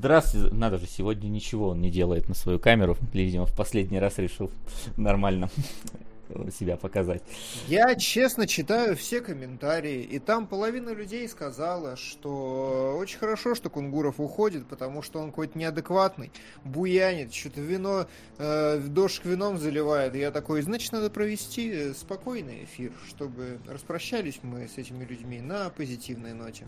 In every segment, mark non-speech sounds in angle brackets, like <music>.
Здравствуйте. Надо же, сегодня ничего он не делает на свою камеру. Видимо, в последний раз решил нормально себя показать. Я честно читаю все комментарии, и там половина людей сказала, что очень хорошо, что Кунгуров уходит, потому что он какой-то неадекватный, буянит, что-то вино, э, дождь вином заливает. И я такой, значит, надо провести спокойный эфир, чтобы распрощались мы с этими людьми на позитивной ноте.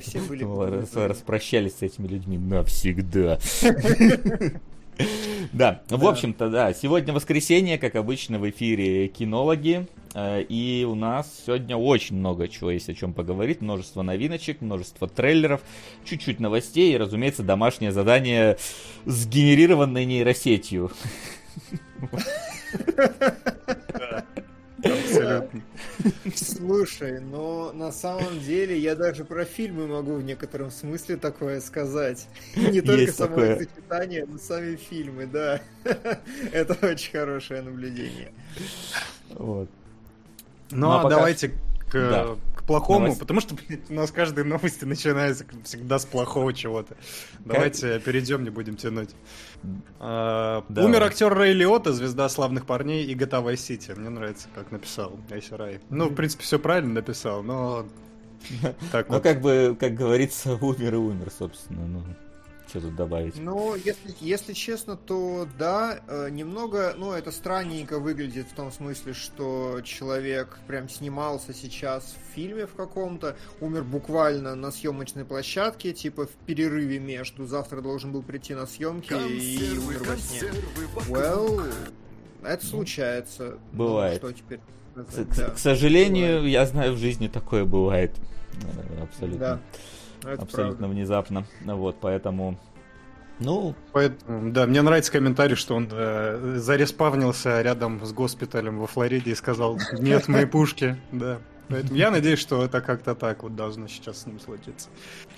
Все были... <laughs> Распрощались с этими людьми навсегда. <laughs> <laughs> Да, в общем-то, да, сегодня воскресенье, как обычно, в эфире кинологи. Э, и у нас сегодня очень много чего есть о чем поговорить. Множество новиночек, множество трейлеров, чуть-чуть новостей и, разумеется, домашнее задание, сгенерированное нейросетью. <laughs> Абсолютно. Слушай, но на самом деле я даже про фильмы могу в некотором смысле такое сказать. <laughs> Не только само сочетание, но сами фильмы, да. <laughs> Это очень хорошее наблюдение. Вот. Ну, ну а, а давайте к, да. К плохому, Новость. потому что блядь, у нас каждые новости начинаются всегда с плохого чего-то. Давайте как... перейдем, не будем тянуть. А. Умер актер Рэй Лиота, звезда славных парней и Vice City. Мне нравится, как написал Айси Рай. Ну, в принципе, все правильно написал, но... <laughs> Так ну, как бы, как говорится, умер и умер, собственно. Ну что тут добавить? Ну, если, если честно, то да, э, немного, ну, это странненько выглядит в том смысле, что человек прям снимался сейчас в фильме в каком-то, умер буквально на съемочной площадке, типа в перерыве между, завтра должен был прийти на съемки консервы, и умер во сне. Well, это случается. Бывает. Ну, что теперь? К, да, к сожалению, бывает. я знаю, в жизни такое бывает. Э, абсолютно. Да. Это абсолютно правда. внезапно. Вот, поэтому ну, Поэтому, да, мне нравится комментарий, что он э, зареспавнился рядом с госпиталем во Флориде и сказал, нет моей пушки, <laughs> да. Поэтому я надеюсь, что это как-то так вот должно сейчас с ним случиться.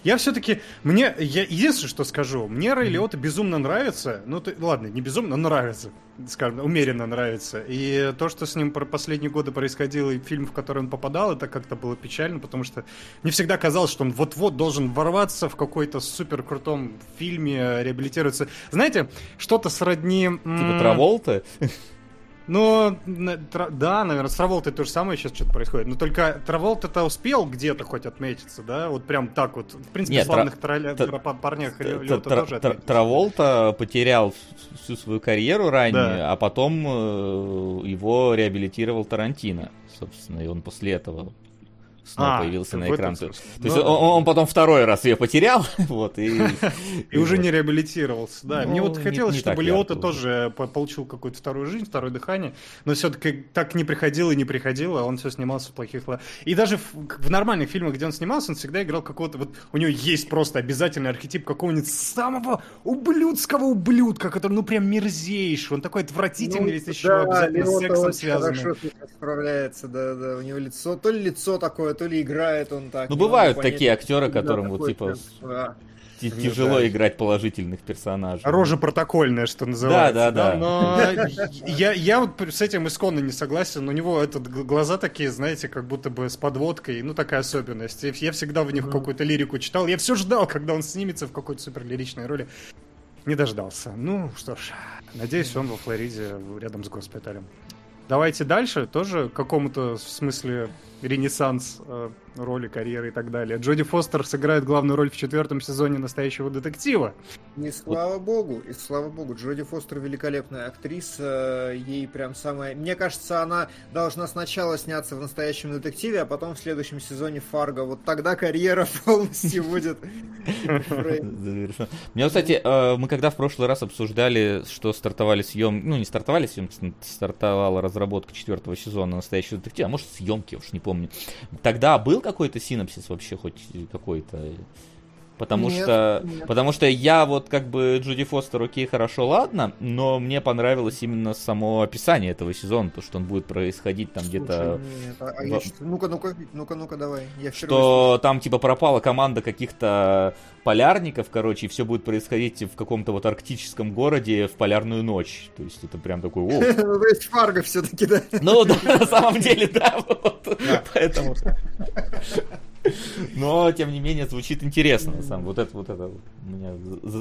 Я все-таки, мне, я единственное, что скажу, мне Рэй Лиотта безумно нравится, ну, ты, ладно, не безумно, но нравится, скажем, умеренно нравится. И то, что с ним про последние годы происходило, и фильм, в который он попадал, это как-то было печально, потому что не всегда казалось, что он вот-вот должен ворваться в какой-то супер крутом фильме, реабилитироваться. Знаете, что-то сродни... Типа Траволта? Ну, да, наверное, с Траволтой то же самое сейчас что-то происходит. Но только Траволта-то успел где-то хоть отметиться, да? Вот прям так вот. В принципе, Нет, славных тра... тра... парнях Лёта тоже Траволта потерял всю свою карьеру ранее, а потом э, его реабилитировал Тарантино, собственно, и он после этого снова а, появился на экран. То, то ну, есть он, он потом второй раз ее потерял, <laughs> вот, <laughs> и... И уже не реабилитировался, да. Мне вот хотелось, чтобы Леота тоже получил какую-то вторую жизнь, второе дыхание, но все-таки так не приходило и не приходило, он все снимался в плохих... И даже в нормальных фильмах, где он снимался, он всегда играл какого-то... Вот у него есть просто обязательный архетип какого-нибудь самого ублюдского ублюдка, который, ну, прям мерзейший, он такой отвратительный, весь еще обязательно с сексом связанный. хорошо справляется, да, да, у него лицо, то ли лицо такое, то ли играет он так. Ну, бывают такие актеры, которым вот типа тяжело да. играть положительных персонажей. Рожа протокольная, что называется. Да, да, да. Но я, я вот с этим исконно не согласен. У него этот, глаза такие, знаете, как будто бы с подводкой. Ну, такая особенность. Я всегда в них какую-то лирику читал. Я все ждал, когда он снимется в какой-то супер лиричной роли. Не дождался. Ну, что ж, надеюсь, он во Флориде рядом с госпиталем. Давайте дальше. Тоже какому-то в смысле ренессанс э, роли, карьеры и так далее. Джоди Фостер сыграет главную роль в четвертом сезоне «Настоящего детектива». И слава богу, и слава богу, Джоди Фостер великолепная актриса, ей прям самая... Мне кажется, она должна сначала сняться в «Настоящем детективе», а потом в следующем сезоне «Фарго». Вот тогда карьера <laughs> полностью будет Мне, кстати, э, мы когда в прошлый раз обсуждали, что стартовали съемки, ну не стартовали съемки, стартовала разработка четвертого сезона «Настоящего детектива», а может съемки, уж не помню. Тогда был какой-то синапсис вообще хоть какой-то? Потому нет, что, нет. потому что я вот как бы Джуди Фостер, окей, хорошо, ладно, но мне понравилось именно само описание этого сезона, то, что он будет происходить там где-то. А, а в... Ну-ка, ну-ка, ну-ка, ну-ка, давай. Я что там типа пропала команда каких-то полярников, короче, и все будет происходить в каком-то вот арктическом городе в полярную ночь. То есть это прям такой. <laughs> Ну, то есть Фарго все-таки, да? Ну да, на самом деле, да, вот. Поэтому. <laughs> Но, тем не менее, звучит интересно, на самом Вот это вот это меня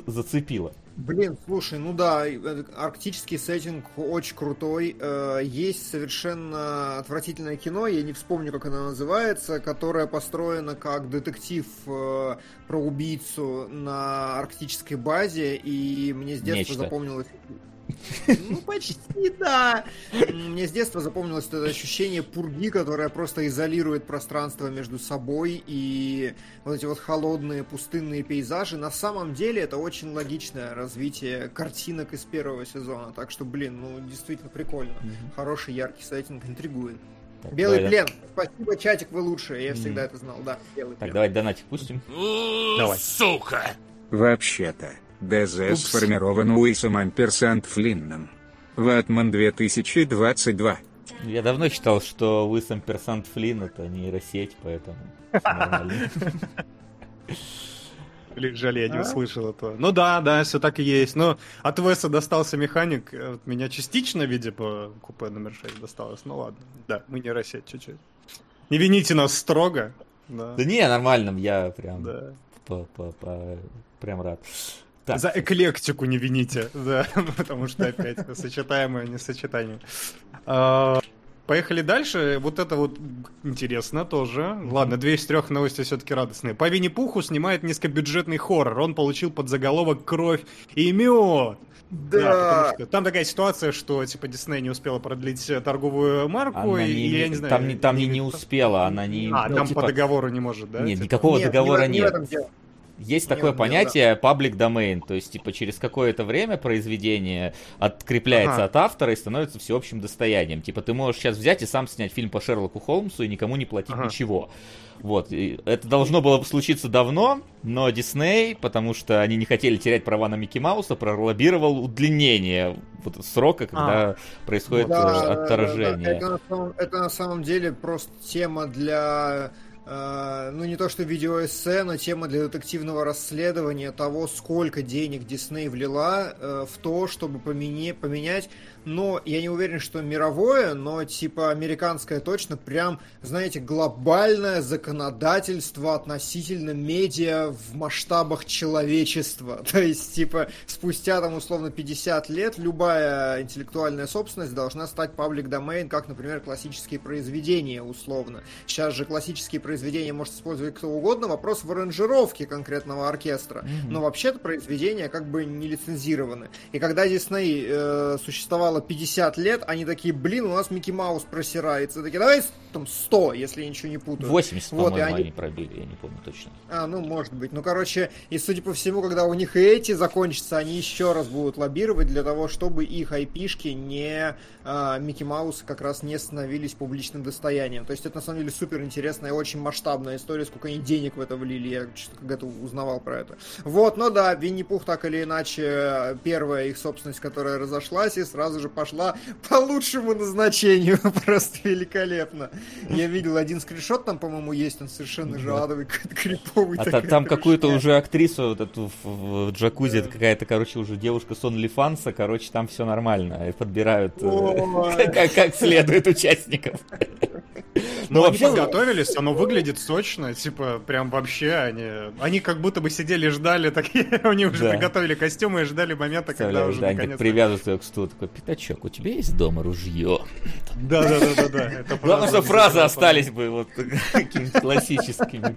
зацепило. Блин, слушай, ну да, э, арктический сеттинг очень крутой. Э, есть совершенно отвратительное кино, я не вспомню, как оно называется, которое построено как детектив э, про убийцу на арктической базе, и мне с детства Нечто. запомнилось ну, почти, да. Мне с детства запомнилось это ощущение пурги, которое просто изолирует пространство между собой и вот эти вот холодные пустынные пейзажи. На самом деле это очень логичное развитие картинок из первого сезона. Так что, блин, ну, действительно прикольно. Хороший, яркий сеттинг, интригует. Так, белый давай, плен. Да. Спасибо, чатик, вы лучшие. Я всегда это знал, да. Белый так, плен. давай донатик пустим. давай. Сука! Вообще-то, ДЗ сформирован Уисом Амперсант Флинном. Ватман 2022. Я давно считал, что Уисом Персант Флинн это нейросеть, поэтому Блин, <laughs> жаль, я не а? услышал этого. Ну да, да, все так и есть. Но от Веса достался механик, от меня частично, видимо, купе номер 6 досталось. Ну ладно, да, мы нейросеть чуть-чуть. Не вините нас строго. Да, да не, нормально, я прям, да. по, по, по, прям рад. Так. За эклектику не вините, да, <laughs> потому что опять сочетаемое несочетание. А, поехали дальше. Вот это вот интересно тоже. Ладно, две из трех новости все-таки радостные. По Винни-Пуху снимает низкобюджетный хоррор. Он получил под заголовок «Кровь и мед». Да. да, потому что там такая ситуация, что типа Дисней не успела продлить торговую марку, она и не, я не знаю. Там, не, там не, не успела, она не. А, ну, там типа... по договору не может, да? Нет, типа? никакого нет, договора не нет. нет. Есть такое нет, понятие нет, public domain, то есть, типа, через какое-то время произведение открепляется ага. от автора и становится всеобщим достоянием. Типа, ты можешь сейчас взять и сам снять фильм по Шерлоку Холмсу и никому не платить ага. ничего. Вот. И это должно было случиться давно, но Дисней, потому что они не хотели терять права на Микки Мауса, пролоббировал удлинение вот срока, когда а. происходит да, э, отторжение. Да, да, это, на это на самом деле просто тема для Э, ну не то что видеоэссе, но тема для детективного расследования того, сколько денег Дисней влила э, в то, чтобы помене, поменять но я не уверен, что мировое, но типа американское точно прям, знаете, глобальное законодательство относительно медиа в масштабах человечества. <laughs> То есть, типа, спустя там условно 50 лет любая интеллектуальная собственность должна стать public domain, как, например, классические произведения условно. Сейчас же классические произведения может использовать кто угодно, вопрос в аранжировке конкретного оркестра. Mm-hmm. Но вообще-то произведения как бы не лицензированы. И когда Дисней э, существовал существовала 50 лет, они такие, блин, у нас Микки Маус просирается. Такие, давай там 100, если я ничего не путаю. 80, вот, по-моему, они... они пробили, я не помню точно. А, ну, может быть. Ну, короче, и судя по всему, когда у них и эти закончатся, они еще раз будут лоббировать для того, чтобы их айпишки не а, Микки Маус как раз не становились публичным достоянием. То есть это на самом деле супер интересная и очень масштабная история, сколько они денег в это влили. Я когда-то узнавал про это. Вот, ну да, Винни-Пух так или иначе первая их собственность, которая разошлась, и сразу же пошла по лучшему назначению. <laughs> Просто великолепно. <laughs> Я видел один скриншот, там, по-моему, есть, он совершенно же адовый, <laughs> криповый. А там какую-то уже актрису вот эту в джакузи, это какая-то, короче, уже девушка с OnlyFans, короче, там все нормально. И подбирают э, <laughs> как следует участников. Ну, ну вообще готовились, оно выглядит сочно, типа, прям вообще они... Они как будто бы сидели и ждали, такие, они уже приготовили костюмы и ждали момента, когда уже наконец привязывают к стулу, такой, пятачок, у тебя есть дома ружье? Да-да-да-да. Главное, что фразы остались бы вот какими-то классическими.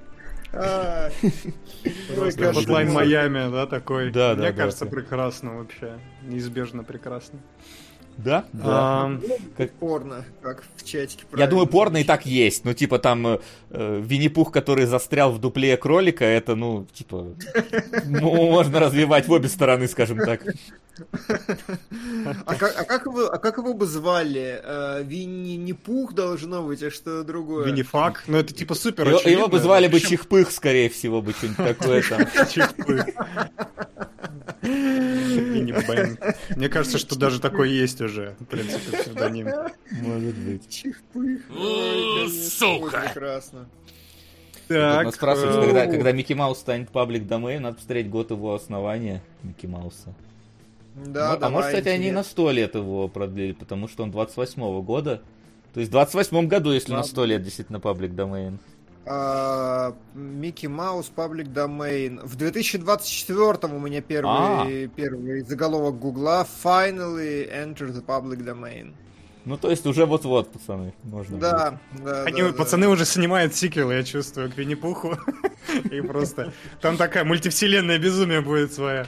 Хотлайн Майами, да, такой. Да, да. Мне кажется, прекрасно вообще. Неизбежно прекрасно. Да? Да. А, как... Порно, как в чатике. Я думаю, порно и так есть. Ну, типа, там э, э Винни-Пух, который застрял в дупле кролика, это, ну, типа, ну, можно развивать в обе стороны, скажем так. А как, а как, его, а как его бы звали? Э, Винни не Пух должно быть, а что другое? Винни Фак? Ну это типа супер Его, его бы звали бы Чихпых, скорее всего, бы что-нибудь такое там. Чихпых. Мне кажется, что даже такой есть уже, в принципе, псевдоним. Может быть. Чихпых. Сука! Прекрасно. Так. Нас спрашивают, когда, когда Микки Маус станет паблик домейн, надо посмотреть год его основания Микки Мауса. Да, ну, а может, кстати, они на 100 лет его продлили, потому что он 28 -го года. То есть в 28 году, если Ладно. на 100 лет действительно паблик домейн. А, Микки Маус, Public Domain. В 2024 у меня первый, а. первый заголовок Гугла Finally enter the public domain. Ну, то есть уже вот-вот, пацаны, можно. Да, да. Они, да, пацаны да. уже снимают сиквел, я чувствую, к Винни-Пуху. <laughs> И просто там такая мультивселенная безумие будет своя.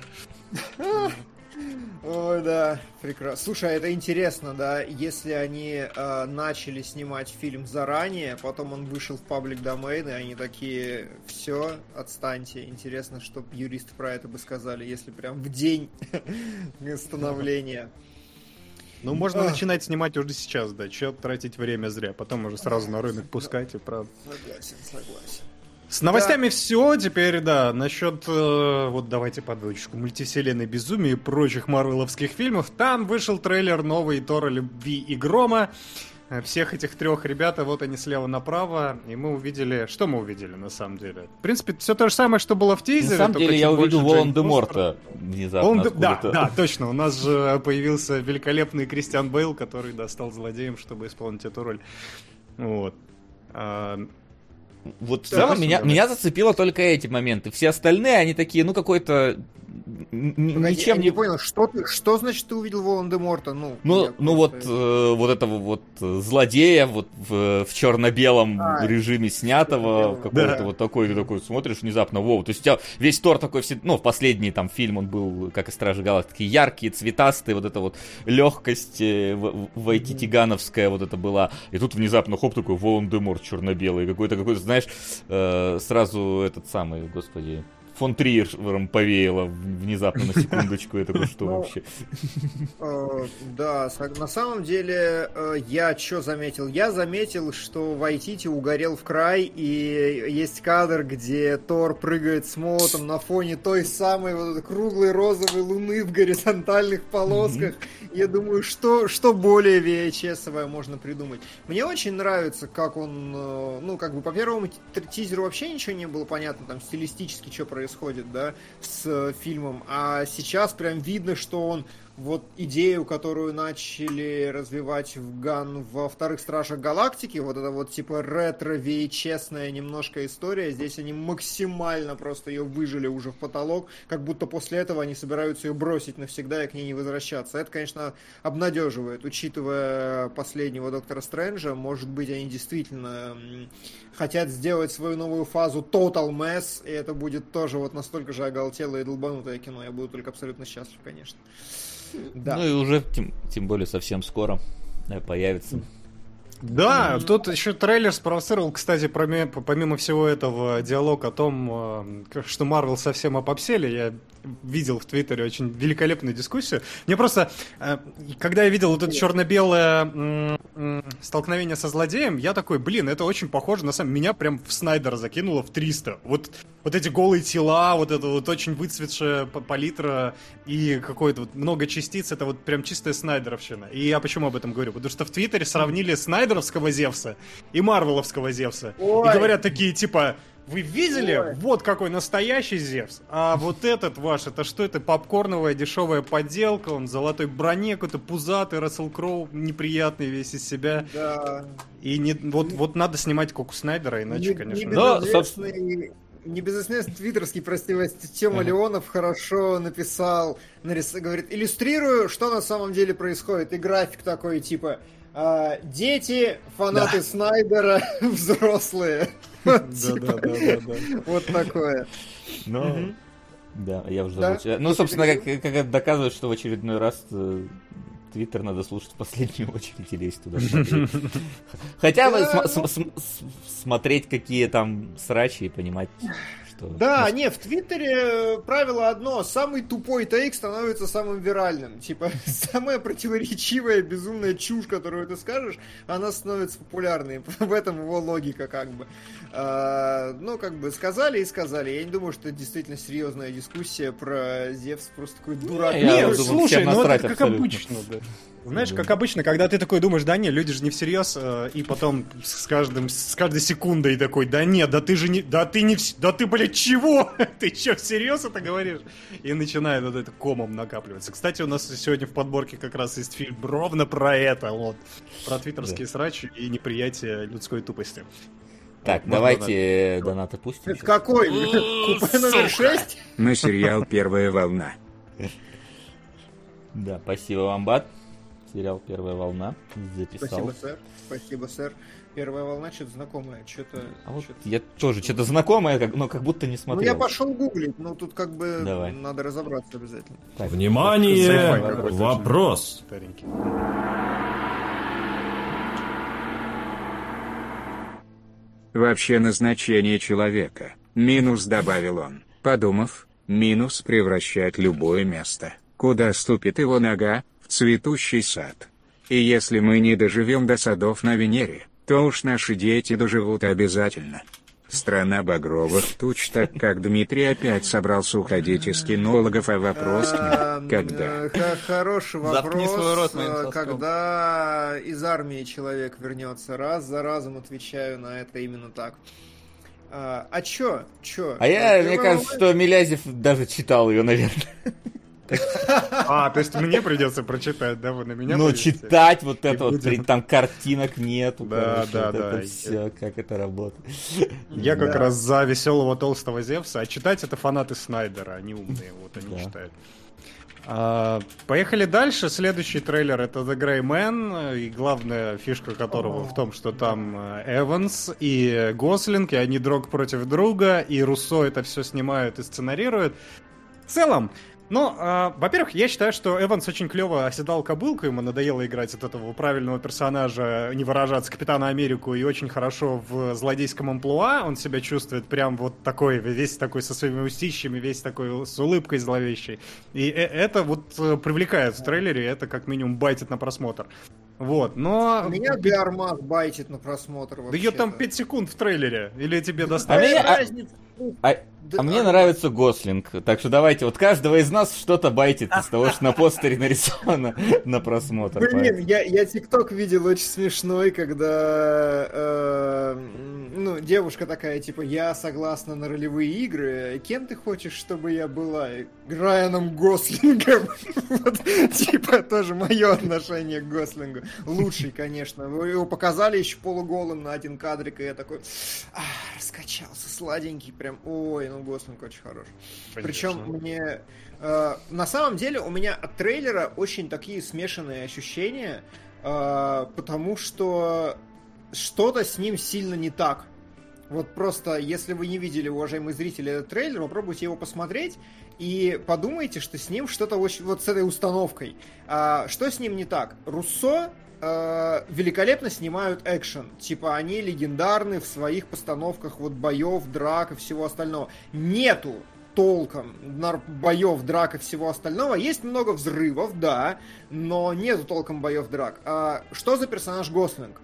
Ой, да, прекрасно. Слушай, а это интересно, да, если они э, начали снимать фильм заранее, потом он вышел в паблик домен, и они такие, все, отстаньте. Интересно, что юристы про это бы сказали, если прям в день <laughs> становления. Ну, можно а. начинать снимать уже сейчас, да. Че тратить время зря, потом уже сразу на рынок пускать и правда. Согласен, согласен. С новостями да. все. Теперь, да, насчет, э, вот давайте подводочку, мультивселенной безумия и прочих марвеловских фильмов. Там вышел трейлер новый Тора Любви и Грома. Всех этих трех ребят, вот они слева направо, и мы увидели... Что мы увидели, на самом деле? В принципе, все то же самое, что было в тизере. На самом деле, я увидел Волан-де-Морта внезапно Волан Да, да, точно. У нас же появился великолепный Кристиан Бейл, который, да, стал злодеем, чтобы исполнить эту роль. Вот. Вот в целом меня, меня зацепило только эти моменты. Все остальные, они такие, ну, какой-то ничем я не... не понял, что, ты, что значит ты увидел Волан-де-Морта? Ну, ну, ну вот, э, вот этого вот злодея вот в, в черно-белом а, режиме снятого, какой-то да. вот такой, ты такой смотришь внезапно, воу, то есть у тебя весь Тор такой, все, ну, в последний там фильм он был, как и Стражи Галактики, яркий, цветастый, вот эта вот легкость э, Вайтитигановская вот это была, и тут внезапно хоп, такой Волан-де-Морт черно-белый, какой-то, какой-то, знаешь, э, сразу этот самый, господи, фон Триером повеяло внезапно на секундочку. Я такой, что ну, вообще? Э, да, на самом деле э, я что заметил? Я заметил, что Вайтити угорел в край, и есть кадр, где Тор прыгает с молотом на фоне той самой вот круглой розовой луны в горизонтальных полосках. Я думаю, что, что более VHS можно придумать. Мне очень нравится, как он, э, ну, как бы по первому тизеру вообще ничего не было понятно, там стилистически что происходит происходит, да, с фильмом. А сейчас прям видно, что он вот идею, которую начали развивать в Ган во вторых Стражах Галактики, вот это вот типа ретро честная немножко история, здесь они максимально просто ее выжили уже в потолок, как будто после этого они собираются ее бросить навсегда и к ней не возвращаться. Это, конечно, обнадеживает, учитывая последнего Доктора Стрэнджа, может быть, они действительно хотят сделать свою новую фазу Total Mess, и это будет тоже вот настолько же оголтелое и долбанутое кино. Я буду только абсолютно счастлив, конечно. Да. Ну и уже, тем, тем более, совсем скоро э, появится. Да, mm-hmm. тут еще трейлер спровоцировал, кстати, помимо всего этого диалог о том, э, что Марвел совсем опопсели. Я видел в Твиттере очень великолепную дискуссию. Мне просто, э, когда я видел вот это черно-белое столкновение со злодеем, я такой, блин, это очень похоже на самом... Меня прям в Снайдера закинуло в 300. Вот, вот эти голые тела, вот это вот очень выцветшая палитра и какое-то вот много частиц, это вот прям чистая Снайдеровщина. И я почему об этом говорю? Потому что в Твиттере сравнили Снайдеровского Зевса и Марвеловского Зевса. Ой. И говорят такие, типа, вы видели? Ой. Вот какой настоящий Зевс. А вот этот ваш, это что это? Попкорновая дешевая подделка, он в золотой броне, какой-то пузатый, Рассел Кроу, неприятный весь из себя. Да. И не, вот, вот надо снимать Коку Снайдера, иначе, не, конечно... Не да, собственно... Небезызвестный твиттерский, прости вас, Тема uh-huh. Леонов хорошо написал, нарис... говорит, иллюстрирую, что на самом деле происходит. И график такой, типа, а, дети, фанаты да. Снайдера, <laughs> взрослые. Да, да, да, да, Вот такое. Ну, да, я уже забыл. Ну, собственно, как, как доказывает, что в очередной раз э, Твиттер надо слушать в последнюю <laughs> очередь или лезть туда. Хотя бы смотреть, какие там срачи и понимать, что... Да, не, в Твиттере э, правило одно. Самый тупой тейк становится самым виральным. Типа, <laughs> самая противоречивая, безумная чушь, которую ты скажешь, она становится популярной. <laughs> В этом его логика, как бы. А, ну, как бы, сказали и сказали. Я не думаю, что это действительно серьезная дискуссия про Зевс. Просто такой дурак. Не, не слушай, ну это как обычно, да. Знаешь, как обычно, когда ты такой думаешь, да нет, люди же не всерьез, э, и потом с каждым, с каждой секундой такой, да нет, да ты же не, да ты не, да ты, блядь, чего? <laughs> ты что, всерьез это говоришь? И начинает вот это комом накапливаться. Кстати, у нас сегодня в подборке как раз есть фильм ровно про это, вот, про твиттерские да. срачи и неприятие людской тупости. Так, давайте донаты пустим. Это какой? <laughs> Купе номер 6? На сериал «Первая волна». <laughs> Да, спасибо вам, Бат. Сериал «Первая волна». Записал. Спасибо, сэр. Спасибо, сэр. Первая волна что-то знакомое, что-то... А вот я тоже что-то знакомое, как, но как будто не смотрел. Ну я пошел гуглить, но тут как бы Давай. надо разобраться обязательно. Так, Внимание! Вопрос! Вообще назначение человека. Минус добавил он. Подумав, минус превращает любое место, куда ступит его нога, цветущий сад. И если мы не доживем до садов на Венере, то уж наши дети доживут обязательно. Страна багровых туч, так как Дмитрий опять собрался уходить из кинологов, а вопрос к ним, когда? Хороший вопрос, э, когда из армии человек вернется. Раз за разом отвечаю на это именно так. А, а чё? Чё? А я, мне кажется, что Милязев даже читал ее, наверное. <laughs> А, то есть мне придется прочитать, да, вы на меня Ну, читать вот это вот, там картинок нету. Да, да, да. Все, как это работает. Я как раз за веселого толстого Зевса, а читать это фанаты Снайдера, они умные, вот они читают. А, поехали дальше. Следующий трейлер это The Grey Man, и главная фишка которого в том, что там э, Эванс и Гослинг, и они друг против друга, и Руссо это все снимают и сценарируют. В целом, ну, э, во-первых, я считаю, что Эванс очень клево оседал кобылку, ему надоело играть от этого правильного персонажа, не выражаться Капитана Америку, и очень хорошо в злодейском амплуа он себя чувствует прям вот такой, весь такой со своими устищами, весь такой с улыбкой зловещей. И э, это вот э, привлекает в трейлере, это как минимум байтит на просмотр. Вот, но... Меня Биармак байтит на просмотр Да ее там 5 секунд в трейлере, или тебе достаточно? А, а, да, а мне а... нравится Гослинг, так что давайте, вот каждого из нас что-то байтит из того, что на постере нарисовано <laughs> на просмотр. Блин, я, я ТикТок видел очень смешной, когда э, ну, девушка такая, типа, я согласна на ролевые игры, кем ты хочешь, чтобы я была? Райаном Гослингом. <laughs> вот, типа, тоже мое отношение к Гослингу. Лучший, конечно. Вы его показали еще полуголым на один кадрик, и я такой, раскачался, сладенький, прям, ой, ну Гослинг очень хорош. Причем мне... Э, на самом деле у меня от трейлера очень такие смешанные ощущения, э, потому что что-то с ним сильно не так. Вот просто, если вы не видели, уважаемые зрители, этот трейлер, попробуйте его посмотреть и подумайте, что с ним что-то очень... Вот с этой установкой. А, что с ним не так? Руссо э, великолепно снимают экшен. Типа они легендарны в своих постановках вот боев, драк и всего остального. Нету толком боев, драк и всего остального. Есть много взрывов, да, но нету толком боев, драк. А что за персонаж Гослинг?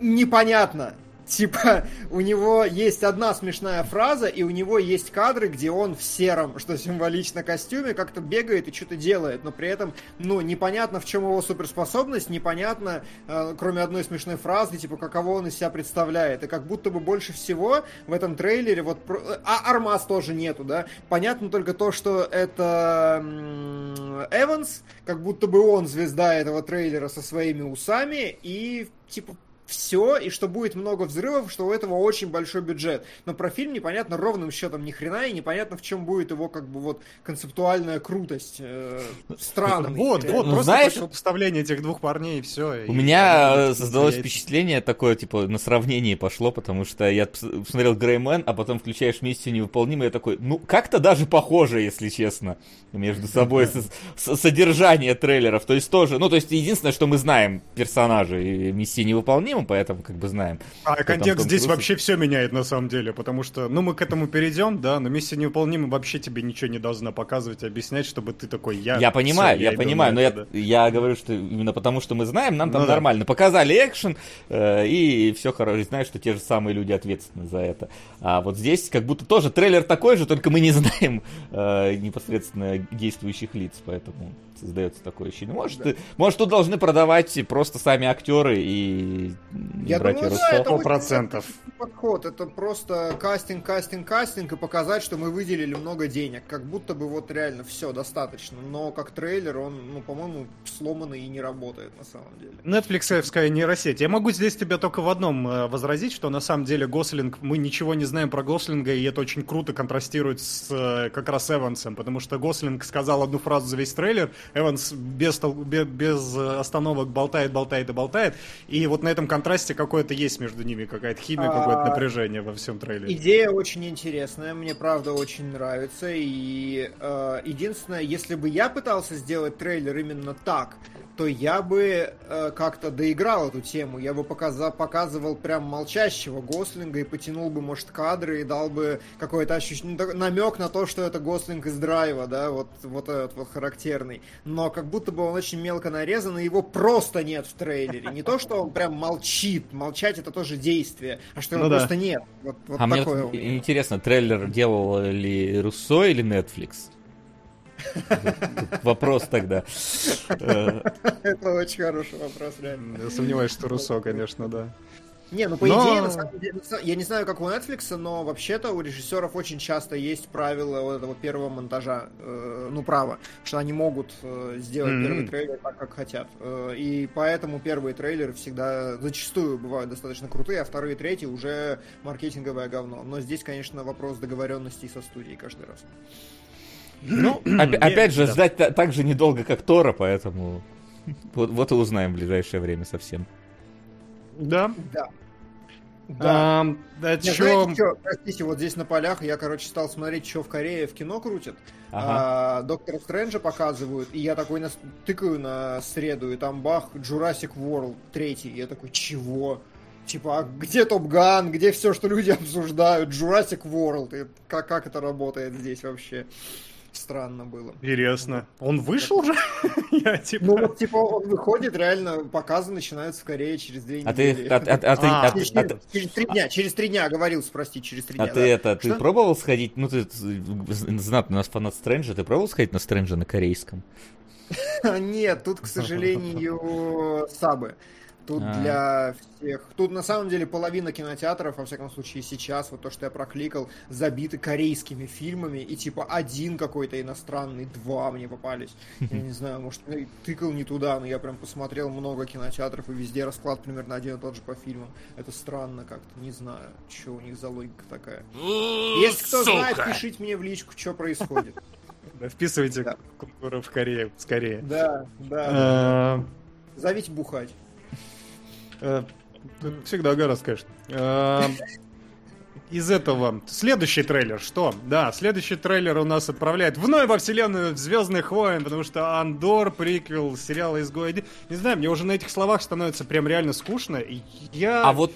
Непонятно. Типа, у него есть одна смешная фраза, и у него есть кадры, где он в сером, что символично костюме, как-то бегает и что-то делает, но при этом, ну, непонятно, в чем его суперспособность, непонятно, э, кроме одной смешной фразы, типа, каково он из себя представляет. И как будто бы больше всего в этом трейлере, вот, а Армаз тоже нету, да, понятно только то, что это Эванс, как будто бы он звезда этого трейлера со своими усами, и, типа, все, и что будет много взрывов, что у этого очень большой бюджет. Но про фильм непонятно ровным счетом ни хрена, и непонятно, в чем будет его как бы вот концептуальная крутость. Э, странный. Вот, вот, ну, просто знаешь, противопоставление этих двух парней, и все. У и, меня и, создалось впечатление такое, типа, на сравнение пошло, потому что я посмотрел Греймен, а потом включаешь миссию невыполнимую, я такой, ну, как-то даже похоже, если честно, между собой содержание трейлеров. То есть тоже, ну, то есть единственное, что мы знаем персонажи и миссии невыполнимы, фильмом, поэтому как бы знаем. А контекст здесь Круз... вообще все меняет на самом деле, потому что, ну, мы к этому перейдем, да, но миссия невыполнима вообще тебе ничего не должна показывать, объяснять, чтобы ты такой, я... Я понимаю, все, я, я понимаю, но я, да. я говорю, что именно потому, что мы знаем, нам там ну, нормально. Да. Показали экшен, э, и все хорошо, знаешь, что те же самые люди ответственны за это. А вот здесь как будто тоже трейлер такой же, только мы не <laughs> знаем э, непосредственно действующих лиц, поэтому создается такое ощущение. Может, да. может тут должны продавать просто сами актеры и Я братья думаю, да, Сто процентов. подход. Это просто кастинг, кастинг, кастинг и показать, что мы выделили много денег. Как будто бы вот реально все достаточно. Но как трейлер он, ну, по-моему, сломанный и не работает на самом деле. Netflixовская нейросеть. Я могу здесь тебя только в одном э, возразить, что на самом деле Гослинг, мы ничего не знаем про Гослинга, и это очень круто контрастирует с э, как раз Эвансом, потому что Гослинг сказал одну фразу за весь трейлер, Эванс без, без, без остановок болтает, болтает и болтает, и вот на этом контрасте какое-то есть между ними, какая-то химия, а... какое-то напряжение во всем трейлере. Идея очень интересная, мне правда очень нравится, и э, единственное, если бы я пытался сделать трейлер именно так, то я бы э, как-то доиграл эту тему. Я бы показа- показывал прям молчащего Гослинга и потянул бы, может, кадры и дал бы какой-то ощущение, ну, намек на то, что это Гослинг из драйва, да, вот, вот этот вот характерный. Но как будто бы он очень мелко нарезан, и его просто нет в трейлере. Не то, что он прям молчит, молчать это тоже действие, а что его ну, просто да. нет. Вот, вот а мне вот интересно, трейлер делал ли Руссо или Netflix? Вопрос тогда. <laughs> Это очень хороший вопрос, реально. Я сомневаюсь, что Руссо, конечно, да. Не, ну по но... идее, на самом деле, я не знаю, как у Netflix, но вообще-то у режиссеров очень часто есть правила вот этого первого монтажа, э, ну право, что они могут э, сделать mm-hmm. первый трейлер так, как хотят. Э, и поэтому первые трейлеры всегда зачастую бывают достаточно крутые, а вторые и третьи уже маркетинговое говно. Но здесь, конечно, вопрос договоренностей со студией каждый раз. Ну, <clears throat> <clears throat> опять же, ждать так же недолго, как Тора, поэтому вот, вот и узнаем в ближайшее время совсем. Да. Да. Да. А, да Нет, знаете, что, простите, вот здесь на полях я, короче, стал смотреть, что в Корее в кино крутят. Ага. А, Доктора Стрэнджа показывают, и я такой нас тыкаю на среду, и там бах, Jurassic World третий. Я такой, чего? Типа, а где Топ Ган, где все, что люди <laughs> обсуждают? Jurassic World. И как, как это работает здесь вообще? Странно было. Интересно. Он вышел уже? <laughs> Я, типа... Ну, вот, типа, он выходит, реально, показы начинаются в Корее через две а недели. Ты, а, а, а, а, через, а, через, через три дня, через три дня, говорил, прости, через три а дня. А да. ты это, ты пробовал сходить, ну, ты знатный у нас фанат Стрэнджа, ты пробовал сходить на Стрэнджа на корейском? <laughs> Нет, тут, к сожалению, сабы. Тут а. для всех... Тут на самом деле половина кинотеатров, во всяком случае сейчас, вот то, что я прокликал, забиты корейскими фильмами, и типа один какой-то иностранный, два мне попались. Я не знаю, может, тыкал не туда, но я прям посмотрел много кинотеатров, и везде расклад примерно один и тот же по фильмам. Это странно как-то, не знаю, что у них за логика такая. Если кто знает, пишите мне в личку, что происходит. Вписывайте культуру в Корее скорее. Да, да. А. Зовите бухать. Э, всегда гораздо, конечно. Э, из этого следующий трейлер, что? Да, следующий трейлер у нас отправляет вновь во вселенную Звездных войн, потому что Андор, приквел сериала «Изгой». Не знаю, мне уже на этих словах становится прям реально скучно. Я... А вот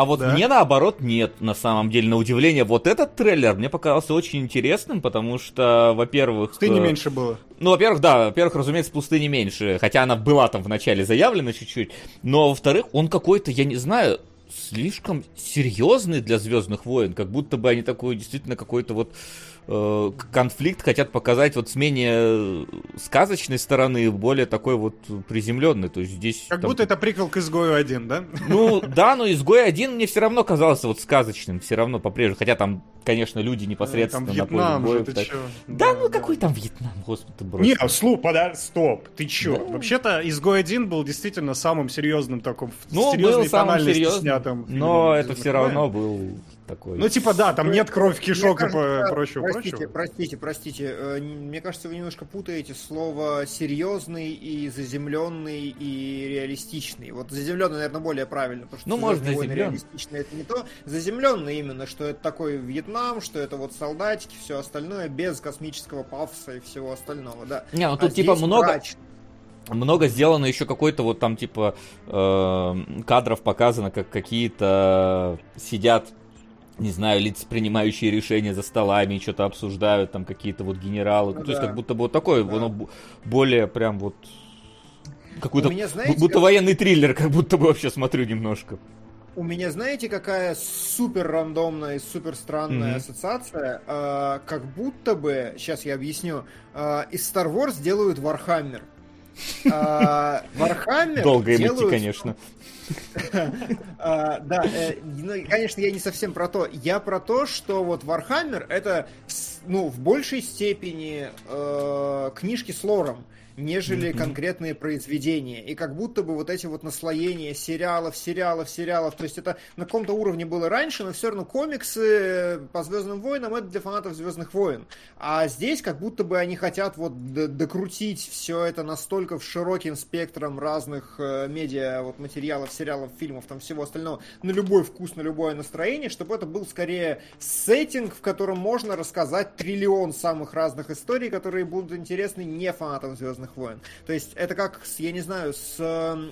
а вот да? мне наоборот нет, на самом деле, на удивление. Вот этот трейлер мне показался очень интересным, потому что, во-первых... Пустыни э... меньше было. Ну, во-первых, да, во-первых, разумеется, пустыни меньше, хотя она была там в начале заявлена чуть-чуть. Но, во-вторых, он какой-то, я не знаю, слишком серьезный для Звездных войн, как будто бы они такой действительно какой-то вот Э, конфликт хотят показать вот с менее сказочной стороны, более такой вот приземленный. То есть здесь... Как там... будто это приквел к Изгою 1, да? Ну, да, но Изгой 1 мне все равно казался вот сказочным, все равно по-прежнему. Хотя там, конечно, люди непосредственно там Вьетнам на поле боя. Же, так... Да, да, ну да. какой там Вьетнам, господи, ты брось. Не, слух, пода... стоп, ты чё? Да. Вообще-то Изгой 1 был действительно самым серьезным таком, ну, был самым серьезным, снятым. Но это все равно был такой. Ну, типа, да, там нет кровь, кишок и прочего, простите, прочего. Простите, простите, э, мне кажется, вы немножко путаете слово серьезный и заземленный и реалистичный. Вот заземленный, наверное, более правильно, потому что ну, может, реалистичный это не то. Заземленный именно, что это такой Вьетнам, что это вот солдатики, все остальное без космического пафоса и всего остального, да. Не, ну тут а типа много... Мрач много сделано еще какой-то вот там типа э, кадров показано, как какие-то сидят не знаю, лица, принимающие решения за столами, что-то обсуждают, там какие-то вот генералы. Ну, да. То есть как будто бы вот такой, да. оно более прям вот какой-то, меня, знаете, будто как... военный триллер, как будто бы вообще смотрю немножко. У меня, знаете, какая супер рандомная и супер странная mm-hmm. ассоциация? А, как будто бы, сейчас я объясню, а, из Star Wars делают Warhammer. Warhammer Долго им идти, конечно. <laughs> А, да, э, ну, конечно, я не совсем про то. Я про то, что вот Warhammer это, ну, в большей степени э, книжки с лором нежели mm-hmm. конкретные произведения. И как будто бы вот эти вот наслоения сериалов, сериалов, сериалов, то есть это на каком-то уровне было раньше, но все равно комиксы по Звездным войнам это для фанатов Звездных войн. А здесь как будто бы они хотят вот докрутить все это настолько в широким спектром разных э, медиа, вот материалов, сериалов, фильмов, там всего остального, на любой вкус, на любое настроение, чтобы это был скорее сеттинг, в котором можно рассказать триллион самых разных историй, которые будут интересны не фанатам Звездных Звездных войн. То есть это как, с, я не знаю, с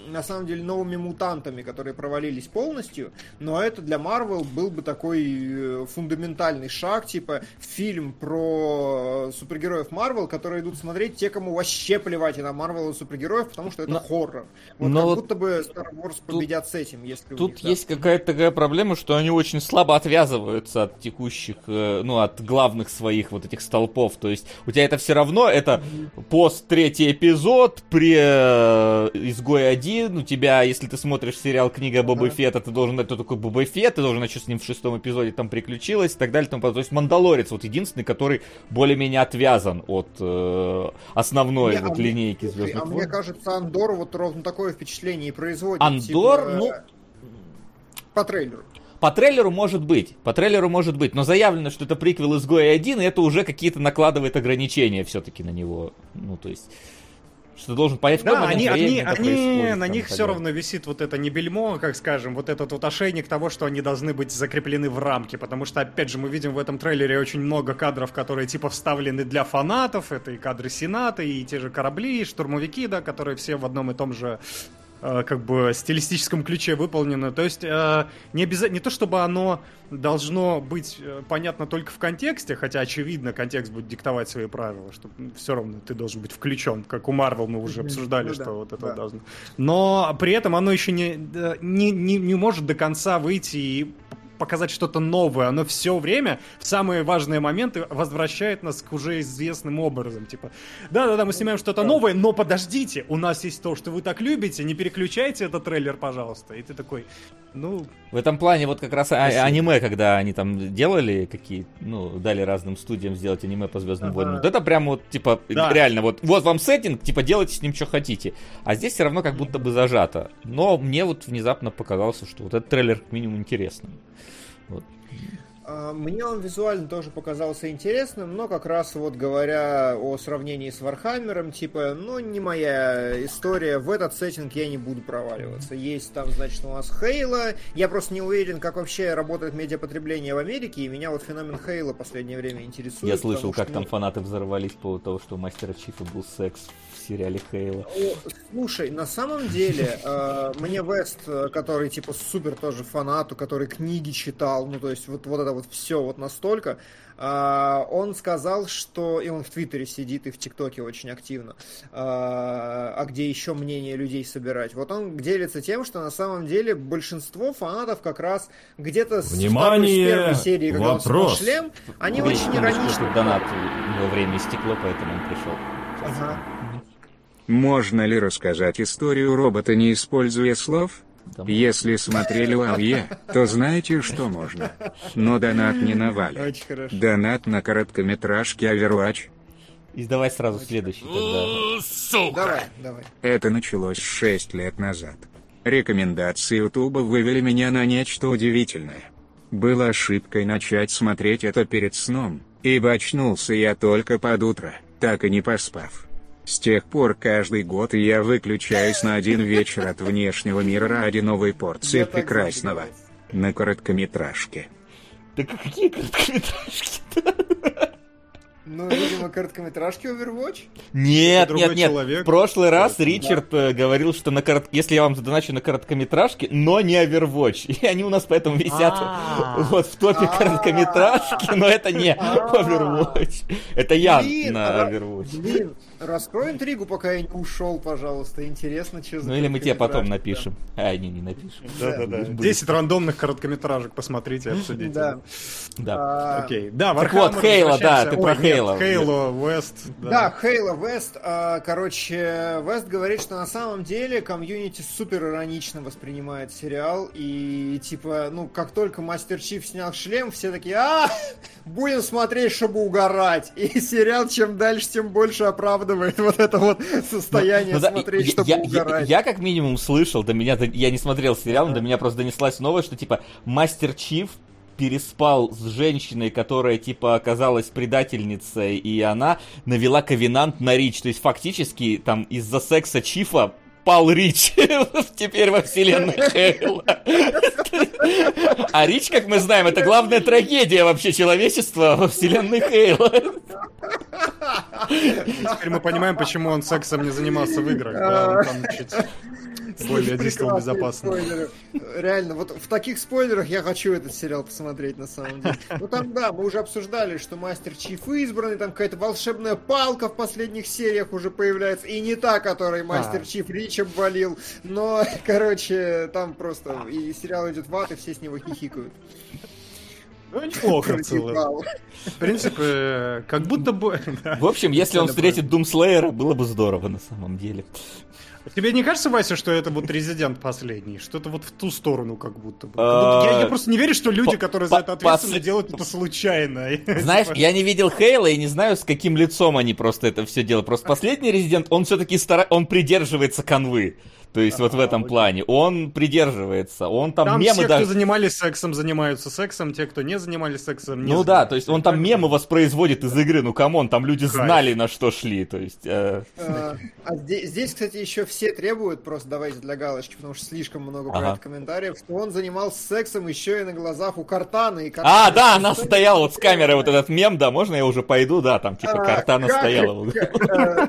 на самом деле новыми мутантами, которые провалились полностью, но это для Марвел был бы такой э, фундаментальный шаг, типа фильм про супергероев Марвел, которые идут смотреть те, кому вообще плевать и на Марвел и супергероев, потому что это но, хоррор. Вот но как вот будто бы Star Wars тут, победят с этим, если Тут них, есть да. какая-то такая проблема, что они очень слабо отвязываются от текущих, э, ну, от главных своих вот этих столпов. То есть у тебя это все равно, это пост третий эпизод при э, Изгой 1. У тебя, если ты смотришь сериал Книга Боба Фетта, ты должен знать, кто такой Боба Фетт, ты должен знать, что с ним в шестом эпизоде там приключилось и так далее. Тому, то есть Мандалорец вот единственный, который более-менее отвязан от э, основной не, вот а линейки Звездных А мне кажется, Андор вот ровно такое впечатление и производит. Андор, типа, ну... По трейлеру. По трейлеру может быть, по трейлеру может быть, но заявлено, что это приквел изгоя 1, и это уже какие-то накладывает ограничения все-таки на него. Ну, то есть что должен понять, в да, они, они, они на них все равно висит вот это не бельмо, как скажем, вот этот вот ошейник того, что они должны быть закреплены в рамке, потому что, опять же, мы видим в этом трейлере очень много кадров, которые типа вставлены для фанатов, это и кадры Сената, и те же корабли, и штурмовики, да, которые все в одном и том же как бы стилистическом ключе выполнено. То есть э, не, обязательно, не то, чтобы оно должно быть э, понятно только в контексте, хотя, очевидно, контекст будет диктовать свои правила, что все равно ты должен быть включен, как у Марвел мы уже обсуждали, ну, что да, вот это да. должно. Но при этом оно еще не, не, не, не может до конца выйти и показать что-то новое. Оно все время в самые важные моменты возвращает нас к уже известным образом. Типа, да-да-да, мы снимаем что-то новое, но подождите, у нас есть то, что вы так любите, не переключайте этот трейлер, пожалуйста. И ты такой, ну... В этом плане вот как раз а- аниме, когда они там делали какие, ну, дали разным студиям сделать аниме по Звездным ага. войнам, вот это прям вот, типа, да. реально, вот, вот вам сеттинг, типа, делайте с ним, что хотите. А здесь все равно как будто бы зажато. Но мне вот внезапно показалось, что вот этот трейлер как минимум интересный. Вот. А, мне он визуально тоже показался интересным, но как раз вот говоря о сравнении с Вархаммером, типа, ну, не моя история, в этот сеттинг я не буду проваливаться. Есть там, значит, у нас Halo, я просто не уверен, как вообще работает медиапотребление в Америке, и меня вот феномен Хейла последнее время интересует. Я слышал, как что, там ну... фанаты взорвались по поводу того, что у Мастера Чифа был секс сериале Хейла. Слушай, на самом деле, <laughs> э, мне Вест, который типа супер тоже фанат, который книги читал, ну то есть вот, вот это вот все вот настолько, э, он сказал, что, и он в Твиттере сидит и в ТикТоке очень активно, э, а где еще мнение людей собирать. Вот он делится тем, что на самом деле большинство фанатов как раз где-то с, Внимание, с первой серии, когда вопрос. он шлем, они Вы очень иронично. Донат, у него время истекло, поэтому он пришел. Ага. Можно ли рассказать историю робота, не используя слов? Если смотрели АЕ, то знаете, что можно. Но донат не навалит. Донат на короткометражке Overwatch. И давай сразу следующий тогда. Сука! Давай, давай. Это началось 6 лет назад. Рекомендации Ютуба вывели меня на нечто удивительное. Было ошибкой начать смотреть это перед сном, ибо очнулся я только под утро, так и не поспав. С тех пор каждый год я выключаюсь на один вечер от внешнего мира ради новой порции прекрасного. На короткометражке. Да какие короткометражки-то? Ну, видимо, короткометражки Overwatch? Нет, нет, нет. Человек. В прошлый раз да. Ричард да. Э, говорил, что на корот... если я вам задоначу на короткометражки, но не Overwatch. <laughs> И они у нас поэтому висят а. вот в топе а. короткометражки, но это не а. Overwatch. Это я на Overwatch. Блин, Раскрой интригу, пока я не ушел, пожалуйста. Интересно, что за Ну или мы тебе потом напишем. А, не, не напишем. Да-да-да. 10 рандомных короткометражек посмотрите, обсудите. Да. Да. Окей. Да, Так вот, Хейла, да, ты про Хейла Хейла. Хейло Вест. Да, Хейла Вест. а, Короче, Вест говорит, что на самом деле комьюнити супер иронично воспринимает сериал. И типа, ну, как только Мастер Чиф снял шлем, все такие, а, будем смотреть, чтобы угорать. И сериал чем дальше, тем больше оправдывает вот это вот состояние Ну да, смотреть, я, чтобы я- я- угорать. я как минимум слышал, до меня, я не смотрел сериал, но до меня просто донеслась новость, что типа Мастер Чиф переспал с женщиной, которая типа оказалась предательницей, и она навела ковенант на Рич. То есть фактически там из-за секса Чифа пал Рич <laughs> теперь во вселенной Хейла. А Рич, как мы знаем, это главная трагедия вообще человечества во вселенной Хейла. Теперь мы понимаем, почему он сексом не занимался в играх. Да, он там чуть более Прекрасные безопасно. спойлеры. Реально, вот в таких спойлерах я хочу этот сериал посмотреть на самом деле. Ну там, да, мы уже обсуждали, что Мастер Чиф избранный, там какая-то волшебная палка в последних сериях уже появляется, и не та, которой Мастер А. Чиф Рич обвалил, но, <laughs> короче, там просто и сериал идет в ад, и все с него хихикают. Ну, неплохо в целом. В принципе, как будто бы... В общем, <laughs> если он встретит Думслеера, было бы здорово на самом деле. Тебе не кажется, Вася, что это вот резидент последний? Что-то вот в ту сторону как будто бы. Я, я просто не верю, что люди, которые за это ответственны, делают это случайно. <laughs> Знаешь, я не видел Хейла и не знаю, с каким лицом они просто это все делают. Просто последний резидент, он все-таки он придерживается канвы. То есть вот в этом плане. Он придерживается. Он там, Там мемы все, даже... кто занимались сексом, занимаются сексом, те, кто не занимались сексом, не Ну да, то есть он там мемы воспроизводит из игры. Ну come on, там люди Кайф. знали, на что шли. То есть... э, А а здесь, здесь, кстати, еще все требуют, просто давайте для галочки, потому что слишком много Ага. комментариев, что он занимался сексом еще и на глазах у Кортана. И А, Кортана да, она стояла вот с камерой, вот этот мем, да, можно я уже пойду, да, там типа А, Кортана как- стояла. э,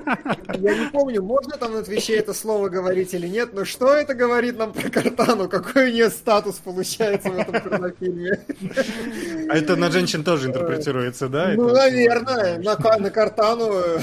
Я не помню, можно там на Твиче это слово говорить или нет, но что это говорит нам про Картану? Какой у нее статус получается в этом порнофильме? А это на женщин тоже интерпретируется, да? Ну, Это наверное, на, на Картану, э,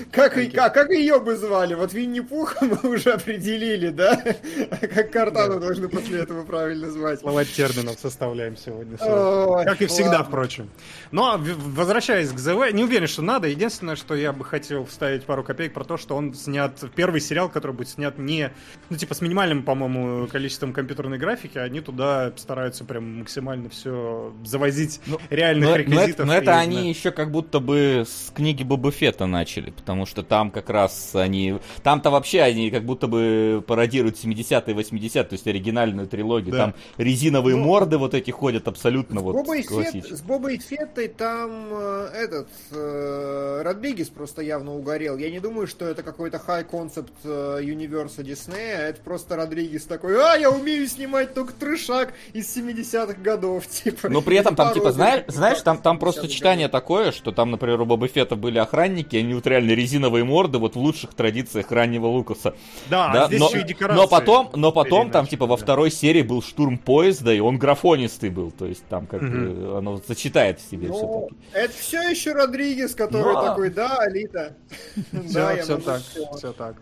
<laughs> как, и- как, как ее бы звали? Вот Винни-Пуха мы уже определили, да? А как Картану должны после этого правильно звать? Слова терминов составляем сегодня. Ой, Как и всегда, ладно. впрочем. Но, в- возвращаясь к ЗВ, не уверен, что надо. Единственное, что я бы хотел вставить пару копеек про то, что он снят... Первый сериал, который будет снят не... Ну, типа, с минимальным, по-моему, количеством компьютерной графики, они туда стараются прям максимально все завозить реальных Но, но это, реквизитов. но это и, они да. еще как будто бы с книги Боба Фетта начали, потому что там как раз они... Там-то вообще они как будто бы пародируют 70-е, 80-е, то есть оригинальную трилогию. Да. Там резиновые Ну, морды вот эти ходят абсолютно С вот Бобой, Фет- с Бобой Феттой там э, этот э, Родригес просто явно угорел. Я не думаю, что это какой-то high concept э, Universe Диснея, а это просто Родригес такой, а, я умею снимать только трешак из 70-х годов, <laughs> типа. Но при этом там, типа, знаешь, знаешь, там, там 70-х просто годов. сочетание такое, что там, например, у Боба Фетта были охранники, они вот реально резиновые морды, вот в лучших традициях раннего Лукаса. Да, Да, а здесь но, еще и декорации. но потом, но потом там, типа, во да. второй серии был штурм поезда, и он графонистый был, то есть там как бы оно сочетает в себе Ну, все-таки. это все еще Родригес, который Но- такой, да, Алита. <laughs> Все, Да, все так, всё». все так.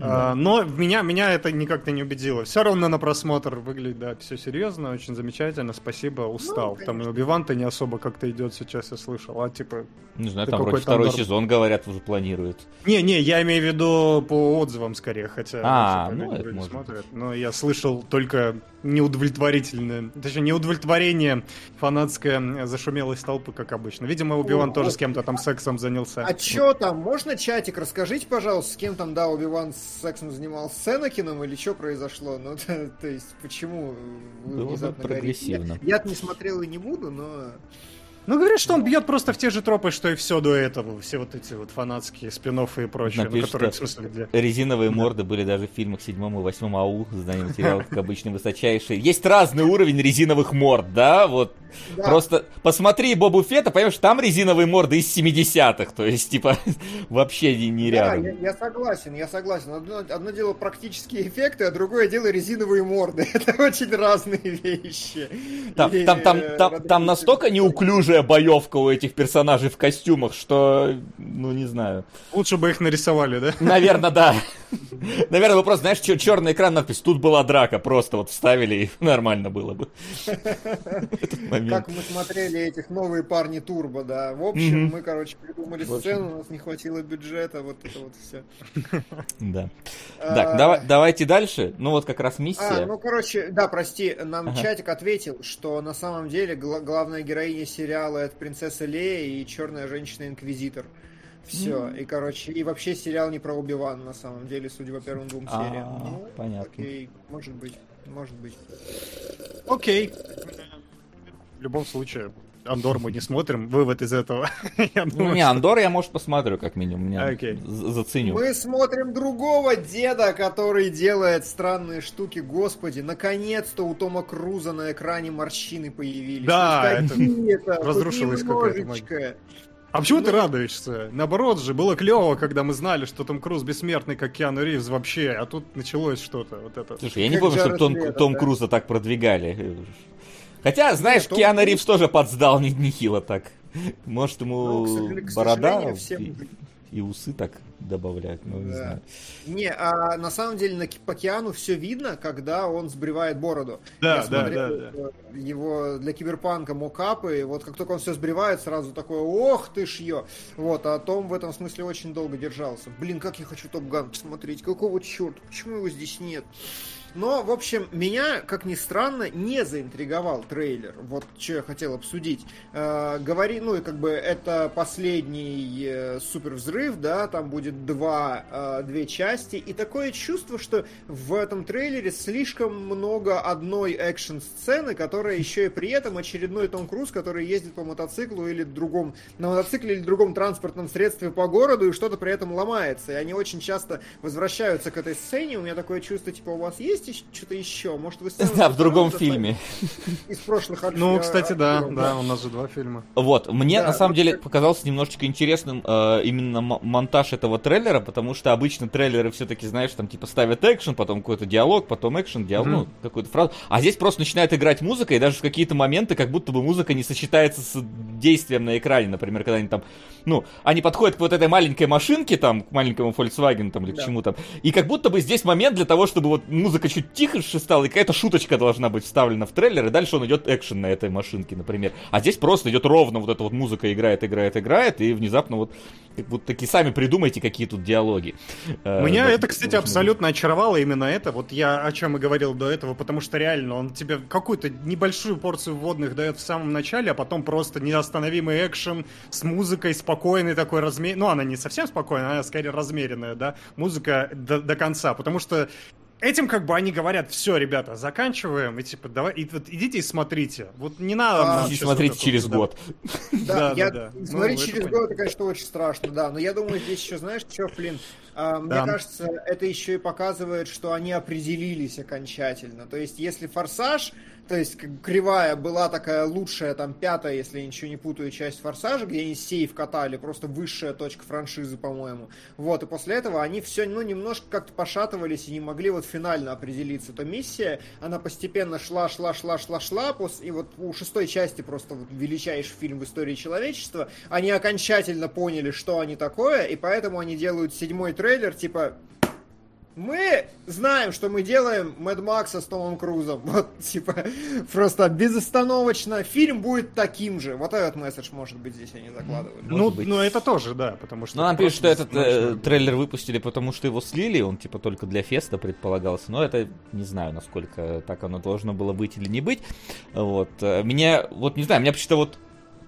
А, но в меня, меня это никак-то не убедило. Все равно на просмотр выглядит, да, все серьезно, очень замечательно, спасибо, устал. там и Убиван-то не особо как-то идет сейчас, я слышал, а типа... Не знаю, Да там вроде второй норм. сезон, говорят, уже планируют. Не-не, я имею в виду по отзывам скорее, хотя... А, ну, это может смотрят. Но я слышал только неудовлетворительное, точнее, неудовлетворение фанатское зашумелось толпы, как обычно. Видимо, Убиван тоже с кем-то там сексом занялся. А чё там? Можно чатик? Расскажите, пожалуйста, с кем там, да, Оби-Ван с сексом занимался? С Энакином или что произошло? Ну, <laughs> то, то есть, почему вы Было бы прогрессивно. Я- Я-то не смотрел и не буду, но... Ну, говорят, что он бьет просто в те же тропы, что и все до этого. Все вот эти вот фанатские спин и прочее. ну, Напишут, которые, что смысле, где... Резиновые морды были даже в фильмах седьмом и восьмом АУ, знание материалов, как обычно, высочайшие. Есть разный уровень резиновых морд, да, вот. Да. Просто посмотри Бобу Фета, поймешь, там резиновые морды из 70-х, то есть, типа, <laughs> вообще не, не Да, рядом. я, я согласен, я согласен. Одно, одно дело практические эффекты, а другое дело резиновые морды. <laughs> Это очень разные вещи. Там, И, там, там, э, там, там настолько неуклюжая боевка у этих персонажей в костюмах, что, ну, не знаю. Лучше бы их нарисовали, да? Наверное, да. Наверное, вы просто, знаешь, черный экран, надпись, тут была драка, просто вот вставили, и <laughs> нормально было бы. Как мы смотрели этих новые парни Турбо, да. В общем, мы, короче, придумали сцену, у нас не хватило бюджета, вот это вот все. Да. Так, давай- давайте дальше. Ну вот как раз А, миссия. ну, короче, да, прости, нам чатик ответил, что на самом деле гла- главная героиня сериала это принцесса Лея и черная женщина-инквизитор. Все, и, короче, и вообще сериал не про Убиван, на самом деле, судя по первым двум А, сериям. Ну, понятно. Окей, может быть, может быть. Окей. В любом случае, Андор мы не смотрим. Вывод из этого. <laughs> Я Ну не, что- Андор я, может, посмотрю как минимум. Меня за- заценю. Мы смотрим другого деда, который делает странные штуки. Господи, наконец-то у Тома Круза на экране морщины появились. Да, какие-то, хоть разрушилась какая-то немножечко. А почему ты Ну- радуешься? Наоборот же, было клево, когда мы знали, что Том Круз бессмертный, как Киану Ривз вообще, а тут началось что-то вот это. Слушай, я не Как помню, чтобы Джаред Том, Том да. Круза так продвигали. Хотя, знаешь, Том Киану Круз- Ривз тоже подсдал не- нехило так. Может, ему Ну, к борода всем- и, и усы так добавлять, ну, не Да. знаю. Не, а на самом деле на по Киану все видно, когда он сбривает бороду. Да, Я да, смотрел, да, э, Его для киберпанка мокапы, и вот как только он все сбривает, сразу такое, ох ты ж ё. Вот, а Том в этом смысле очень долго держался. Блин, как я хочу Топ Ган посмотреть, какого черта, почему его здесь нет? Но, в общем, меня, как ни странно, не заинтриговал трейлер. Вот что я хотел обсудить. Э, говори, ну и как бы это последний э, супер взрыв, да, там будет два, э, две части. И такое чувство, что в этом трейлере слишком много одной экшн-сцены, которая еще и при этом очередной Том Круз, который ездит по мотоциклу или другом, на мотоцикле или другом транспортном средстве по городу, и что-то при этом ломается. И они очень часто возвращаются к этой сцене. У меня такое чувство, типа, у вас есть ещё- что-то еще? Может, вы Да, в другом фильме. Из прошлых Ну, кстати, да, да, у нас же два фильма. Вот, мне на самом деле показался немножечко интересным э, именно монтаж этого трейлера, потому что обычно трейлеры все-таки, знаешь, там типа ставят экшен, потом какой-то диалог, потом экшен, диалог, ну, какую-то фразу. А здесь просто начинает играть музыка, и даже в какие-то моменты как будто бы музыка не сочетается с действием на экране. Например, когда они там, ну, они подходят к вот этой маленькой машинке, там, к маленькому Volkswagen, там, или к чему там, и как будто бы здесь момент для того, чтобы вот музыка чуть тише стала, и какая-то шуточка должна быть вставлена в трейлер, и дальше он идет экшен на этой машинке, например. А здесь просто идет ровно вот эта вот музыка играет, играет, играет, и внезапно вот как будто такие сами придумайте, какие тут диалоги. Э, Меня да, это, кстати, должны быть. абсолютно очаровало именно это. Вот я о чем и говорил до этого, потому что реально он тебе какую-то небольшую порцию вводных дает в самом начале, а потом просто неостановимый экшен с музыкой спокойный такой размер. Ну, она не совсем спокойная, она скорее размеренная, да. Музыка до, до конца, потому что Этим как бы они говорят, все, ребята, заканчиваем, и типа, давай, и вот идите и смотрите. Вот не надо А, нам это через да. год. Да, Да, я, да, да. смотреть Ну, через год, это, конечно, очень страшно, да. Но я думаю, здесь еще, знаешь, что, Флин? А, Мне Да. кажется, это еще и показывает, что они определились окончательно. То есть, если форсаж, то есть как кривая была такая лучшая, там, пятая, если я ничего не путаю, часть форсажа, где они сейф катали, просто высшая точка франшизы, по-моему. Вот, и после этого они все, ну, немножко как-то пошатывались и не могли вот финально определиться. То миссия, она постепенно шла, шла, шла, шла, шла, пос- и вот у шестой части просто вот величайший фильм в истории человечества, они окончательно поняли, что они такое, и поэтому они делают седьмой трейлер, типа, мы знаем, что мы делаем Мэд Макса с Томом Крузом. <laughs> Вот, типа, просто безостановочно. Фильм будет таким же. Вот этот месседж, может быть, здесь они закладывали. Ну, быть. ну, это тоже, да, потому что... Ну, нам пишут, что этот э, трейлер выпустили, потому что его слили, он типа только для феста предполагался, но это не знаю, насколько так оно должно было быть или не быть. Вот. э, Меня, вот не знаю, меня почему-то вот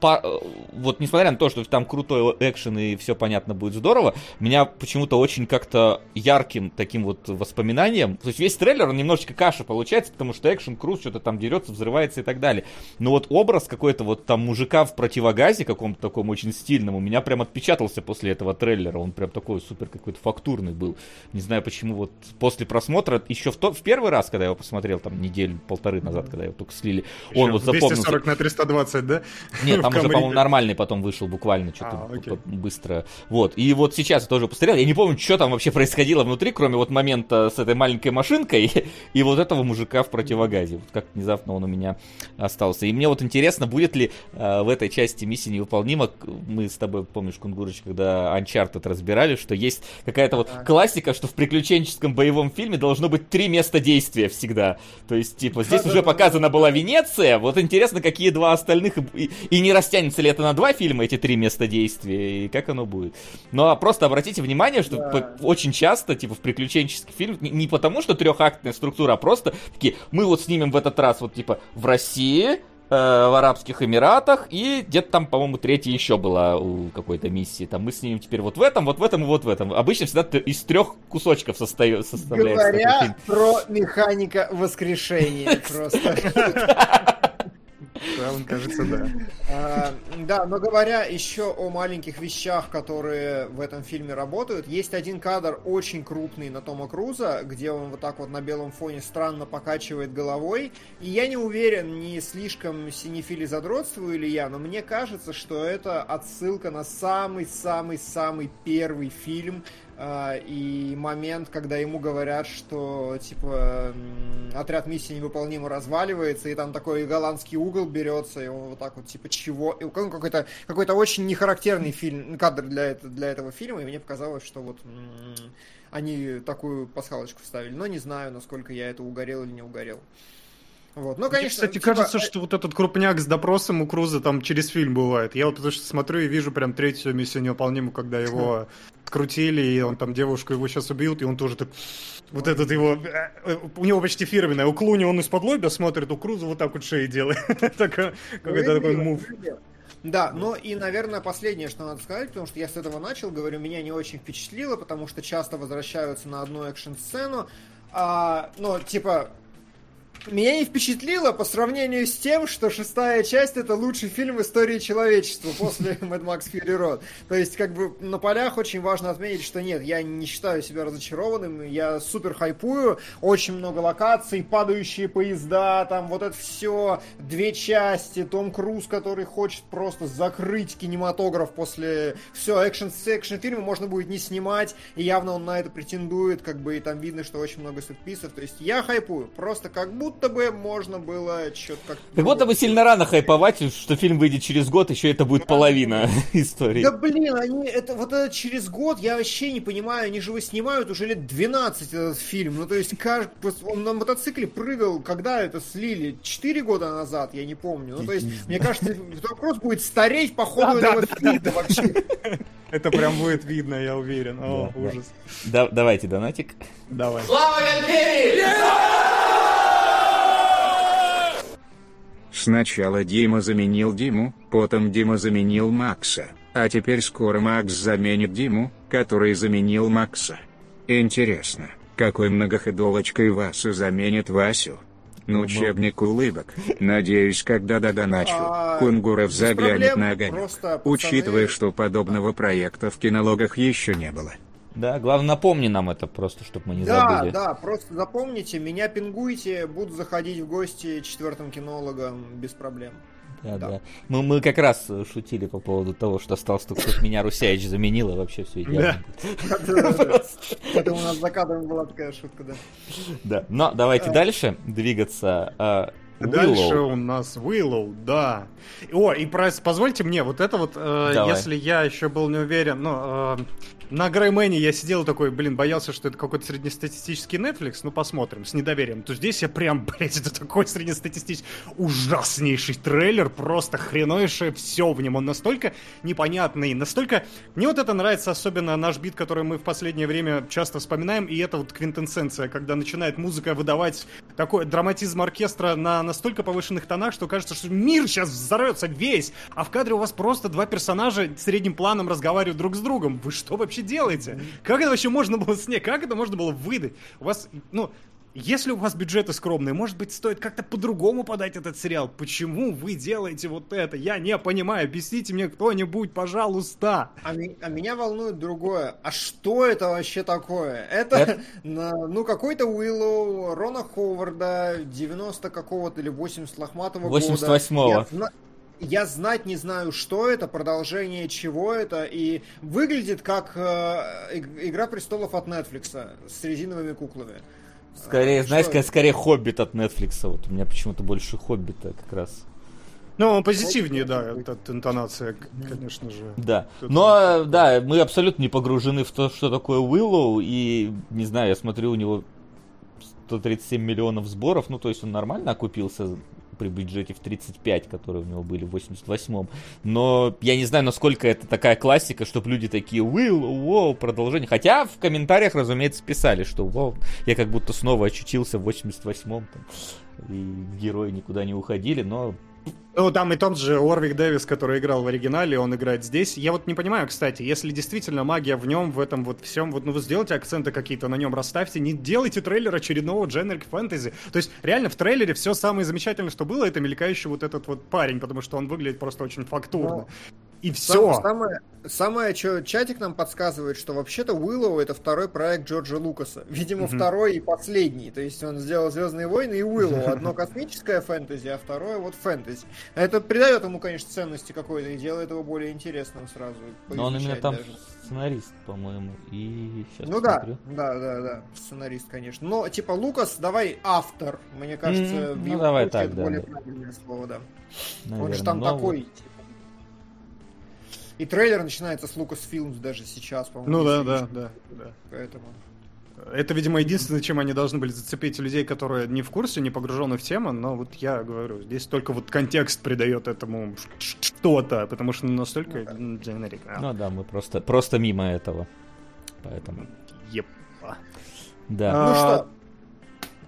по- э, вот несмотря на то, что там крутой экшен и все понятно будет здорово, меня почему-то очень как-то ярким таким вот воспоминанием, то есть весь трейлер, он немножечко каша получается, потому что экшен, круз, что-то там дерется, взрывается и так далее. Но вот образ какой-то вот там мужика в противогазе каком-то таком очень стильном у меня прям отпечатался после этого трейлера, он прям такой супер какой-то фактурный был. Не знаю почему вот после просмотра, еще в, то, в первый раз, когда я его посмотрел, там неделю, полторы назад, когда его только слили, он Ещё вот запомнился. 240 на 320, да? Нет, <laughs> там там уже, по-моему, нормальный потом вышел буквально, что-то а, быстро. Вот, и вот сейчас я тоже посмотрел, я не помню, что там вообще происходило внутри, кроме вот момента с этой маленькой машинкой <laughs> и вот этого мужика в противогазе. Вот как внезапно он у меня остался. И мне вот интересно, будет ли э, в этой части миссии невыполнима, мы с тобой, помнишь, Кунгурыч, когда Uncharted разбирали, что есть какая-то вот классика, что в приключенческом боевом фильме должно быть три места действия всегда. То есть, типа, здесь уже показана была Венеция, вот интересно, какие два остальных, и, и не растянется ли это на два фильма, эти три места действия, и как оно будет. Но ну, а просто обратите внимание, что да. очень часто, типа, в приключенческий фильм, не, не потому, что трехактная структура, а просто такие, мы вот снимем в этот раз, вот, типа, в России, Э, в Арабских Эмиратах, и где-то там, по-моему, третья еще была у какой-то миссии. Там мы с ним теперь вот в этом, вот в этом и вот в этом. Обычно всегда из трех кусочков состав... составляется. Говоря про механика воскрешения <laughs> просто. <laughs> Он кажется, да. А, да, но говоря еще о маленьких вещах, которые в этом фильме работают, есть один кадр очень крупный на Тома Круза, где он вот так вот на белом фоне странно покачивает головой. И я не уверен, не слишком синефили задротствую ли я, но мне кажется, что это отсылка на самый-самый-самый первый фильм и момент, когда ему говорят, что типа отряд миссии невыполнимо разваливается, и там такой голландский угол берется, и он вот так вот типа чего, и какой-то какой-то очень нехарактерный фильм кадр для этого для этого фильма, и мне показалось, что вот они такую пасхалочку вставили, но не знаю, насколько я это угорел или не угорел. Вот. Ну, конечно, Мне, кстати, типа... кажется, что вот этот крупняк с допросом у Круза там через фильм бывает. Я вот потому что смотрю и вижу прям третью миссию невыполнимую, когда его скрутили, и он там девушку его сейчас убьют, и он тоже так... Вот этот его... Э, у него почти фирменное. У Клуни он из-под лобя смотрит, у Круза вот так вот шеи делает. <laughs> Какой-то такой мув. Да, но и, наверное, последнее, что надо сказать, потому что я с этого начал, говорю, меня не очень впечатлило, потому что часто возвращаются на одну экшн-сцену, а, ну, типа, меня не впечатлило по сравнению с тем, что шестая часть это лучший фильм в истории человечества после Mad Max Fury Road. То есть, как бы на полях очень важно отметить, что нет, я не считаю себя разочарованным, я супер хайпую, очень много локаций, падающие поезда, там вот это все, две части, Том Круз, который хочет просто закрыть кинематограф после... Все, экшен, экшен фильмы можно будет не снимать, и явно он на это претендует, как бы, и там видно, что очень много сетписов. То есть я хайпую, просто как будто будто бы можно было что-то как Как будто бы сильно рано хайповать, что фильм выйдет через год, еще это будет половина <laughs> истории. Да блин, они, это, вот это через год, я вообще не понимаю, они же его снимают уже лет 12 этот фильм, ну то есть как, он на мотоцикле прыгал, когда это слили? 4 года назад, я не помню. Ну то есть, мне кажется, этот вопрос будет стареть по ходу этого фильма вообще. Это прям будет видно, я уверен. О, ужас. Давайте, донатик. Давай. Слава империи! Сначала Дима заменил Диму, потом Дима заменил Макса, а теперь скоро Макс заменит Диму, который заменил Макса. Интересно, какой многоходолочкой Васу заменит Васю? Ну, учебник улыбок. Надеюсь, когда додоначу, а, Кунгуров заглянет на огонек, учитывая, что подобного проекта в кинологах еще не было. Да, главное напомни нам это просто, чтобы мы не да, забыли. Да, да, просто запомните, меня пингуйте, буду заходить в гости четвертым кинологом без проблем. Да, да. да. Мы, мы как раз шутили по поводу того, что осталось только что меня Русяич заменил, и вообще все идеально. <laughs> Это у нас за кадром была такая шутка, да. Да, но давайте дальше двигаться. А, Дальше у нас Willow, да. О, и позвольте мне, вот это вот, э, если я еще был не уверен, ну, э, на Греймене я сидел такой, блин, боялся, что это какой-то среднестатистический Netflix, ну посмотрим, с недоверием. То здесь я прям, <laughs> блядь, это такой среднестатистический, ужаснейший трейлер, просто хреновейшее все в нем. Он настолько непонятный, настолько... Мне вот это нравится, особенно наш бит, который мы в последнее время часто вспоминаем, и это вот квинтэссенция, когда начинает музыка выдавать такой драматизм оркестра на настолько повышенных тонах, что кажется, что мир сейчас взорвется весь, а в кадре у вас просто два персонажа средним планом разговаривают друг с другом. Вы что вообще вообще делаете? Как это вообще можно было снять? Как это можно было выдать? У вас, ну, если у вас бюджеты скромные, может быть, стоит как-то по-другому подать этот сериал. Почему вы делаете вот это? Я не понимаю. Объясните мне кто-нибудь, пожалуйста. А, ми- а меня волнует другое. А что это вообще такое? Это, это... <laughs> ну, какой-то Уиллоу, Рона Ховарда, 90 какого-то или 80 лохматого 88 года. 88-го. Я знать не знаю, что это, продолжение чего это, и выглядит как э, Игра престолов от Netflix с резиновыми куклами. Скорее, а, знаешь, это? скорее Хоббит от Netflix. Вот у меня почему-то больше Хоббита как раз. Ну, позитивнее, да, эта интонация, конечно же. Да. Но, да, мы абсолютно не погружены в то, что такое Уиллоу, и, не знаю, я смотрю, у него 137 миллионов сборов, ну, то есть он нормально окупился при бюджете в 35, которые у него были в 88-м. Но я не знаю, насколько это такая классика, чтобы люди такие, Уилл, воу, продолжение. Хотя в комментариях, разумеется, писали, что воу, я как будто снова очутился в 88-м, и герои никуда не уходили, но ну, там и тот же Орвик Дэвис, который играл в оригинале, он играет здесь. Я вот не понимаю, кстати, если действительно магия в нем, в этом вот всем, вот, ну, вы сделайте акценты какие-то на нем, расставьте, не делайте трейлер очередного дженерик фэнтези. То есть, реально, в трейлере все самое замечательное, что было, это мелькающий вот этот вот парень, потому что он выглядит просто очень фактурно. И все. Самое, самое, что чатик нам подсказывает, что вообще-то Уиллоу это второй проект Джорджа Лукаса. <laughs> Видимо, mm-hmm. второй и последний. То есть он сделал Звездные войны и Уиллоу. <laughs> Одно космическое фэнтези, а второе вот фэнтези. Это придает ему, конечно, ценности какой-то и делает его более интересным сразу. Но он именно там даже. сценарист, по-моему. И сейчас Ну посмотрю. да, да, да, да. Сценарист, конечно. Но типа Лукас, давай автор. Мне кажется, mm-hmm. ну, давай так, да, более да. правильное слово, да. Наверное, он же там такой. Вот и трейлер начинается с Лукас Films даже сейчас, по-моему. Ну да, да, да, да. Поэтому. Это, видимо, единственное, чем они должны были зацепить людей, которые не в курсе, не погружены в тему, но вот я говорю, здесь только вот контекст придает этому что-то, потому что настолько ну, да. дженерик. Ну да, мы просто, просто мимо этого. Поэтому. Еп. Да. А, ну что,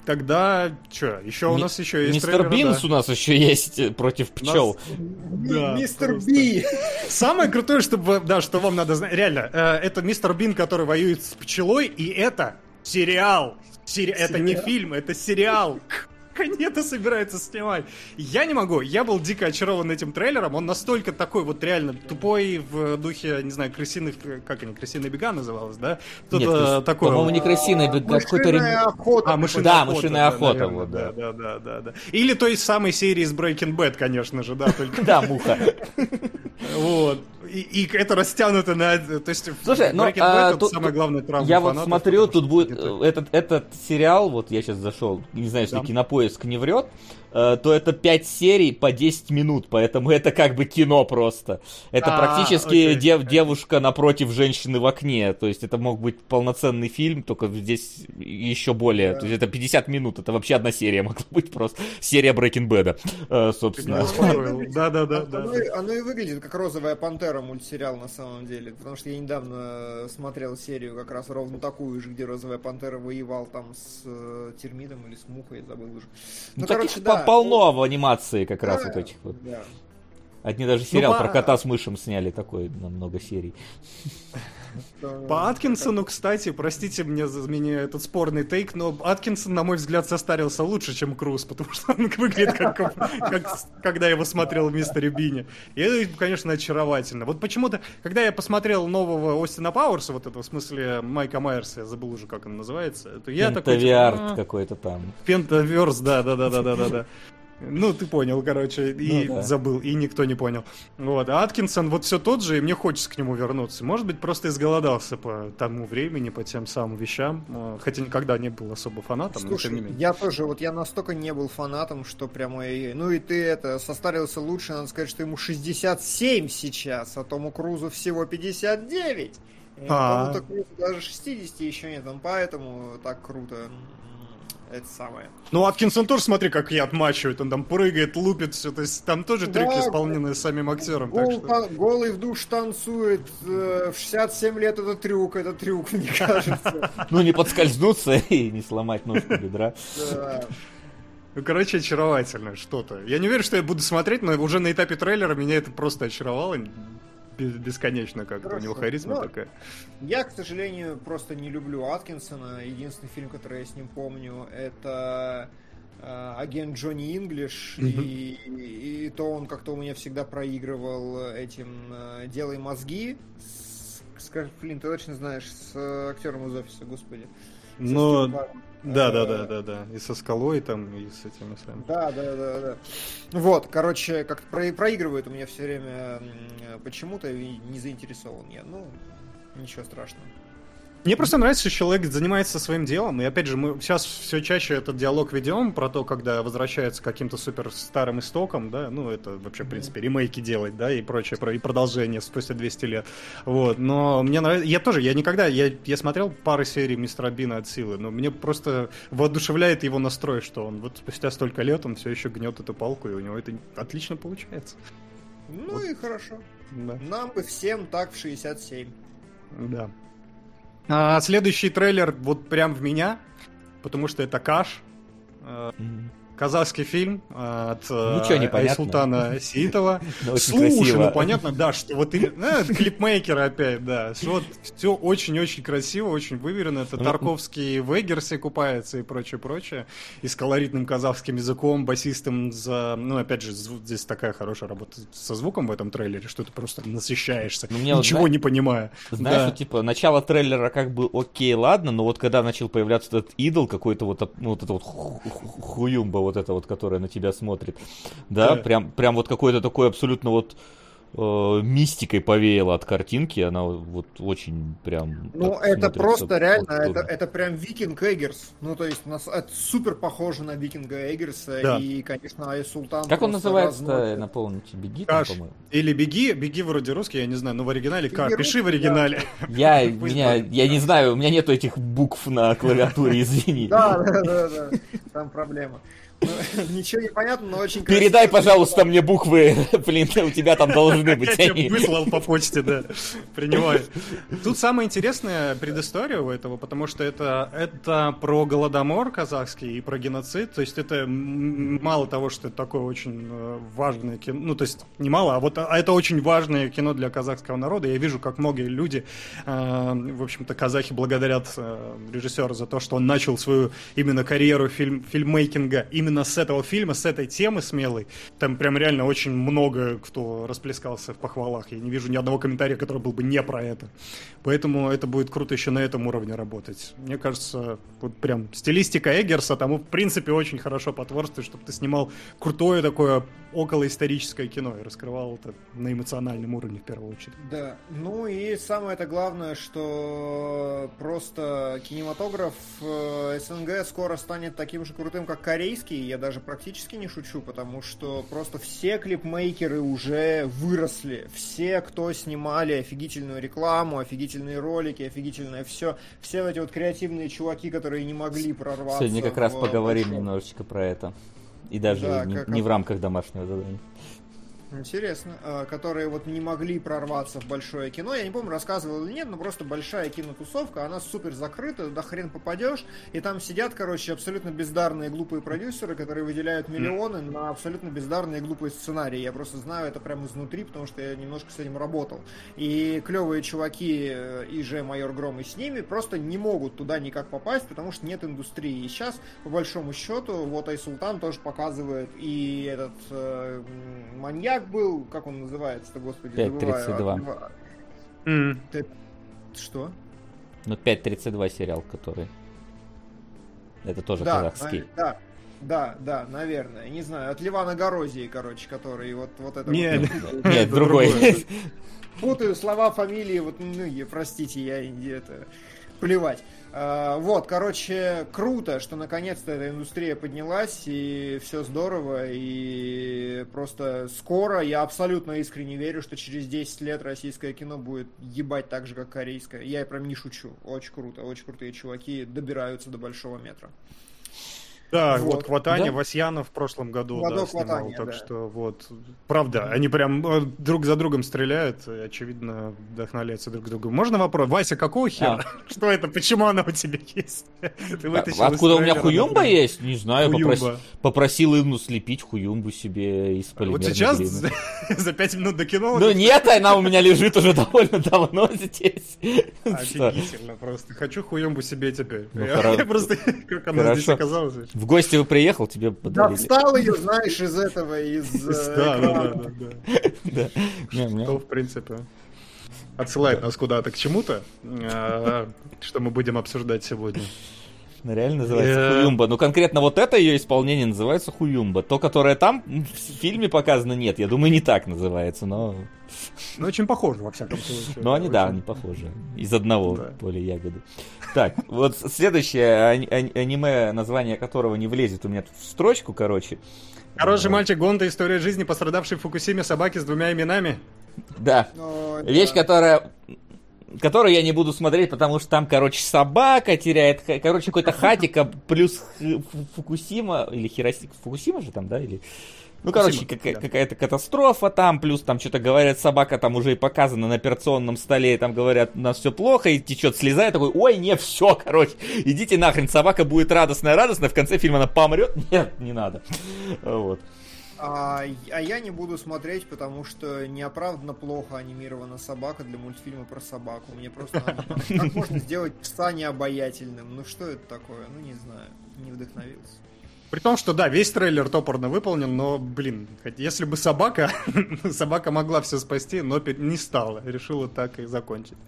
Тогда что, еще у нас еще есть Мистер Бинс у нас еще есть э, против пчел. Мистер Би. Самое крутое, чтобы, да, что вам надо знать, реально, э, это мистер Бин, который воюет с пчелой, и это сериал. Это не фильм, это сериал они это собираются снимать. Я не могу. Я был дико очарован этим трейлером. Он настолько такой вот реально тупой в духе, не знаю, крысиных... Как они, крысиные бега называлось, да? Что-то такое. По-моему, не крысиные бега, какой-то... охота. А, мышиная да, охота. мышиная охота, да, вот, да. Да, да, да, да. Или той самой серии из Breaking Bad, конечно же, да, только... <laughs> Да, муха. <laughs> Вот. И, и это растянуто на... То есть Слушай, ну, а, тут, самая главная травма Я вот смотрю, тут будет этот, этот сериал, вот я сейчас зашел, не знаю, если да. кинопоиск не врет, Э, то это 5 серий по 10 минут, поэтому это как бы кино просто. Это а, практически окей, дев, девушка напротив женщины в окне, то есть это мог быть полноценный фильм, только здесь еще более, да. то есть это 50 минут, это вообще одна серия могла быть просто, серия Breaking Bad, э, собственно. Да, да, да. Оно и выглядит как «Розовая пантера» мультсериал на самом деле, потому что я недавно смотрел серию как раз ровно такую же, где «Розовая пантера» воевал там с э, термитом или с мухой, я забыл уже. Ну, ну короче, да полно в анимации как раз вот этих вот. Одни даже сериал ну, про кота с мышем сняли такой на много серий. По Аткинсону, кстати, простите мне за меня этот спорный тейк, но Аткинсон, на мой взгляд, состарился лучше, чем Круз, потому что он <laughs> выглядит как, как когда я его смотрел в Мистере Бине. И это, конечно, очаровательно. Вот почему-то, когда я посмотрел нового Остина Пауэрса, вот этого, в смысле Майка Майерса, я забыл уже, как он называется, то я такой... Пентавиард типа, какой-то там. Пентаверс, да-да-да-да-да-да. Ну, ты понял, короче, и ну, да. забыл, и никто не понял. Вот, а Аткинсон вот все тот же, и мне хочется к нему вернуться. Может быть, просто изголодался по тому времени, по тем самым вещам, а, хотя никогда не был особо фанатом, Слушай, но тем не менее. я тоже, вот я настолько не был фанатом, что прямо... Ну и ты это, состарился лучше, надо сказать, что ему 67 сейчас, а Тому Крузу всего 59. А, Кому-то Крузу даже 60 еще нет, он поэтому так круто это самое. Ну, Аткинсон тоже, смотри, как я отмачивает, он там прыгает, лупит все, то есть там тоже да, трюки, исполненные самим актером. Гол, что... Голый в душ танцует, э, в 67 лет это трюк, это трюк, <laughs> мне кажется. Ну, не подскользнуться <laughs> и не сломать ножку бедра. Ну, короче, очаровательно что-то. Я не уверен, что я буду смотреть, но уже на этапе трейлера меня это просто очаровало бесконечно как-то. У него харизма ну, такая. Я, к сожалению, просто не люблю Аткинсона. Единственный фильм, который я с ним помню, это э, агент Джонни Инглиш, и, и, и то он как-то у меня всегда проигрывал этим э, «Делай мозги». С, с, ты точно знаешь, с актером из офиса, господи. Но... Да, да, да, да, да. И со скалой там, и с этими самыми. Да, да, да, да. Вот, короче, как-то про проигрывает у меня все время почему-то и не заинтересован я. Ну, ничего страшного. Мне просто нравится, что человек занимается своим делом. И опять же, мы сейчас все чаще этот диалог ведем про то, когда возвращается к каким-то супер старым истокам, да, ну, это вообще, в принципе, ремейки делать, да, и прочее, и продолжение спустя 200 лет. Вот, но мне нравится, я тоже, я никогда, я, я смотрел пары серий Мистера Бина от силы, но мне просто воодушевляет его настрой, что он вот спустя столько лет он все еще гнет эту палку, и у него это отлично получается. Ну вот. и хорошо. Да. Нам бы всем так в 67. Да. А, следующий трейлер вот прям в меня, потому что это каш. Mm-hmm казахский фильм э, от э, Ничего не понятно. Султана Сиитова. <laughs> Слушай, ну понятно, да, что вот именно ну, клипмейкер опять, да. Вот все очень-очень красиво, очень выверено. Это ну, Тарковский в Эггерсе купается и прочее, прочее. И с колоритным казахским языком, басистом за... Ну, опять же, здесь такая хорошая работа со звуком в этом трейлере, что ты просто насыщаешься, ну, ничего не понимая. Знаешь, что, типа, начало трейлера как бы окей, ладно, но вот когда начал появляться этот идол какой-то вот, ну, вот это вот хуюмба вот эта вот, которая на тебя смотрит. Да, да. прям, прям вот какой-то такой абсолютно вот э, мистикой повеяло от картинки, она вот очень прям... Ну, это просто реально, это, это прям Викинг Эггерс. Ну, то есть, нас, это супер похоже на Викинга Эггерса, да. и, конечно, Ай Султан... Как он называется, напомните, Беги, Каш. Там, Или Беги, Беги вроде русский, я не знаю, но в оригинале Каш. Пиши в оригинале. <laughs> Я, меня, я не знаю, у меня нету этих букв на клавиатуре, извини. Да, да, да, да, там проблема. <laughs> Ничего не понятно, но очень Передай, пожалуйста, мне буквы, <laughs> блин, у тебя там должны <laughs> быть. Я тебе выслал по почте, да. Принимаю. Тут самое интересное предыстория у этого, потому что это, это про голодомор казахский и про геноцид. То есть это мало того, что это такое очень э, важное кино. Ну, то есть не мало, а вот а это очень важное кино для казахского народа. Я вижу, как многие люди, э, в общем-то, казахи благодарят э, режиссера за то, что он начал свою именно карьеру фильм, фильммейкинга именно именно с этого фильма, с этой темы смелой, там прям реально очень много кто расплескался в похвалах. Я не вижу ни одного комментария, который был бы не про это. Поэтому это будет круто еще на этом уровне работать. Мне кажется, вот прям стилистика Эггерса тому, в принципе, очень хорошо потворствует, чтобы ты снимал крутое такое околоисторическое кино и раскрывал это на эмоциональном уровне в первую очередь. Да, ну и самое это главное, что просто кинематограф э, СНГ скоро станет таким же крутым, как корейский, я даже практически не шучу, потому что просто все клипмейкеры уже выросли, все, кто снимали офигительную рекламу, офигительные ролики, офигительное все, все эти вот креативные чуваки, которые не могли прорваться. Сегодня как раз поговорим большом... немножечко про это. И даже да, не, как... не в рамках домашнего задания. Интересно. А, которые вот не могли прорваться в большое кино. Я не помню, рассказывал или нет, но просто большая кинотусовка, она супер закрыта, до хрен попадешь, и там сидят, короче, абсолютно бездарные глупые продюсеры, которые выделяют миллионы на абсолютно бездарные глупые сценарии. Я просто знаю это прямо изнутри, потому что я немножко с этим работал. И клевые чуваки, э, и же майор Гром, и с ними просто не могут туда никак попасть, потому что нет индустрии. И сейчас, по большому счету, вот Айсултан тоже показывает, и этот э, маньяк был, как он называется-то, господи, 5.32. Mm. Что? Ну, 5.32 сериал, который... Это тоже да, казахский. Да, да, да, наверное. Не знаю, от Ливана Горозии, короче, который вот, вот это... Нет, вот, <laughs> нет, другой. Путаю слова, фамилии, вот, ну, простите, я это... Плевать. А, вот, короче, круто, что наконец-то эта индустрия поднялась, и все здорово, и просто скоро, я абсолютно искренне верю, что через 10 лет российское кино будет ебать так же, как корейское. Я прям не шучу. Очень круто, очень крутые чуваки добираются до большого метра. Да, вот, вот Кватани, да? Васьянов в прошлом году да, снимал, Кватани, так да. что вот, правда, они прям э, друг за другом стреляют, и, очевидно, вдохновляются друг друга. Можно вопрос? Вася, какого хера? А. <laughs> Что это? Почему она у тебя есть? <laughs> Ты а, откуда у меня хуюмба есть? Не знаю, попроси, попросил Инну слепить хуюмбу себе из полимерной Вот сейчас <laughs> за пять минут до кино? Ну нет, она у меня лежит уже довольно давно здесь. Офигительно просто. Хочу хуюмбу себе теперь. Ну, Я просто, как она здесь оказалась в гости вы приехал, тебе подарили. Да, встал ее, знаешь, из этого, из <laughs> э, Да, да, да, да. <laughs> Что, в принципе, отсылает нас куда-то к чему-то, а, что мы будем обсуждать сегодня. Она реально называется Хуюмба. Ну, конкретно вот это ее исполнение называется Хуюмба. То, которое там в фильме показано, нет. Я думаю, не так называется, но... Ну, очень похоже, во всяком случае. Ну, они, да, они похожи. Из одного поля ягоды. Так, вот следующее аниме, название которого не влезет у меня тут в строчку, короче. Хороший мальчик Гонда. История жизни пострадавшей в Фукусиме собаки с двумя именами. Да. Вещь, которая которую я не буду смотреть, потому что там, короче, собака теряет, короче, какой-то <laughs> хатика плюс Фукусима, или Хиросима, Фукусима же там, да, или... Ну, короче, какая- да. какая-то катастрофа там, плюс там что-то говорят, собака там уже и показана на операционном столе, и там говорят, у нас все плохо, и течет слеза, и такой, ой, не, все, короче, идите нахрен, собака будет радостная-радостная, в конце фильма она помрет, <laughs> нет, не надо. Вот. А, а я не буду смотреть, потому что неоправданно плохо анимирована собака для мультфильма про собаку. Мне просто <laughs> как можно сделать пса необаятельным? Ну что это такое? Ну не знаю, не вдохновился. При том, что да, весь трейлер топорно выполнен, но, блин, если бы собака, <laughs> собака могла все спасти, но не стала, решила так и закончить.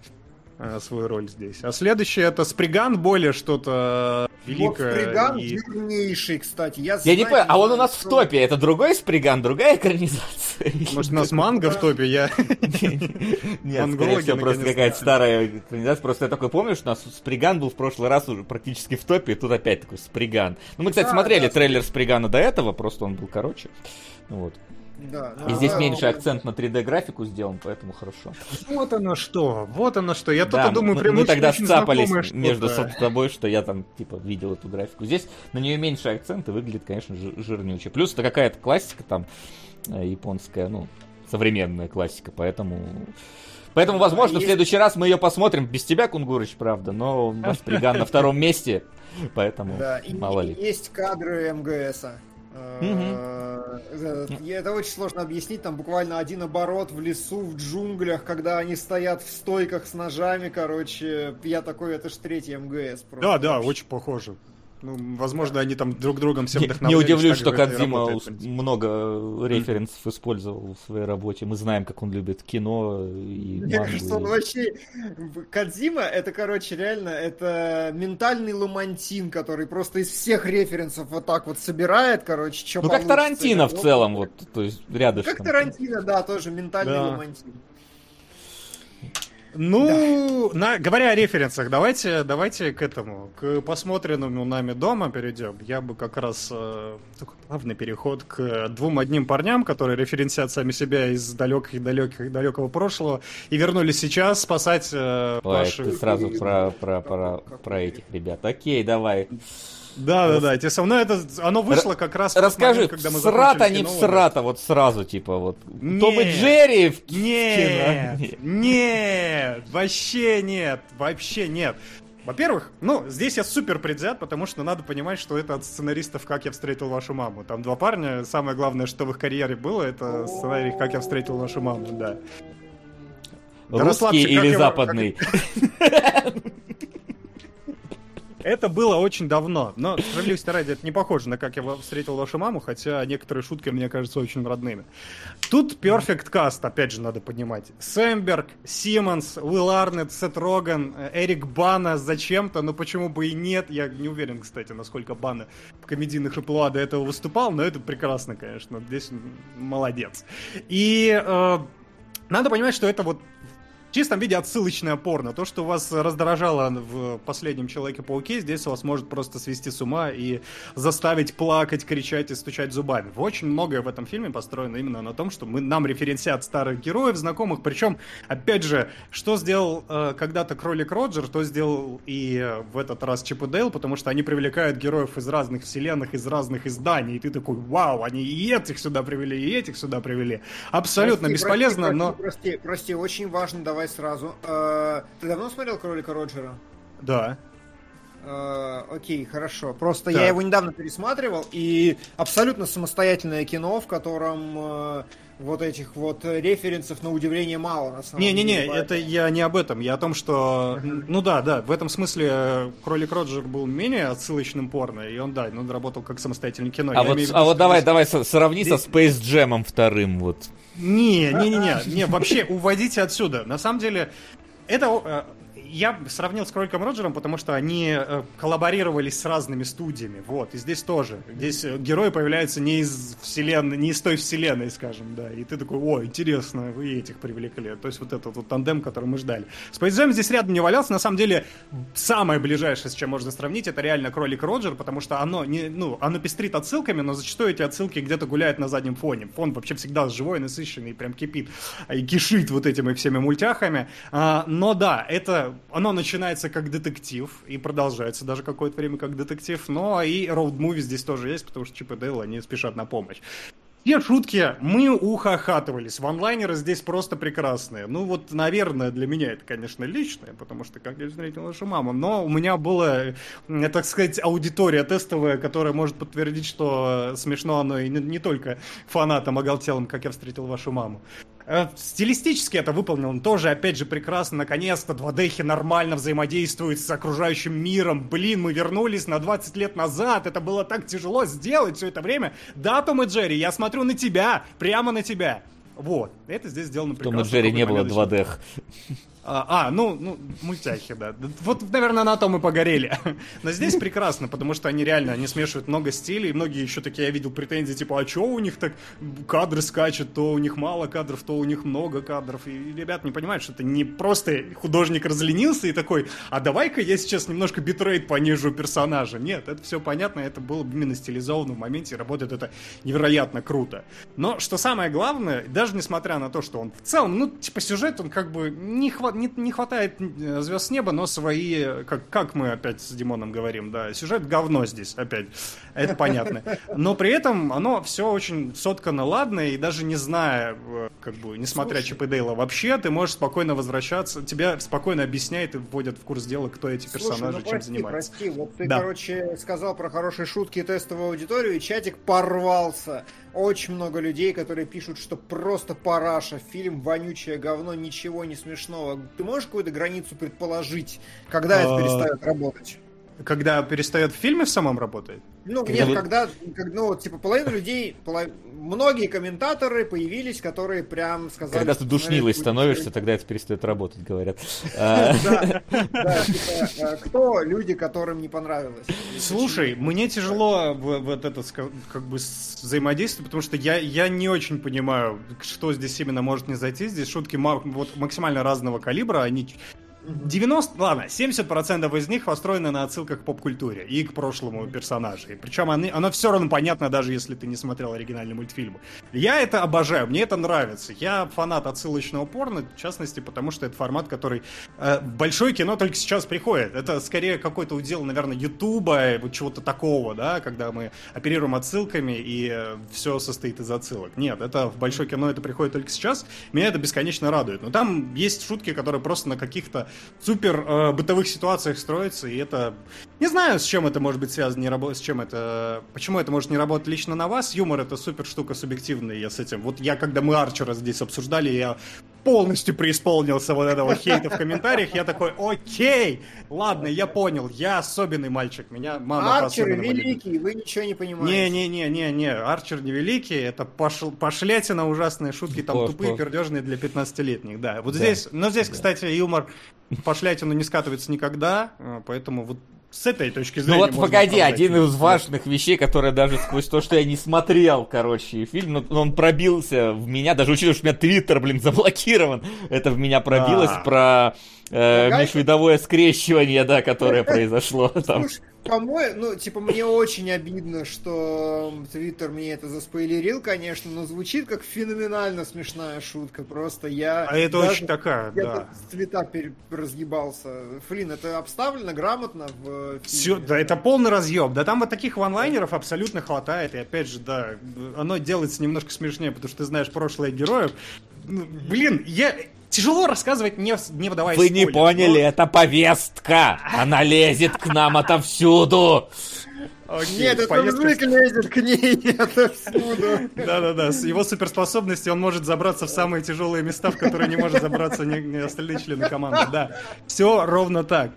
Э, свою роль здесь. А следующее это Сприган, более что-то великое. Вот Сприган и... вернейший, кстати. Я, я знаю, не понимаю, а он у нас что... в топе. Это другой Сприган, другая экранизация? <laughs> Может, у нас манга в топе? Я... <laughs> Нет, скорее всего, просто какая-то старая экранизация. Просто я такой помню, что у нас Сприган был в прошлый раз уже практически в топе, и тут опять такой Сприган. Ну, мы, кстати, смотрели трейлер Спригана до этого, просто он был короче. Вот. Да, и здесь да, меньше акцент на 3D-графику сделан, поэтому хорошо. Вот оно что, вот оно что. Я да, думаю, мы, мы тогда сцапались между собой, что я там, типа, видел эту графику. Здесь на нее меньше акцента, выглядит, конечно, жирнюче. Плюс это какая-то классика там э, японская, ну, современная классика, поэтому... Поэтому, возможно, в следующий раз мы ее посмотрим без тебя, Кунгурыч, правда, но у нас Приган на втором месте, поэтому мало ли. Есть кадры МГСа. Угу. Это очень сложно объяснить. Там буквально один оборот в лесу, в джунглях, когда они стоят в стойках с ножами, короче. Я такой, это ж третий МГС. Просто. Да, да, очень похоже. Ну, возможно, они там друг другом все вдохновлялись. Не удивлюсь, что Кадзима много референсов использовал в своей работе. Мы знаем, как он любит кино и Мне кажется, он вообще... Кадзима, это, короче, реально, это ментальный ламантин, который просто из всех референсов вот так вот собирает, короче, что Ну, как Тарантино в целом, вот, то есть рядышком. Как Тарантино, да, тоже ментальный да. ламантин. Ну, да. на, говоря о референсах, давайте, давайте к этому, к посмотренному нами дома перейдем. Я бы как раз э, такой плавный переход к двум одним парням, которые референсят сами себя из далеких, далеких, далекого прошлого и вернулись сейчас спасать э, Ой, ваших... ты сразу про, про, про, про этих ребят. Окей, давай. Да, да, да. Те со мной это оно вышло как раз. Расскажи, когда мы срата, не в срата, вот сразу типа вот. Том и Джерри в нет. Нет, вообще нет, вообще нет. Во-первых, ну, здесь я супер предвзят, потому что надо понимать, что это от сценаристов «Как я встретил вашу маму». Там два парня, самое главное, что в их карьере было, это сценарий «Как я встретил вашу маму», да. Русский или западный? <laughs> Это было очень давно, но, справедливости ради, это не похоже на «Как я встретил вашу маму», хотя некоторые шутки мне кажутся очень родными. Тут Perfect Cast, опять же, надо понимать. Сэмберг, Симмонс, Уилл Арнет, Сет Роган, Эрик Бана зачем-то, но почему бы и нет. Я не уверен, кстати, насколько Бана в комедийных амплуа до этого выступал, но это прекрасно, конечно. Здесь молодец. И э, надо понимать, что это вот в чистом виде отсылочное порно. То, что вас раздражало в последнем Человеке-пауке, здесь вас может просто свести с ума и заставить плакать, кричать и стучать зубами. Очень многое в этом фильме построено именно на том, что мы, нам референсят старых героев, знакомых. Причем, опять же, что сделал э, когда-то Кролик Роджер, то сделал и э, в этот раз Чип и Дейл, потому что они привлекают героев из разных вселенных, из разных изданий. И ты такой, вау, они и этих сюда привели, и этих сюда привели. Абсолютно прости, бесполезно, прости, но... Прости, прости, очень важно, давай давай сразу. Э, ты давно смотрел кролика Роджера? Да. Э, окей, хорошо. Просто я его недавно пересматривал, и абсолютно самостоятельное кино, в котором э, вот этих вот референсов на удивление мало, на самом не, деле. Не-не-не, это я не об этом. Я о том, что... Ну да, да, в этом смысле э, Кролик Роджер был менее отсылочным порно, и он, да, он работал как самостоятельное кино. А я вот, а вот давай, давай, сравни Здесь... со Space Jam вторым, вот. Не, не, не, не, не, вообще уводите отсюда. На самом деле, это я сравнил с Кроликом Роджером, потому что они э, коллаборировались с разными студиями. Вот, и здесь тоже. Здесь э, герои появляются не из вселенной, не из той вселенной, скажем, да. И ты такой, о, интересно, вы этих привлекли. То есть вот этот вот тандем, который мы ждали. Space Jam здесь рядом не валялся. На самом деле, самое ближайшее, с чем можно сравнить, это реально Кролик Роджер, потому что оно, не, ну, оно пестрит отсылками, но зачастую эти отсылки где-то гуляют на заднем фоне. Фон вообще всегда живой, насыщенный, прям кипит и кишит вот этими всеми мультяхами. А, но да, это оно начинается как детектив и продолжается даже какое-то время как детектив, но и роуд-муви здесь тоже есть, потому что Чип и Дейл, они спешат на помощь. Все шутки мы ухахатывались. Ванлайнеры здесь просто прекрасные. Ну вот, наверное, для меня это, конечно, личное, потому что как я встретил вашу маму. Но у меня была, так сказать, аудитория тестовая, которая может подтвердить, что смешно оно и не, не только фанатам оголтелым, как я встретил вашу маму. Э, стилистически это выполнено тоже, опять же, прекрасно. Наконец-то 2D нормально взаимодействует с окружающим миром. Блин, мы вернулись на 20 лет назад. Это было так тяжело сделать все это время. Да, Том и Джерри, я смотрю на тебя, прямо на тебя. Вот, это здесь сделано прекрасно. Том и Джерри не было 2D. А, а, ну, ну, мультяхи, да. Вот, наверное, на том и погорели. <laughs> Но здесь прекрасно, потому что они реально, они смешивают много стилей, многие еще такие, я видел претензии, типа, а что у них так кадры скачут, то у них мало кадров, то у них много кадров. И ребят не понимают, что это не просто художник разленился и такой, а давай-ка я сейчас немножко битрейт понижу персонажа. Нет, это все понятно, это было именно стилизовано в моменте, работает это невероятно круто. Но, что самое главное, даже несмотря на то, что он в целом, ну, типа, сюжет, он как бы не хватает не, не хватает э, звезд с неба, но свои, как, как мы опять с Димоном говорим, да, сюжет говно здесь опять, это понятно. Но при этом оно все очень соткано ладно, и даже не зная, э, как бы, несмотря Чип и Дейла вообще, ты можешь спокойно возвращаться, тебя спокойно объясняет и вводят в курс дела, кто эти персонажи, Слушай, ну, чем прости, занимаются. Прости, вот ты, да. короче, сказал про хорошие шутки и тестовую аудиторию, и чатик порвался очень много людей, которые пишут, что просто параша, фильм вонючее говно, ничего не смешного. Ты можешь какую-то границу предположить, когда это а, перестает работать? Когда перестает в фильме в самом работать? Ну, когда нет, вы... когда, как, ну, типа, половина людей, полов... многие комментаторы появились, которые прям сказали... Когда ты душнилой становишься, тогда это перестает работать, говорят. Да, да, типа, а, кто люди, которым не понравилось? Слушай, мне тяжело вот это, как бы, взаимодействовать, потому что я, я не очень понимаю, что здесь именно может не зайти. Здесь шутки вот максимально разного калибра, они 90, ладно, 70% из них построены на отсылках к поп-культуре и к прошлому персонажу. И причем они, оно все равно понятно, даже если ты не смотрел оригинальный мультфильм. Я это обожаю, мне это нравится. Я фанат отсылочного порно, в частности, потому что это формат, который э, в большое кино только сейчас приходит. Это скорее какой-то удел, наверное, Ютуба, вот чего-то такого, да, когда мы оперируем отсылками и э, все состоит из отсылок. Нет, это в большое кино это приходит только сейчас. Меня это бесконечно радует. Но там есть шутки, которые просто на каких-то супер э, бытовых ситуациях строится, и это... Не знаю, с чем это может быть связано, не работать, с чем это... Почему это может не работать лично на вас? Юмор — это супер штука субъективная, я с этим... Вот я, когда мы Арчера здесь обсуждали, я полностью преисполнился вот этого хейта в комментариях, я такой, окей, ладно, я понял, я особенный мальчик, меня мама Арчер великий, любит. вы ничего не понимаете. Не-не-не-не, Арчер не великий, это пошл, пошлятина, ужасные шутки, там Пош, тупые, пердежные для 15-летних, да. Вот да. здесь, но здесь, да. кстати, юмор пошлятину не скатывается никогда, э, поэтому вот с этой точки зрения. Ну вот погоди, один из важных вещей, который даже сквозь то, что я не смотрел, короче, фильм, но он пробился в меня, даже учитывая, что у меня твиттер, блин, заблокирован, это в меня пробилось а. про э, межвидовое скрещивание, да, которое <laughs> произошло там. По-моему, ну, типа, мне очень обидно, что Твиттер мне это заспойлерил, конечно, но звучит как феноменально смешная шутка. Просто я... А это даже, очень такая, я да. с твита пер- разъебался. Флин, это обставлено грамотно в Все, да, это полный разъеб. Да там вот таких ванлайнеров абсолютно хватает. И опять же, да, оно делается немножко смешнее, потому что ты знаешь прошлое героев. Ну, блин, я, Тяжело рассказывать, не, не выдавая Вы не поняли, но... это повестка. Она лезет к нам отовсюду. Окей, Нет, это мужик лезет к ней <laughs> отовсюду. Да-да-да, с его суперспособностью он может забраться в самые тяжелые места, в которые не может забраться ни, ни остальные члены команды. Да, все ровно так.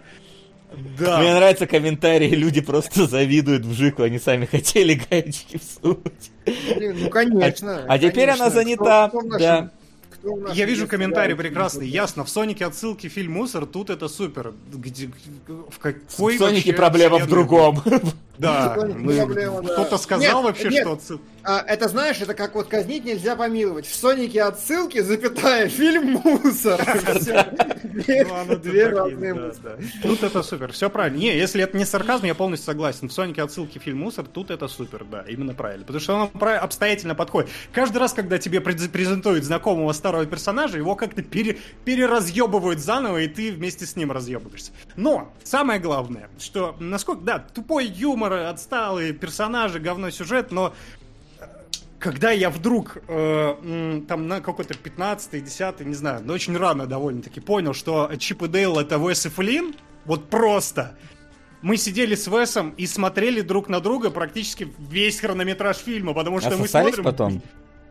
Да. Мне нравятся комментарии, люди просто завидуют в Жику, они сами хотели гаечки всунуть. ну конечно. А, а теперь она занята. Кто, кто да Я вижу комментарий прекрасный. Ясно, в Сонике отсылки фильм «Мусор», тут это супер. Где, в какой В Сонике проблема в другом. <laughs> Да, кто-то сказал вообще, что отсылка. А, это знаешь, это как вот казнить нельзя помиловать. В Сонике отсылки, запятая, фильм мусор. <laughs> Ну, две разные Тут это супер, все правильно. Не, если это не сарказм, я полностью согласен. В Сонике отсылки фильм мусор, тут это супер, да, именно правильно. Потому что он обстоятельно подходит. Каждый раз, когда тебе презентуют знакомого старого персонажа, его как-то пере, переразъебывают заново, и ты вместе с ним разъебываешься. Но самое главное, что насколько, да, тупой юмор, отсталые персонажи, говно сюжет, но когда я вдруг э, там на какой-то 15 10 не знаю, но очень рано довольно-таки понял, что Чип и Дейл это Вес и Флинн, вот просто. Мы сидели с Весом и смотрели друг на друга практически весь хронометраж фильма, потому что а мы смотрим... потом?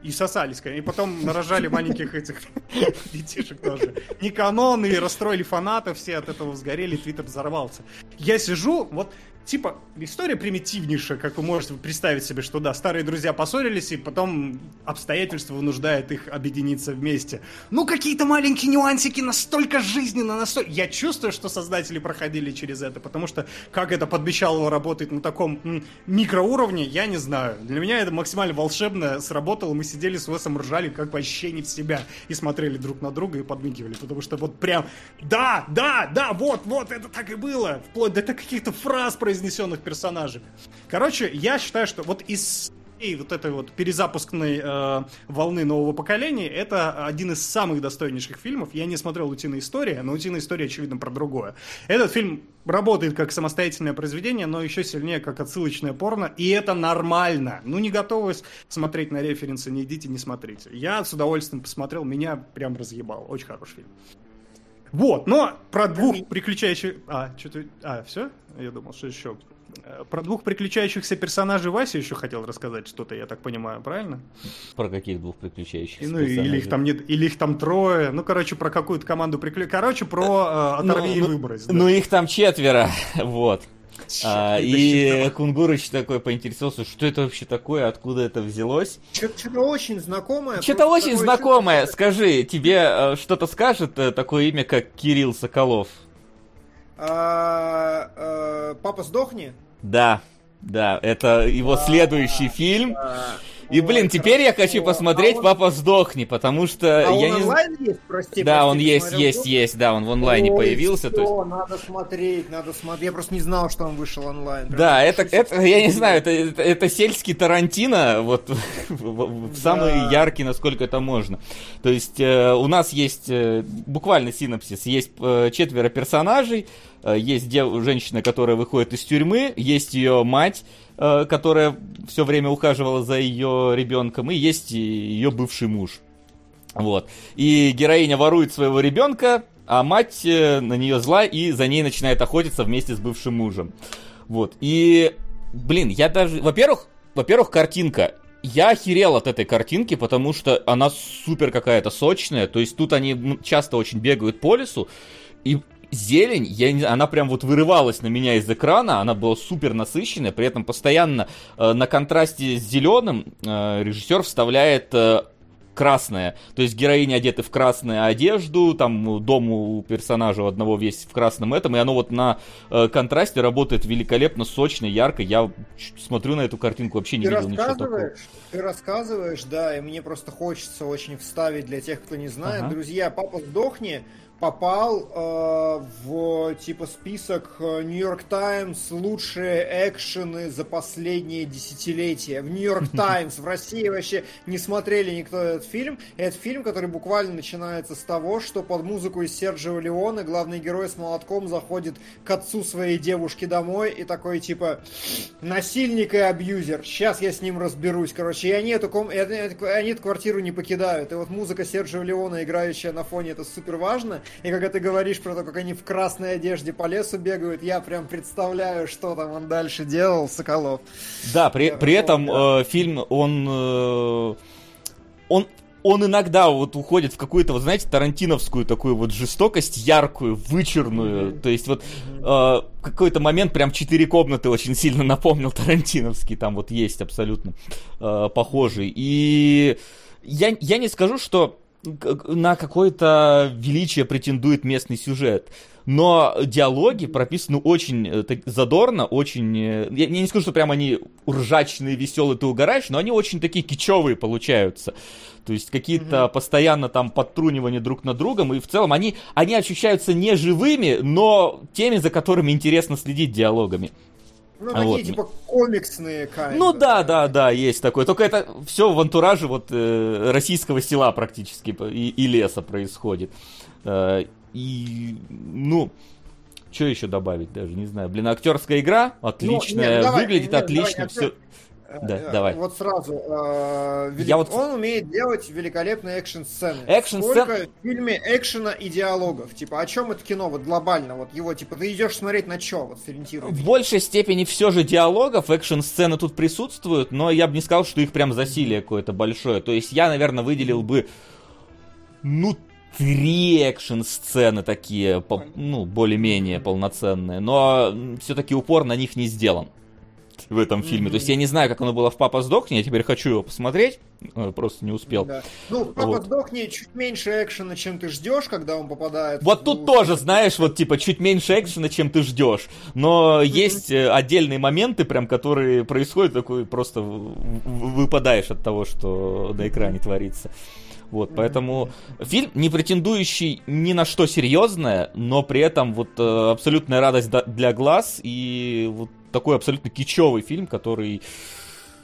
И сосались, и потом нарожали маленьких этих <laughs> детишек тоже. Не канон, и расстроили фанатов, все от этого сгорели, твиттер взорвался. Я сижу, вот типа, история примитивнейшая, как вы можете представить себе, что да, старые друзья поссорились, и потом обстоятельства вынуждают их объединиться вместе. Ну, какие-то маленькие нюансики настолько жизненно, настолько... Я чувствую, что создатели проходили через это, потому что как это подмечало работает на таком м, микроуровне, я не знаю. Для меня это максимально волшебно сработало. Мы сидели с Весом, ржали, как вообще не в себя, и смотрели друг на друга и подмигивали, потому что вот прям, да, да, да, вот, вот, это так и было, вплоть до каких-то фраз произнесенных произнесенных персонажами. Короче, я считаю, что вот из и вот этой вот перезапускной э, волны нового поколения, это один из самых достойнейших фильмов. Я не смотрел «Утиная история», но «Утиная история», очевидно, про другое. Этот фильм работает как самостоятельное произведение, но еще сильнее как отсылочное порно, и это нормально. Ну, не готовы смотреть на референсы, не идите, не смотрите. Я с удовольствием посмотрел, меня прям разъебал. Очень хороший фильм. Вот, но про двух приключающих... А, что-то... А, все? Я думал, что еще. Э, про двух приключающихся персонажей Вася еще хотел рассказать что-то, я так понимаю, правильно? Про каких двух приключающихся ну, персонажей? Или их, там нет, или их там трое. Ну, короче, про какую-то команду приключений. Короче, про э, оторви ну, и выбрось. Ну, да. ну, их там четверо, <laughs> вот. А, и Кунгурыч такой поинтересовался, что это вообще такое, откуда это взялось. Что-то очень знакомое. Что-то очень знакомое. Скажи, тебе э, что-то скажет э, такое имя, как Кирилл Соколов? А, а, Папа сдохни? Да, да, это его следующий фильм. И, блин, теперь я хочу посмотреть а «Папа, сдохни», потому что... А я не... онлайн есть, прости? Да, он есть, есть, есть, да, он в онлайне появился. то есть... надо смотреть, надо смотреть. Я просто не знал, что он вышел онлайн. Да, это, это, я не знаю, это, это, сельский Тарантино, вот, <laughs> самый яркий, насколько это можно. То есть э, у нас есть, э, буквально синапсис, есть э, четверо персонажей, есть дев, женщина, которая выходит из тюрьмы, есть ее мать, которая все время ухаживала за ее ребенком, и есть ее бывший муж. Вот. И героиня ворует своего ребенка, а мать э, на нее зла и за ней начинает охотиться вместе с бывшим мужем. Вот. И, блин, я даже... Во-первых, во-первых, картинка. Я охерел от этой картинки, потому что она супер какая-то сочная. То есть тут они часто очень бегают по лесу. И зелень, я не, она прям вот вырывалась на меня из экрана, она была супер насыщенная, при этом постоянно э, на контрасте с зеленым э, режиссер вставляет э, красное. То есть героини одеты в красную одежду, там дом у персонажа у одного весь в красном этом, и оно вот на э, контрасте работает великолепно, сочно, ярко. Я смотрю на эту картинку, вообще не ты видел ничего такого. Ты рассказываешь, да, и мне просто хочется очень вставить для тех, кто не знает. Ага. Друзья, папа сдохни попал э, в типа список Нью-Йорк э, Таймс лучшие экшены за последние десятилетия. В Нью-Йорк Таймс <laughs> в России вообще не смотрели никто этот фильм. Этот фильм, который буквально начинается с того, что под музыку из Серджио Леоне главный герой с молотком заходит к отцу своей девушки домой и такой типа насильник и абьюзер. Сейчас я с ним разберусь. Короче, и они эту, ком... они эту квартиру не покидают. И вот музыка Серджио Леоне, играющая на фоне, это супер важно. И когда ты говоришь про то, как они в красной одежде по лесу бегают, я прям представляю, что там он дальше делал, Соколов. Да, при, при этом э, фильм, он... Э, он он иногда вот уходит в какую-то, вот знаете, тарантиновскую такую вот жестокость, яркую, вычурную. Mm-hmm. То есть вот э, какой-то момент прям четыре комнаты очень сильно напомнил тарантиновский, там вот есть абсолютно э, похожий. И я, я не скажу, что на какое-то величие претендует местный сюжет. Но диалоги прописаны очень э, задорно, очень... Э, я, я не скажу, что прям они ржачные, веселые, ты угораешь, но они очень такие кичевые получаются. То есть какие-то mm-hmm. постоянно там подтрунивания друг над другом, и в целом они, они ощущаются не живыми, но теми, за которыми интересно следить диалогами. Ну, такие, вот. типа, комиксные kind Ну, да, да, да, есть такое. Только это все в антураже вот э, российского села практически и, и леса происходит. Э, и, ну, что еще добавить даже, не знаю. Блин, актерская игра отличная, ну, нет, давай, выглядит нет, отлично, давай, все... Да, э, давай. Вот сразу. Э, велик... Я вот... Он умеет делать великолепные экшн-сцены. Экшн Сколько сцен... в фильме экшена и диалогов? Типа, о чем это кино вот глобально? Вот его, типа, ты идешь смотреть на что? Вот сориентируй. В большей степени все же диалогов, экшн-сцены тут присутствуют, но я бы не сказал, что их прям засилие какое-то большое. То есть я, наверное, выделил бы, ну, три экшн-сцены такие, ну, более-менее полноценные, но все-таки упор на них не сделан в этом фильме. Mm-hmm. То есть я не знаю, как оно было в «Папа сдохни», я теперь хочу его посмотреть, э, просто не успел. Да. Ну, «Папа вот. сдохни» чуть меньше экшена, чем ты ждешь, когда он попадает. Вот в... тут тоже, знаешь, вот типа чуть меньше экшена, чем ты ждешь. Но mm-hmm. есть э, отдельные моменты, прям, которые происходят, такой просто выпадаешь от того, что на экране творится. Вот, поэтому фильм, не претендующий ни на что серьезное, но при этом вот э, абсолютная радость для глаз и вот такой абсолютно кичевый фильм, который,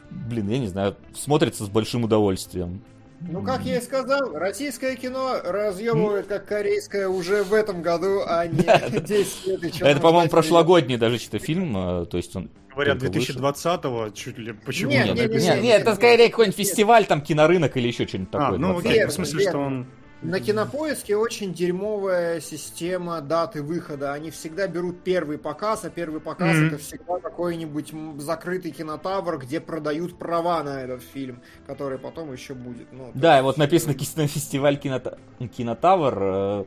блин, я не знаю, смотрится с большим удовольствием. Ну, как я и сказал, российское кино разъемывает как корейское уже в этом году, а не <laughs> 10 лет. Это, по-моему, прошлогодний даже что-то фильм, э, то есть он Говорят, 2020-го чуть ли... Почему? Нет, нет, нет, нет, нет, это скорее какой-нибудь фестиваль, там, кинорынок или еще что-нибудь такое. А, ну окей, в смысле, что он... На кинопоиске очень дерьмовая система даты выхода. Они всегда берут первый показ, а первый показ mm-hmm. это всегда какой-нибудь закрытый кинотавр, где продают права на этот фильм, который потом еще будет. Ну, да, есть... вот написано фестиваль кинота... кинотавр, э,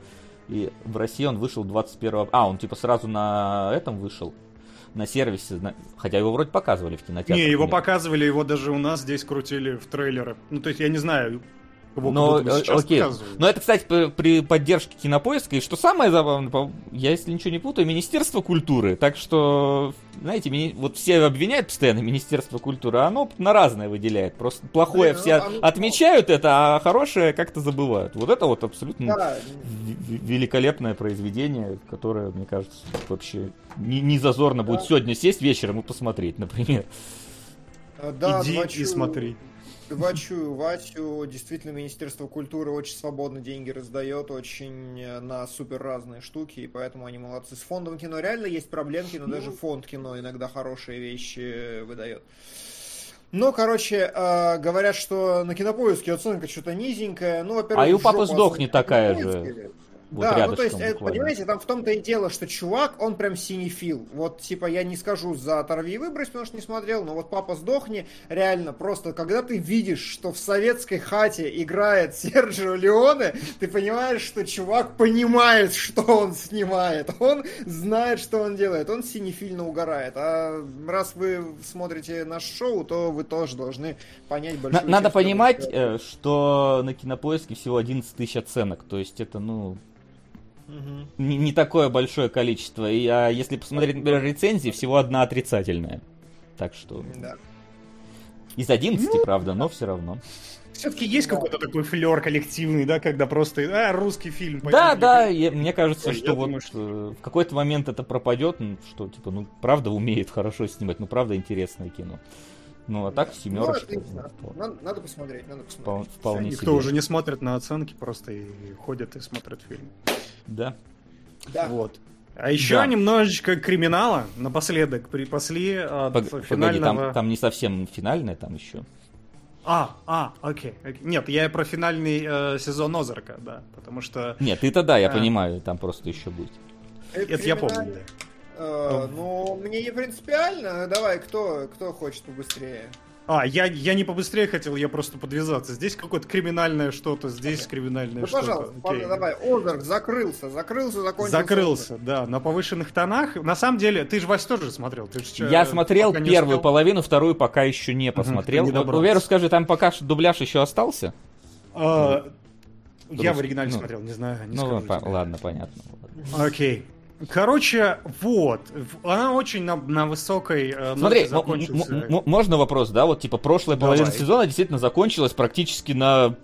и в России он вышел 21 А, он типа сразу на этом вышел на сервисе, хотя его вроде показывали в кинотеатре. Не, его показывали, его даже у нас здесь крутили в трейлеры. Ну, то есть, я не знаю, Кого Но, э, окей. Но это, кстати, при поддержке кинопоиска. И что самое забавное, я, если ничего не путаю, Министерство культуры. Так что, знаете, мини... вот все обвиняют постоянно Министерство культуры, а оно на разное выделяет. Просто плохое Блин, все ну, отмечают это, а хорошее как-то забывают. Вот это вот абсолютно да. великолепное произведение, которое, мне кажется, вообще не, не зазорно да. будет сегодня сесть вечером и посмотреть, например. Да, Иди и смотри. Вачу, Васю, действительно, Министерство культуры очень свободно деньги раздает, очень э, на супер разные штуки, и поэтому они молодцы. С фондом кино реально есть проблемки, но даже фонд кино иногда хорошие вещи выдает. Ну, короче, э, говорят, что на кинопоиске оценка что-то низенькая. Ну, во-первых, а и у папы сдохни такая же. Вот да, ну то есть, это, понимаете, там в том-то и дело, что чувак, он прям синефил. Вот, типа, я не скажу за «Оторви и выбрось», потому что не смотрел, но вот «Папа, сдохни», реально, просто, когда ты видишь, что в советской хате играет <laughs> Серджио Леоне, ты понимаешь, что чувак понимает, что он снимает. Он знает, что он делает. Он синефильно угорает. А раз вы смотрите наш шоу, то вы тоже должны понять большую Надо понимать, э, что на Кинопоиске всего 11 тысяч оценок. То есть это, ну, Угу. Не, не такое большое количество. И, а если посмотреть, например, рецензии, всего одна отрицательная. Так что... Да. Из 11, ну, правда, но все равно. Все-таки есть да. какой-то такой флер коллективный, да, когда просто, а, русский фильм. Да, да, я, мне кажется, Ой, что вот думаю, что... Э, в какой-то момент это пропадет, ну, что, типа, ну, правда умеет хорошо снимать, ну, правда интересное кино. Ну, а так семерочка. Ну, надо, надо посмотреть, надо посмотреть. Вполне Никто себе. уже не смотрит на оценки, просто и ходят и смотрят фильм. Да. Да. Вот. А еще да. немножечко криминала напоследок припасли от Пог- финального... Погоди, там, там не совсем финальное, там еще. А, а, окей. Нет, я про финальный э, сезон Озарка, да, потому что... Нет, ты-то да, я а... понимаю, там просто еще будет. Это, Это я помню, да. Э, ну, мне не принципиально. Давай, кто, кто хочет побыстрее? А, я, я не побыстрее хотел, я просто подвязаться. Здесь какое-то криминальное что-то, здесь okay. криминальное ну, что-то. пожалуйста, okay. давай. Озарк закрылся, закрылся, закончился. Закрылся, Озарк. да, на повышенных тонах. На самом деле, ты же Вась тоже смотрел. Ты же, я смотрел первую успел? половину, вторую пока еще не посмотрел. Угу, Уверу, скажи, там пока дубляж еще остался? А, Я в оригинале ну, смотрел, не знаю. Не ну, по- ладно, понятно. Окей. Короче, вот, она очень на, на высокой э, Смотри, можно вопрос, да, вот типа прошлая Давай. половина сезона действительно закончилась практически на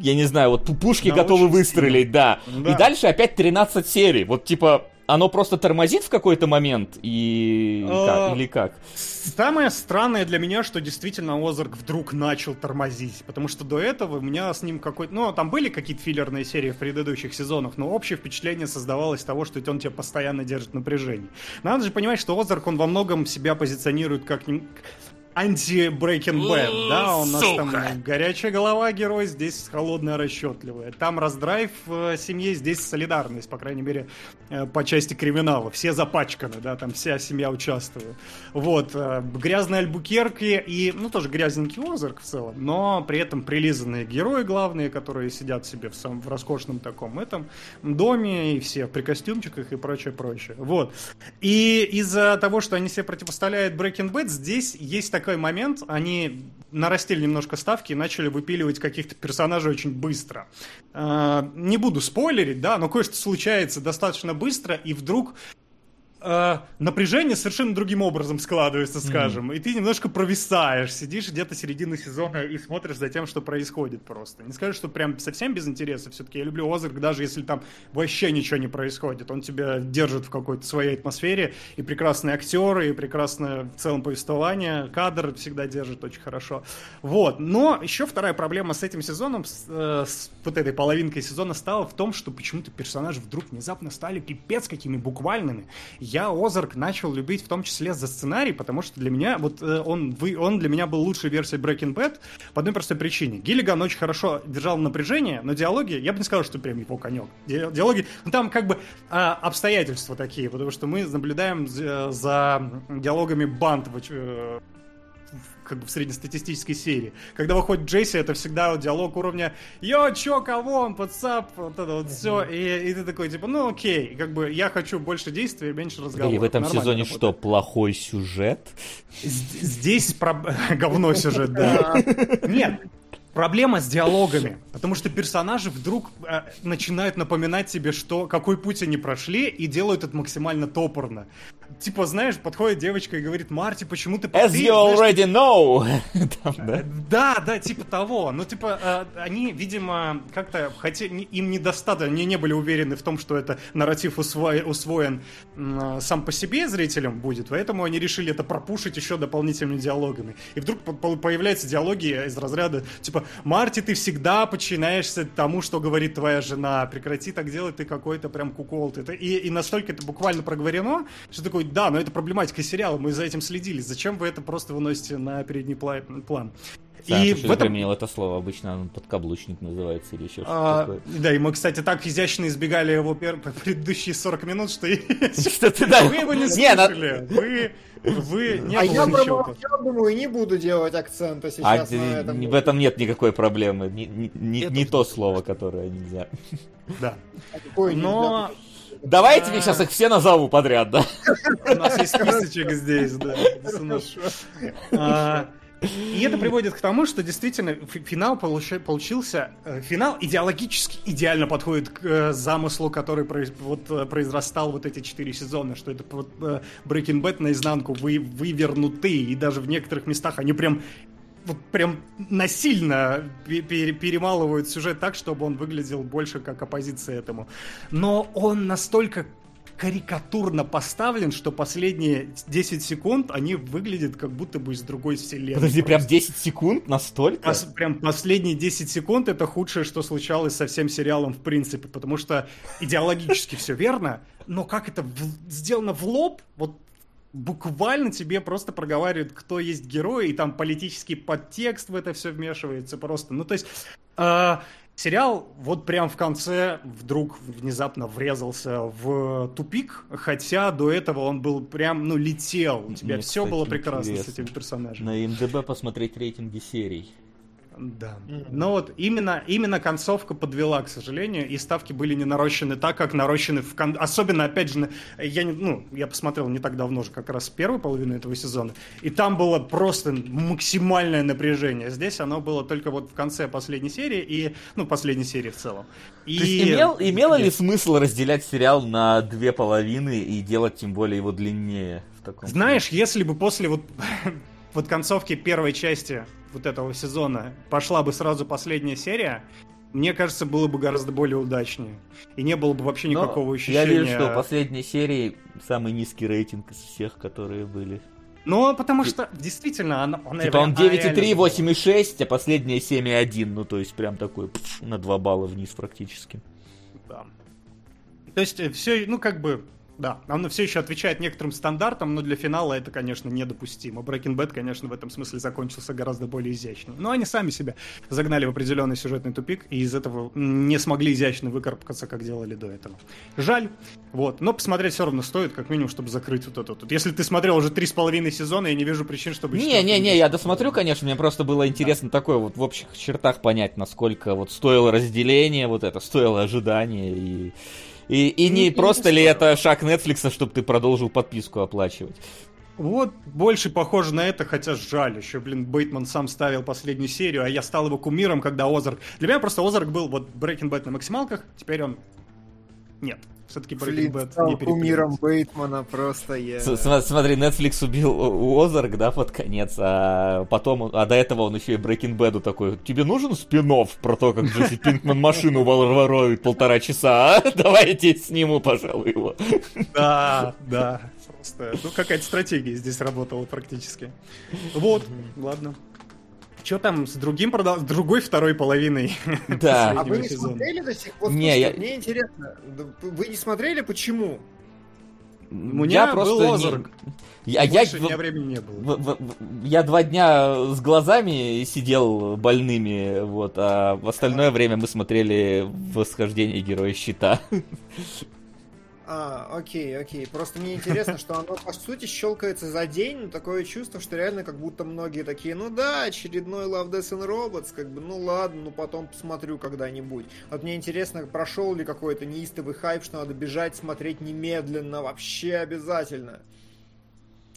я не знаю, вот пупушки на готовы выстрелить, да. да. И дальше опять 13 серий. Вот типа оно просто тормозит в какой-то момент и как, или как? Самое странное для меня, что действительно Озарк вдруг начал тормозить, потому что до этого у меня с ним какой-то... Ну, там были какие-то филлерные серии в предыдущих сезонах, но общее впечатление создавалось того, что он тебя постоянно держит напряжение. Надо же понимать, что Озарк, он во многом себя позиционирует как анти-Breaking Bad, да, у нас Сука. там горячая голова герой, здесь холодная расчетливая. Там раздрайв в семье, здесь солидарность, по крайней мере, э, по части криминала. Все запачканы, да, там вся семья участвует. Вот, э, грязные альбукерки и, ну, тоже грязненький Озарк в целом, но при этом прилизанные герои главные, которые сидят себе в, самом, в роскошном таком этом доме, и все при костюмчиках и прочее, прочее. Вот. И из-за того, что они себе противоставляют Breaking Bad, здесь есть так такой момент, они нарастили немножко ставки и начали выпиливать каких-то персонажей очень быстро. А, не буду спойлерить, да, но кое-что случается достаточно быстро, и вдруг э, напряжение совершенно другим образом складывается, скажем, mm-hmm. и ты немножко провисаешь, сидишь где-то середины сезона и смотришь за тем, что происходит просто. Не скажу, что прям совсем без интереса, все-таки я люблю Озарк, даже если там вообще ничего не происходит, он тебя держит в какой-то своей атмосфере, и прекрасные актеры, и прекрасное в целом повествование, кадр всегда держит очень хорошо. Вот, но еще вторая проблема с этим сезоном, с, э, с вот этой половинкой сезона стала в том, что почему-то персонажи вдруг внезапно стали пипец какими буквальными я Озарк начал любить в том числе за сценарий, потому что для меня, вот э, он, вы, он для меня был лучшей версией Breaking Bad по одной простой причине. Гиллиган очень хорошо держал напряжение, но диалоги, я бы не сказал, что прям его конек. Диалоги, ну там как бы а, обстоятельства такие, потому что мы наблюдаем за, за диалогами банд э, как бы в среднестатистической серии. Когда выходит Джейси, это всегда диалог уровня «Йо, чё, кого он, подсап?» Вот это вот все. И, и ты такой, типа, ну окей, как бы я хочу больше действия, меньше разговоров. И в этом Нормально сезоне работает. что, плохой сюжет? Здесь <laughs> говно сюжет, да. Нет, Проблема с диалогами, потому что персонажи вдруг э, начинают напоминать себе, что какой путь они прошли, и делают это максимально топорно. Типа, знаешь, подходит девочка и говорит, Марти, почему ты... As you already know! <laughs> Да, да, типа того. Ну, типа, э, они, видимо, как-то хотели, им недостаточно, они не были уверены в том, что это нарратив усвоен сам по себе зрителям будет, поэтому они решили это пропушить еще дополнительными диалогами. И вдруг появляются диалоги из разряда, типа, Марти, ты всегда подчиняешься тому, что говорит твоя жена. Прекрати так делать, ты какой-то прям кукол. И, и настолько это буквально проговорено, что такой, да, но это проблематика сериала, мы за этим следили. Зачем вы это просто выносите на передний план? Сам, и в этом... применил это слово, обычно он подкаблучник называется или еще что-то а, такое. Да, и мы, кстати, так изящно избегали его пер... предыдущие 40 минут, что, <laughs> что ты, да. вы его не слышали. Вы, вы не а я промолчал, думаю, не буду делать акцента сейчас а на этом. В этом нет никакой проблемы. Не, не, не, не то слово, которое нельзя. Да. Но... Давайте я сейчас их все назову подряд, да? У нас есть списочек здесь, да. И это приводит к тому, что действительно финал получился... Э, финал идеологически идеально подходит к э, замыслу, который вот, э, произрастал вот эти четыре сезона, что это вот Breaking Bad наизнанку вы, вывернуты, и даже в некоторых местах они прям прям насильно перемалывают сюжет так, чтобы он выглядел больше как оппозиция этому. Но он настолько карикатурно поставлен, что последние 10 секунд они выглядят как будто бы из другой вселенной. Подожди, просто. прям 10 секунд? Настолько? Пос, прям последние 10 секунд это худшее, что случалось со всем сериалом в принципе, потому что идеологически все верно, но как это в, сделано в лоб, вот буквально тебе просто проговаривают, кто есть герой, и там политический подтекст в это все вмешивается просто. Ну, то есть... Э, Сериал вот прям в конце вдруг внезапно врезался в тупик, хотя до этого он был прям, ну, летел. У тебя Мне, все кстати, было прекрасно интересно. с этими персонажами. На МДБ посмотреть рейтинги серий. Да. Mm-hmm. Но вот именно, именно концовка подвела, к сожалению, и ставки были не нарощены так, как нарощены в кон... Особенно, опять же, я, не, ну, я посмотрел не так давно же как раз первую половину этого сезона, и там было просто максимальное напряжение. Здесь оно было только вот в конце последней серии, и, ну, последней серии в целом. И... То есть имел, имело ли смысл разделять сериал на две половины и делать тем более его длиннее? В таком Знаешь, если бы после вот вот концовки первой части вот этого сезона пошла бы сразу последняя серия, мне кажется, было бы гораздо более удачнее. И не было бы вообще никакого Но ощущения... Я вижу, что последней серии самый низкий рейтинг из всех, которые были. Ну, потому что действительно она... она типа он 9,3, 8,6, а последняя 7,1. Ну, то есть прям такой пфф, на 2 балла вниз практически. Да. То есть э, все, ну, как бы да, он все еще отвечает некоторым стандартам, но для финала это, конечно, недопустимо. Breaking Bad, конечно, в этом смысле закончился гораздо более изящно. Но они сами себя загнали в определенный сюжетный тупик и из этого не смогли изящно выкарабкаться, как делали до этого. Жаль. Вот. Но посмотреть все равно стоит, как минимум, чтобы закрыть вот это вот. Если ты смотрел уже три с половиной сезона, я не вижу причин, чтобы... Не-не-не, я досмотрю, конечно, мне просто было интересно да. такое вот в общих чертах понять, насколько вот стоило разделение, вот это, стоило ожидание и и, и не ну, просто ли это шаг Netflix, чтобы ты продолжил подписку оплачивать? Вот, больше похоже на это, хотя жаль, еще, блин, Бейтман сам ставил последнюю серию, а я стал его кумиром, когда Озарк... Для меня просто Озарк был вот Breaking Bad на максималках, теперь он... Нет, все-таки Breaking Bad стал не кумиром Бейтмана просто я... Смотри, Netflix убил Озарк, да, под конец, а потом, а до этого он еще и Breaking Bad такой, тебе нужен спин про то, как Джесси Пинкман машину ворует полтора часа, а? <laughs> Давайте сниму, пожалуй, его. Да, да, просто, ну какая-то стратегия здесь работала практически. Вот, ладно. Что там с другим продал, с другой второй половиной? <laughs> Да. <laughs> А вы не сезона? смотрели до сих пор? Не, я... Мне интересно, вы не смотрели, почему? У меня я просто был Озарк. Не... Я, Больше я, времени не было. В, в, я два дня с глазами сидел больными, вот, а в остальное время мы смотрели восхождение Героя Щита. <laughs> А, окей, окей. Просто мне интересно, что оно по сути щелкается за день, но такое чувство, что реально как будто многие такие, ну да, очередной Love, Death and Robots, как бы, ну ладно, ну потом посмотрю когда-нибудь. Вот мне интересно, прошел ли какой-то неистовый хайп, что надо бежать, смотреть немедленно, вообще обязательно.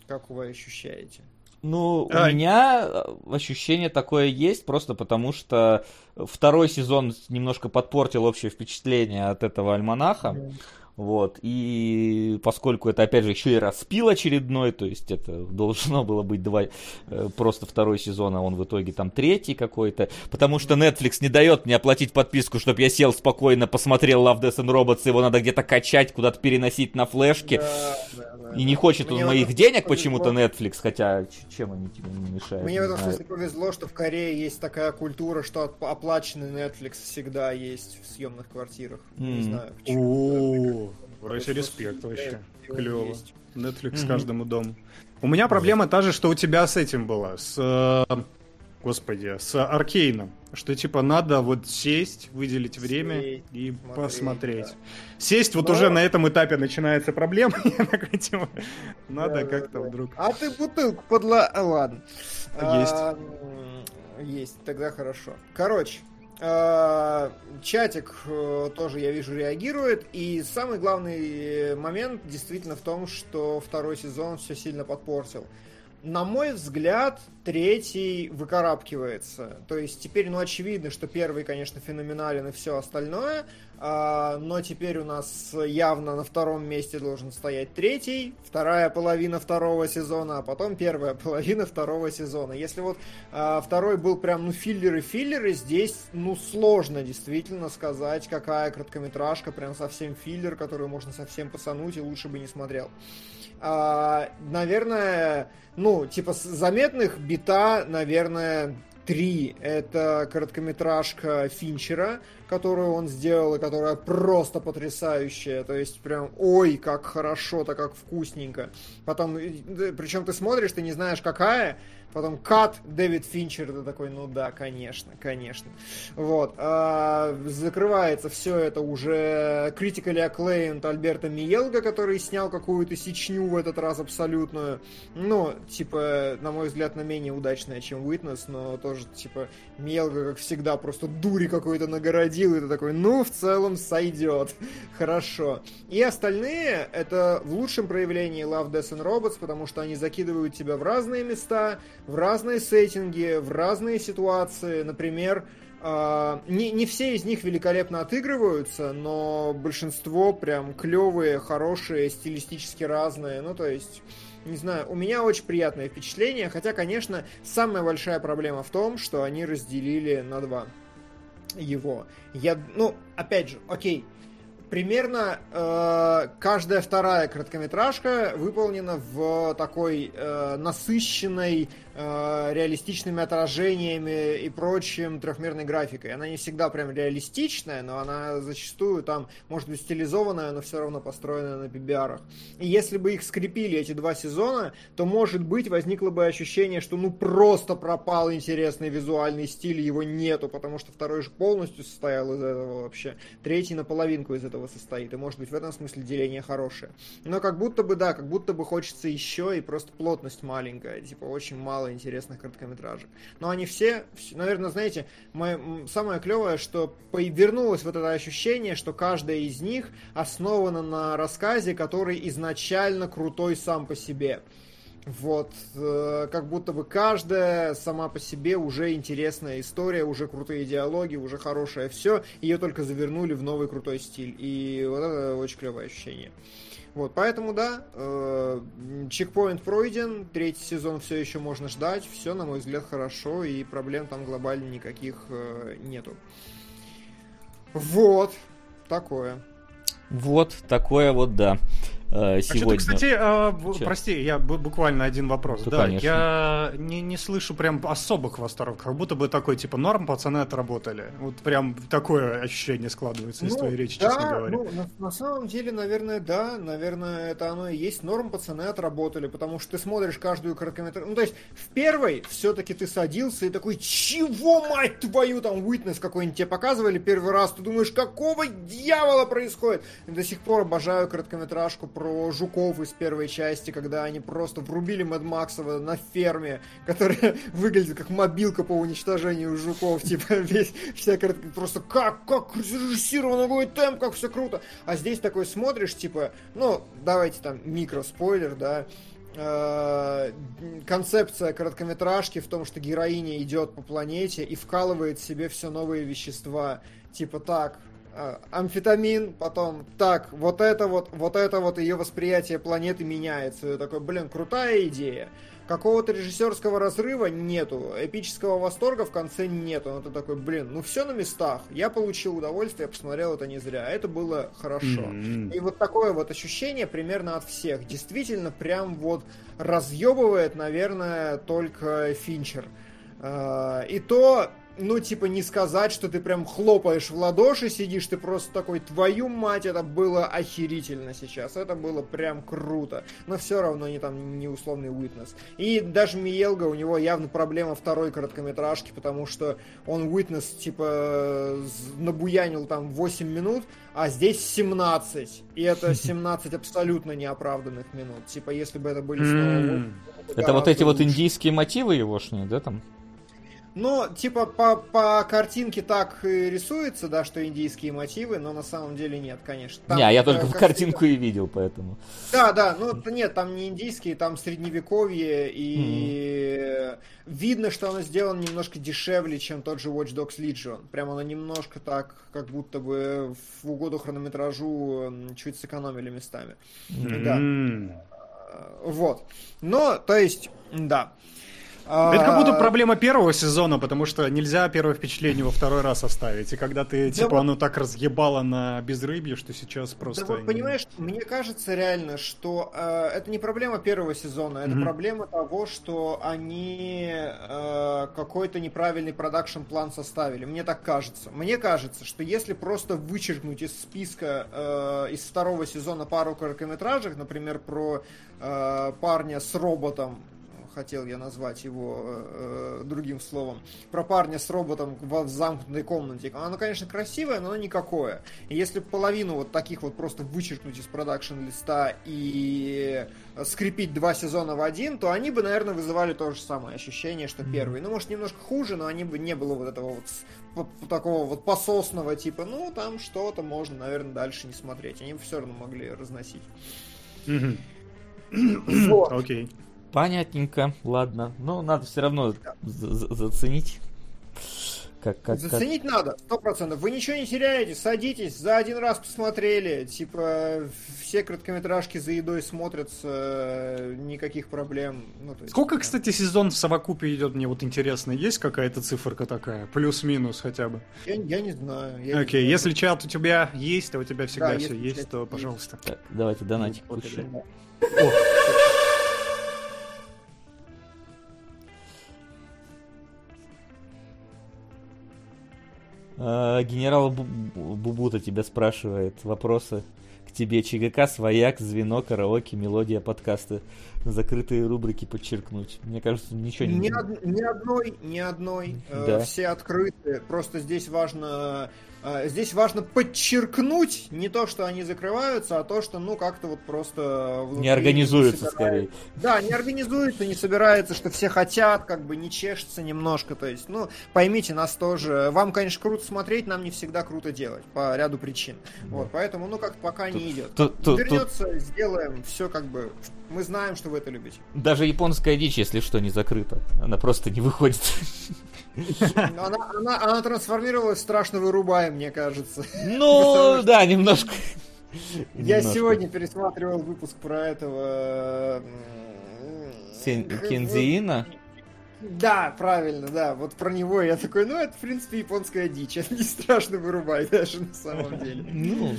Как вы ощущаете? Ну, а... у меня ощущение такое есть, просто потому что второй сезон немножко подпортил общее впечатление от этого альманаха. Mm. Вот, и поскольку это, опять же, еще и распил очередной, то есть это <laughs> должно было быть два, э, просто второй сезон, а он в итоге там третий какой-то, потому что Netflix не дает мне оплатить подписку, чтобы я сел спокойно, посмотрел Love, Death and Robots, его надо где-то качать, куда-то переносить на флешке, да, да, да, и не хочет Мне он моих денег почему-то Netflix, хотя чем они тебе не мешают? Мне в этом смысле повезло, что в Корее есть такая культура, что оплаченный Netflix всегда есть в съемных квартирах. Не знаю почему. Короче, респект вообще. Клево. Netflix каждому дому. У меня проблема та же, что у тебя с этим была. С, э, господи, с Аркейном. Что типа надо вот сесть, выделить время сесть, и смотреть, посмотреть. Да. Сесть вот Но... уже на этом этапе начинается проблема. <laughs> Типа, надо как-то вдруг. А ты бутылку подла... Ладно. Есть. Есть, тогда хорошо. Короче, а, чатик э, тоже, я вижу, реагирует. И самый главный момент действительно в том, что второй сезон все сильно подпортил на мой взгляд, третий выкарабкивается. То есть теперь, ну, очевидно, что первый, конечно, феноменален и все остальное, а, но теперь у нас явно на втором месте должен стоять третий, вторая половина второго сезона, а потом первая <laughs> половина второго сезона. Если вот а, второй был прям, ну, филлеры-филлеры, здесь, ну, сложно действительно сказать, какая короткометражка, прям совсем филлер, которую можно совсем посануть и лучше бы не смотрел. А, наверное, ну, типа заметных бита, наверное, три. Это короткометражка Финчера, которую он сделал, и которая просто потрясающая. То есть прям, ой, как хорошо-то, как вкусненько. Потом, причем ты смотришь, ты не знаешь, какая, Потом Кат, Дэвид Финчер, ты такой, ну да, конечно, конечно. Вот. А, закрывается все это уже critically acclaimed Альберта Миелга, который снял какую-то сечню в этот раз абсолютную. Ну, типа, на мой взгляд, на менее удачная, чем Witness, но тоже типа, мелко, как всегда, просто дури какой-то нагородил, и ты такой, ну, в целом сойдет. <laughs> Хорошо. И остальные, это в лучшем проявлении Love, Death and Robots, потому что они закидывают тебя в разные места, в разные сеттинги, в разные ситуации. Например, Uh, не, не все из них великолепно отыгрываются, но большинство прям клевые, хорошие, стилистически разные. Ну, то есть, не знаю, у меня очень приятное впечатление, хотя, конечно, самая большая проблема в том, что они разделили на два его. Я, ну, опять же, окей, примерно э, каждая вторая короткометражка выполнена в такой э, насыщенной э, реалистичными отражениями и прочим трехмерной графикой. Она не всегда прям реалистичная, но она зачастую там может быть стилизованная, но все равно построенная на PBR. И если бы их скрепили эти два сезона, то может быть возникло бы ощущение, что ну просто пропал интересный визуальный стиль, его нету, потому что второй же полностью состоял из этого вообще. Третий наполовинку из этого состоит. И может быть в этом смысле деление хорошее. Но как будто бы, да, как будто бы хочется еще и просто плотность маленькая. Типа очень мало интересных короткометражек. Но они все, наверное, знаете, мое, самое клевое, что вернулось вот это ощущение, что каждая из них основана на рассказе, который изначально крутой сам по себе. Вот, э, как будто бы каждая сама по себе уже интересная история, уже крутые диалоги, уже хорошее все, ее только завернули в новый крутой стиль. И вот это очень клевое ощущение. Вот, поэтому да, э, чекпоинт пройден, третий сезон все еще можно ждать, все, на мой взгляд, хорошо, и проблем там глобально никаких э, нету. Вот, такое. Вот, такое вот, да э, сегодня. А кстати, э, прости, я буквально один вопрос. Да, конечно. я не, не слышу прям особых восторгов, как будто бы такой, типа, норм, пацаны отработали. Вот прям такое ощущение складывается ну, из твоей речи, да, честно говоря. Ну, на, на самом деле, наверное, да, наверное, это оно и есть. Норм, пацаны отработали, потому что ты смотришь каждую короткометражку. Ну, то есть, в первой все-таки ты садился и такой, чего, мать твою, там, Witness какой-нибудь тебе показывали первый раз, ты думаешь, какого дьявола происходит? И до сих пор обожаю короткометражку про жуков из первой части, когда они просто врубили Мэд Максова на ферме, <laughs> которая выглядит как мобилка по уничтожению жуков, <laughs> типа весь, вся просто как, как режиссирован какой темп, как все круто. А здесь такой смотришь, типа, ну, давайте там микро-спойлер, да, э, концепция короткометражки в том, что героиня идет по планете и вкалывает себе все новые вещества. Типа так, амфетамин, потом так, вот это вот, вот это вот ее восприятие планеты меняется. И такой, блин, крутая идея. Какого-то режиссерского разрыва нету, эпического восторга в конце нету. Ну ты такой, блин, ну все на местах. Я получил удовольствие, я посмотрел это не зря. Это было хорошо. Mm-hmm. И вот такое вот ощущение примерно от всех. Действительно, прям вот разъебывает, наверное, только Финчер. А, и то ну, типа, не сказать, что ты прям хлопаешь в ладоши, сидишь, ты просто такой, твою мать, это было охерительно сейчас, это было прям круто, но все равно не там не условный Уитнес. И даже Миелга, у него явно проблема второй короткометражки, потому что он Уитнес, типа, набуянил там 8 минут, а здесь 17, и это <laughs> 17 абсолютно неоправданных минут, типа, если бы это были снова... Это вот эти вот индийские мотивы егошние, да, там? Ну, типа, по, по картинке так и рисуется, да, что индийские мотивы, но на самом деле нет, конечно. Там, не, я только в картинку всегда... и видел, поэтому. Да, да, ну нет, там не индийские, там средневековье, и mm-hmm. видно, что оно сделано немножко дешевле, чем тот же Watch Dogs Legion. Прям оно немножко так, как будто бы в угоду хронометражу чуть сэкономили местами. Mm-hmm. Да. Вот. Но, то есть, да. Это как будто проблема первого сезона, потому что нельзя первое впечатление во второй раз оставить. И когда ты, типа, оно так разъебало на безрыбье, что сейчас просто... Да, понимаешь, мне кажется реально, что э, это не проблема первого сезона, это проблема того, что они э, какой-то неправильный продакшн-план составили. Мне так кажется. Мне кажется, что если просто вычеркнуть из списка э, из второго сезона пару короткометражек, например, про парня с роботом, хотел я назвать его э, другим словом, про парня с роботом в замкнутой комнате. Оно, конечно, красивое, но оно никакое. И если половину вот таких вот просто вычеркнуть из продакшн листа и скрепить два сезона в один, то они бы, наверное, вызывали то же самое ощущение, что первый. Ну, может, немножко хуже, но они бы не было вот этого вот такого вот пососного типа, ну, там что-то можно, наверное, дальше не смотреть. Они бы все равно могли разносить. Окей. Понятненько, ладно. Но надо все равно заценить. Как, как, Заценить как... надо, сто процентов. Вы ничего не теряете, садитесь, за один раз посмотрели. Типа, все короткометражки за едой смотрятся, никаких проблем. Ну, есть, Сколько, да. кстати, сезон в совокупе идет, мне вот интересно, есть какая-то циферка такая? Плюс-минус хотя бы? Я, я не знаю. Я Окей, не знаю. если чат у тебя есть, а у тебя всегда да, все есть, то, пожалуйста. Так, давайте донатик вот, А, генерал Бубута тебя спрашивает вопросы к тебе. ЧГК, свояк, звено, караоке, мелодия, подкасты. Закрытые рубрики подчеркнуть. Мне кажется, ничего не... Ни, од... ни одной, ни одной. Э, да. Э, все открыты. Просто здесь важно здесь важно подчеркнуть не то, что они закрываются, а то, что, ну, как-то вот просто... Не организуются, не скорее. Да, не организуются, не собирается, что все хотят, как бы не чешется немножко. То есть, ну, поймите, нас тоже... Вам, конечно, круто смотреть, нам не всегда круто делать, по ряду причин. Да. Вот, поэтому, ну, как пока тут, не идет. Тут, тут, Вернется, тут... сделаем, все как бы... Мы знаем, что вы это любите. Даже японская дичь, если что, не закрыта. Она просто не выходит. <laughs> Она, она, она трансформировалась в страшного рубая, мне кажется. <laughs> Ну, да, немножко. <laughs> Я сегодня пересматривал выпуск про этого... Кензиина? Да, правильно, да. Вот про него я такой, ну, это, в принципе, японская дичь. Это не страшно вырубай даже на самом деле. Ну,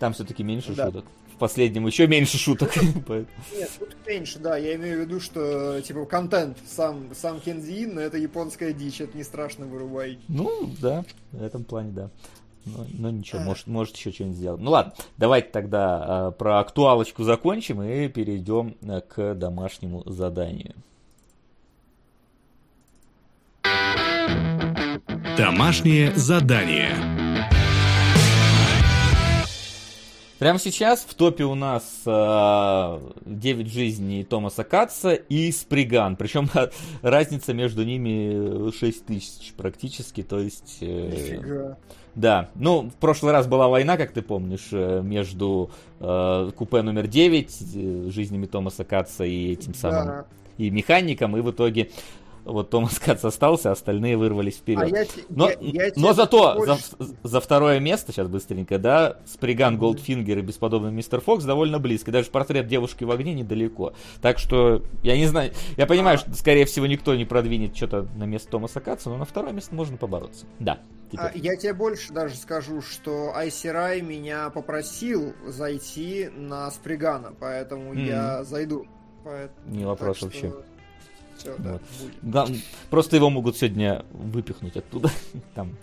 там все-таки меньше шуток последнем еще меньше шуток. Нет, <laughs> тут меньше, да. Я имею в виду, что типа контент сам, сам Кензиин, но это японская дичь, это не страшно вырубай. Ну, да, в этом плане, да. Но, но ничего, может, может еще что-нибудь сделать. Ну ладно, давайте тогда э, про актуалочку закончим и перейдем э, к домашнему заданию. Домашнее задание. Прямо сейчас в топе у нас э, 9 жизней Томаса Катца и Сприган. Причем <laughs> разница между ними 6 тысяч практически. То есть... Э, Да. Ну, в прошлый раз была война, как ты помнишь, э, между э, купе номер 9, э, жизнями Томаса Катца и этим самым... Да. И механиком, и в итоге вот Томас Кац остался, остальные вырвались вперед. А я, но я, я но зато больше... за, за второе место, сейчас быстренько, да, Сприган, Голдфингер и бесподобный Мистер Фокс довольно близко. Даже портрет девушки в огне недалеко. Так что, я не знаю, я понимаю, а... что, скорее всего, никто не продвинет что-то на место Томаса Каца, но на второе место можно побороться. Да. А, я тебе больше даже скажу, что Айси Рай меня попросил зайти на Спригана, поэтому mm-hmm. я зайду. Поэтому, не вопрос что... Все, да, вот. да, просто его могут сегодня выпихнуть оттуда. <laughs> Там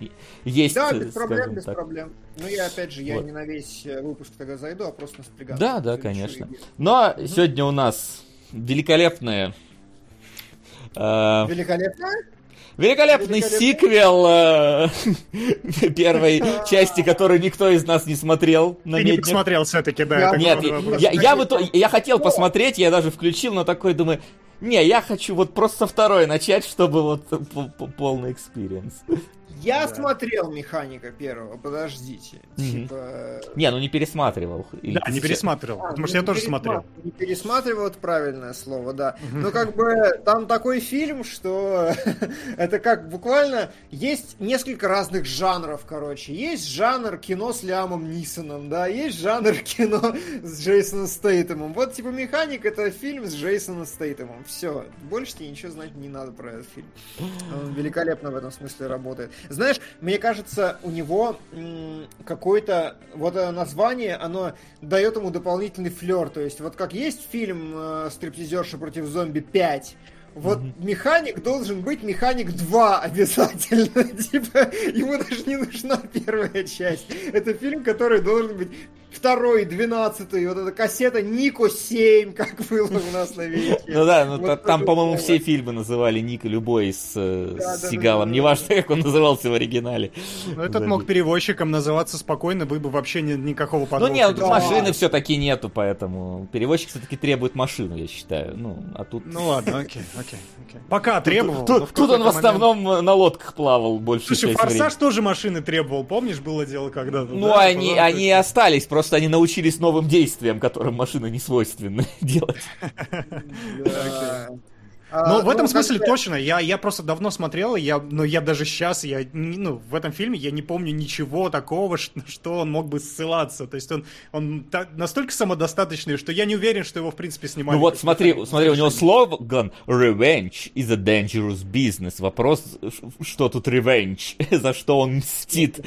есть. Да, без проблем, без так. проблем. Ну я опять же, я вот. не на весь э, выпуск тогда зайду, а просто на спрягаю. Да, да, конечно. Но угу. сегодня у нас великолепная. Э, великолепная? Великолепный сиквел э, <laughs> первой части, который никто из нас не смотрел. Ты не посмотрел все-таки, да. Нет, я, я, я, я хотел посмотреть, я даже включил, но такой думаю, не, я хочу вот просто второй начать, чтобы вот полный experience. Я да. смотрел механика первого, подождите. Mm-hmm. Типа... Не, ну не пересматривал. Или да, не пересматривал, а, потому что я тоже смотрел. Не пересматривал, это правильное слово, да. Mm-hmm. Но как бы там такой фильм, что <laughs> это как буквально есть несколько разных жанров, короче. Есть жанр кино с Лямом Нисоном, да, есть жанр <laughs> кино с Джейсоном Стейтемом. Вот типа механик это фильм с Джейсоном Стейтемом. Все, больше тебе ничего знать не надо про этот фильм. Он великолепно в этом смысле работает. Знаешь, мне кажется, у него какое-то вот название, оно дает ему дополнительный флер. То есть, вот как есть фильм э, «Стриптизерша против зомби 5», вот mm-hmm. механик должен быть механик 2 обязательно. <laughs> типа, ему даже не нужна первая часть. Это фильм, который должен быть второй, двенадцатый, вот эта кассета Нико 7, как было у нас на видео. Ну да, ну там, по-моему, все фильмы называли Ника любой с, э, Сигалом. Неважно, как он назывался в оригинале. Ну этот мог переводчиком называться спокойно, вы бы вообще никакого подвоха. Ну нет, тут машины все-таки нету, поэтому переводчик все-таки требует машину, я считаю. Ну, а тут... Ну ладно, окей, окей. Пока требовал. Тут он в основном на лодках плавал больше Слушай, Форсаж тоже машины требовал, помнишь, было дело когда-то? Ну, они, они остались, просто они научились новым действиям, которым машины не свойственны <laughs> делать. А, ну, в этом ну, смысле точно. Я, я просто давно смотрел, я, но я даже сейчас, я, ну, в этом фильме я не помню ничего такого, что, что он мог бы ссылаться. То есть он, он та, настолько самодостаточный, что я не уверен, что его, в принципе, снимали. Ну вот смотри, смотри, у него слоган «Revenge is a dangerous business». Вопрос, что тут revenge? <laughs> За что он мстит?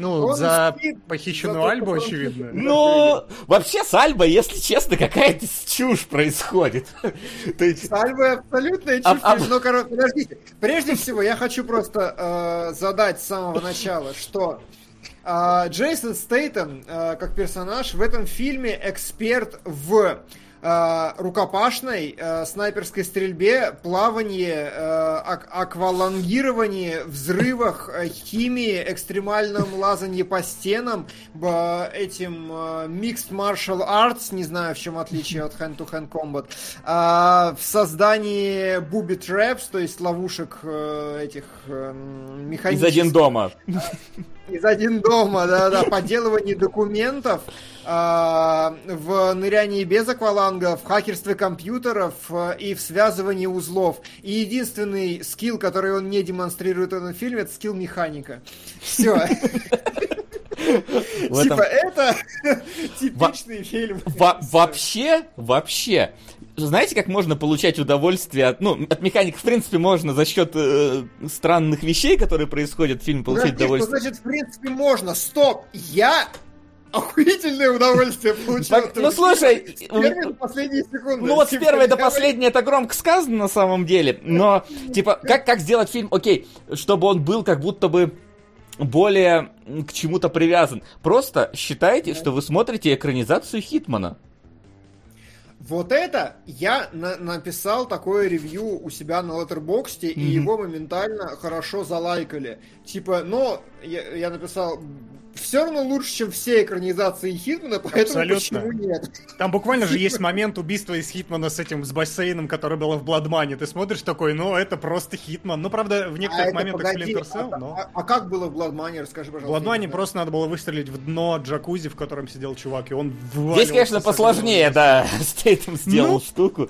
Ну, он за спит, похищенную за Альбу, очевидно. Ну, вообще с Альбой, если честно, какая-то чушь происходит. <laughs> С Альбой абсолютная чушь. Ну, короче, подождите. Прежде всего, я хочу просто э, задать с самого <laughs> начала, что э, Джейсон Стейтон, э, как персонаж, в этом фильме эксперт в э, рукопашной, э, снайперской стрельбе, плавании, э, ак аквалангировании, взрывах, э, химии, экстремальном лазании по стенам, э, этим э, Mixed Martial Arts, не знаю, в чем отличие от Hand-to-Hand Combat, э, в создании Booby Traps, то есть ловушек э, этих э, механических... Из один дома. Из один дома, да-да, подделывание документов, а, в нырянии без акваланга, в хакерстве компьютеров а, и в связывании узлов. И единственный скилл, который он не демонстрирует в этом фильме, это скилл механика. Все. <laughs> Типа это <laughs> типичный фильм. Вообще, вообще, знаете, как можно получать удовольствие от... Ну, от механик, в принципе, можно за счет э, странных вещей, которые происходят в фильме, получить Подожди, удовольствие. Что значит, в принципе, можно? Стоп! Я охуительное удовольствие получил. Ну слушай, с первой до последней секунды. Ну вот с первой до последней это громко сказано на самом деле, но типа как как сделать фильм, окей, чтобы он был как будто бы более к чему-то привязан. Просто считайте, что вы смотрите экранизацию Хитмана. Вот это я на написал такое ревью у себя на Letterboxd, mm-hmm. и его моментально хорошо залайкали. Типа, но я, я написал, все равно лучше, чем все экранизации Хитмана, поэтому Абсолютно. почему нет? Там буквально же есть момент убийства из Хитмана с этим, с бассейном, который было в Бладмане. Ты смотришь такой, ну, это просто Хитман. Ну, правда, в некоторых а моментах погоди, Splinter Cell, а, но... А, а как было в Бладмане? Расскажи, пожалуйста. В Бладмане просто надо было выстрелить в дно джакузи, в котором сидел чувак, и он Здесь, конечно, посложнее, да, <laughs> Стейтем сделал ну, штуку.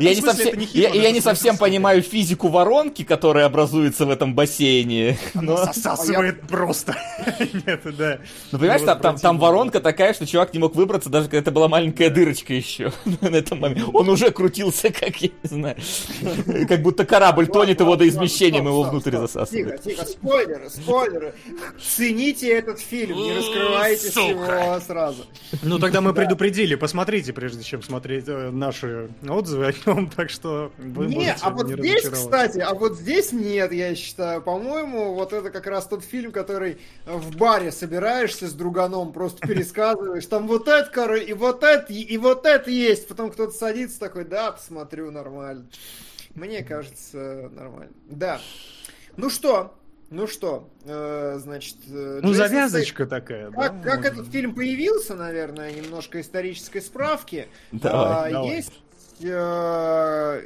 я, не совсем, не Хитман, я, я не совсем понимаю физику воронки, которая образуется в этом бассейне. Она но... засасывает а я... просто. <laughs> Нет, да. Ну, понимаешь, там, там, там воронка такая, что чувак не мог выбраться, даже когда это была маленькая дырочка еще <laughs> на этом моменте. Он уже крутился, как, я не знаю, <laughs> как будто корабль тонет, и водоизмещением его внутрь засасывает. Тихо, тихо, спойлеры, спойлеры. Цените этот фильм, не раскрывайте всего сразу. Ну, тогда мы предупредили, посмотрите, прежде чем смотреть э, наши отзывы о нем, <laughs> так что вы Нет, а вот здесь, кстати, а вот здесь нет, я считаю. По-моему, вот это как раз тот фильм, который в баре собираешься с друганом, просто пересказываешь, там вот это, короче, и вот это, и вот это есть. Потом кто-то садится такой, да, посмотрю, нормально. Мне кажется, нормально. Да. Ну что, ну что, э, значит... Э, ну, завязочка Стейт... такая, как, да? Как этот фильм появился, наверное, немножко исторической справки. Давай, а, давай. Есть... Э,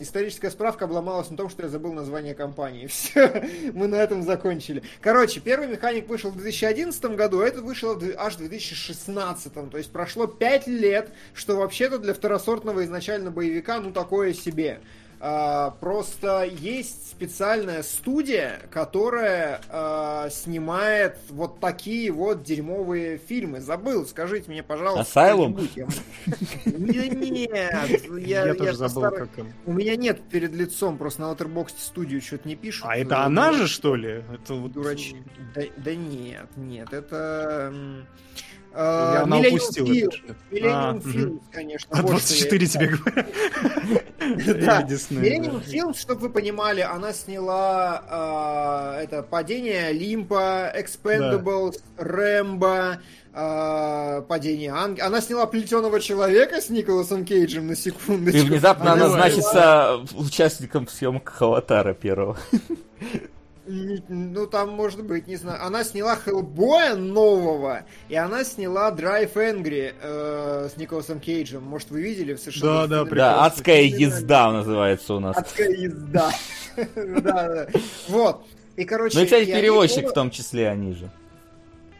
историческая справка обломалась на том, что я забыл название компании. <laughs> Все, мы на этом закончили. Короче, первый механик вышел в 2011 году, а этот вышел аж в 2016. То есть прошло 5 лет, что вообще-то для второсортного изначально боевика, ну, такое себе. А, просто есть специальная студия, которая а, снимает вот такие вот дерьмовые фильмы. Забыл, скажите мне, пожалуйста. Asylum? <laughs> Нет, я тоже забыл, как. У меня нет перед лицом, просто на Letterboxd студию что-то не пишут. А это она же, что ли? Это вот... Дурач... Да нет, нет, это... Я она упустила. Миллениум Филмс, конечно. А 24 тебе говорят. <laughs> Да, Millennium Films, чтобы вы понимали, она сняла а, это «Падение Олимпа», «Expendables», «Рэмбо», а, падение Анг... Она сняла плетеного человека с Николасом Кейджем на секунду. И внезапно она значится участником съемок Аватара первого. <laughs> Ну, там, может быть, не знаю. Она сняла Хеллбоя нового, и она сняла Drive Angry э, с Николасом Кейджем. Может, вы видели в США? Да, да, Да, адская езда называется у нас. Адская езда. <laughs> Да, да. Вот. И, короче... Ну, кстати, перевозчик в том числе они же.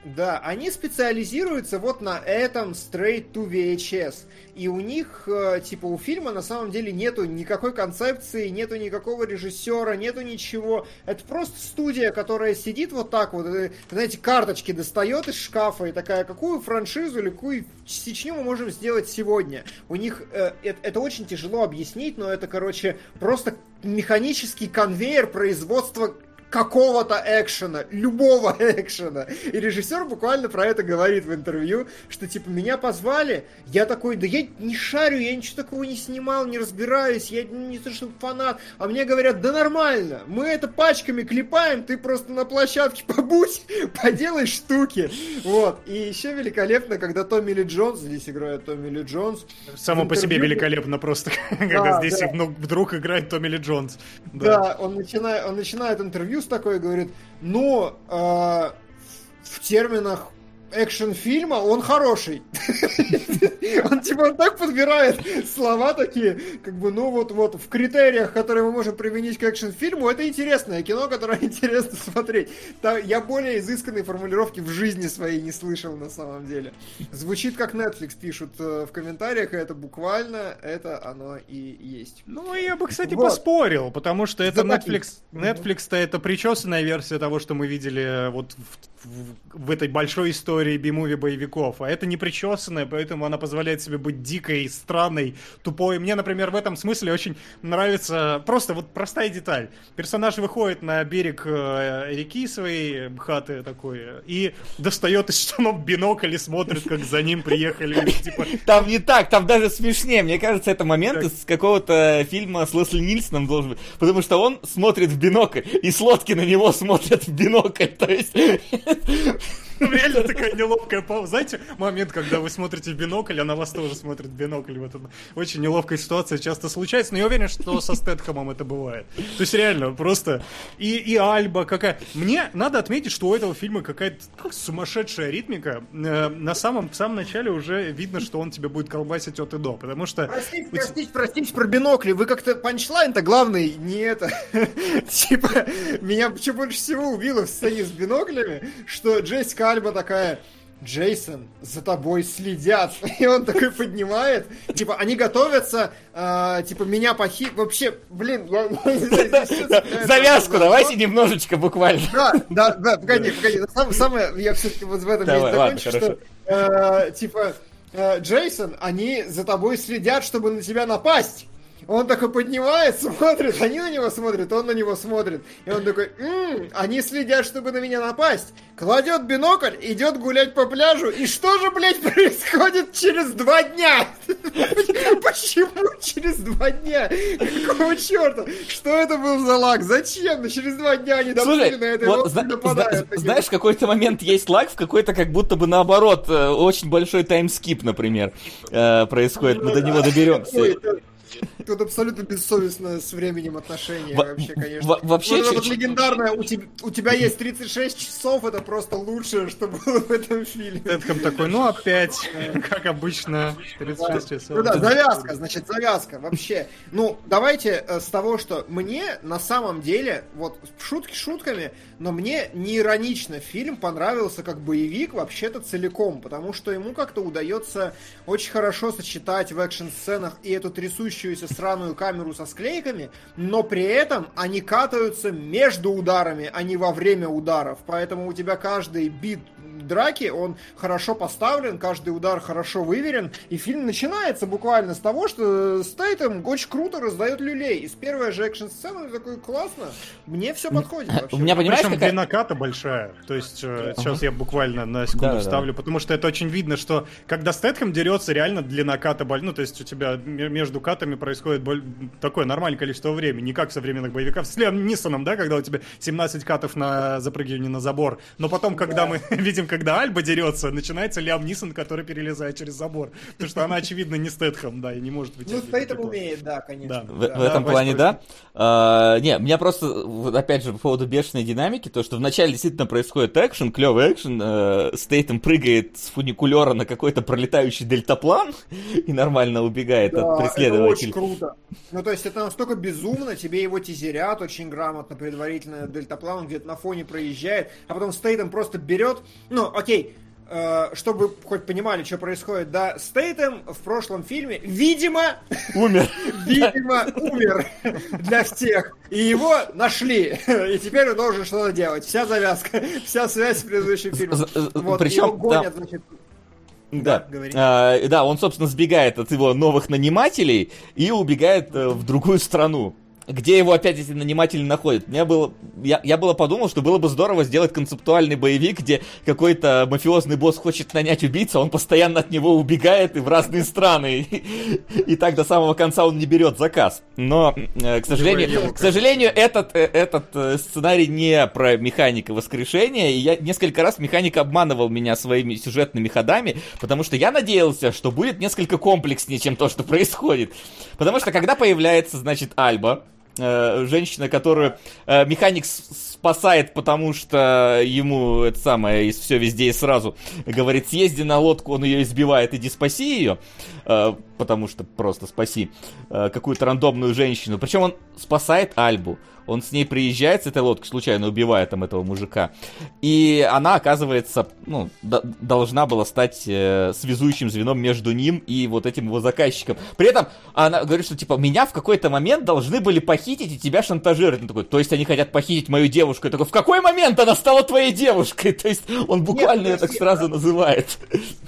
Да, они специализируются вот на этом straight to VHS. И у них, э, типа, у фильма на самом деле нету никакой концепции, нету никакого режиссера, нету ничего. Это просто студия, которая сидит вот так вот, и, знаете, карточки достает из шкафа и такая, какую франшизу или какую сечню мы можем сделать сегодня. У них э, это, это очень тяжело объяснить, но это, короче, просто механический конвейер производства какого-то экшена, любого <laughs> экшена. И режиссер буквально про это говорит в интервью, что типа меня позвали, я такой, да я не шарю, я ничего такого не снимал, не разбираюсь, я не то что фанат, а мне говорят, да нормально, мы это пачками клепаем, ты просто на площадке <laughs> побудь, поделай штуки. Вот. И еще великолепно, когда Томми Ли Джонс, здесь играет Томми Ли Джонс. Само по себе великолепно просто, <laughs> когда здесь вдруг играет Томми Ли Джонс. Да, он начинает, он начинает интервью Брюс такой говорит, ну, э, в терминах экшн-фильма, он хороший. <laughs> Он типа так подбирает слова такие, как бы, ну вот, вот в критериях, которые мы можем применить к экшн-фильму, это интересное кино, которое <laughs> интересно смотреть. Я более изысканной формулировки в жизни своей не слышал на самом деле. Звучит как Netflix пишут э, в комментариях, и это буквально, это оно и есть. Ну, я бы, кстати, поспорил, потому что это Netflix, Netflix-то это причесанная версия того, что мы видели вот в, в этой большой истории би-муви боевиков, а это не причесанная, поэтому она позволяет себе быть дикой, странной, тупой. Мне, например, в этом смысле очень нравится просто вот простая деталь. Персонаж выходит на берег э, реки своей хаты такой и достает из штанов бинокль и смотрит, как за ним приехали. Типа... Там не так, там даже смешнее. Мне кажется, это момент так. из какого-то фильма с Лесли Нильсоном должен быть. Потому что он смотрит в бинокль, и с лодки на него смотрят в бинокль. То есть Реально такая неловкая пауза. Знаете, момент, когда вы смотрите в бинокль, а на вас тоже смотрит в бинокль. Вот очень неловкая ситуация часто случается, но я уверен, что со Стэтхэмом это бывает. То есть реально, просто... И, и Альба какая... Мне надо отметить, что у этого фильма какая-то сумасшедшая ритмика. Э, на самом, в самом начале уже видно, что он тебе будет колбасить от и до, потому что... Простите, простите, простите про бинокли. Вы как-то панчлайн-то главный не это... <laughs> Типа, меня больше всего убило в сцене с биноклями, что Джессика Альба такая, Джейсон, за тобой следят. <laughs> И он такой поднимает. Типа, они готовятся, э, типа, меня похит... Вообще, блин, я... <laughs> Завязку давайте немножечко буквально. Да, да, да, погоди, погоди. Самое, я все-таки вот в этом месте закончу, что, э, типа, э, Джейсон, они за тобой следят, чтобы на тебя напасть. Он такой поднимает, <laughs> смотрит, они на него смотрят, он на него смотрит. И он такой, м-м, они следят, чтобы на меня напасть. Кладет бинокль, идет гулять по пляжу. И что же, блядь, <laughs> происходит через два дня? <laughs> Почему через два дня? Какого черта? Что это был за лаг? Зачем? Ну, через два дня они Слушай, на это вот, нападают. Знаешь, в какой-то момент есть лаг, в какой-то как будто бы наоборот, э, очень большой таймскип, например, э, происходит. Мы до него доберемся. Тут абсолютно бессовестно с временем отношения вообще, конечно. Вообще... Вот, вот легендарное, у тебя, у тебя есть 36 часов, это просто лучшее, что было в этом фильме. Тедхам такой, ну опять, как обычно, 36 часов. Ну да, завязка, значит, завязка вообще. Ну, давайте э, с того, что мне на самом деле, вот шутки шутками, но мне не иронично фильм понравился как боевик вообще-то целиком, потому что ему как-то удается очень хорошо сочетать в экшн-сценах и эту трясущуюся сраную камеру со склейками, но при этом они катаются между ударами, а не во время ударов. Поэтому у тебя каждый бит драки, он хорошо поставлен, каждый удар хорошо выверен, и фильм начинается буквально с того, что Стейтем очень круто раздает люлей. И с первой же экшн-сцены такой классно, мне все подходит вообще. У меня, понимаешь, Причем какая... длина ката большая, то есть uh-huh. сейчас я буквально на секунду да, ставлю, да. потому что это очень видно, что когда Стэтхэм дерется, реально длина ката большая, ну то есть у тебя между катами фильме происходит боль... такое нормальное количество времени, не как в современных боевиках. С Лиам Нисоном, да, когда у тебя 17 катов на запрыгивание на забор. Но потом, когда да. мы <laughs> видим, когда Альба дерется, начинается Лиам Нисон, который перелезает через забор. Потому что она, очевидно, не Стэтхэм, да, и не может быть. Ну, Стейтом умеет, да, конечно. Да. В, да. в этом да, плане, да. А, не, меня просто, опять же, по поводу бешеной динамики, то, что вначале действительно происходит экшен, клевый экшен, э, Стейтом прыгает с фуникулера на какой-то пролетающий дельтаплан <laughs> и нормально убегает да, от преследователей. Очень круто. Ну, то есть это настолько безумно, тебе его тизерят очень грамотно, предварительно дельтаплан где-то на фоне проезжает, а потом Стейтом просто берет, ну, окей, э, чтобы хоть понимали, что происходит, да, Стейтем в прошлом фильме, видимо, умер. <laughs> видимо, умер для всех. И его нашли. И теперь он должен что-то делать. Вся завязка, <laughs> вся связь с предыдущим фильмом. Вот, Причем, гонят, значит, да, да, а, да, он, собственно, сбегает от его новых нанимателей и убегает э, в другую страну где его опять эти наниматели находят. Мне было, я, я было подумал, что было бы здорово сделать концептуальный боевик, где какой-то мафиозный босс хочет нанять убийцу, а он постоянно от него убегает и в разные страны. <laughs> И, и так до самого конца он не берет заказ. Но, э, к сожалению, к сожалению, этот, э, этот э, сценарий не про механика воскрешения. И я несколько раз механик обманывал меня своими сюжетными ходами, потому что я надеялся, что будет несколько комплекснее, чем то, что происходит. Потому что когда появляется, значит, Альба, женщина, которую э, механик спасает, потому что ему это самое все везде и сразу говорит, съезди на лодку, он ее избивает, иди спаси ее, э, потому что просто спаси э, какую-то рандомную женщину. Причем он спасает Альбу он с ней приезжает с этой лодкой, случайно убивая там этого мужика, и она, оказывается, ну, должна была стать э, связующим звеном между ним и вот этим его заказчиком. При этом она говорит, что, типа, меня в какой-то момент должны были похитить и тебя шантажировать. Он такой, то есть они хотят похитить мою девушку. Я такой, в какой момент она стала твоей девушкой? <laughs> То есть он буквально Нет, ее так сразу а... называет.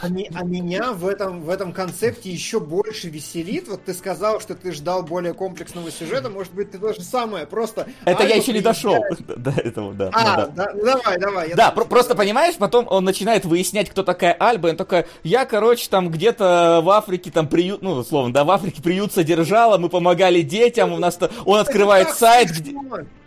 А, а меня в этом, в этом концепте еще больше веселит. Вот ты сказал, что ты ждал более комплексного сюжета. Может быть, ты то же самое. Просто это я еще не дошел <laughs> до этого, да. А, да, ну давай, давай. Да, просто понимаешь, потом он начинает выяснять, кто такая Альба, и он такой, я, короче, там где-то в Африке, там приют, ну, условно, да, в Африке приют содержала, мы помогали детям, у нас он открывает сайт, где...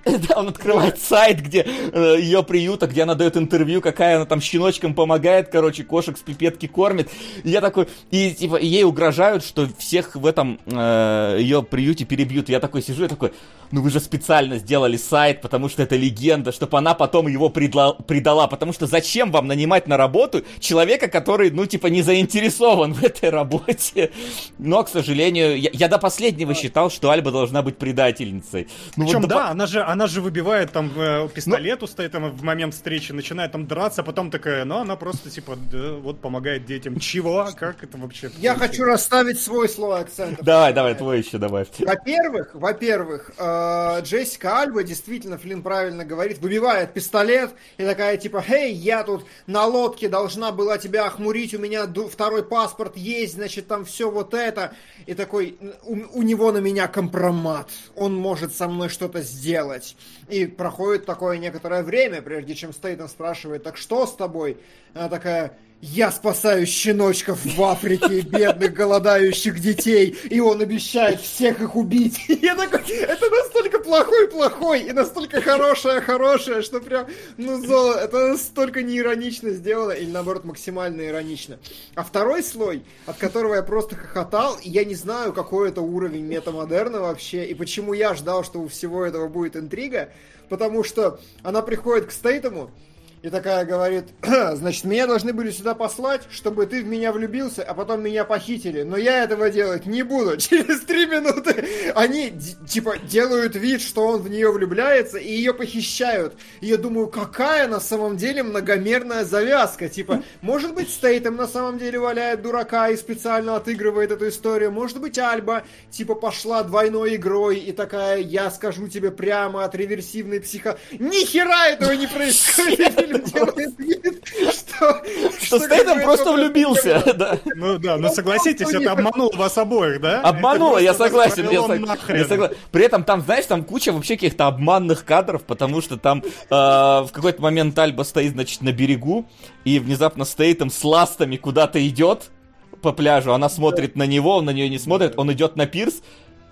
Да, <laughs> он открывает сайт, где э, ее приюта, где она дает интервью, какая она там щеночкам помогает, короче, кошек с пипетки кормит. И я такой, и типа ей угрожают, что всех в этом э, ее приюте перебьют. Я такой сижу, я такой, ну вы же специально сделали сайт, потому что это легенда, чтобы она потом его предла- предала. Потому что зачем вам нанимать на работу человека, который, ну, типа, не заинтересован в этой работе? Но, к сожалению, я, я до последнего считал, что Альба должна быть предательницей. Ну, Причем, вот, да, до... она же, она же выбивает там э, пистолет, ну... стоит там в момент встречи, начинает там драться, а потом такая, ну, она просто, типа, да, вот помогает детям. Чего? Как это вообще? Я хочу расставить свой слой акцентов. Давай, давай, твой еще добавь. Во-первых, во-первых, э, Джессика Альба действительно, Флинн правильно говорит, выбивает пистолет и такая, типа, «Эй, я тут на лодке должна была тебя охмурить, у меня второй паспорт есть, значит, там все вот это». И такой, у, у него на меня компромат, он может со мной что-то сделать делать. И проходит такое некоторое время, прежде чем Стейтон спрашивает, так что с тобой? Она такая, я спасаю щеночков в Африке, бедных голодающих детей, и он обещает всех их убить. И я такой, это настолько плохой-плохой, и настолько хорошее-хорошее, что прям, ну, золо, это настолько неиронично сделано, или наоборот, максимально иронично. А второй слой, от которого я просто хохотал, и я не знаю, какой это уровень метамодерна вообще, и почему я ждал, что у всего этого будет интрига, потому что она приходит к Стейтому, и такая говорит, значит, меня должны были сюда послать, чтобы ты в меня влюбился, а потом меня похитили. Но я этого делать не буду. <laughs> Через три минуты они, типа, делают вид, что он в нее влюбляется, и ее похищают. И я думаю, какая на самом деле многомерная завязка. Типа, может быть, Стейтем на самом деле валяет дурака и специально отыгрывает эту историю. Может быть, Альба, типа, пошла двойной игрой и такая, я скажу тебе прямо от реверсивной психо... Ни хера этого не <laughs> происходит! <laughs> <laughs> что... Что Стейтем просто влюбился, да. Ну да, но согласитесь, это обманул вас обоих, да? Обмануло, я согласен. При этом там, знаешь, там куча вообще каких-то обманных кадров, потому что там а, в какой-то момент Альба стоит, значит, на берегу, и внезапно Стейтем с ластами куда-то идет, по пляжу, она смотрит на него, он на нее не смотрит, он идет на пирс,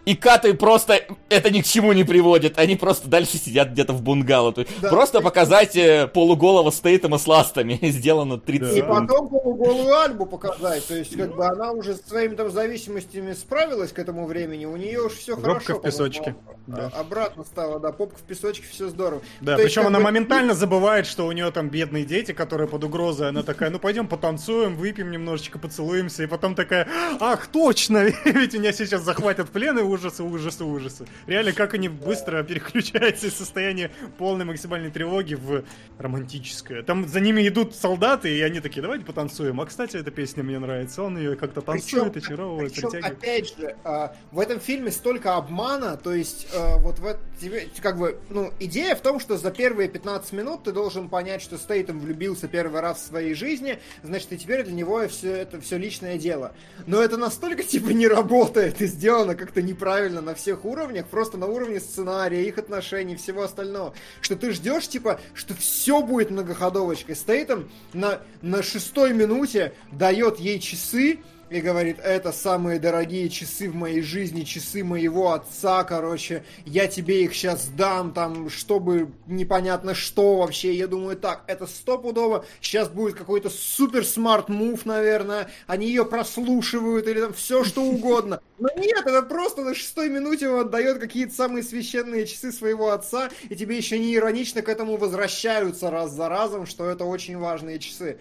и каты просто это ни к чему не приводит. Они просто дальше сидят где-то в бунгало. Да. Просто показать э, полуголого Стейтема с ластами. <laughs> Сделано 30 да. секунд. И потом полуголую Альбу показать. То есть, как бы она уже с своими там зависимостями справилась к этому времени. У нее уж все Робка хорошо. в песочке. Да. Обратно стала, да, попка в песочке, все здорово. Да, То причем есть, она бы... моментально забывает, что у нее там бедные дети, которые под угрозой. Она такая, ну пойдем потанцуем, выпьем немножечко, поцелуемся. И потом такая, ах, точно, <laughs> ведь меня сейчас захватят в плен и ужасы, ужасы, ужасы. Реально, как они быстро переключаются из состояния полной максимальной тревоги в романтическое. Там за ними идут солдаты, и они такие, давайте потанцуем. А, кстати, эта песня мне нравится. Он ее как-то танцует, причем, очаровывает, причем, притягивает. опять же, э, в этом фильме столько обмана, то есть э, вот в тебе, как бы, ну, идея в том, что за первые 15 минут ты должен понять, что Стейтем влюбился первый раз в своей жизни, значит, и теперь для него все это все личное дело. Но это настолько, типа, не работает и сделано как-то неправильно на всех уровнях, просто на уровне сценария, их отношений, всего остального, что ты ждешь, типа, что все будет многоходовочкой. Стейтем на, на шестой минуте дает ей часы, и говорит, это самые дорогие часы в моей жизни, часы моего отца, короче, я тебе их сейчас дам, там, чтобы непонятно что вообще. Я думаю, так, это стопудово, сейчас будет какой-то супер smart move, наверное, они ее прослушивают или там все что <laughs> угодно. Но нет, это просто на шестой минуте он отдает какие-то самые священные часы своего отца, и тебе еще не иронично к этому возвращаются раз за разом, что это очень важные часы.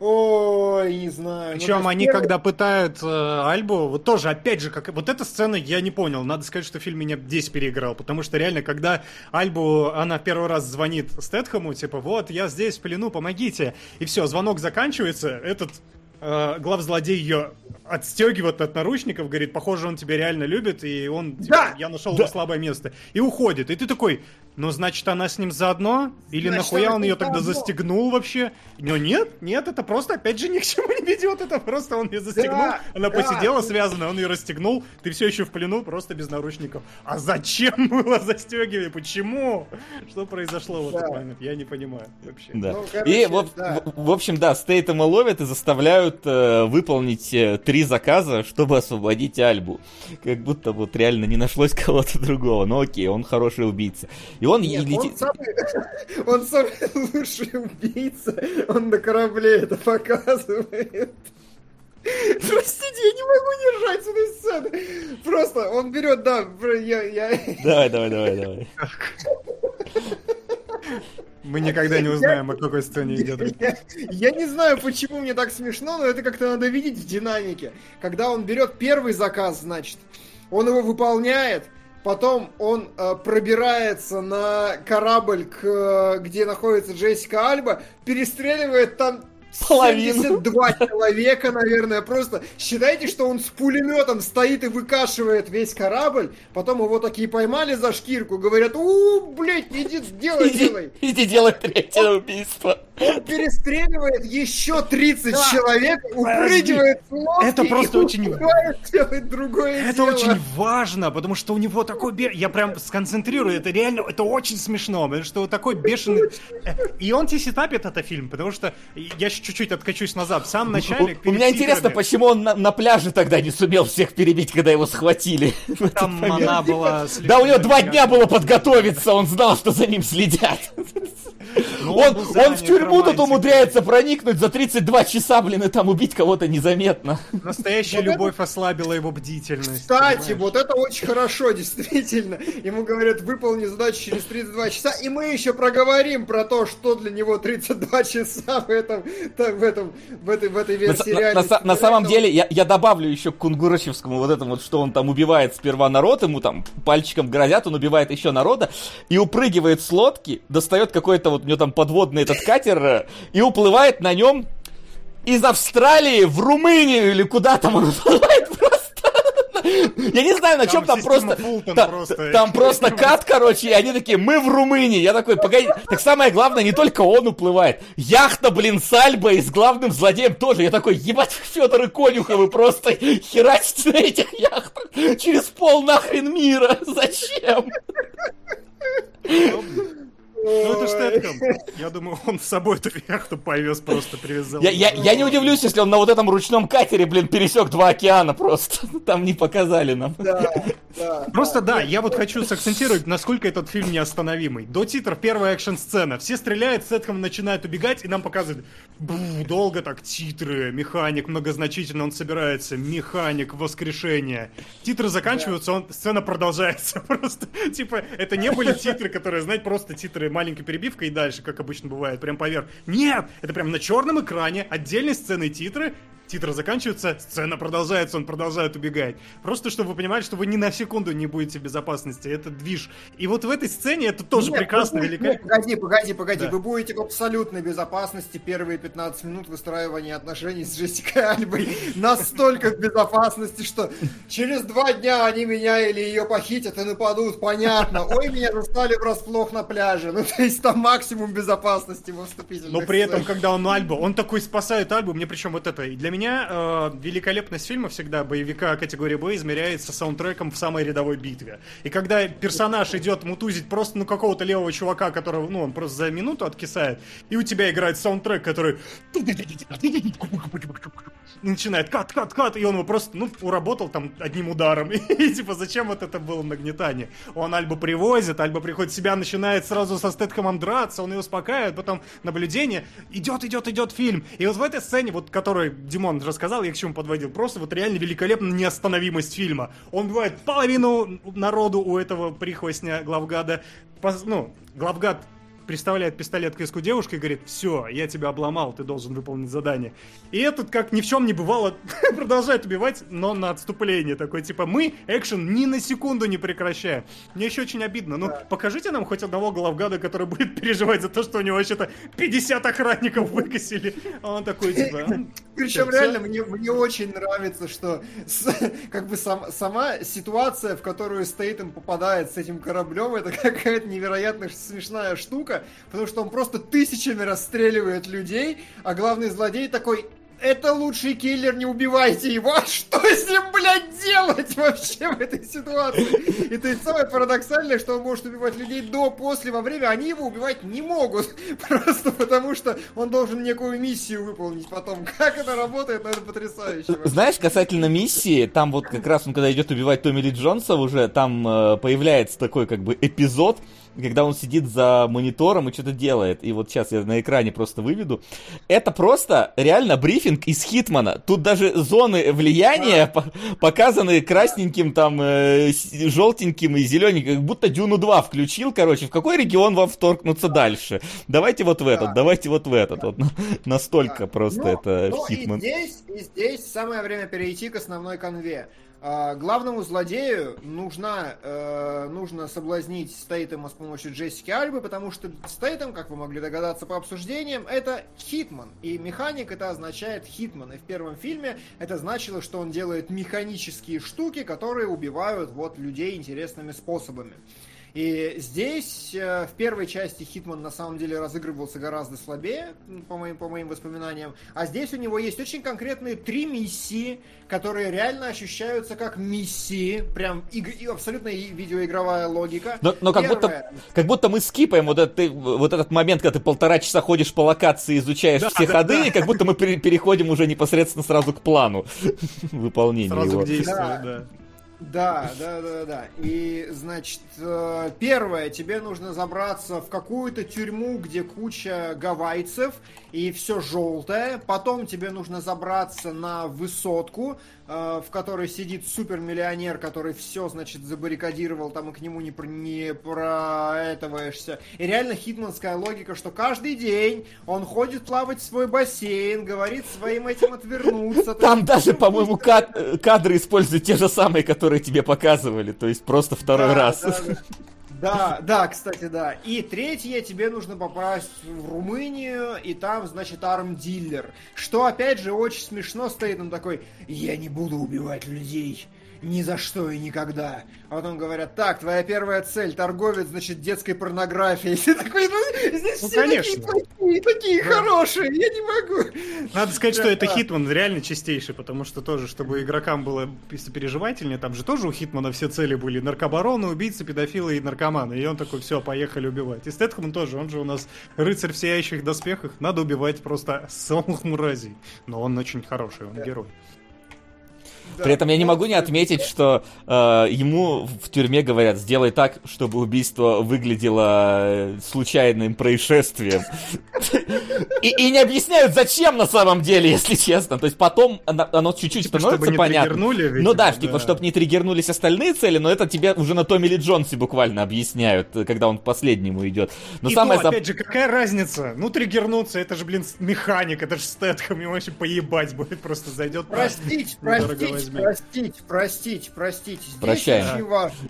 Ой, не знаю. Причем ну, они, первый... когда пытают э, Альбу, вот тоже, опять же, как вот эта сцена я не понял. Надо сказать, что фильм меня здесь переиграл, потому что реально, когда Альбу, она первый раз звонит Стэтхэму, типа, вот, я здесь в плену, помогите. И все, звонок заканчивается, этот э, главзлодей ее отстегивает от наручников, говорит, похоже, он тебя реально любит, и он, типа, да! я нашел да! его слабое место. И уходит. И ты такой, ну, значит, она с ним заодно? Или значит, нахуя он ее тогда застегнул вообще? Но нет, нет, это просто, опять же, ни к чему не ведет. Это просто он ее застегнул, да, она да. посидела связанная, он ее расстегнул, ты все еще в плену, просто без наручников. А зачем было застегивать? Почему? Что произошло в этот момент? Я не понимаю вообще. Да. Ну, короче, и, в, да. в, в общем, да, Стейтема ловят и заставляют э, выполнить э, три заказа, чтобы освободить Альбу. Как будто вот реально не нашлось кого-то другого. Ну окей, он хороший убийца. И он Нет, летит... <laughs> Он самый, он <laughs> самый лучший убийца. Он на корабле это показывает. <laughs> Простите, я не могу держать с этой сцены. Просто он берет, да, я... я... Давай, давай, давай, давай. Мы никогда не узнаем, о какой сцене идет. Я, я не знаю, почему мне так смешно, но это как-то надо видеть в динамике. Когда он берет первый заказ, значит, он его выполняет, Потом он э, пробирается на корабль, к, э, где находится Джессика Альба, перестреливает там Половину. 72 человека, наверное, просто. Считайте, что он с пулеметом стоит и выкашивает весь корабль, потом его такие поймали за шкирку, говорят, у, блядь, иди, делай, иди, делай. Иди делай третье убийство. Он перестреливает еще 30 да. человек, упрыгивает с Это просто очень... другое Это дело. очень важно, потому что у него такой... Я прям сконцентрирую, это реально, это очень смешно, потому что вот такой бешеный... И он тебе сетапит это фильм, потому что я чуть-чуть откачусь назад. В самом начале... У, у меня интересно, почему он на, на пляже тогда не сумел всех перебить, когда его схватили. <laughs> Там она была... Да, у него два дня было подготовиться, он знал, что за ним следят. <laughs> Ну, он, он в тюрьму тут умудряется проникнуть за 32 часа, блин, и там убить кого-то незаметно. Настоящая любовь ослабила его бдительность. Кстати, вот это очень хорошо, <laughs> действительно. Ему говорят, выполни задачу через 32 часа, и мы еще проговорим про то, что для него 32 часа в этом, в этом, в этой, в этой версии на, реальности. На, на, на самом деле, я, я добавлю еще к Кунгурычевскому вот этому, вот, что он там убивает сперва народ, ему там пальчиком грозят, он убивает еще народа, и упрыгивает с лодки, достает какой-то вот, у него там подводный этот катер, э, и уплывает на нем из Австралии в Румынию или куда там он уплывает просто. Я не знаю, на чем там, просто... Та, просто... Там просто кат, короче, и они такие, мы в Румынии. Я такой, погоди. Так самое главное, не только он уплывает. Яхта, блин, Сальба и с главным злодеем тоже. Я такой, ебать, Федор и Конюховы просто херачите на этих яхтах через пол нахрен мира. Зачем? Ну это Стэтком. Я думаю, он с собой эту яхту повез, просто привязал. Я, я, я не удивлюсь, если он на вот этом ручном катере, блин, пересек два океана просто. <laughs> Там не показали нам. Да, да. Просто да, я вот хочу сакцентировать, насколько этот фильм неостановимый. До титров первая экшн-сцена. Все стреляют, Стэтком начинает убегать, и нам показывают, бу, долго так титры, механик многозначительно, он собирается, механик, воскрешение. Титры заканчиваются, он, сцена продолжается. <laughs> Просто, типа, это не были титры, которые, знаете, просто титры маленькой перебивкой и дальше, как обычно бывает, прям поверх. Нет! Это прям на черном экране, отдельной сцены титры, титры заканчиваются, сцена продолжается, он продолжает убегать. Просто чтобы вы понимали, что вы ни на секунду не будете в безопасности. Это движ. И вот в этой сцене это тоже Нет, прекрасно, будете- великолепно. Погоди, погоди, погоди. Да. Вы будете в абсолютной безопасности первые 15 минут выстраивания отношений с Джессикой Альбой. Настолько в безопасности, что через два дня они меня или ее похитят и нападут. Понятно. Ой, меня застали врасплох на пляже. Ну, то есть там максимум безопасности во вступительных Но при этом, когда он Альбу, он такой спасает Альбу, мне причем вот это. И для меня э, великолепность фильма всегда, боевика категории Б, измеряется саундтреком в самой рядовой битве. И когда персонаж идет мутузить просто ну какого-то левого чувака, которого, ну, он просто за минуту откисает, и у тебя играет саундтрек, который начинает кат, кат, кат, и он его просто, ну, уработал там одним ударом. <laughs> И типа, зачем вот это было нагнетание? Он Альбу привозит, Альба приходит себя, начинает сразу со Стэтхэмом драться, он ее успокаивает, потом наблюдение, идет, идет, идет фильм. И вот в этой сцене, вот которой Димон рассказал, я к чему подводил, просто вот реально великолепная неостановимость фильма. Он убивает половину народу у этого прихвостня главгада. Ну, главгад приставляет пистолет к виску девушки и говорит, все, я тебя обломал, ты должен выполнить задание. И этот, как ни в чем не бывало, <laughs> продолжает убивать, но на отступление. Такой, типа, мы экшен ни на секунду не прекращаем. Мне еще очень обидно. Ну, покажите нам хоть одного главгада, который будет <laughs> переживать за то, что у него вообще-то 50 охранников выкосили. А он такой, типа... «М, Причем реально мне, мне очень нравится, что с- <laughs> как бы сам- сама ситуация, в которую Стейтем попадает с этим кораблем, это какая-то невероятно смешная штука, потому что он просто тысячами расстреливает людей, а главный злодей такой это лучший киллер, не убивайте его. <laughs> А что с ним, блядь, делать вообще в этой ситуации? И то есть самое парадоксальное, что он может убивать людей до, после, во время, они его убивать не могут. <laughs> Просто потому, что он должен некую миссию выполнить потом. Как это работает, это потрясающе. вообще. Знаешь, касательно миссии, там вот как раз он, когда идет убивать Томми Ли Джонса, уже там э, появляется такой как бы эпизод, когда он сидит за монитором и что-то делает. И вот сейчас я на экране просто выведу. Это просто реально брифинг из Хитмана. Тут даже зоны влияния по- показаны красненьким, там, э, желтеньким и зелененьким. Как будто Дюну 2 включил, короче. В какой регион вам вторгнуться дальше? Давайте вот в этот, Да. давайте вот в этот. Вот настолько Да. просто Ну, это ну, Хитман. И здесь, и здесь самое время перейти к основной канве. А, главному злодею нужна, э, нужно соблазнить Стейтема с помощью Джессики Альбы, потому что Стейтем, как вы могли догадаться по обсуждениям, это Хитман. И механик это означает Хитман. И в первом фильме это значило, что он делает механические штуки, которые убивают вот людей интересными способами. И здесь э, в первой части Хитман на самом деле разыгрывался гораздо слабее, по моим, по моим воспоминаниям. А здесь у него есть очень конкретные три миссии, которые реально ощущаются как миссии. Прям иг- и абсолютно видеоигровая логика. Но, но как, будто, как будто мы скипаем вот этот, вот этот момент, когда ты полтора часа ходишь по локации, изучаешь Да, все да, ходы, да. и как будто мы пере- переходим уже непосредственно сразу к плану <laughs> выполнения Сразу его. к действию, Да. да. Да, да, да, да. И, значит, э, первое, тебе нужно забраться в какую-то тюрьму, где куча гавайцев, и все желтое. Потом тебе нужно забраться на высотку, в которой сидит супермиллионер, который все, значит, забаррикадировал, там и к нему не, про- не проэтываешься. И реально хитманская логика, что каждый день он ходит плавать в свой бассейн, говорит своим этим отвернуться. Там даже, по-моему, э, кадры используют те же самые, которые тебе показывали, то есть просто второй раз. Да, да. Кстати, да. И третье, тебе нужно попасть в Румынию, и там, значит, армдиллер. Что, опять же, очень смешно стоит, он такой, я не буду убивать людей. Ни за что и никогда. А потом говорят, так, твоя первая цель, торговец, значит, детской порнографией. <laughs> И такой, ну, здесь Ну, все конечно. такие плохие, такие хорошие, я не могу. Надо сказать, что это Да. Хитман реально чистейший, потому что тоже, чтобы игрокам было сопереживательнее, там же тоже у Хитмана все цели были наркобароны, убийцы, педофилы и наркоманы. И он такой, все, поехали убивать. И Стэтхэм тоже, он же у нас рыцарь в сияющих доспехах, надо убивать просто самых мразей. Но он очень хороший, он герой. При этом я не могу не отметить, что э, ему в тюрьме говорят, сделай так, чтобы убийство выглядело э, случайным происшествием. <laughs> И, и не объясняют, зачем на самом деле, если честно. То есть потом оно, оно чуть-чуть Типа, становится чтобы не понятно. ну видимо, да, типа, да. чтобы не триггернулись остальные цели, но это тебе уже на Томми Ли Джонсе буквально объясняют, когда он к последнему идет. Но и самое то, зап- опять же, какая разница? Ну, триггернуться, это же, блин, механик, это же Стэтхэм, ему вообще поебать будет, просто зайдет. Простить, Недорого простить, возьми. простить, простить, простить. Здесь Прощаем. очень важно.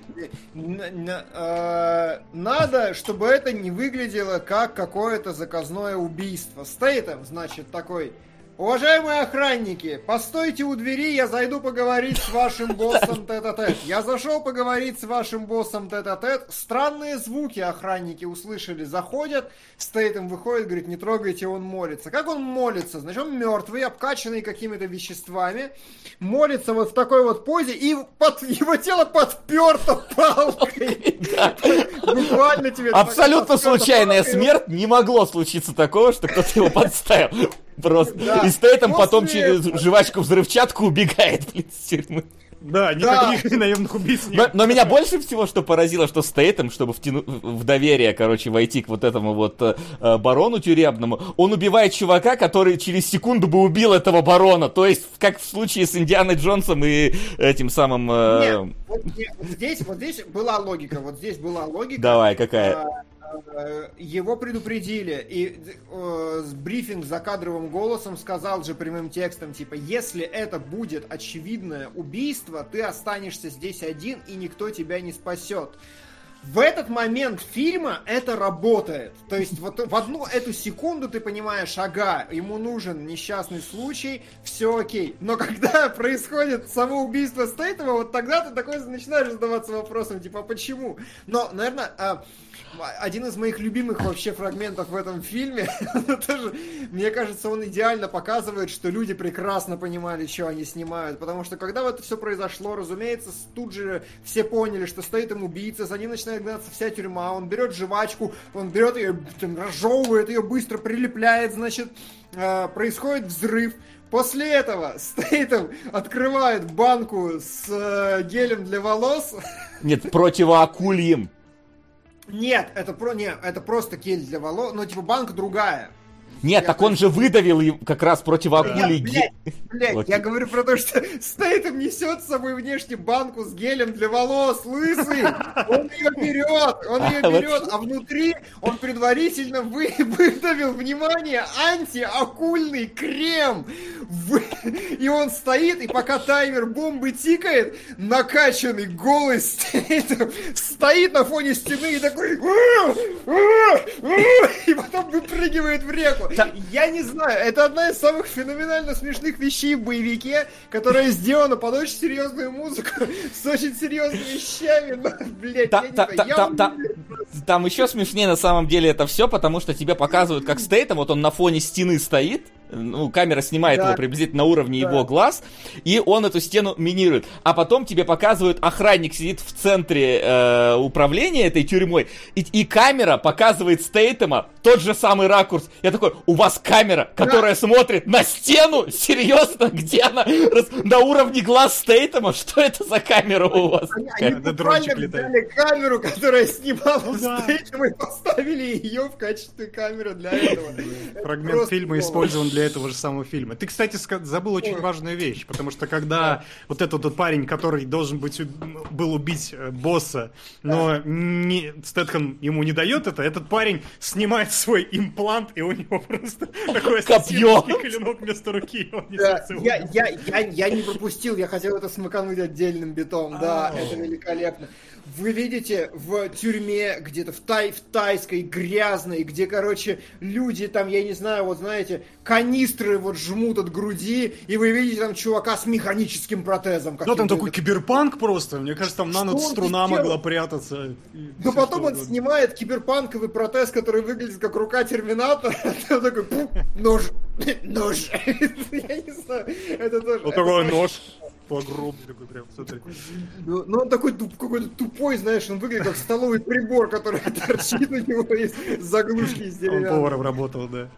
Э, Надо, чтобы это не выглядело как какое-то заказное убийство. Стейтем, значит, такой... Уважаемые охранники, постойте у двери, я зайду поговорить с вашим боссом тет-а-тет. Я зашел поговорить с вашим боссом тет-а-тет. Странные звуки охранники услышали, заходят. Стейтем выходит, говорит, не трогайте, он молится. Как он молится? Значит, он мертвый, обкачанный какими-то веществами. Молится вот в такой вот позе, и под, его тело подперто палкой. Буквально тебе... Абсолютно случайная смерть. Не могло случиться такого, что кто-то его подставил. Просто. Да. И Стейтем После потом через этого- жвачку-взрывчатку убегает, блин, с тюрьмы. Да, Да. никаких <laughs> наемных убийц Но, нет. но меня больше всего что поразило, что Стейтем, чтобы втяну- в доверие, короче, войти к вот этому вот э, э, барону тюремному, он убивает чувака, который через секунду бы убил этого барона. То есть, как в случае с Индианой Джонсом и этим самым... э, Нет, вот, не- вот здесь, вот здесь была логика, вот здесь была логика. Давай, какая? Э, Его предупредили, и э, с брифинг за кадровым голосом сказал же прямым текстом, типа, если это будет очевидное убийство, ты останешься здесь один, и никто тебя не спасет. В этот момент фильма это работает. То есть вот в одну эту секунду ты понимаешь, ага, ему нужен несчастный случай, все окей. Но когда <laughs> происходит само убийство Стейтема, вот тогда ты такой начинаешь задаваться вопросом, типа, а почему? Но, наверное, а, один из моих любимых вообще фрагментов в этом фильме, <laughs> тоже, мне кажется, он идеально показывает, что люди прекрасно понимали, что они снимают. Потому что когда вот это все произошло, разумеется, тут же все поняли, что стоит им убийца, за ним начинает гнаться вся тюрьма, он берет жвачку, он берет ее, там, разжевывает ее, быстро прилепляет, значит, э, происходит взрыв. После этого <laughs> Стейтем открывает банку с э, гелем для волос, Нет, противоакульем. Нет, это про не, это просто гель для волос, но типа банка другая. Нет, Я так он же выдавил им как раз противоакулий. Блядь, ге- Блять, Окей. я говорю про то, что <laughs> Стейтем несет с собой внешне банку с гелем для волос, лысый. Он ее берет, он ее <laughs> А, берет, а внутри он предварительно вы, <laughs> выдавил, внимание, антиакульный крем. Вы- И он стоит, и пока таймер бомбы тикает, накачанный голый Стейтем стоит на фоне стены и такой... И потом выпрыгивает в реку. Я не знаю, это одна из самых феноменально смешных вещей в боевике, которая сделана под очень серьезную музыку, <laughs> с очень серьезными вещами, но, блядь, Та- я не я уверен. Там еще смешнее на самом деле это все, потому что тебе показывают, как Стейтем, вот он на фоне стены стоит, ну, камера снимает Да. его приблизительно на уровне Да. его глаз, и он эту стену минирует. А потом тебе показывают, охранник сидит в центре э, управления этой тюрьмой, и, и камера показывает Стейтема тот же самый ракурс. Я такой, у вас камера, которая смотрит на стену? Серьезно? Где она? Раз- на уровне глаз Стейтема? Что это за камера у вас? Они, они Да, буквально взяли камеру, которая снимала Ну да. Стейтема, и поставили ее в качестве камеры для этого. <laughs> Фрагмент Просто фильма использован для этого же самого фильма. Ты, кстати, забыл очень Ой. важную вещь, потому что когда вот этот вот парень, который должен быть был убить э, босса, но не, Стэтхэм ему не дает это, этот парень снимает свой имплант, и у него просто такой Копье. клинок вместо руки. Да, я, я, я, я не пропустил, я хотел это смакануть отдельным битом, да, Ау. это великолепно. Вы видите в тюрьме, где-то в, тай, в тайской, грязной, где, короче, люди там, я не знаю, вот знаете, канистры вот жмут от груди, и вы видите там чувака с механическим протезом. Да, там такой киберпанк просто. Мне кажется, там нано-струна могла прятаться. Но потом он снимает киберпанковый протез, который выглядит как рука Терминатора. <laughs> Там такой, нож, <laughs> нож. <laughs> Я не знаю, это тоже... Вот такой нож огромный такой прям, смотри. Ну, ну он такой туп, какой-то тупой, знаешь, он выглядит как столовый прибор, который <laughs> торчит у него из заглушки из деревянной. Он поваром работал, да.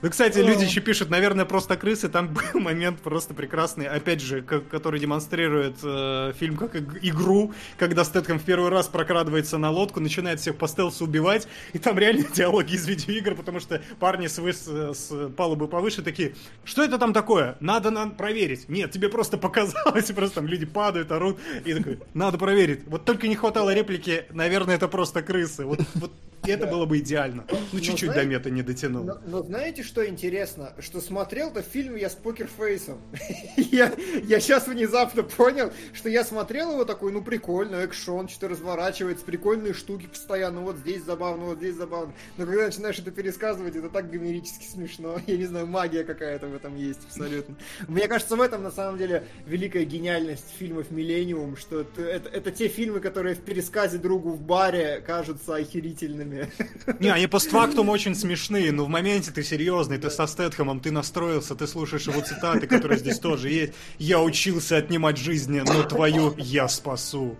Ну, кстати, люди еще пишут, наверное, просто крысы. Там <laughs> был момент просто прекрасный, опять же, который демонстрирует э, фильм как игру, когда Стэтхэм в первый раз прокрадывается на лодку, начинает всех по стелсу убивать, и там реально <laughs> диалоги из видеоигр, потому что парни с, выс, с палубы повыше такие, что это там такое? Надо нам проверить. Нет, тебе просто <laughs> показалось, просто там люди падают, орут, и такой, надо проверить. Вот только не хватало реплики, наверное, это просто крысы. Вот, вот это было бы идеально. Ну, чуть-чуть до мета не дотянул. Но, но знаете, что интересно? Что смотрел-то фильм я с покерфейсом. <laughs> я, я сейчас внезапно понял, что я смотрел его такой, ну, прикольно, экшон, что-то разворачивается, прикольные штуки постоянно, вот здесь забавно, вот здесь забавно. Но когда начинаешь это пересказывать, это так гомерически смешно. <laughs> Я не знаю, магия какая-то в этом есть абсолютно. Мне кажется, в этом, на самом деле, великая гениальность фильмов «Миллениум», что это, это, это те фильмы, которые в пересказе другу в баре кажутся охерительными фильме. <laughs> Не, они постфактум очень смешные, но в моменте ты серьезный, ты со Стэтхэмом, ты настроился, ты слушаешь его цитаты, которые здесь тоже есть. Я учился отнимать жизни, но твою я спасу.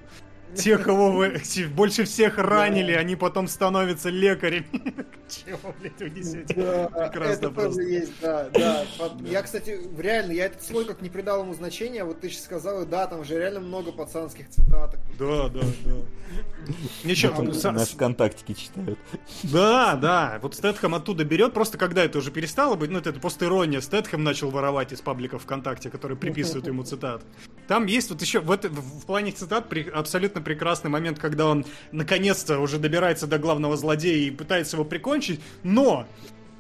Те, кого вы <laughs> больше всех ранили, они потом становятся лекарями. <laughs> Чего, блядь, вы несете? Да, это тоже есть, да, да. <laughs> Я, кстати, реально, я этот слой как не придал ему значения, вот ты сейчас сказал, да, там же реально много пацанских цитаток. Да, да, да. Ничего, нас ВКонтактике читают. Да, да, вот Стэтхэм оттуда берет, просто когда это уже перестало быть, ну, это просто ирония, Стэтхэм начал воровать из паблика ВКонтакте, которые приписывают ему цитат. Там есть вот еще, в, это, в плане цитат абсолютно прекрасный момент, когда он наконец-то уже добирается до главного злодея и пытается его прикончить, но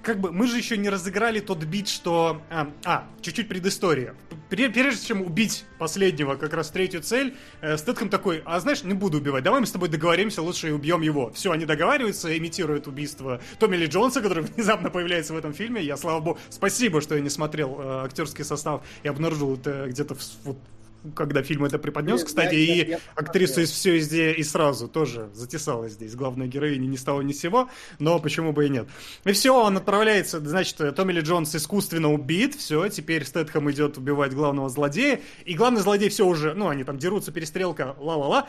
как бы мы же еще не разыграли тот бит, что... А, а чуть-чуть предыстория. Прежде чем убить последнего, как раз третью цель, э, такой, а знаешь, не буду убивать, давай мы с тобой договоримся, лучше и убьем его. Все, они договариваются, имитируют убийство Томми Ли Джонса, который <laughs> внезапно появляется в этом фильме. Я, слава богу, спасибо, что я не смотрел э, актерский состав и обнаружил это где-то в, вот, когда фильм это преподнес, кстати, я, и я, актрису из все везде и сразу тоже затесалась здесь. Главная героиня ни с того ни с сего, но почему бы и нет. И все, он отправляется, значит, Томми Ли Джонс искусственно убит, все, теперь Стэтхэм идет убивать главного злодея, и главный злодей все уже, ну, они там дерутся, перестрелка, ла-ла-ла,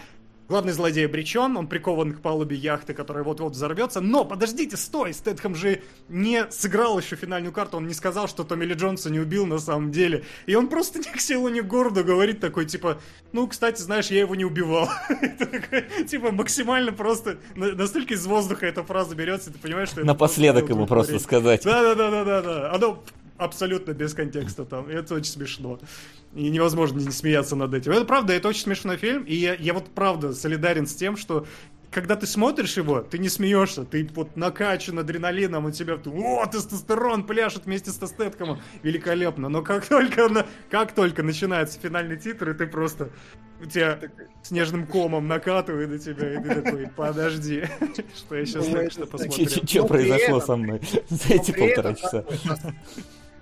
Главный злодей обречен, он прикован к палубе яхты, которая вот-вот взорвется. Но подождите, стой! Стэтхэм же не сыграл еще финальную карту, он не сказал, что Томми Ли Джонса не убил на самом деле. И он просто ни к силу, ни к городу говорит такой, типа, ну, кстати, знаешь, я его не убивал. <laughs> Типа максимально просто, настолько из воздуха эта фраза берется, ты понимаешь, что. Напоследок ему просто сказать. Да-да-да-да-да. Оно абсолютно без контекста там. И это очень смешно. И невозможно не смеяться над этим. Это правда, это очень смешной фильм. И я, я вот правда солидарен с тем, что когда ты смотришь его, ты не смеешься, ты вот накачан адреналином, у тебя о, тестостерон пляшет вместе с Тестетком, великолепно. Но как только, как только начинается финальный титр, и ты просто у тебя снежным комом накатывает на тебя, и ты такой, подожди, <laughs> что я сейчас только что посмотрел. Что произошло со мной <laughs> за эти полтора часа?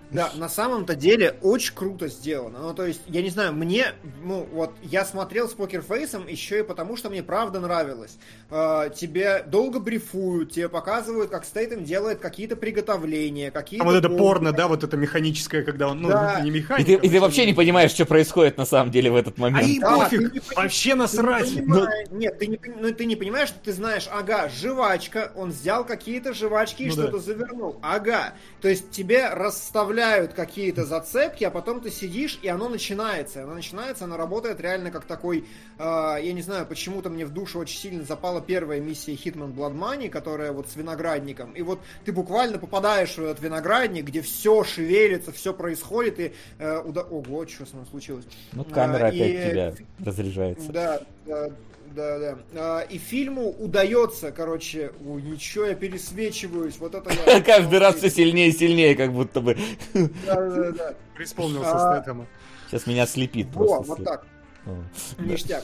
Да, на самом-то деле очень круто сделано. Ну, то есть, я не знаю, мне, ну, вот, я смотрел с покерфейсом еще и потому, что мне правда нравилось. Э, тебе долго брифуют, тебе показывают, как Стейтем делает какие-то приготовления, какие-то... А вот это порно, да, вот это механическое, когда он, ну, да. не механика. И ты, и ты вообще не понимаешь, что происходит на самом деле в этот момент. А и да, пофиг, не, вообще насрать. Не Но... Нет, ты не, ну, ты не понимаешь, что ты знаешь, ага, жвачка, он взял какие-то жвачки и ну, что-то да. завернул. Ага, то есть тебе расставляют вставляют какие-то зацепки, а потом ты сидишь, и оно начинается. Оно начинается, оно работает реально как такой... Э, я не знаю, почему-то мне в душу очень сильно запала первая миссия Hitman Blood Money, которая вот с виноградником. И вот ты буквально попадаешь в этот виноградник, где все шевелится, все происходит, и... Э, уда... Ого, что с мной случилось? Ну, камера а, опять и... тебя разряжается. Да, да, да, да. А, и фильму удается, короче, ой, ничего, я пересвечиваюсь, вот это я... Каждый раз все сильнее и сильнее, как будто бы. Да, да, да. Преисполнился а... Сейчас меня слепит просто. вот так. Ништяк.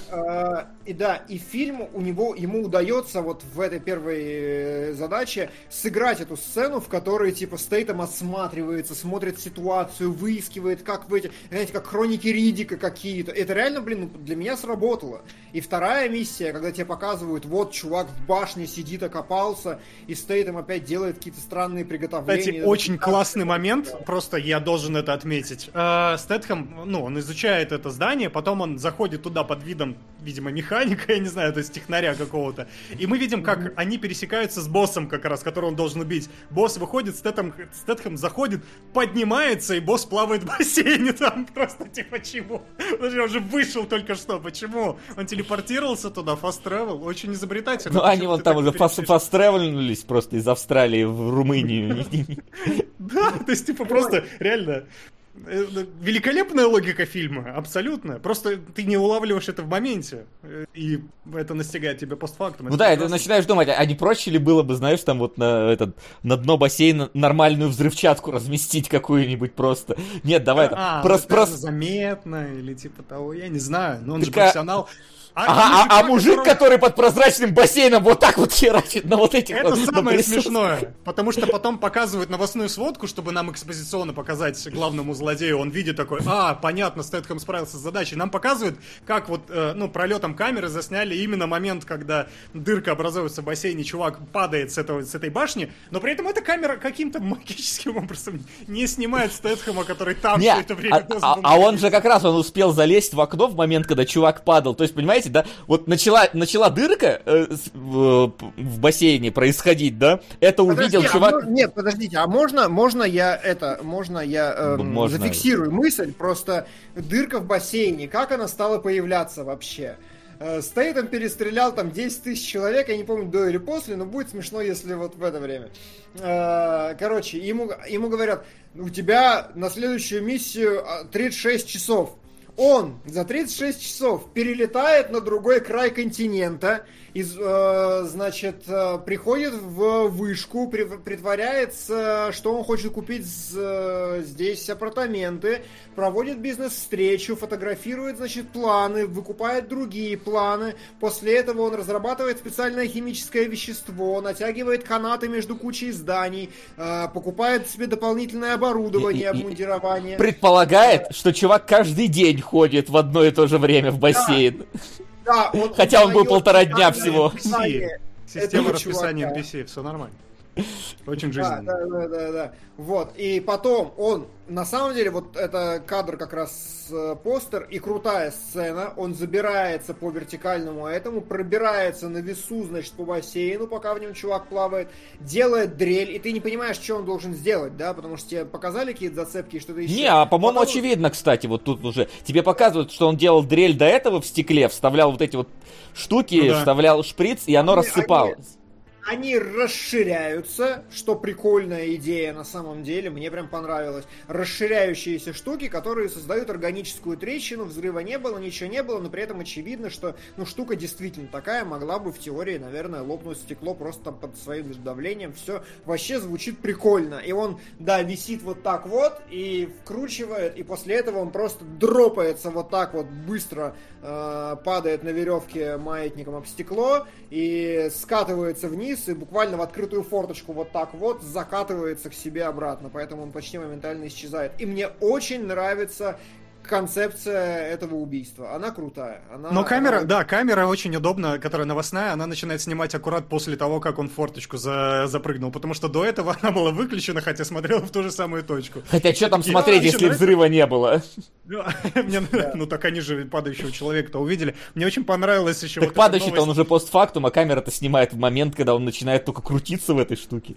И да, и фильм у него, ему удается вот в этой первой э, задаче сыграть эту сцену, в которой типа Стейтом осматривается, смотрит ситуацию, выискивает, как в эти, знаете, как хроники Ридика какие-то. Это реально, блин, ну, для меня сработало. И вторая миссия, когда тебе показывают, вот чувак в башне сидит, окопался, и Стейтом опять делает какие-то странные приготовления. Кстати, очень классный момент, просто я должен это отметить. Э, Стэтхэм, ну, он изучает это здание, потом он заходит туда под видом, видимо, механика, я не знаю, то есть технаря какого-то. И мы видим, как mm-hmm. они пересекаются с боссом как раз, которого он должен убить. Босс выходит, Стэтхэм, Стэтхэм заходит, поднимается, и босс плавает в бассейне <laughs> там. Просто типа чего? Он уже вышел только что, почему? Он телепортировался туда, fast travel, очень изобретательно. Ну, они вон там уже fast travelнулись просто из Австралии в Румынию. <laughs> Да, то есть, типа, просто реально великолепная логика фильма, абсолютно. Просто ты не улавливаешь это в моменте, э, и это настигает тебя постфактум. Ну да, ты начинаешь думать, а не проще ли было бы, знаешь, там вот на, этот, на дно бассейна нормальную взрывчатку разместить какую-нибудь просто. Нет, давай а, просто... просто... заметно, или типа того, я не знаю, но он так же профессионал. А, ага, а, а мужик, которого... который под прозрачным бассейном вот так вот <laughs> херачит на вот этих Это вот, самое смешное. Потому что потом показывают новостную сводку, чтобы нам экспозиционно показать главному злодею. Он видит такой, а, понятно, Стэтхэм справился с задачей. Нам показывают, как вот, э, ну, пролетом камеры засняли именно момент, когда дырка образуется в бассейне, чувак падает с, этого, с этой башни, но при этом эта камера каким-то магическим образом не снимает Стэтхэма, который там не, все это время а, а, а он же как раз, он успел залезть в окно в момент, когда чувак падал. То есть, понимаете, понимаете, да? Вот начала, начала дырка э, в, в бассейне происходить, да? Это увидел Подожди, а чувак... А, нет, подождите, а можно, можно я это, можно я э, можно. зафиксирую мысль? Просто дырка в бассейне, как она стала появляться вообще? Э, Стейтом перестрелял там 10 тысяч человек, я не помню, до или после, но будет смешно, если вот в это время. Э, короче, ему, ему говорят, у тебя на следующую миссию 36 а, часов он за 36 часов перелетает на другой край континента, из, э, значит, э, приходит в вышку, при, притворяется, что он хочет купить здесь апартаменты, проводит бизнес-встречу, фотографирует, значит, планы, выкупает другие планы. После этого он разрабатывает специальное химическое вещество, натягивает канаты между кучей зданий, э, покупает себе дополнительное оборудование, обмундирование. Предполагает, что чувак каждый день ходит в одно и то же время в бассейн. Да, он Хотя он был полтора дня всего. Система расписания NPC, все нормально. <laughs> Очень жизненно. Да, да, да, да. Вот. И потом он, на самом деле, вот это кадр как раз э, постер и крутая сцена. Он забирается по вертикальному этому, пробирается на весу, значит, по бассейну, пока в нем чувак плавает, делает дрель, и ты не понимаешь, что он должен сделать, да, потому что тебе показали какие-то зацепки и что-то еще. Не, а по-моему Потом... очевидно, кстати, вот тут уже. Тебе показывают, что он делал дрель до этого в стекле, вставлял вот эти вот штуки, ну, да. вставлял шприц, и оно они, рассыпалось. Они они расширяются, что прикольная идея на самом деле, мне прям понравилось. Расширяющиеся штуки, которые создают органическую трещину, взрыва не было, ничего не было, но при этом очевидно, что ну, штука действительно такая, могла бы в теории, наверное, лопнуть стекло просто там под своим давлением. Все вообще звучит прикольно. И он, да, висит вот так вот и вкручивает, и после этого он просто дропается вот так вот быстро, э, падает на веревке маятником об стекло и скатывается вниз вниз и буквально в открытую форточку вот так вот закатывается к себе обратно, поэтому он почти моментально исчезает. И мне очень нравится концепция этого убийства. Она крутая. Она, Но камера, она... да, камера очень удобная, которая новостная, она начинает снимать аккурат после того, как он в форточку за... запрыгнул, потому что до этого <laughs> она была выключена, хотя смотрела в ту же самую точку. Хотя что там смотреть, если взрыва не было? <laughs> Ну так они же падающего человека-то увидели. Мне очень понравилось еще... Так падающий-то он уже постфактум, а камера-то снимает в момент, когда он начинает только крутиться в этой штуке.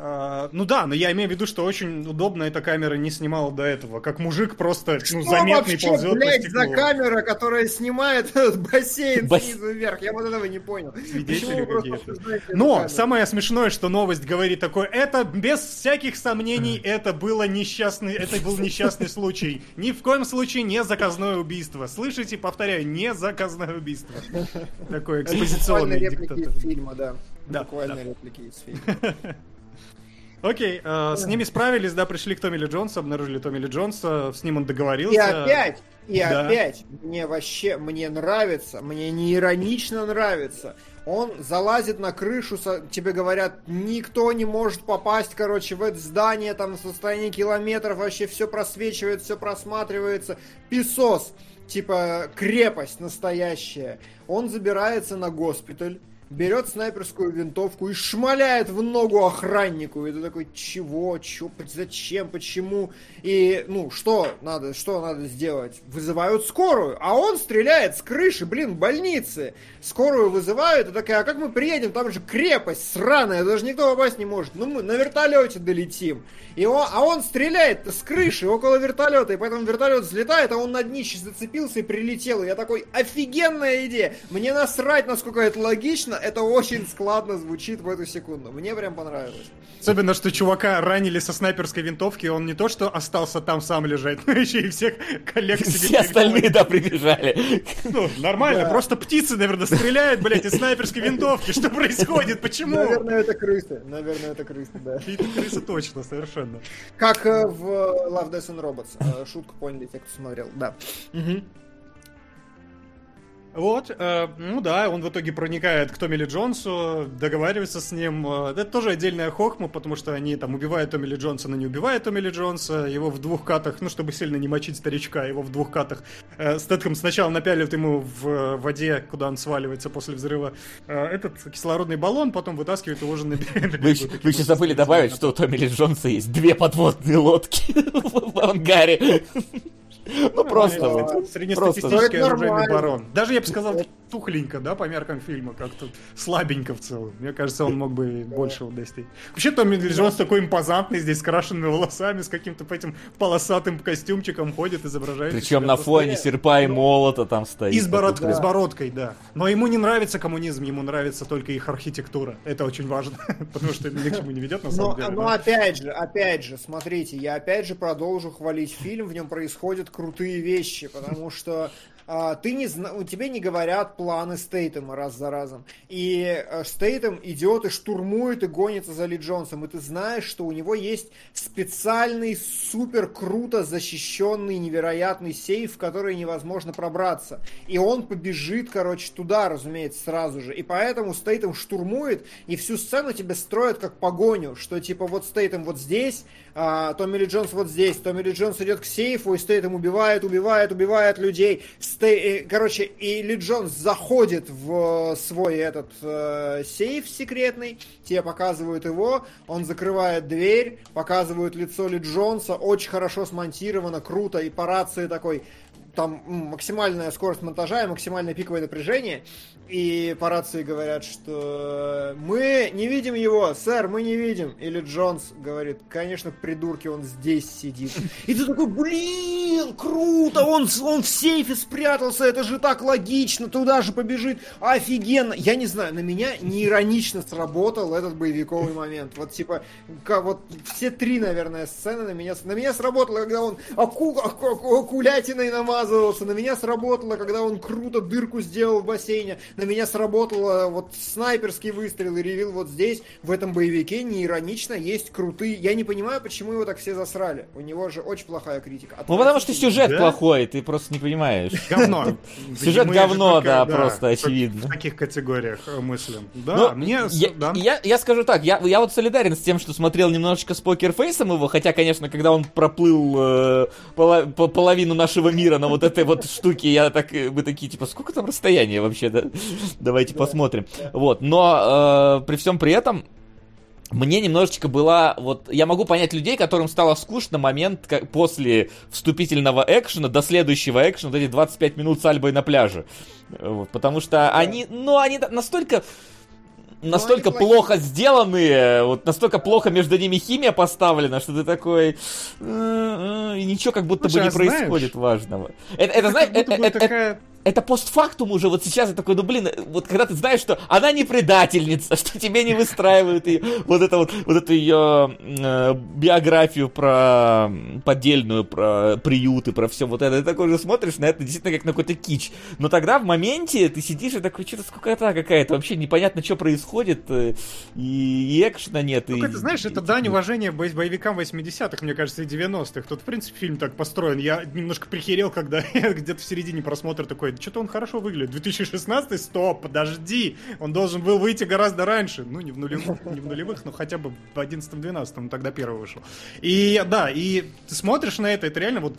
А, ну да, но я имею в виду, что очень удобно эта камера не снимала до этого. Как мужик просто ну, заметный вообще, ползет блядь, по стеклу. за камера, которая снимает <laughs> бассейн Бас... снизу вверх? Я вот этого не понял. Свидетели какие-то. Но самое смешное, что новость говорит такое, это без всяких сомнений, это было несчастный, это был несчастный случай. Ни в коем случае не заказное убийство. Слышите, повторяю, не заказное убийство. Такое экспозиционное диктатор. из фильма, да. Да. Буквально реплики из фильма. <laughs> Окей, э, с ними справились, да, пришли к Томми Ли Джонсу, обнаружили Томми Ли Джонса, с ним он договорился. И опять, и да. опять, мне вообще, мне нравится, мне не иронично нравится. Он залазит на крышу, тебе говорят, никто не может попасть, короче, в это здание, там, в состоянии километров, вообще все просвечивает, все просматривается. Песос, типа, крепость настоящая. Он забирается на госпиталь, берет снайперскую винтовку и шмаляет в ногу охраннику. И ты такой, чего, чё, зачем, почему? И, ну, что надо, что надо сделать? Вызывают скорую, а он стреляет с крыши, блин, больницы. Скорую вызывают, и такая, а как мы приедем? Там же крепость сраная, даже никто попасть не может. Ну, мы на вертолете долетим. И он, а он стреляет с крыши около вертолета, и поэтому вертолет взлетает, а он на днище зацепился и прилетел. И я такой, офигенная идея! Мне насрать, насколько это логично, это очень складно звучит в эту секунду. Мне прям понравилось. Особенно, что чувака ранили со снайперской винтовки, он не то что остался там сам лежать, <laughs> но еще и всех коллег себе Все остальные, да, прибежали. Ну, нормально, да. просто птицы, наверное, стреляют, блядь, из снайперской винтовки. Что происходит? Почему? Наверное, это крысы. Наверное, это крысы, да. Это крысы точно, совершенно. Как э, в Love, Death and Robots. Э, шутку поняли те, кто смотрел, да. Угу. Вот, э, ну да, он в итоге проникает к Томми Ли Джонсу, договаривается с ним. Э, это тоже отдельная хохма, потому что они там убивают Томми Ли Джонса, но не убивают Томми Ли Джонса. Его в двух катах, ну, чтобы сильно не мочить старичка, его в двух катах э, Стэтком сначала напяливает ему в воде, куда он сваливается после взрыва, э, этот кислородный баллон, потом вытаскивает его уже на берегу. <laughs> Вы, вы еще забыли добавить, что у Томми Ли Джонса есть две подводные лодки <laughs> в ангаре. Ну просто вот. Среднестатистический оружейный барон. Даже я бы сказал, тухленько, да, по меркам фильма, как-то слабенько в целом. Мне кажется, он мог бы большего достичь. Вообще, Томми Ли Джонс такой импозантный здесь, с крашенными волосами, с каким-то этим полосатым костюмчиком ходит, изображает. Причем на фоне серпа и молота там стоит. И с, бородкой, да. Но ему не нравится коммунизм, ему нравится только их архитектура. Это очень важно, <laughs> потому что ни к чему не ведет, на самом деле. Но опять же, опять же, смотрите, я опять же продолжу хвалить фильм, в нем происходят крутые вещи, потому <laughs> что а, ты не зна... тебе не говорят планы Стейтема раз за разом. И э, Стейтем идет и штурмует и гонится за Ли Джонсом. И ты знаешь, что у него есть специальный, супер круто защищенный, невероятный сейф, в который невозможно пробраться. И он побежит, короче, туда, разумеется, сразу же. И поэтому Стейтем штурмует, и всю сцену тебе строят как погоню, что типа вот Стейтем вот здесь, а, Томми Ли Джонс вот здесь, Томми Ли Джонс идет к сейфу, и Стейтем убивает, убивает, убивает людей. Стей... Короче, и Ли Джонс заходит в свой этот э, сейф секретный, тебе показывают его, он закрывает дверь, показывают лицо Ли Джонса, очень хорошо смонтировано, круто, и по рации такой там максимальная скорость монтажа и максимальное пиковое напряжение. И по рации говорят, что мы не видим его, сэр, мы не видим. Или Джонс говорит, конечно, придурки, он здесь сидит. И ты такой, блин, круто, он, он в сейфе спрятался, это же так логично, туда же побежит, офигенно. Я не знаю, на меня не иронично сработал этот боевиковый момент. Вот типа, как, вот все три, наверное, сцены на меня, на меня сработало, когда он аку, аку, аку, акулятиной намазывался, на меня сработало, когда он круто дырку сделал в бассейне, на меня сработало вот снайперский выстрел и ревил вот здесь, в этом боевике, не иронично, есть крутые... Я не понимаю, почему его так все засрали. У него же очень плохая критика. Ну, потому что сюжет да? плохой, ты просто не понимаешь. Говно. <laughs> Сюжет говно, да, просто очевидно. В таких категориях э, мыслим. Да, ну, мне... Я скажу так, я вот солидарен с тем, что смотрел немножечко с покерфейсом его, хотя, конечно, когда он проплыл э, половину нашего мира на вот этой вот штуке, я так, э, мы такие, типа, сколько там расстояние вообще, да? <laughs> Давайте посмотрим. Вот, но э, при всем при этом мне немножечко была, вот, я могу понять людей, которым стало скучно момент как, после вступительного экшена до следующего экшена, вот эти 25 минут с Альбой на пляже. Вот, потому что они, ну, они настолько настолько плохо сделанные, вот настолько плохо между ними химия поставлена, что ты такой... «Э, э», и ничего как будто Слушай, бы не а происходит знаешь, важного. Это, это, знаешь, это, это, такая... это постфактум уже, вот сейчас я такой, ну блин, вот когда ты знаешь, что она не предательница, <laughs> что тебе не выстраивают ее, вот это вот, вот эту ее э, биографию про поддельную, про приюты, про все вот это, ты такой же смотришь на это действительно как на какой-то кич. Но тогда в моменте ты сидишь и такой, что-то скукота какая-то, вообще непонятно, что происходит, э, и, и экшена нет. Ну, и, это, знаешь, это дань уважения бо- боевикам 80-х, мне кажется, и 90-х. Тут, в принципе, фильм так построен. Я немножко прихерел, когда <laughs> где-то в середине просмотра такой, что-то он хорошо выглядит. 2016 стоп, подожди, он должен был выйти гораздо раньше. Ну, не в нулевых, не в нулевых но хотя бы в 11-12, он тогда первый вышел. И да, и ты смотришь на это, это реально вот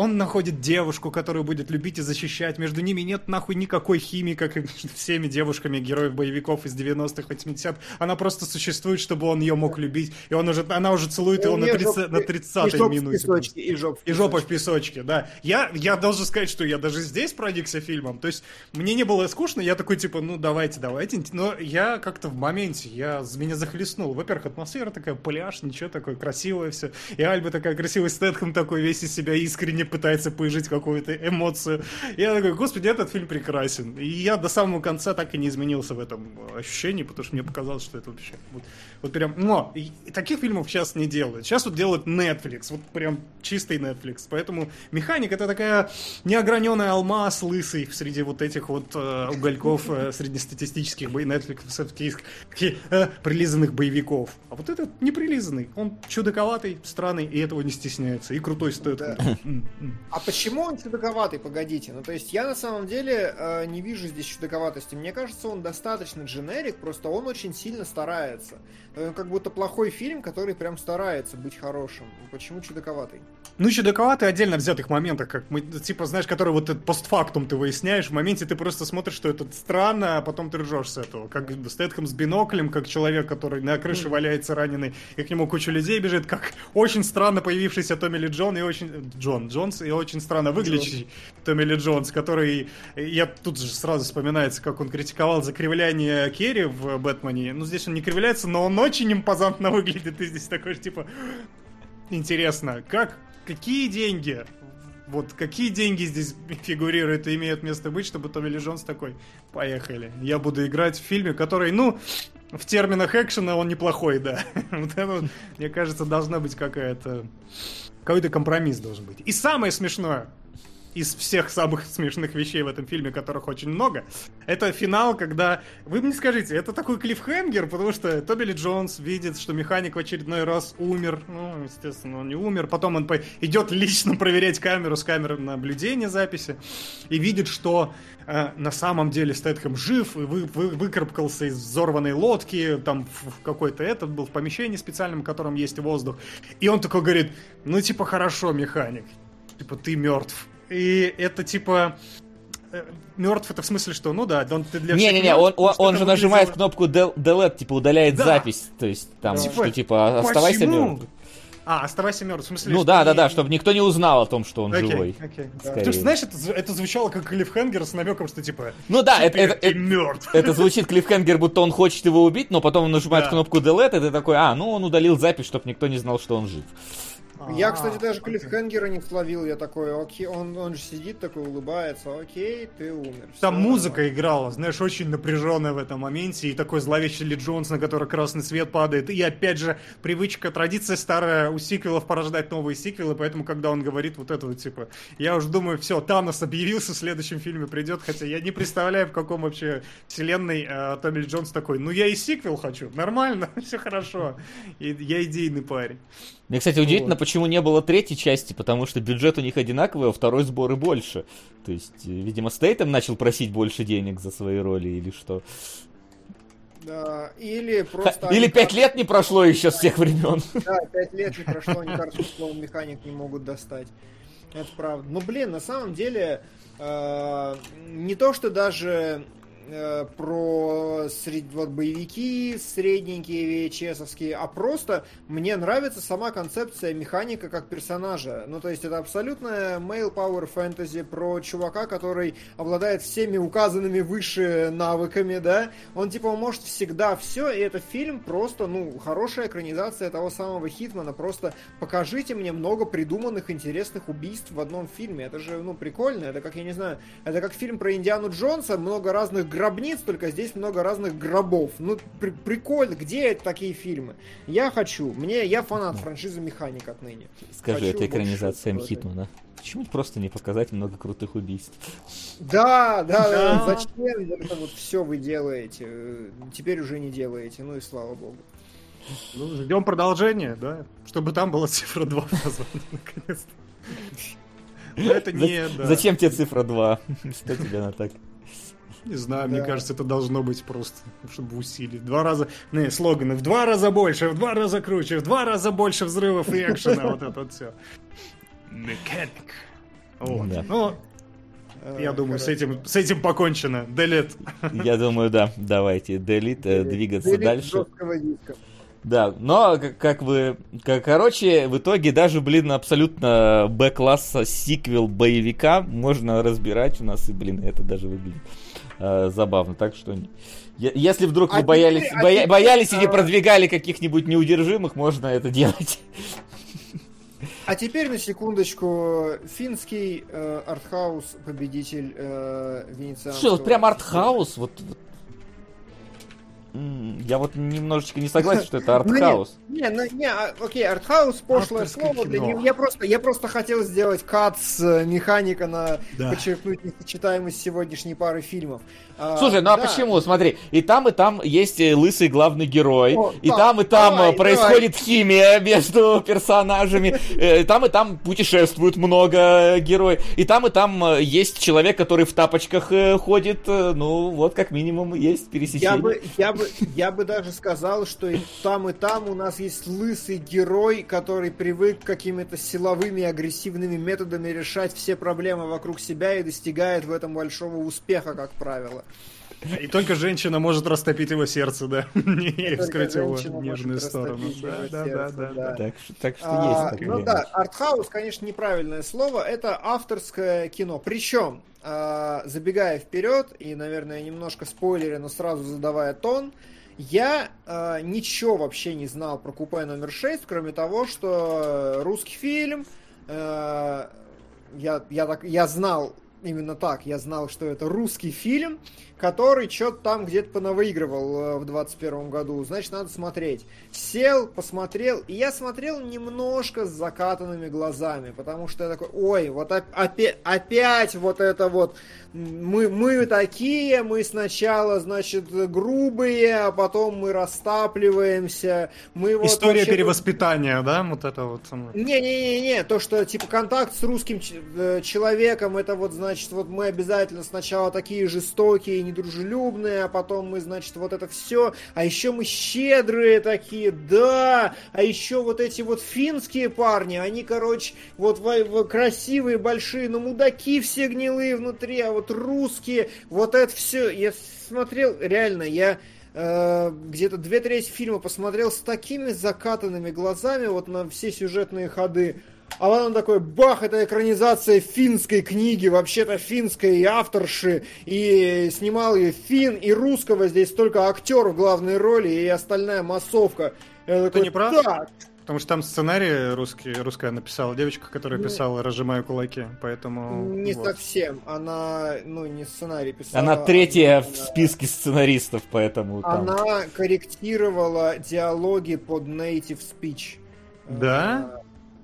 он находит девушку, которую будет любить и защищать. Между ними нет нахуй никакой химии, как и между <laughs> всеми девушками героев боевиков из 90-х, 80-х. Она просто существует, чтобы он ее мог любить. И он уже, она уже целует его на, 30, на 30-й минуте. Песочке, и жоп И жопа в песочке, да. Я, я должен сказать, что я даже здесь проникся фильмом. То есть мне не было скучно, я такой типа, ну давайте, давайте. Но я как-то в моменте, я, меня захлестнул. Во-первых, атмосфера такая, пляж, ничего такое, красивое все. И Альба такая красивый Стэтхэм такой, весь из себя искренне пытается положить какую-то эмоцию. Я такой, господи, этот фильм прекрасен. И я до самого конца так и не изменился в этом ощущении, потому что мне показалось, что это вообще вот, вот прям... Но и, таких фильмов сейчас не делают. Сейчас вот делают Netflix, вот прям чистый Netflix. Поэтому «Механик» — это такая неограненная алмаз лысый среди вот этих вот э, угольков э, среднестатистических. Netflix э, прилизанных боевиков. А вот этот не прилизанный. Он чудаковатый, странный, и этого не стесняется. И крутой стоит. Да. А почему он чудаковатый, погодите? Ну, то есть я на самом деле э, не вижу здесь чудаковатости. Мне кажется, он достаточно дженерик, просто он очень сильно старается. Он как будто плохой фильм, который прям старается быть хорошим. Почему чудаковатый? Ну, чудаковатый отдельно взятых моментах, как мы, типа, знаешь, который вот этот постфактум ты выясняешь, в моменте ты просто смотришь, что это странно, а потом ты ржешь с этого. Как Стэтхэм с биноклем, как человек, который на крыше валяется раненый, и к нему куча людей бежит, как очень странно появившийся Томми Ли Джон и очень... Джон Джонс и очень странно выглядящий. Томми Ли Джонс, который... Я тут же сразу вспоминается, как он критиковал закривляние Керри в Бэтмене. Ну, здесь он не кривляется, но он очень импозантно выглядит, и здесь такой, типа... Интересно, как какие деньги, вот какие деньги здесь фигурируют и имеют место быть, чтобы Томми Ли Джонс такой, поехали, я буду играть в фильме, который, ну, в терминах экшена он неплохой, да. <laughs> вот это, мне кажется, должна быть какая-то... Какой-то компромисс должен быть. И самое смешное, из всех самых <laughs> смешных вещей в этом фильме, которых очень много, это финал, когда... Вы мне скажите, это такой клиффхенгер, потому что Тоби Ли Джонс видит, что механик в очередной раз умер. Ну, естественно, он не умер. Потом он по... идет лично проверять камеру с камеры наблюдения записи и видит, что э, на самом деле Стэтхэм жив и вы, вы, выкарабкался из взорванной лодки, там в, в какой-то этот был в помещении специальном, в котором есть воздух. И он такой говорит, ну типа хорошо, механик, типа ты мертв. И это типа мертв это в смысле, что, ну да, он ты для Не-не-не, он, он, он же нажимает кнопку delete, типа удаляет да. запись, то есть там, типа, что типа оставайся мертв. А, оставайся мертв, в смысле? Ну да, да, да, чтобы никто не узнал о том, что он okay, живой. Okay. Да. Потому что, знаешь, это, это звучало как клиффхенгер с намеком, что типа. Ну да, это, это, это, мертв. <laughs> это звучит клиффхенгер, будто он хочет его убить, но потом он нажимает да. кнопку delete, и ты такой, а, ну он удалил запись, чтобы никто не знал, что он жив. Я, кстати, даже клиффхенгера не словил. Я такой, окей, он, он же сидит такой, улыбается, окей, ты умер. Там Все, музыка давай. играла, знаешь, очень напряженная в этом моменте. И такой зловещий Ли Джонс, на который красный свет падает. И опять же, привычка, традиция старая у сиквелов порождать новые сиквелы. Поэтому, когда он говорит вот это вот, типа, я уже думаю, все, Танос объявился, в следующем фильме придет. Хотя я не представляю, в каком вообще вселенной э, Томми Ли Джонс такой. Ну, я и сиквел хочу, нормально, <laughs> все хорошо. И я идейный парень. Мне, кстати, удивительно, вот. почему не было третьей части, потому что бюджет у них одинаковый, а второй сборы больше. То есть, э, видимо, Стейтем начал просить больше денег за свои роли или что. Да, или просто... Или пять лет не прошло еще с тех времен. Да, пять лет не прошло, они карту словом механик не могут достать. Это правда. Ну, блин, на самом деле, э, не то, что даже э, про сред... вот, боевики средненькие, VHS-овские, а просто мне нравится сама концепция механика как персонажа. Ну, то есть это абсолютно male power fantasy про чувака, который обладает всеми указанными выше навыками, да. Он, типа, может всегда все, и это фильм просто, ну, хорошая экранизация того самого Хитмана. Просто покажите мне много придуманных интересных убийств в одном фильме. Это же, ну, прикольно. Это как, я не знаю, это как фильм про Индиану Джонса, много разных гробниц, только здесь много разных гробов. Ну, при прикольно. Где такие фильмы? Я хочу. Мне, я фанат франшизы Механик отныне. Скажи, хочу это экранизация Хитмана. Почему просто не показать много крутых убийств? Да, да, да. Зачем это вот все вы делаете? Теперь уже не делаете. Ну и слава богу. Ну, ждем продолжения, да? Чтобы там была цифра 2 названа, <laughs> наконец-то. это не, да. Зачем тебе цифра 2? <laughs> Что тебе на так? Не знаю, да. мне кажется, это должно быть просто, чтобы усилить. Два раза, не, слоганы, в два раза больше, в два раза круче, в два раза больше взрывов и экшена, вот это вот все. Механик. Вот. Да. Ну, я думаю, с этим, с этим покончено. Делит. Я думаю, да. Давайте. Делит, двигаться дальше. Да, но как вы, как, короче, в итоге даже, блин, абсолютно Б-класса сиквел боевика можно разбирать у нас, и, блин, это даже выглядит э, забавно. Так что, если вдруг вы а боялись, боя, а боялись или продвигали каких-нибудь неудержимых, можно это делать. А теперь на секундочку финский э, артхаус победитель э, венецианского. Слушай, вот прям артхаус, вот, вот я вот немножечко не <laughs> согласен, что это ну, артхаус. Не, ну, не, а, окей, артхаус, пошлое слово. Я просто, я просто хотел сделать кат с э, механика на подчеркнуть несочетаемость сегодняшней пары фильмов. А, Слушай, ну а почему? Смотри, и там, и там есть э, лысый главный герой, и там, и там э, происходит химия между <laughs> персонажами, и там, и там путешествует много героев, и там, и там есть человек, который в тапочках ходит, ну вот как минимум есть пересечение. Я бы, я бы бы, я бы даже сказал, что и там, и там у нас есть лысый герой, который привык какими-то силовыми агрессивными методами решать все проблемы вокруг себя и достигает в этом большого успеха, как правило. И только женщина может растопить его сердце, да, <laughs> не вскрыть его нежную сторону. Да, да, да, да. Так, что а, есть Ну да, артхаус, конечно, неправильное слово. Это авторское кино. Причем э, забегая вперед и, наверное, немножко спойлеря, но сразу задавая тон, я э, ничего вообще не знал про купе номер 6, кроме того, что русский фильм, э, я, я, так, я знал именно так, я знал, что это русский фильм, который что-то там где-то понавыигрывал э, в 21 году. Значит, надо смотреть. Сел, посмотрел, и я смотрел немножко с закатанными глазами, потому что я такой, ой, вот опять, опять вот это вот мы, мы такие, мы сначала, значит, грубые, а потом мы растапливаемся. Мы вот История вообще... перевоспитания, да? Вот это вот. Не-не-не, то, что, типа, контакт с русским э, человеком, это вот, значит, вот мы обязательно сначала такие жестокие, недружелюбные, а потом мы, значит, вот это все. А еще мы щедрые такие, да. А еще вот эти вот финские парни, они, короче, вот в, в, красивые, большие, но мудаки все гнилые внутри, а вот русские, вот это все. Я смотрел, реально, я э, где-то две трети фильма посмотрел с такими закатанными глазами вот на все сюжетные ходы. А потом такой, бах, это экранизация финской книги, вообще-то финской авторши, и снимал ее фин, и русского здесь только актер в главной роли, и остальная массовка. Это такой, не правда? Потому что там сценарий русский, русская написала девочка, которая ну, писала «Разжимаю кулаки», поэтому... Не вот. совсем. Она, ну, не сценарий писала. Она третья она, в списке сценаристов, поэтому... Там... Она корректировала диалоги под native speech. Да?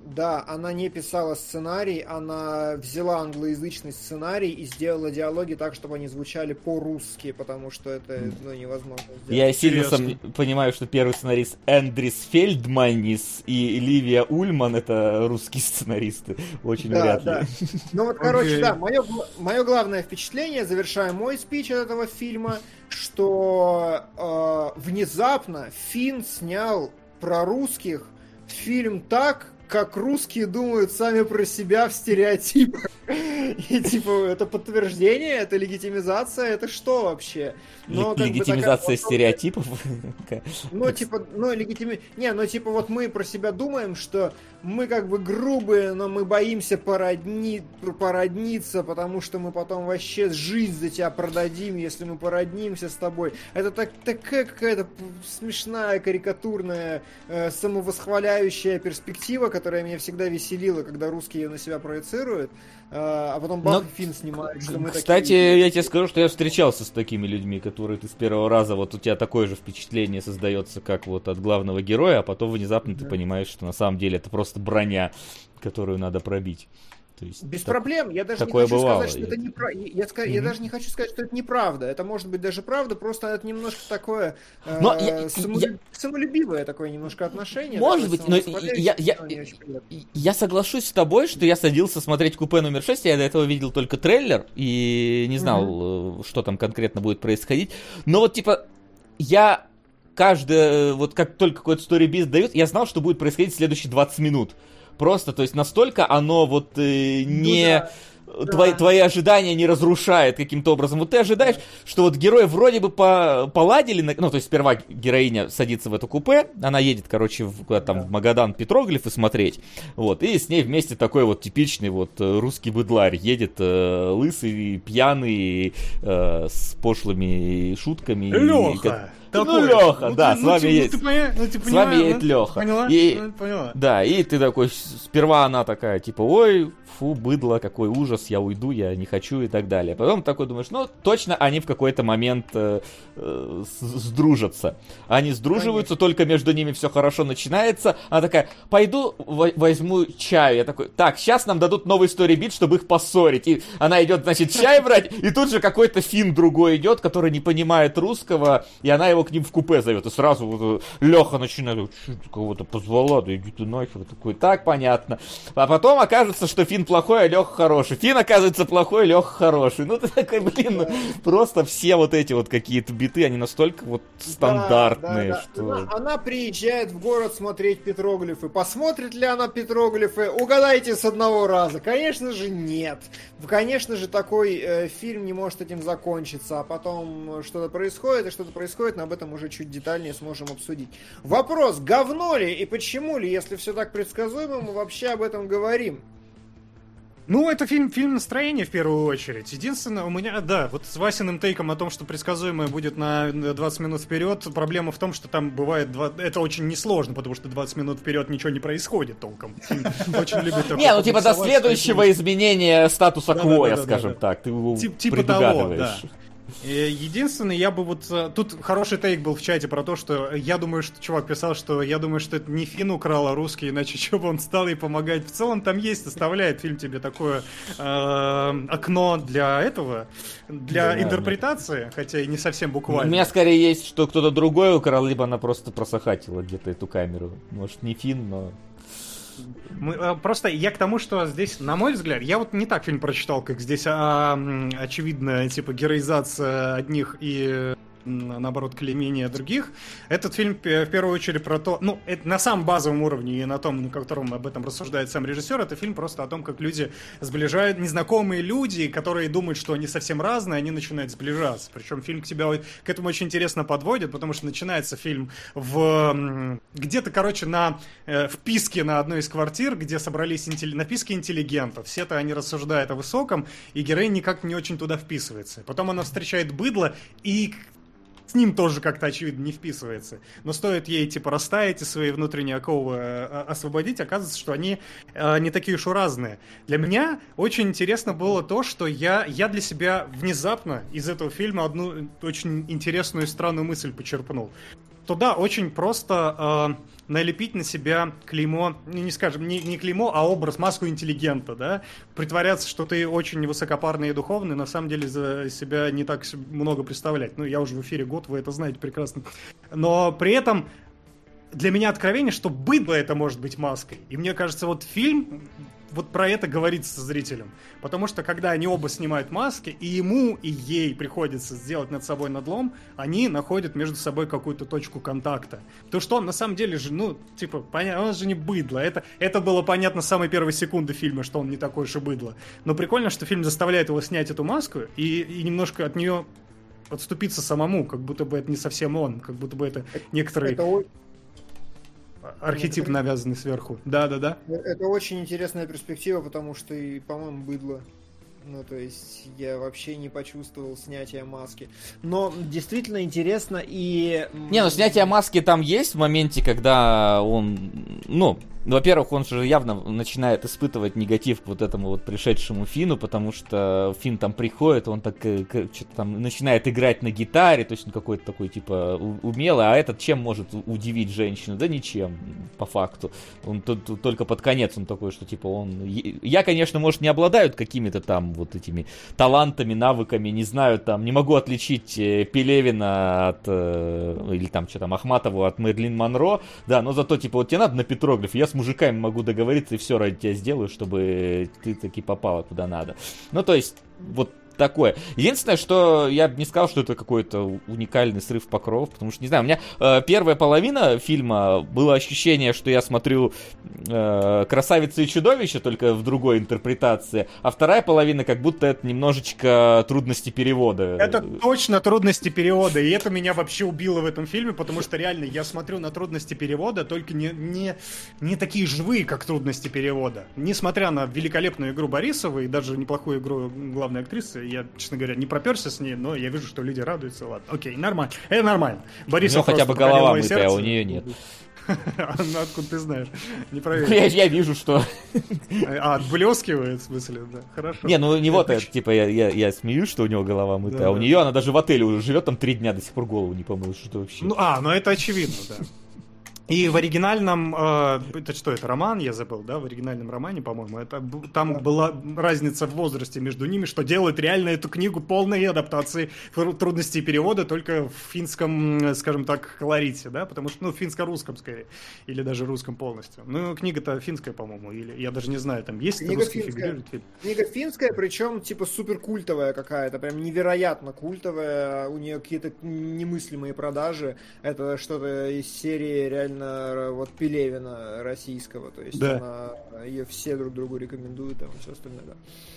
Да, она не писала сценарий, она взяла англоязычный сценарий и сделала диалоги так, чтобы они звучали по-русски, потому что это ну, невозможно сделать. Я сильно сам понимаю, что первый сценарист Эндрис Фельдманис и Ливия Ульман это русские сценаристы. Очень да, вряд да. ли. Ну вот, короче, okay. да, мое, мое главное впечатление, завершая мой спич от этого фильма, что э, внезапно Финн снял про русских фильм так, как русские думают сами про себя в стереотипах. <laughs> И типа, это подтверждение, это легитимизация, это что вообще? Но, Легитимизация такая, стереотипов? <laughs> Ну, типа, ну, легитими... Не, ну, типа, вот мы про себя думаем, что мы как бы грубые, но мы боимся породни... породниться, потому что мы потом вообще жизнь за тебя продадим, если мы породнимся с тобой. Это так, такая какая-то смешная, карикатурная, э, самовосхваляющая перспектива, которая меня всегда веселила, когда русские ее на себя проецируют. А, а потом бах, Но, Финн снимает. Что мы кстати, такие... я тебе скажу, что я встречался с такими людьми, которые ты с первого раза, вот у тебя такое же впечатление создается, как вот от главного героя, а потом внезапно да. ты понимаешь, что на самом деле это просто броня, которую надо пробить. То есть, Без так, проблем. Я даже не хочу бывало. сказать, что это не я, я, mm-hmm. я даже не хочу сказать, что это неправда. Это может быть даже правда, просто это немножко такое э, но я, самолюб... я... самолюбивое такое немножко отношение. Может быть, но я, я, я соглашусь с тобой, что я садился смотреть купе номер 6, я до этого видел только трейлер и не знал, mm-hmm. что там конкретно будет происходить. Но вот типа я каждое, вот как только какой-то сторибиз дают, я знал, что будет происходить в следующие 20 минут. Просто, то есть настолько оно вот э, не... Ну, да твои, твои ожидания не разрушает каким-то образом. Вот ты ожидаешь, что вот герои вроде бы по, поладили, ну, то есть сперва героиня садится в это купе, она едет, короче, в, куда там, в Магадан петроглифы смотреть, вот, и с ней вместе такой вот типичный вот э, русский быдларь едет э, лысый, пьяный, э, с пошлыми шутками. Леха! И, такой. Ну, Леха, ну, да, ты, с вами ну, есть. Ну, ты, поня... ну, ты с вами едет Леха. Поняла? И, ну, поняла. Да, и ты такой, сперва она такая, типа, ой, фу, быдло, какой ужас, я уйду, я не хочу и так далее. Потом такой думаешь, ну, точно они в какой-то момент э, э, сдружатся. Они сдруживаются, Конечно. только между ними все хорошо начинается. Она такая, пойду возьму чаю. Я такой, так, сейчас нам дадут новый сторибит, чтобы их поссорить. И она идет, значит, чай брать, и тут же какой-то фин другой идет, который не понимает русского, и она его к ним в купе зовет. И сразу вот, э, Леха начинает, кого-то позвала, да иди ты нахер. Такой, так, понятно. А потом окажется, что Фин плохой, а Леха хороший. Фин оказывается плохой, Леха хороший. Ну ты такой, блин, ну, просто все вот эти вот какие-то биты, они настолько вот стандартные, да, да, что... Она, она приезжает в город смотреть петроглифы. Посмотрит ли она петроглифы? Угадайте с одного раза. Конечно же, нет. Конечно же, такой э, фильм не может этим закончиться, а потом что-то происходит, и что-то происходит, но об этом уже чуть детальнее сможем обсудить. Вопрос, говно ли и почему ли, если все так предсказуемо, мы вообще об этом говорим? Ну, это фильм, фильм настроения в первую очередь. Единственное, у меня, да, вот с Васиным тейком о том, что предсказуемое будет на 20 минут вперед, проблема в том, что там бывает, 2... это очень несложно, потому что 20 минут вперед ничего не происходит толком. Очень любит Не, ну типа до следующего изменения статуса квоя, скажем так, ты его Типа того, да. Э, единственное, я бы вот... Э, тут хороший тейк был в чате про то, что я думаю, что чувак писал, что я думаю, что это не Фин украл, а русский, иначе <laughs> что бы он стал ей помогать. В целом там есть, оставляет фильм тебе такое э, окно для этого, для да, интерпретации, да. хотя и не совсем буквально. У меня скорее есть, что кто-то другой украл, либо она просто просохатила где-то эту камеру. Может, не Фин, но мы, э, просто я к тому, что здесь, на мой взгляд, я вот не так фильм прочитал, как здесь, а, очевидно, типа героизация одних и наоборот, клеймение других. Этот фильм в первую очередь про то, ну, это на самом базовом уровне и на том, на котором об этом рассуждает сам режиссер, это фильм просто о том, как люди сближают, незнакомые люди, которые думают, что они совсем разные, они начинают сближаться. Причем фильм к тебя к этому очень интересно подводит, потому что начинается фильм в где-то, короче, на э, вписке на одной из квартир, где собрались интелли... на вписке интеллигентов. Все-то они рассуждают о высоком, и героинь никак не очень туда вписывается. Потом она встречает быдло, и ним тоже как-то, очевидно, не вписывается. Но стоит ей, типа, растаять и свои внутренние оковы э, освободить, оказывается, что они э, не такие уж и разные. Для меня очень интересно было то, что я, я для себя внезапно из этого фильма одну очень интересную и странную мысль почерпнул. То да, очень просто... Э, налепить на себя клеймо, не скажем, не, не клеймо, а образ, маску интеллигента, да, притворяться, что ты очень высокопарный и духовный, на самом деле за себя не так много представлять. Ну, я уже в эфире год, вы это знаете прекрасно. Но при этом для меня откровение, что быдло это может быть маской. И мне кажется, вот фильм вот про это говорит со зрителем. Потому что когда они оба снимают маски, и ему, и ей приходится сделать над собой надлом, они находят между собой какую-то точку контакта. То, что он на самом деле же, ну, типа, понятно, он же не быдло. Это, это было понятно с самой первой секунды фильма, что он не такой уж и быдло. Но прикольно, что фильм заставляет его снять эту маску и, и немножко от нее отступиться самому, как будто бы это не совсем он, как будто бы это некоторые... Это архетип навязанный сверху. Да, да, да. Это очень интересная перспектива, потому что и, по-моему, быдло. Ну, то есть я вообще не почувствовал снятия маски. Но действительно интересно и... Не, ну снятие маски там есть в моменте, когда он, ну, во-первых, он же явно начинает испытывать негатив к вот этому вот пришедшему Фину, потому что Фин там приходит, он так э, что-то там начинает играть на гитаре, то есть он какой-то такой типа умелый, а этот чем может удивить женщину? Да ничем, по факту. Он тут только под конец он такой, что типа он... Я, конечно, может, не обладают какими-то там вот этими талантами, навыками, не знаю, там, не могу отличить э, Пелевина от... Э, или там что там, Ахматову от Мерлин Монро, да, но зато типа вот тебе надо на петроглиф, я мужиками могу договориться и все ради тебя сделаю, чтобы ты таки попала куда надо. Ну, то есть, вот такое. Единственное, что я бы не сказал, что это какой-то уникальный срыв покров, потому что, не знаю, у меня э, первая половина фильма было ощущение, что я смотрю э, «Красавица и чудовище», только в другой интерпретации, а вторая половина как будто это немножечко трудности перевода. Это точно трудности перевода, и это меня вообще убило в этом фильме, потому что реально я смотрю на трудности перевода, только не, не, не такие живые, как трудности перевода. Несмотря на великолепную игру Борисова и даже неплохую игру главной актрисы, я, честно говоря, не проперся с ней, но я вижу, что люди радуются. Ладно, окей, нормально. Это нормально. Борисов ну, хотя бы голова мытая, а у нее нет. <laughs> Ну, откуда ты знаешь? Не проверил. Я, я вижу, что... <laughs> А, отблескивает, в смысле, да. Хорошо. Не, ну не вот это, типа, я, я, я смеюсь, что у него голова мытая, да, а у да. нее она даже в отеле уже живет там три дня, до сих пор голову не помыла, что вообще. Ну, а, ну это очевидно, да. И в оригинальном, э, это что, это роман, я забыл, да, в оригинальном романе, по-моему, это там была разница в возрасте между ними, что делает реально эту книгу полной адаптации трудностей перевода, только в финском, скажем так, колорите, да, потому что, ну, в финско-русском скорее, или даже русском полностью. Ну, книга-то финская, по-моему, или я даже не знаю, там есть книга русский финская. фильм? Книга финская, причем, типа, супер культовая какая-то, прям невероятно культовая, у нее какие-то немыслимые продажи, это что-то из серии реально именно вот Пелевина российского, то есть да. она, ее все друг другу рекомендуют, там и все остальное, да.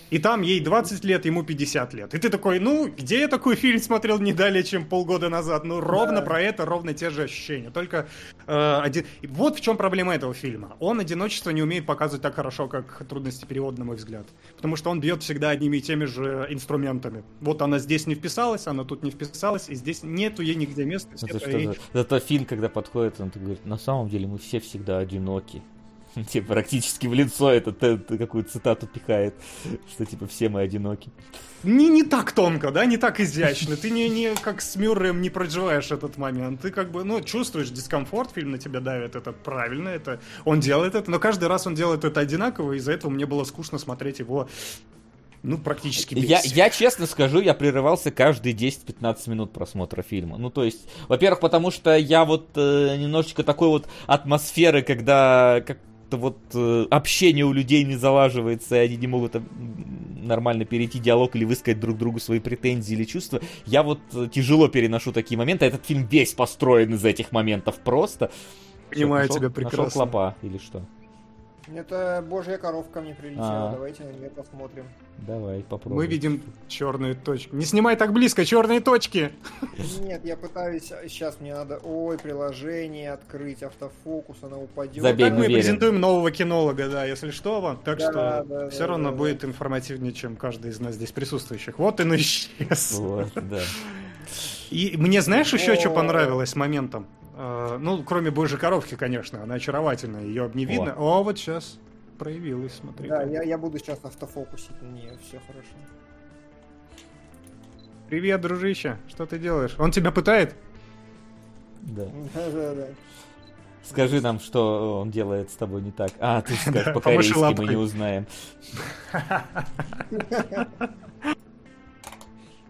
И там ей 20 лет, ему 50 лет. И ты такой, ну, где я такой фильм смотрел не далее, чем полгода назад? Ну, ровно да. про это, ровно те же ощущения. Только э, один... Вот в чем проблема этого фильма. Он одиночество не умеет показывать так хорошо, как трудности перевода, на мой взгляд. Потому что он бьет всегда одними и теми же инструментами. Вот она здесь не вписалась, она тут не вписалась, и здесь нету ей нигде места. Это что ей... Зато Финн, когда подходит, он говорит, на самом деле мы все всегда одиноки. <laughs> Тебе практически в лицо это какую цитату пихает, <laughs> что типа все мы одиноки. Не, не так тонко, да, не так изящно. Ты не, не как с Мюрреем не проживаешь этот момент. Ты как бы, ну, чувствуешь дискомфорт, фильм на тебя давит, это правильно, это он делает это, но каждый раз он делает это одинаково, и из-за этого мне было скучно смотреть его ну, практически без. Я, я честно скажу, я прерывался каждые 10-15 минут просмотра фильма. Ну, то есть, во-первых, потому что я вот э, немножечко такой вот атмосферы, когда как вот э, общение у людей не залаживается, и они не могут э, нормально перейти диалог или высказать друг другу свои претензии или чувства. Я вот э, тяжело переношу такие моменты. Этот фильм весь построен из этих моментов просто. Понимаю Всё, тебя прекрасно. Нашел клопа или что? Это божья коровка мне прилетела. А. Давайте на нее посмотрим. Давай, попробуем. Мы видим черные точки. Не снимай так близко, черные точки! <laughs> Нет, я пытаюсь... Сейчас мне надо... Ой, приложение открыть, автофокус, она упадет. Забей, так мы презентуем нового кинолога, да, если что вам. Так да, что да, все да, равно да, будет да. информативнее, чем каждый из нас здесь присутствующих. Вот и исчез. Вот, да. И мне знаешь еще что понравилось моментом? Э, ну, кроме божьей коровки, конечно, она очаровательная, ее не видно. О, О вот сейчас проявилась, смотри. Да, я, я буду сейчас автофокусить на нее, все хорошо. Привет, дружище, что ты делаешь? Он тебя пытает? Да. Да, да, да. Скажи нам, что он делает с тобой не так. А, ты скажешь, <laughs> по-корейски мы не узнаем. <laughs>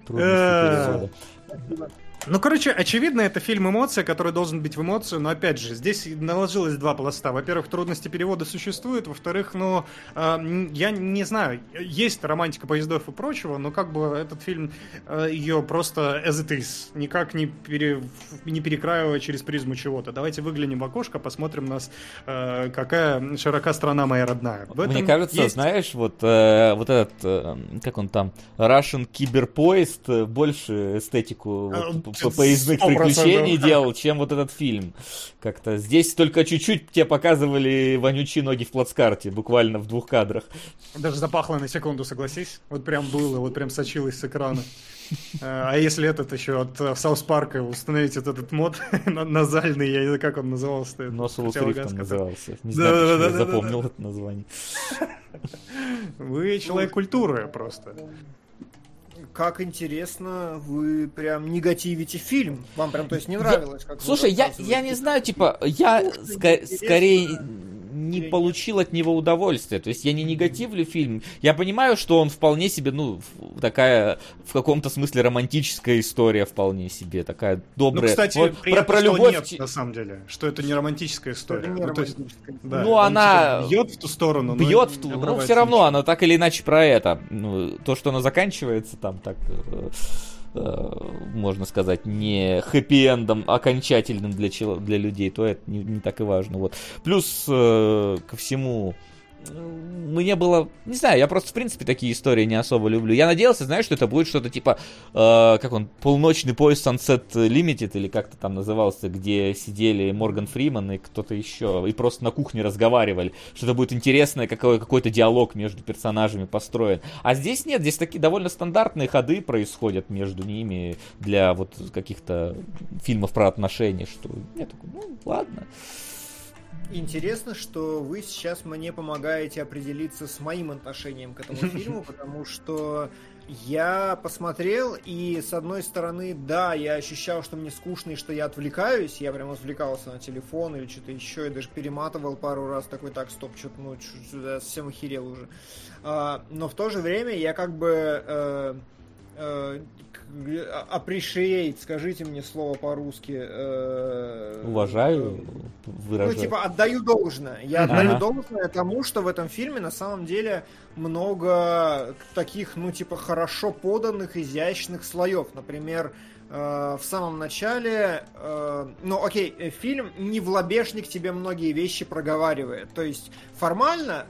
Трудности перевода. Ну, короче, очевидно, это фильм эмоция, который должен быть в эмоцию, но опять же, здесь наложилось два пласта. Во-первых, трудности перевода существуют, во-вторых, ну, э, я не знаю, есть романтика поездов и прочего, но как бы этот фильм э, ее просто as it is, никак не, пере, не перекраивая через призму чего-то. Давайте выглянем в окошко, посмотрим нас, э, какая широка страна моя родная. В Мне кажется, есть... знаешь, вот, э, вот этот, э, как он там, Russian киберпоезд э, больше эстетику вот, а, поездных приключений делал, чем вот этот фильм. Как-то здесь только чуть-чуть тебе показывали вонючие ноги в плацкарте, буквально в двух кадрах. Даже запахло на секунду, согласись. Вот прям было, вот прям сочилось с экрана. А если этот еще от Саус Парка установить вот этот мод <laughs> назальный, я не знаю, как он назывался. Носул Крифтон назывался. Не знаю, почему я запомнил это название. Вы человек культуры просто как интересно, вы прям негативите фильм. Вам прям, то есть, не нравилось, как Слушай, я, я не знаю, типа, я ска- скорее не получил от него удовольствия. То есть я не негативлю фильм. Я понимаю, что он вполне себе, ну, такая в каком-то смысле романтическая история вполне себе, такая добрая. Ну, кстати, вот, про, про любовь нет, на самом деле, что это не романтическая история. Не ну, есть, да, ну она типа, бьет в ту сторону, бьет в ту, ну все равно она так или иначе про это. Ну, то, что она заканчивается там так э, можно сказать, не хэппи-эндом окончательным для, для людей, то это не, не так и важно. Вот. Плюс э, ко всему мне было, не знаю, я просто в принципе такие истории не особо люблю. Я надеялся, знаешь, что это будет что-то типа, э, как он, полночный поезд Sunset Limited или как-то там назывался, где сидели Морган Фриман и кто-то еще, и просто на кухне разговаривали, что это будет интересное, какой, какой-то диалог между персонажами построен. А здесь нет, здесь такие довольно стандартные ходы происходят между ними для вот каких-то фильмов про отношения, что я такой, ну ладно. Интересно, что вы сейчас мне помогаете определиться с моим отношением к этому <laughs> фильму, потому что я посмотрел, и с одной стороны, да, я ощущал, что мне скучно и что я отвлекаюсь. Я прям отвлекался на телефон или что-то еще, и даже перематывал пару раз такой, так, стоп, что-то, ну, что совсем охерел уже. А, но в то же время я как бы... Э, э, appreciate, скажите мне слово по-русски. Э, Уважаю, выражаю. Ну, типа, отдаю должное. Я ага. отдаю должное тому, что в этом фильме на самом деле много таких, ну, типа, хорошо поданных, изящных слоев. Например, Э, в самом начале, э, ну окей, э, фильм не в лобешник тебе многие вещи проговаривает. То есть формально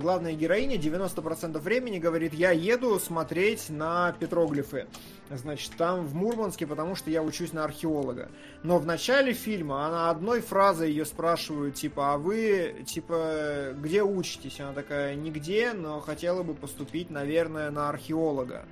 главная героиня 90% времени говорит, я еду смотреть на петроглифы. Значит, там в Мурманске, потому что я учусь на археолога. Но в начале фильма она одной фразой ее спрашивают, типа, а вы, типа, где учитесь? Она такая, нигде, но хотела бы поступить, наверное, на археолога.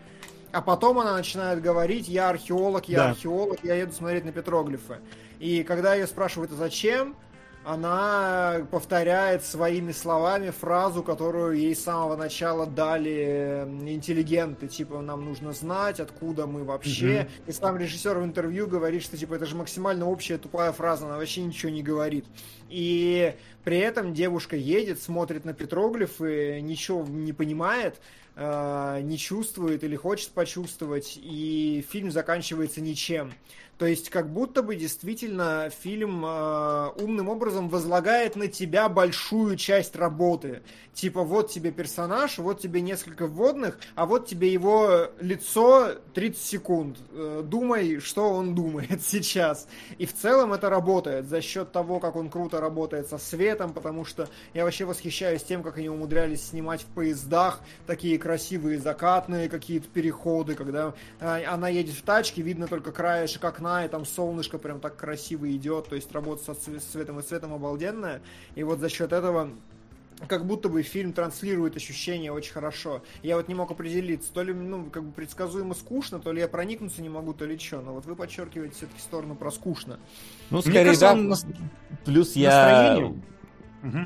А потом она начинает говорить, я археолог, я да. археолог, я еду смотреть на петроглифы. И когда ее спрашивают, а зачем, она повторяет своими словами фразу, которую ей с самого начала дали интеллигенты, типа нам нужно знать, откуда мы вообще. Mm-hmm. И сам режиссер в интервью говорит, что типа это же максимально общая тупая фраза, она вообще ничего не говорит. И при этом девушка едет, смотрит на петроглифы, ничего не понимает, не чувствует или хочет почувствовать, и фильм заканчивается ничем. То есть как будто бы действительно фильм э, умным образом возлагает на тебя большую часть работы. Типа вот тебе персонаж, вот тебе несколько вводных, а вот тебе его лицо 30 секунд. Э, думай, что он думает <laughs> сейчас. И в целом это работает за счет того, как он круто работает со светом, потому что я вообще восхищаюсь тем, как они умудрялись снимать в поездах такие красивые закатные какие-то переходы, когда э, она едет в тачке, видно только краешек окна окна, и там солнышко прям так красиво идет, то есть работа со цветом и цветом обалденная. И вот за счет этого как будто бы фильм транслирует ощущение очень хорошо. Я вот не мог определиться, то ли, ну, как бы предсказуемо скучно, то ли я проникнуться не могу, то ли что. Но вот вы подчеркиваете все-таки сторону про скучно. Ну, скорее, кажется, да. Нас... Плюс я... Угу.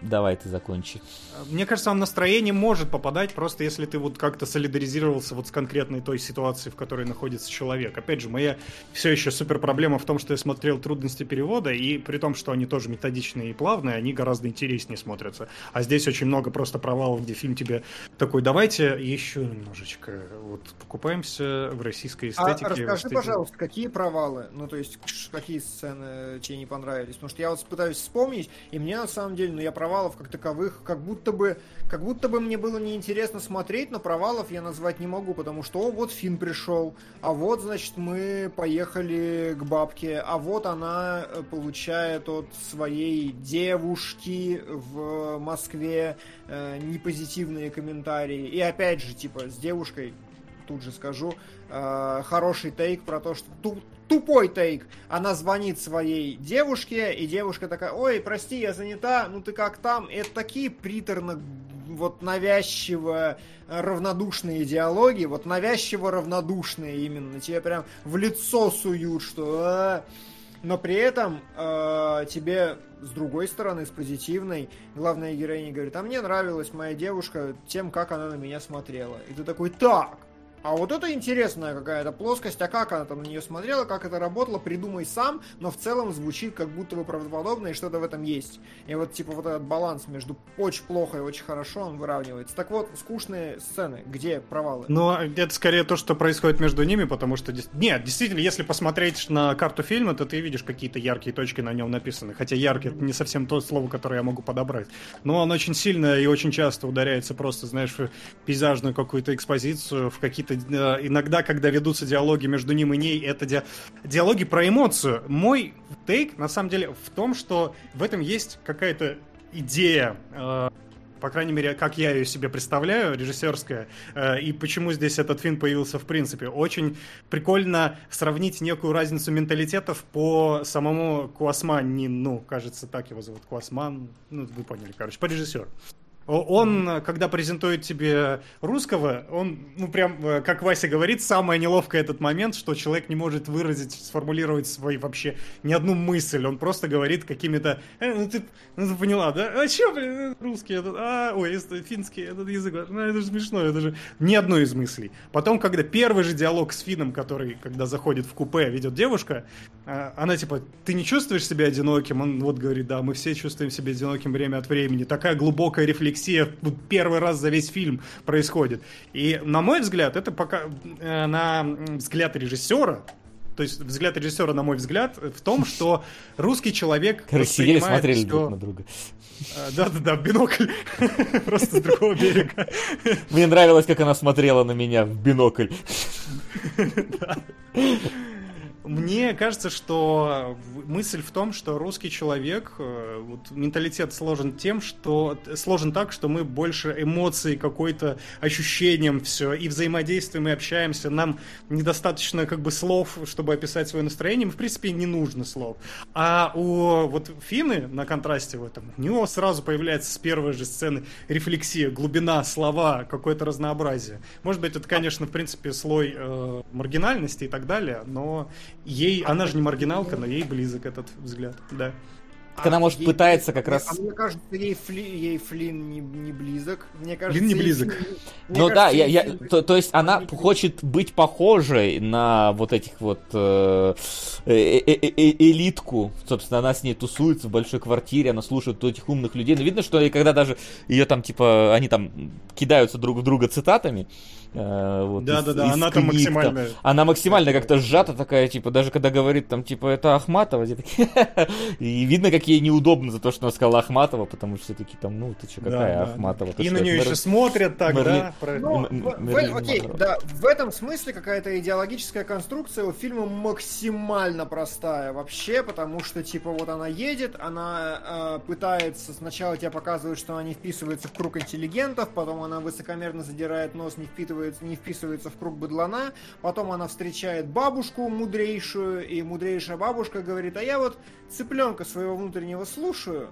Давай ты закончи. Мне кажется, он настроение может попадать, просто если ты вот как-то солидаризировался вот с конкретной той ситуацией, в которой находится человек. Опять же, моя все еще супер проблема в том, что я смотрел трудности перевода, и при том, что они тоже методичные и плавные, они гораздо интереснее смотрятся. А здесь очень много просто провалов, где фильм тебе такой, давайте еще немножечко вот покупаемся в российской а эстетике. А расскажи, пожалуйста, какие провалы? Ну, то есть, какие сцены тебе не понравились? Потому что я вот пытаюсь вспомнить, и мне на самом деле, ну, я провал провалов как таковых, как будто бы, как будто бы мне было неинтересно смотреть, но провалов я назвать не могу, потому что, о, вот Фин пришел, а вот, значит, мы поехали к бабке, а вот она э, получает от своей девушки в Москве э, непозитивные комментарии. И опять же, типа, с девушкой тут же скажу, э, хороший тейк про то, что ту, тупой тейк. Она звонит своей девушке, и девушка такая, ой, прости, я занята, ну ты как там? Это такие приторно вот навязчиво равнодушные диалоги, вот навязчиво равнодушные именно, тебе прям в лицо суют, что... А... Но при этом э, тебе с другой стороны, с позитивной, главная героиня говорит, а мне нравилась моя девушка тем, как она на меня смотрела. И ты такой, так, а вот это интересная какая-то плоскость, а как она там на нее смотрела, как это работало, придумай сам, но в целом звучит как будто бы правдоподобно и что-то в этом есть. И вот типа вот этот баланс между очень плохо и очень хорошо, он выравнивается. Так вот, скучные сцены, где провалы? Ну, это скорее то, что происходит между ними, потому что... Нет, действительно, если посмотреть на карту фильма, то ты видишь какие-то яркие точки на нем написаны. Хотя яркий это не совсем то слово, которое я могу подобрать. Но он очень сильно и очень часто ударяется просто, знаешь, в пейзажную какую-то экспозицию, в какие-то это э, иногда, когда ведутся диалоги между ним и ней, это ди диалоги про эмоцию. Мой тейк, на самом деле, в том, что в этом есть какая-то идея, э, по крайней мере, как я ее себе представляю, режиссерская, э, и почему здесь этот фильм появился в принципе. Очень прикольно сравнить некую разницу менталитетов по самому Куасманину, кажется, так его зовут, Куасман, ну, вы поняли, короче, по режиссеру. Он, когда презентует тебе русского, он, ну, прям, э, как Вася говорит, самое неловкое этот момент, что человек не может выразить, сформулировать свой вообще ни одну мысль. Он просто говорит какими-то... Э, ну, ты, ну, ты поняла, да? А чё, блин, э, русский этот? А, ой, финский этот язык. Ну, это же смешно, это же ни одной из мыслей. Потом, когда первый же диалог с Фином, который, когда заходит в купе, ведет девушка, а, она типа, ты не чувствуешь себя одиноким? Он вот говорит, да, мы все чувствуем себя одиноким время от времени. Такая глубокая рефлексия рефлексия первый раз за весь фильм происходит. И, на мой взгляд, это пока э, на взгляд режиссера, то есть взгляд режиссера, на мой взгляд, в том, что русский человек <laughs> Сидели, смотрели друг на друга. Э, да-да-да, в бинокль. <laughs> Просто с другого берега. Мне нравилось, как она смотрела на меня в бинокль. <laughs> Мне кажется, что мысль в том, что русский человек, э, вот, менталитет сложен тем, что сложен так, что мы больше эмоций, какой-то ощущением все, и взаимодействуем, и общаемся. Нам недостаточно как бы слов, чтобы описать свое настроение. В принципе, не нужно слов. А у вот Фины на контрасте в этом, у него сразу появляется с первой же сцены рефлексия, глубина, слова, какое-то разнообразие. Может быть, это, конечно, в принципе, слой э, маргинальности и так далее, но ей, она же не маргиналка, но ей близок этот взгляд, да. Так она, может, ей, пытается как раз... А мне кажется, ей, Фли, ей Флин не, не близок. Мне кажется, Флин не близок. Ну да, я, я, то, то есть она хочет быть похожей на вот этих вот э, э, э, э, элитку. Собственно, она с ней тусуется в большой квартире, она слушает этих умных людей. Но видно, что когда даже ее там, типа, они там кидаются друг в друга цитатами, Э, вот, да, из, да, да, она книг, там максимально. Там. Она максимально как-то сжата такая, типа, даже когда говорит там, типа, это Ахматова, <laughs> и видно, как ей неудобно за то, что она сказала Ахматова, потому что все таки там, ну, ты что, какая да, Ахматова? И на нее еще смотрят так, да? Ну, окей, да, в этом смысле какая-то идеологическая конструкция у фильма максимально простая вообще, потому что, типа, вот она едет, она э, пытается, сначала тебе показывают, что она не вписывается в круг интеллигентов, потом она высокомерно задирает нос, не впитывает вписывается, не вписывается в круг быдлана. Потом она встречает бабушку мудрейшую, и мудрейшая бабушка говорит, а я вот цыпленка своего внутреннего слушаю,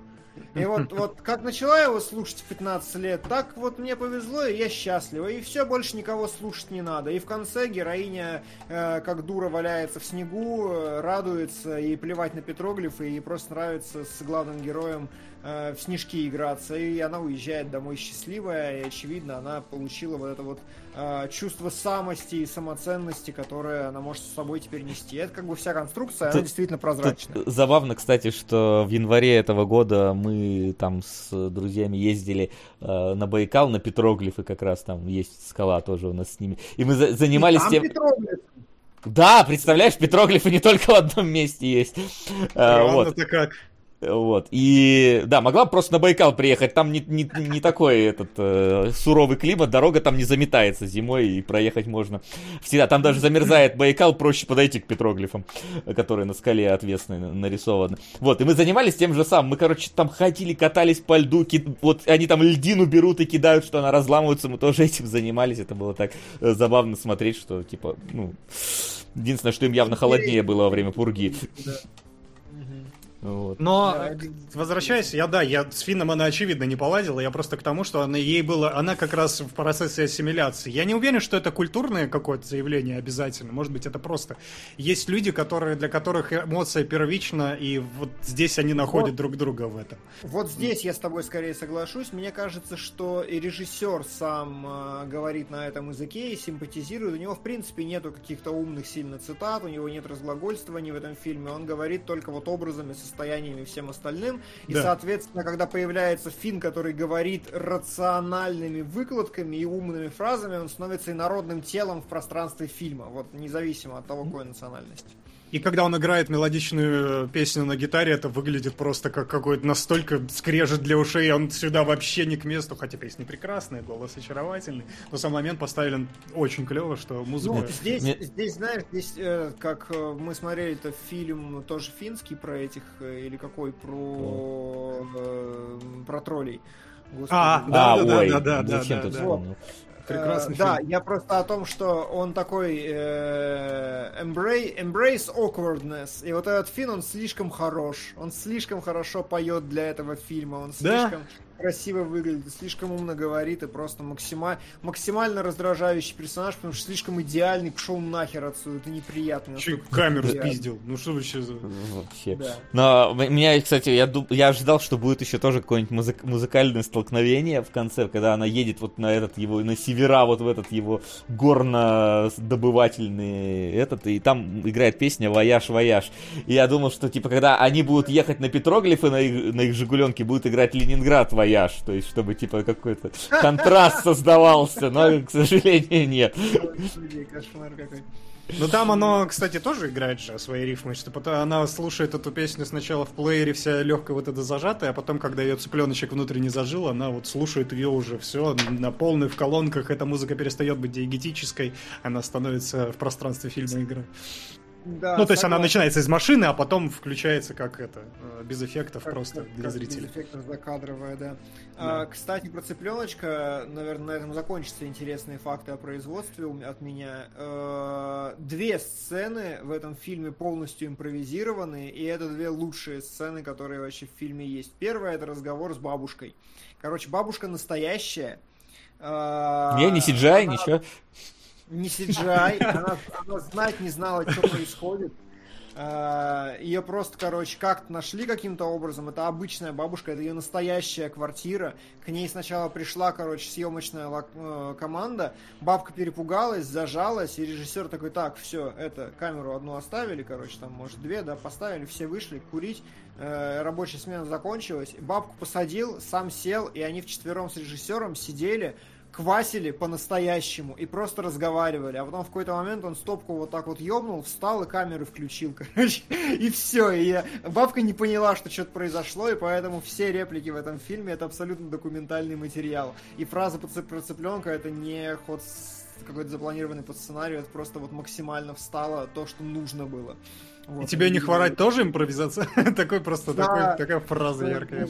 и вот, <laughs> вот как начала его слушать в 15 лет, так вот мне повезло, и я счастлива. И все, больше никого слушать не надо. И в конце героиня, э, как дура, валяется в снегу, э, радуется, и плевать на петроглифы, и просто нравится с главным героем э, в снежки играться, и она уезжает домой счастливая, и, очевидно, она получила вот это вот э, чувство самости и самоценности, которое она может с собой теперь нести. Это как бы вся конструкция, она действительно прозрачная. Забавно, кстати, что в январе этого года мы там с друзьями ездили э, на Байкал, на петроглифы как раз, там есть скала тоже у нас с ними, и мы за занимались и тем... Петроглиф. Да, представляешь, петроглифы не только в одном месте есть. Странно-то вот. как. Вот. И да, могла бы просто на Байкал приехать. Там не, не, не такой этот э, суровый климат, дорога там не заметается зимой и проехать можно всегда. Там даже замерзает Байкал, проще подойти к петроглифам, которые на скале ответственные нарисованы. Вот, и мы занимались тем же самым. Мы, короче, там ходили, катались по льду, ки... вот они там льдину берут и кидают, что она разламывается. Мы тоже этим занимались. Это было так э, забавно смотреть, что типа, ну, единственное, что им явно холоднее было во время пурги. Вот. Но, возвращаясь, я, да, я с Финном она, очевидно, не поладила, я просто к тому, что она, ей было, она как раз в процессе ассимиляции. Я не уверен, что это культурное какое-то заявление обязательно, может быть, это просто... Есть люди, которые, для которых эмоция первична, и вот здесь они находят вот, друг друга в этом. Вот здесь я с тобой скорее соглашусь. Мне кажется, что и режиссер сам э, говорит на этом языке и симпатизирует. У него, в принципе, нету каких-то умных сильно цитат, у него нет разглагольствований в этом фильме, он говорит только вот образами со состояниями и всем остальным. И, да. соответственно, когда появляется Фин, который говорит рациональными выкладками и умными фразами, он становится инородным телом в пространстве фильма, вот независимо от того, какой национальности. И когда он играет мелодичную песню на гитаре, это выглядит просто как какой-то настолько скрежет для ушей, он сюда вообще не к месту, хотя песня прекрасная, голос очаровательный, но сам момент поставлен очень клево, что музыка... Ну, здесь, Мне... здесь, знаешь, здесь, э, как э, мы смотрели это фильм тоже финский про этих, э, или какой, про, э, про троллей. Господи. А, да, а, да, ой, да, да, да, да, да, да. Прекрасный э, Да, я просто о том, что он такой э, embrace, embrace awkwardness. И вот этот Финн, он слишком хорош. Он слишком хорошо поет для этого фильма. Он слишком... Да? Красиво выглядит, слишком умно говорит и просто максима... максимально раздражающий персонаж, потому что слишком идеальный, пошел нахер отсюда, это неприятно. Че камеру спиздил? Ну что вообще за... Вообще. Да. Но меня, кстати, я, дум... я ожидал, что будет еще тоже какое-нибудь музык... музыкальное столкновение в конце, когда она едет вот на этот его, на севера, вот в этот его горно-добывательный этот, и там играет песня «Вояж, вояж». И я думал, что, типа, когда они будут ехать на петроглифы на их, на их «Жигуленке», будет играть «Ленинград, вояж» вояж, то есть чтобы типа какой-то контраст создавался, но, к сожалению, нет. Ну там оно, кстати, тоже играет же свои рифмы, что потом она слушает эту песню сначала в плеере вся легкая вот эта зажатая, а потом, когда ее цыпленочек внутренне зажил, она вот слушает ее уже все на полной в колонках, эта музыка перестает быть диегетической, она становится в пространстве фильма игры. Да, ну, то есть она начинается из машины, а потом включается как это, э, без эффектов как, просто как, для как зрителей. Без эффектов закадровая, да. да. А, кстати, про цыпленочка, наверное, на этом закончатся интересные факты о производстве от меня. А, две сцены в этом фильме полностью импровизированы, и это две лучшие сцены, которые вообще в фильме есть. Первая это разговор с бабушкой. Короче, бабушка настоящая. А, не, не CGI, она... ничего не CGI, она, она знать не знала, что происходит. А, ее просто, короче, как-то нашли каким-то образом. Это обычная бабушка, это ее настоящая квартира. К ней сначала пришла, короче, съемочная э, команда. Бабка перепугалась, зажалась, и режиссер такой, так, все, это, камеру одну оставили, короче, там, может, две, да, поставили, все вышли курить. Э, рабочая смена закончилась. Бабку посадил, сам сел, и они вчетвером с режиссером сидели, квасили по-настоящему и просто разговаривали. А потом в какой-то момент он стопку вот так вот ёбнул, встал и камеры включил, <laughs> короче. И все. И бабка не поняла, что что-то произошло, и поэтому все реплики в этом фильме это абсолютно документальный материал. И фраза про цыпленка это не ход какой-то запланированный под сценарий, это просто вот максимально встало то, что нужно было. Вот, и <laughs> тебе не хворать тоже импровизация? такой просто такой, такая фраза яркая.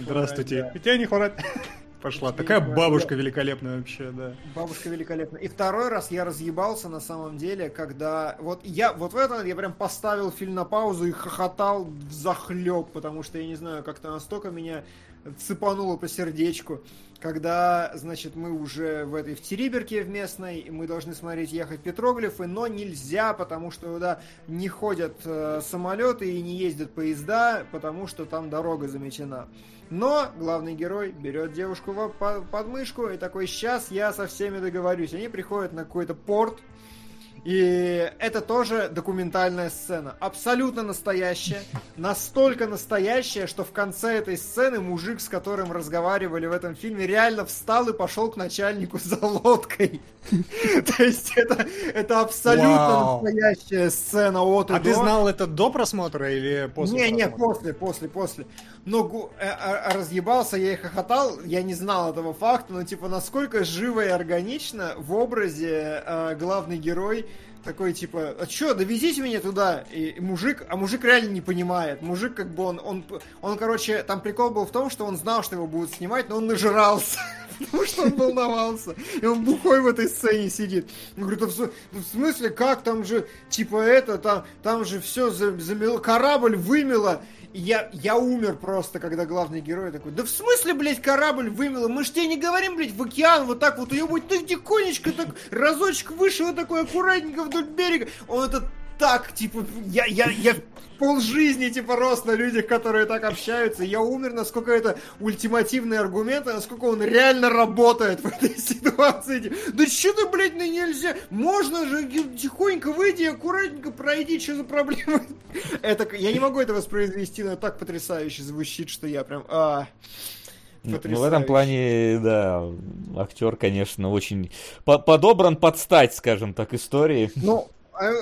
Здравствуйте. И тебя не хворать? <laughs> Пошла. Такая бабушка великолепная вообще, да. Бабушка великолепная. И второй раз я разъебался на самом деле, когда... Вот я вот в этом я прям поставил фильм на паузу и хохотал в захлеб, потому что, я не знаю, как-то настолько меня цепануло по сердечку когда, значит, мы уже в этой в Териберке в местной, и мы должны смотреть ехать петроглифы, но нельзя, потому что туда не ходят э, самолеты и не ездят поезда, потому что там дорога заметена. Но главный герой берет девушку в, по, под мышку и такой, сейчас я со всеми договорюсь. Они приходят на какой-то порт, и это тоже документальная сцена. Абсолютно настоящая. Настолько настоящая, что в конце этой сцены мужик, с которым разговаривали в этом фильме, реально встал и пошел к начальнику за лодкой. <laughs> То есть это, это абсолютно настоящая сцена от А ты знал это до просмотра или после? Не, не, после, после, после. Но э, а, разъебался я и хохотал, я не знал этого факта, но типа насколько живо и органично в образе э, главный герой такой типа, а чё, довезите меня туда. И, мужик, а мужик реально не понимает. Мужик как бы он, он, он, короче, там прикол был в том, что он знал, что его будут снимать, но он нажирался. <laughs> Потому что он волновался. И он бухой в этой сцене сидит. Он говорит, а в смысле, как там же, типа это, там, там же все замело, корабль вымело я, я умер просто, когда главный герой такой, да в смысле, блядь, корабль вымело? Мы ж тебе не говорим, блядь, в океан вот так вот уебать, ты тихонечко так разочек выше, вот такой аккуратненько вдоль берега. Он это так, типа, я, я, я пол жизни, типа, рос на людях, которые так общаются. Я умер, насколько это ультимативный аргумент, и насколько он реально работает в этой <laughs> ситуации. Да что ты, блядь, ну нельзя? Можно же тихонько выйди, аккуратненько пройди, что за проблема? <laughs> Это, я не могу это воспроизвести, но так потрясающе звучит, что я прям... А, ну, в этом плане, да, актер, конечно, очень подобран под стать, скажем так, истории. Ну, а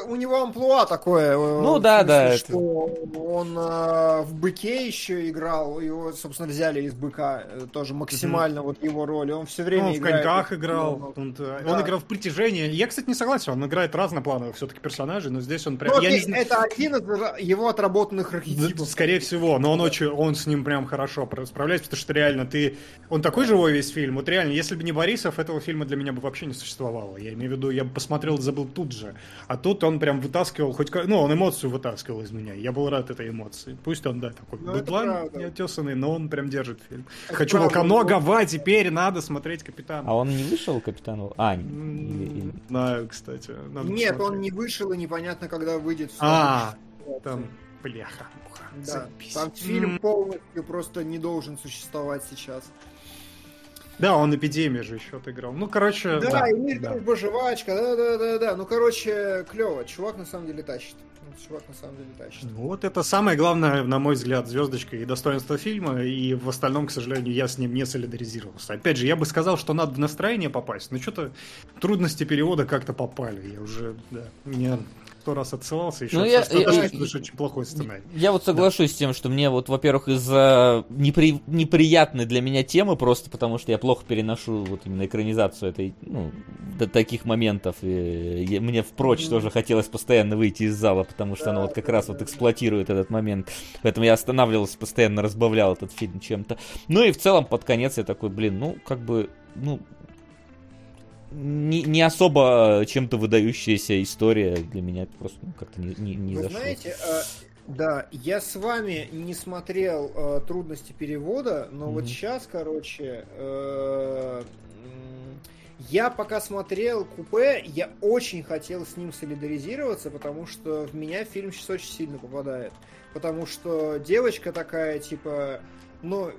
у него амплуа такое. Э, ну да, смысле, да. Что это... он э, в быке еще играл, его, собственно, взяли из быка э, тоже максимально mm-hmm. вот его роли. Он все время ну, играет. в коньках играл. Он, да. он играл в притяжении. Я, кстати, не согласен, он играет разноплановых все-таки персонажей, но здесь он прям. Ну, окей, не... Это один из его отработанных архетипов. Скорее всего, но он очень, он с ним прям хорошо справляется, потому что реально ты, он такой живой весь фильм. Вот реально, если бы не Борисов, этого фильма для меня бы вообще не существовало. Я имею в виду, я бы посмотрел, забыл тут же. А тут он прям вытаскивал хоть ну он эмоцию вытаскивал из меня я был рад этой эмоции. Пусть он да такой ну, быдлан неотесанный но он прям держит фильм. Это хочу волконогова теперь надо смотреть капитана а он не вышел капитану а не знаю кстати надо нет посмотреть. он не вышел и непонятно когда выйдет а там бляха да, там фильм полностью просто не должен существовать сейчас да, он эпидемия же еще отыграл. Ну, короче, да. Да, и мир, да. дружба, жвачка, да-да-да-да. Ну, короче, клево. Чувак на самом деле тащит. Чувак на самом деле тащит. Вот это самое главное, на мой взгляд, звездочка и достоинство фильма, и в остальном, к сожалению, я с ним не солидаризировался. Опять же, я бы сказал, что надо в настроение попасть, но что-то трудности перевода как-то попали. Я уже, да, мне сто раз отсылался, еще ну, я, я, я, очень плохой сценарий. Я вот соглашусь да. с тем, что мне вот, во-первых, из-за непри, неприятной для меня темы, просто потому что я плохо переношу вот именно экранизацию этой, ну, до таких моментов. И, и мне впрочь тоже хотелось постоянно выйти из зала, потому что она вот как раз вот эксплуатирует этот момент. Поэтому я останавливался, постоянно разбавлял этот фильм чем-то. Ну и в целом под конец я такой, блин, ну, как бы, ну, не, не особо э, чем-то выдающаяся история для меня просто ну, как-то не, не, не Вы зашло. знаете, э, да, я с вами не смотрел э, трудности перевода, но mm-hmm. вот сейчас, короче, э, я пока смотрел купе, я очень хотел с ним солидаризироваться, потому что в меня фильм сейчас очень сильно попадает. Потому что девочка такая, типа, ну,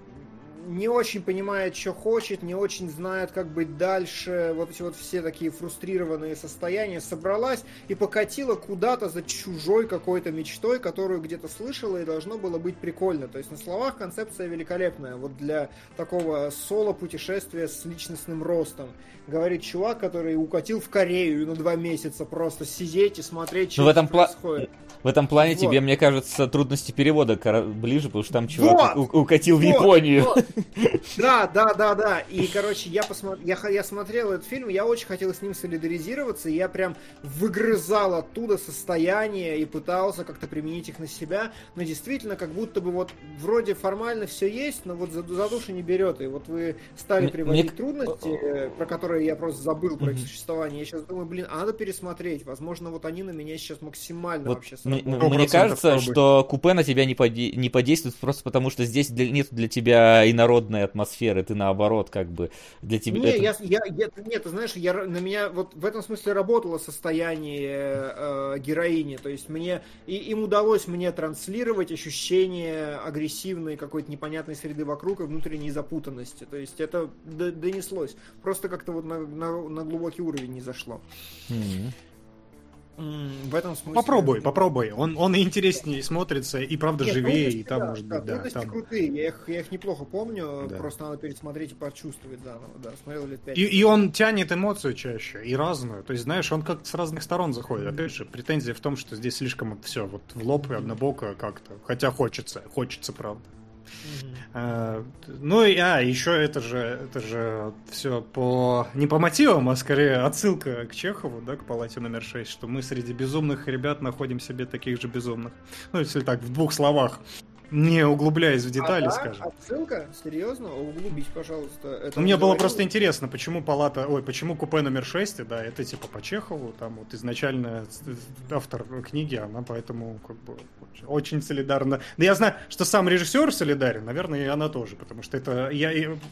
не очень понимает, что хочет, не очень знает, как быть дальше. Вот эти вот все такие фрустрированные состояния собралась и покатила куда-то за чужой какой-то мечтой, которую где-то слышала и должно было быть прикольно. То есть на словах концепция великолепная. Вот для такого соло-путешествия с личностным ростом. Говорит чувак, который укатил в Корею на два месяца просто сидеть и смотреть, что в этом происходит. В этом плане вот. тебе, мне кажется, трудности перевода ближе, потому что там чувак вот. укатил вот. в Японию. Вот. <laughs> Да, да, да, да. И, короче, я, посмотр... я, я смотрел этот фильм, я очень хотел с ним солидаризироваться, и я прям выгрызал оттуда состояние и пытался как-то применить их на себя. Но действительно, как будто бы вот вроде формально все есть, но вот за, за душу не берет. И вот вы стали приводить мне... трудности, э, про которые я просто забыл про их существование. Я сейчас думаю, блин, а надо пересмотреть. Возможно, вот они на меня сейчас максимально вот вообще Мне кажется, что купе на тебя не, поди... не подействует просто потому, что здесь для... нет для тебя и на инородной атмосферы, ты наоборот как бы для тебя... Не, это... я, я, я, нет, ты знаешь, я, на меня вот в этом смысле работало состояние э, героини, то есть мне, и, им удалось мне транслировать ощущение агрессивной какой-то непонятной среды вокруг и внутренней запутанности, то есть это донеслось, просто как-то вот на, на, на глубокий уровень не зашло. Mm-hmm. В этом смысле. Попробуй, попробуй. Он, он и интереснее смотрится, и правда Нет, живее, и там да, может да, быть, да. Там... крутые, я их, я их неплохо помню, да. просто надо пересмотреть и почувствовать заново, да. Смотрел лет 5 и, и он тянет эмоцию чаще, и разную. То есть, знаешь, он как с разных сторон заходит. Опять же, претензия в том, что здесь слишком все вот в лоб и однобоко как-то. Хотя хочется, хочется, правда. А, ну и а, еще это же, это же все по не по мотивам, а скорее отсылка к Чехову, да, к палате номер 6, что мы среди безумных ребят находим себе таких же безумных. Ну, если так, в двух словах. Не углубляясь в детали, а, скажем. Отсылка? Серьезно? Углубись, пожалуйста. Это Мне было просто интересно, почему палата, ой, почему купе номер 6, да, это типа по Чехову, там вот изначально автор книги, она поэтому как бы очень солидарна. Да я знаю, что сам режиссер солидарен, наверное, и она тоже, потому что это, я,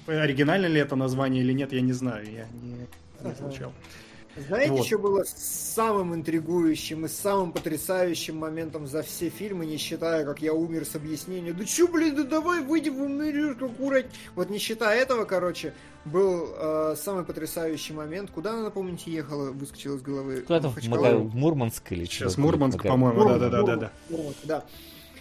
оригинально ли это название или нет, я не знаю, я не, не изучал. Ага. Знаете, вот. что было самым интригующим и самым потрясающим моментом за все фильмы, не считая, как я умер с объяснением, да чё, блин, да давай выйдем в мир, как урать. Вот не считая этого, короче, был э, самый потрясающий момент. Куда она, напомните, ехала, выскочила из головы? Куда-то в, в Мурманск или что? Сейчас Мурманск, по-моему, да-да-да. да.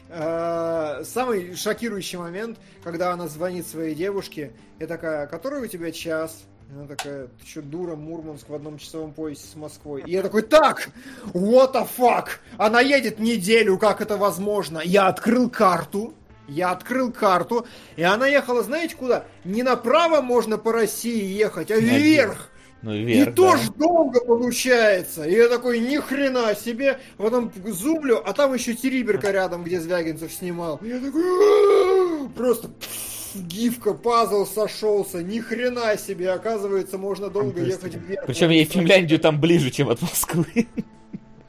Э, самый шокирующий момент, когда она звонит своей девушке, и такая, который у тебя час? Она такая, ты что, дура, Мурманск в одном часовом поясе с Москвой. И я такой, так, what the fuck? Она едет неделю, как это возможно? Я открыл карту, я открыл карту, и она ехала, знаете куда? Не направо можно по России ехать, а вверх. Ну, вверх, и да. тоже долго получается. И я такой, ни хрена себе. Потом зумлю, а там еще Териберка <laughs> рядом, где Звягинцев снимал. И я такой, просто гифка, пазл сошелся, ни хрена себе, оказывается, можно долго ехать вверх. Причем ей Финляндию там ближе, чем от Москвы.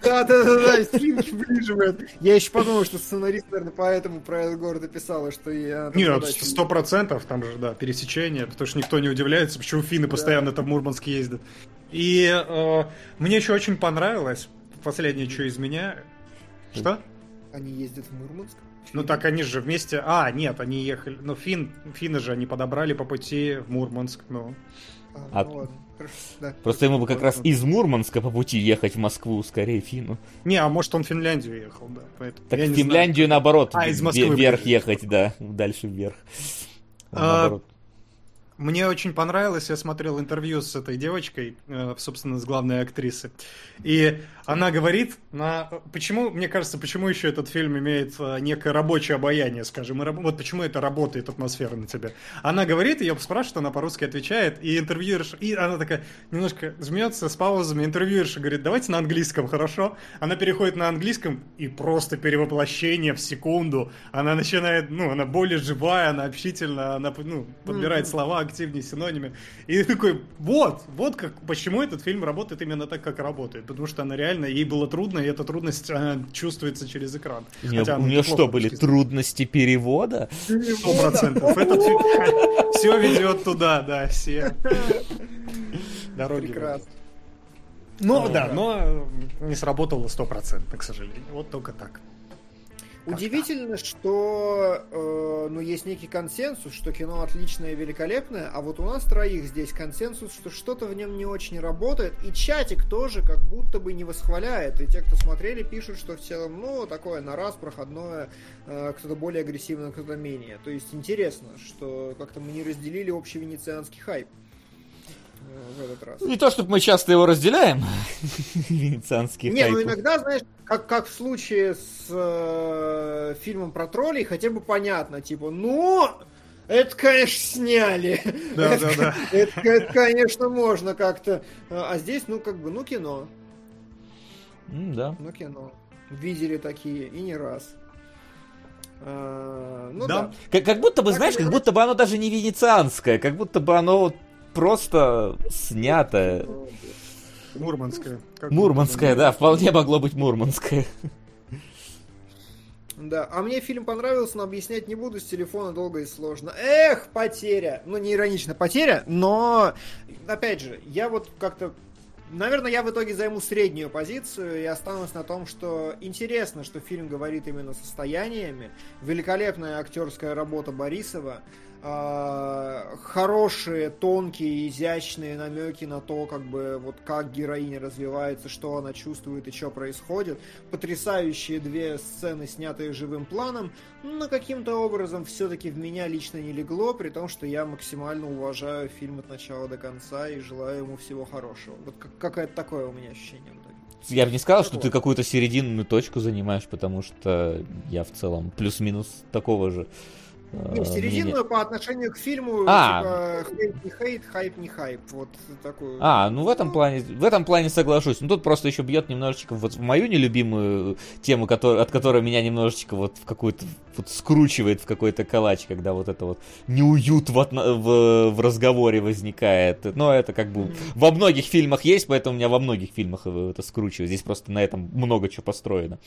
Да, да, да, да, Финч ближе. Я еще подумал, что сценарист, наверное, поэтому про этот город описала, что я... Нет, сто процентов, там же, да, пересечение, потому что никто не удивляется, почему финны постоянно там в Мурманск ездят. И э, мне еще очень понравилось, последнее, что из меня... Что? Они ездят в Мурманск? Ну так они же вместе... А, нет, они ехали... Ну, фин... финны же они подобрали по пути в Мурманск, ну... А, а... Ну, да. Просто ему бы как раз из Мурманска по пути ехать в Москву, скорее Фину. Не, а может он в Финляндию ехал, да. Поэтому... Так в Финляндию знаю. наоборот, а, из Москвы вверх ехать, да, дальше вверх. А, наоборот. Мне очень понравилось, я смотрел интервью с этой девочкой, э, собственно, с главной актрисы. И она говорит, на... почему, мне кажется, почему еще этот фильм имеет э, некое рабочее обаяние, скажем, и раб... вот почему это работает атмосфера на тебя. Она говорит, ее спрашивает, она по-русски отвечает, и интервьюерша, и она такая немножко жмется с паузами, интервьюерша говорит, давайте на английском, хорошо? Она переходит на английском, и просто перевоплощение в секунду. Она начинает, ну, она более живая, она общительная, она, ну, подбирает mm-hmm. слова, активнее синонимы. И такой, вот, вот как, почему этот фильм работает именно так, как работает. Потому что она реально, ей было трудно, и эта трудность она чувствуется через экран. Не, Хотя у нее что, были трудности перевода? Сто процентов. Это <laughs> все ведет туда, да, все дороги. Прекрасно. Ну, да, но не сработало стопроцентно, к сожалению. Вот только так. Удивительно, что э, ну, есть некий консенсус, что кино отличное и великолепное, а вот у нас троих здесь консенсус, что что-то в нем не очень работает, и чатик тоже как будто бы не восхваляет, и те, кто смотрели, пишут, что в целом, ну, такое на раз проходное, э, кто-то более агрессивно, кто-то менее. То есть интересно, что как-то мы не разделили общий венецианский хайп в этот раз. Не то, чтобы мы часто его разделяем, <laughs> венецианский Не, ну иногда, знаешь, как, как в случае с э, фильмом про троллей, хотя бы понятно, типа, ну, это, конечно, сняли. Да, <laughs> это, да, да. <laughs> Это, это, конечно, можно как-то. А здесь, ну, как бы, ну, кино. Mm, да. Ну, кино. Видели такие, и не раз. А, ну да. да. Как, как будто бы, так знаешь, как будто бы оно даже не венецианское, как будто бы оно просто снято. Мурманское. Как Мурманское, да, вполне могло быть Мурманское. Да, а мне фильм понравился, но объяснять не буду, с телефона долго и сложно. Эх, потеря! Ну, не иронично потеря, но, опять же, я вот как-то Наверное, я в итоге займу среднюю позицию и останусь на том, что интересно, что фильм говорит именно состояниями. Великолепная актерская работа Борисова. А, хорошие, тонкие, изящные намеки на то, как бы вот как героиня развивается, что она чувствует и что происходит. Потрясающие две сцены, снятые живым планом, но каким-то образом все-таки в меня лично не легло, при том, что я максимально уважаю фильм от начала до конца и желаю ему всего хорошего. Вот какое-то такое у меня ощущение. Я бы не сказал, что ты какую-то серединную точку занимаешь, потому что я в целом плюс-минус такого же э, серединную по отношению к фильму, а. типа хейт не хейт, хайп не хайп. Вот такую. А, ну в этом плане, в этом плане соглашусь. Ну тут просто еще бьет немножечко вот в мою нелюбимую тему, который, от которой меня немножечко вот в какую-то вот скручивает в какой-то калач, когда вот это вот неуют в, в, в разговоре возникает. Но это как бы во многих фильмах есть, поэтому у меня во многих фильмах это скручивает. Здесь просто на этом много чего построено.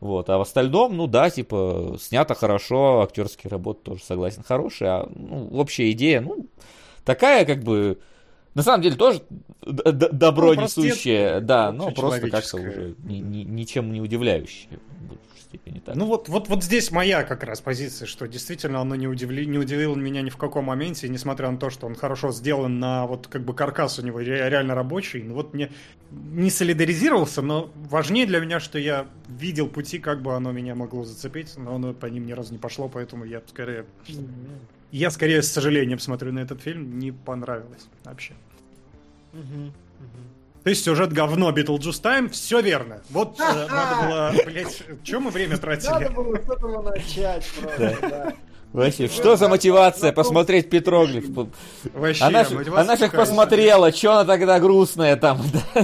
Вот. А в остальном, ну да, типа, снято хорошо, актерские работы тоже согласен, хороший, а ну, общая идея, ну, такая как бы, на самом деле тоже добро ну, несущее, да, но просто как-то уже ни, ни, ничем не удивляющее степени так. Ну вот, вот, вот здесь моя как раз позиция, что действительно оно не, удивли, не удивило меня ни в каком моменте, и несмотря на то, что он хорошо сделан на вот как бы каркас у него реально рабочий, ну вот мне не солидаризировался, но важнее для меня, что я видел пути, как бы оно меня могло зацепить, но оно по ним ни разу не пошло, поэтому я скорее... Я скорее с сожалением смотрю на этот фильм, не понравилось вообще. Угу, угу. То есть сюжет говно, Beetlejuice Time, все верно. Вот э, надо было, блять, чем мы время тратили? Надо было с этого начать просто, да. Вообще, что за мотивация посмотреть Петроглиф? Вообще, она, ж, она же их посмотрела, что она тогда грустная там? <laughs>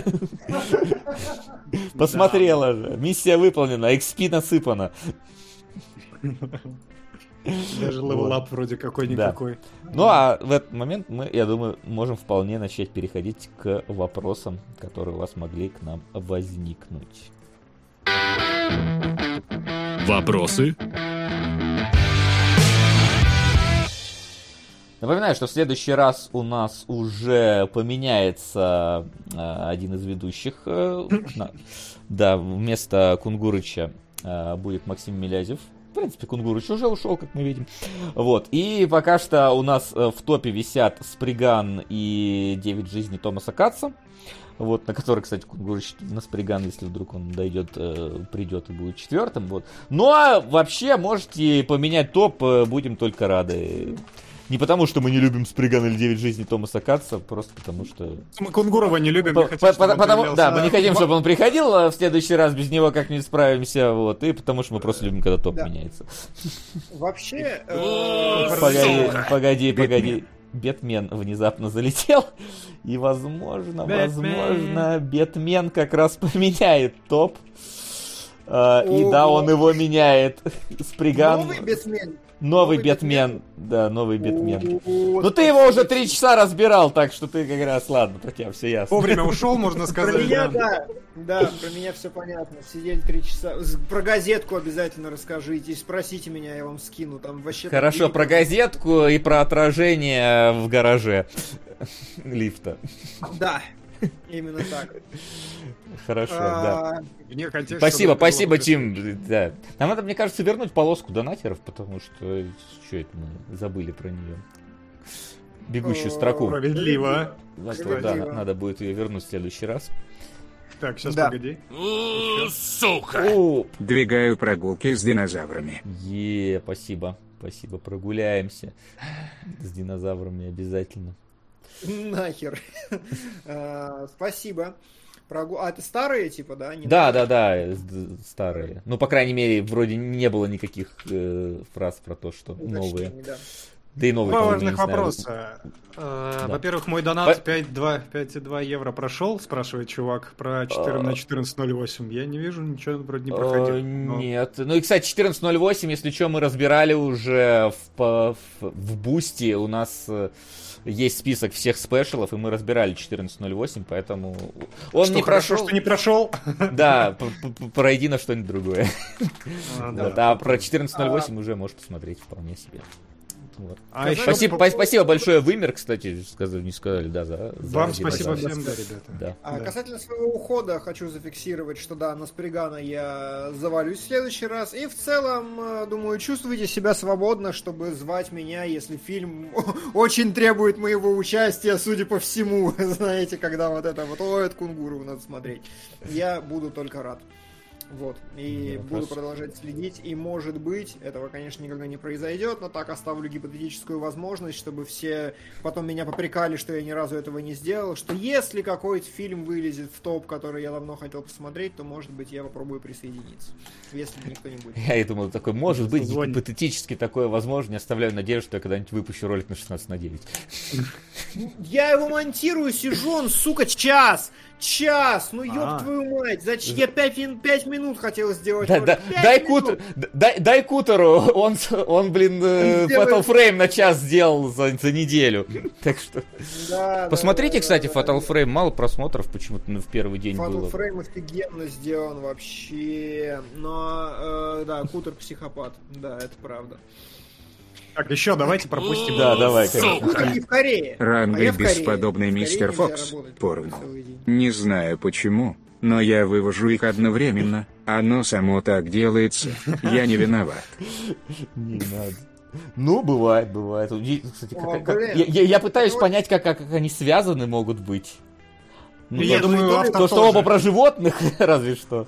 Посмотрела же, миссия выполнена, XP насыпана. <laughs> Даже level-up вроде какой-никакой. Да. Ну а в этот момент мы, я думаю, можем вполне начать переходить к вопросам, которые у вас могли к нам возникнуть. Вопросы? Напоминаю, что в следующий раз у нас уже поменяется э, один из ведущих. Э, на, да, вместо Кунгурыча э, будет Максим Милязев принципе, Кунгурыч уже ушел, как мы видим. Вот. И пока что у нас э, в топе висят Сприган и 9 жизней Томаса Катца. Вот, на который, кстати, Кунгурыч на Сприган, если вдруг он дойдет, э, придет и будет четвертым. Вот. Ну а вообще можете поменять топ, э, будем только рады. Не потому, что мы не любим Сприган или 9 жизней Томаса Катца, просто потому что... Мы Кунгурова не любим, по, хотим, по, потому, Да, мы не хотим, чтобы он приходил, а в следующий раз без него как-нибудь справимся, вот, и потому что мы просто любим, когда топ да. меняется. Вообще... Э, погоди, погоди, погоди. Бетмен внезапно залетел, и, возможно, возможно, Бетмен как раз поменяет топ. Uh, и да, он его меняет. Сприган. Новый Бетмен. Новый, Бетмен. Да, новый Бетмен. Ну ты его уже три часа разбирал, так что ты как раз, ладно, про тебя все ясно. Вовремя ушел, можно сказать. Про меня, да. Да, про меня все понятно. Сидели три часа. Про газетку обязательно расскажите. Спросите меня, я вам скину. Там вообще... Хорошо, про газетку и про отражение в гараже <laughs> лифта. Да, именно так. Хорошо, а, да. Спасибо, спасибо, Тим. Да. Нам надо, мне кажется, вернуть полоску донатеров, потому что что это мы забыли про нее. Бегущую строку. Справедливо. Да, надо будет ее вернуть в следующий раз. Так, сейчас да. погоди. Сука! Двигаю прогулки с динозаврами. Е, спасибо. Спасибо, прогуляемся с динозаврами обязательно. Нахер. <laughs> А, спасибо. Прогу... А это старые, типа, да? Не да, да, да, старые. Ну, по крайней мере, вроде не было никаких э, фраз про то, что новые. Да. Да и новый Два важных вопроса. Э, Да. Во-первых, мой донат По- 5,2 5,2 евро прошел, спрашивает чувак, про 4 на 14.08. Я не вижу, ничего вроде не проходил. Э, но- Нет. Ну и, кстати, 14.08, если что, мы разбирали уже в, в, в Бусти. У нас есть список всех спешалов, и мы разбирали 14.08, поэтому он Что не хорошо, прошел. что не прошел. Да, пройди на что-нибудь другое. А, да. А про 14.08 уже можешь посмотреть вполне себе. Вот. А еще Спасибо, по- по- спасибо большое, Вымер, кстати, сказали, не сказали, да, за, за Вам один спасибо раз. всем, да, ребята. Да. А Да. касательно своего ухода, хочу зафиксировать, что да, на Спригана я завалюсь в следующий раз. И в целом, э, думаю, чувствуйте себя свободно, чтобы звать меня, если фильм <laughs> очень требует моего участия, судя по всему. <laughs> Знаете, когда вот это вот, ой, это кунгуру надо смотреть. Я буду только рад. Вот. И Да, буду хорошо. продолжать следить. И может быть, этого, конечно, никогда не произойдет, но так оставлю гипотетическую возможность, чтобы все потом меня попрекали, что я ни разу этого не сделал. Что если какой-то фильм вылезет в топ, который я давно хотел посмотреть, то, может быть, я попробую присоединиться. Если никто не будет. Я и думал, такой, может быть, Звонит. гипотетически такое возможно. Я оставляю надежду, что я когда-нибудь выпущу ролик на 16 на 9. Я его монтирую, сижу, он, сука, час! Час! Ну, ёб А. твою мать! Зачем? Я пять, мин- пять минут хотел сделать. Да, да, дай, кутер, дай, дай Кутеру, он, он блин, э, Он Fatal Frame на час сделал за, за неделю. <laughs> Так что... Да, Посмотрите, да, кстати, да, да. Fatal Frame, мало просмотров почему-то ну, в первый день Fatal было. Frame офигенно сделан вообще. Но, э, да, Кутер психопат. Да, это правда. Так, еще давайте пропустим. Да, давай, конечно. В Корее. Ранга я бесподобный мистер Фокс. Порно. Не знаю почему, но я вывожу их одновременно. Оно само так делается. Я не виноват. Не надо. Ну, бывает, бывает. Кстати, как- О, как- я, я- я пытаюсь Ну, понять, как, как они связаны могут быть. Ну, Я то- думаю, то- что оба про животных, <laughs> разве что.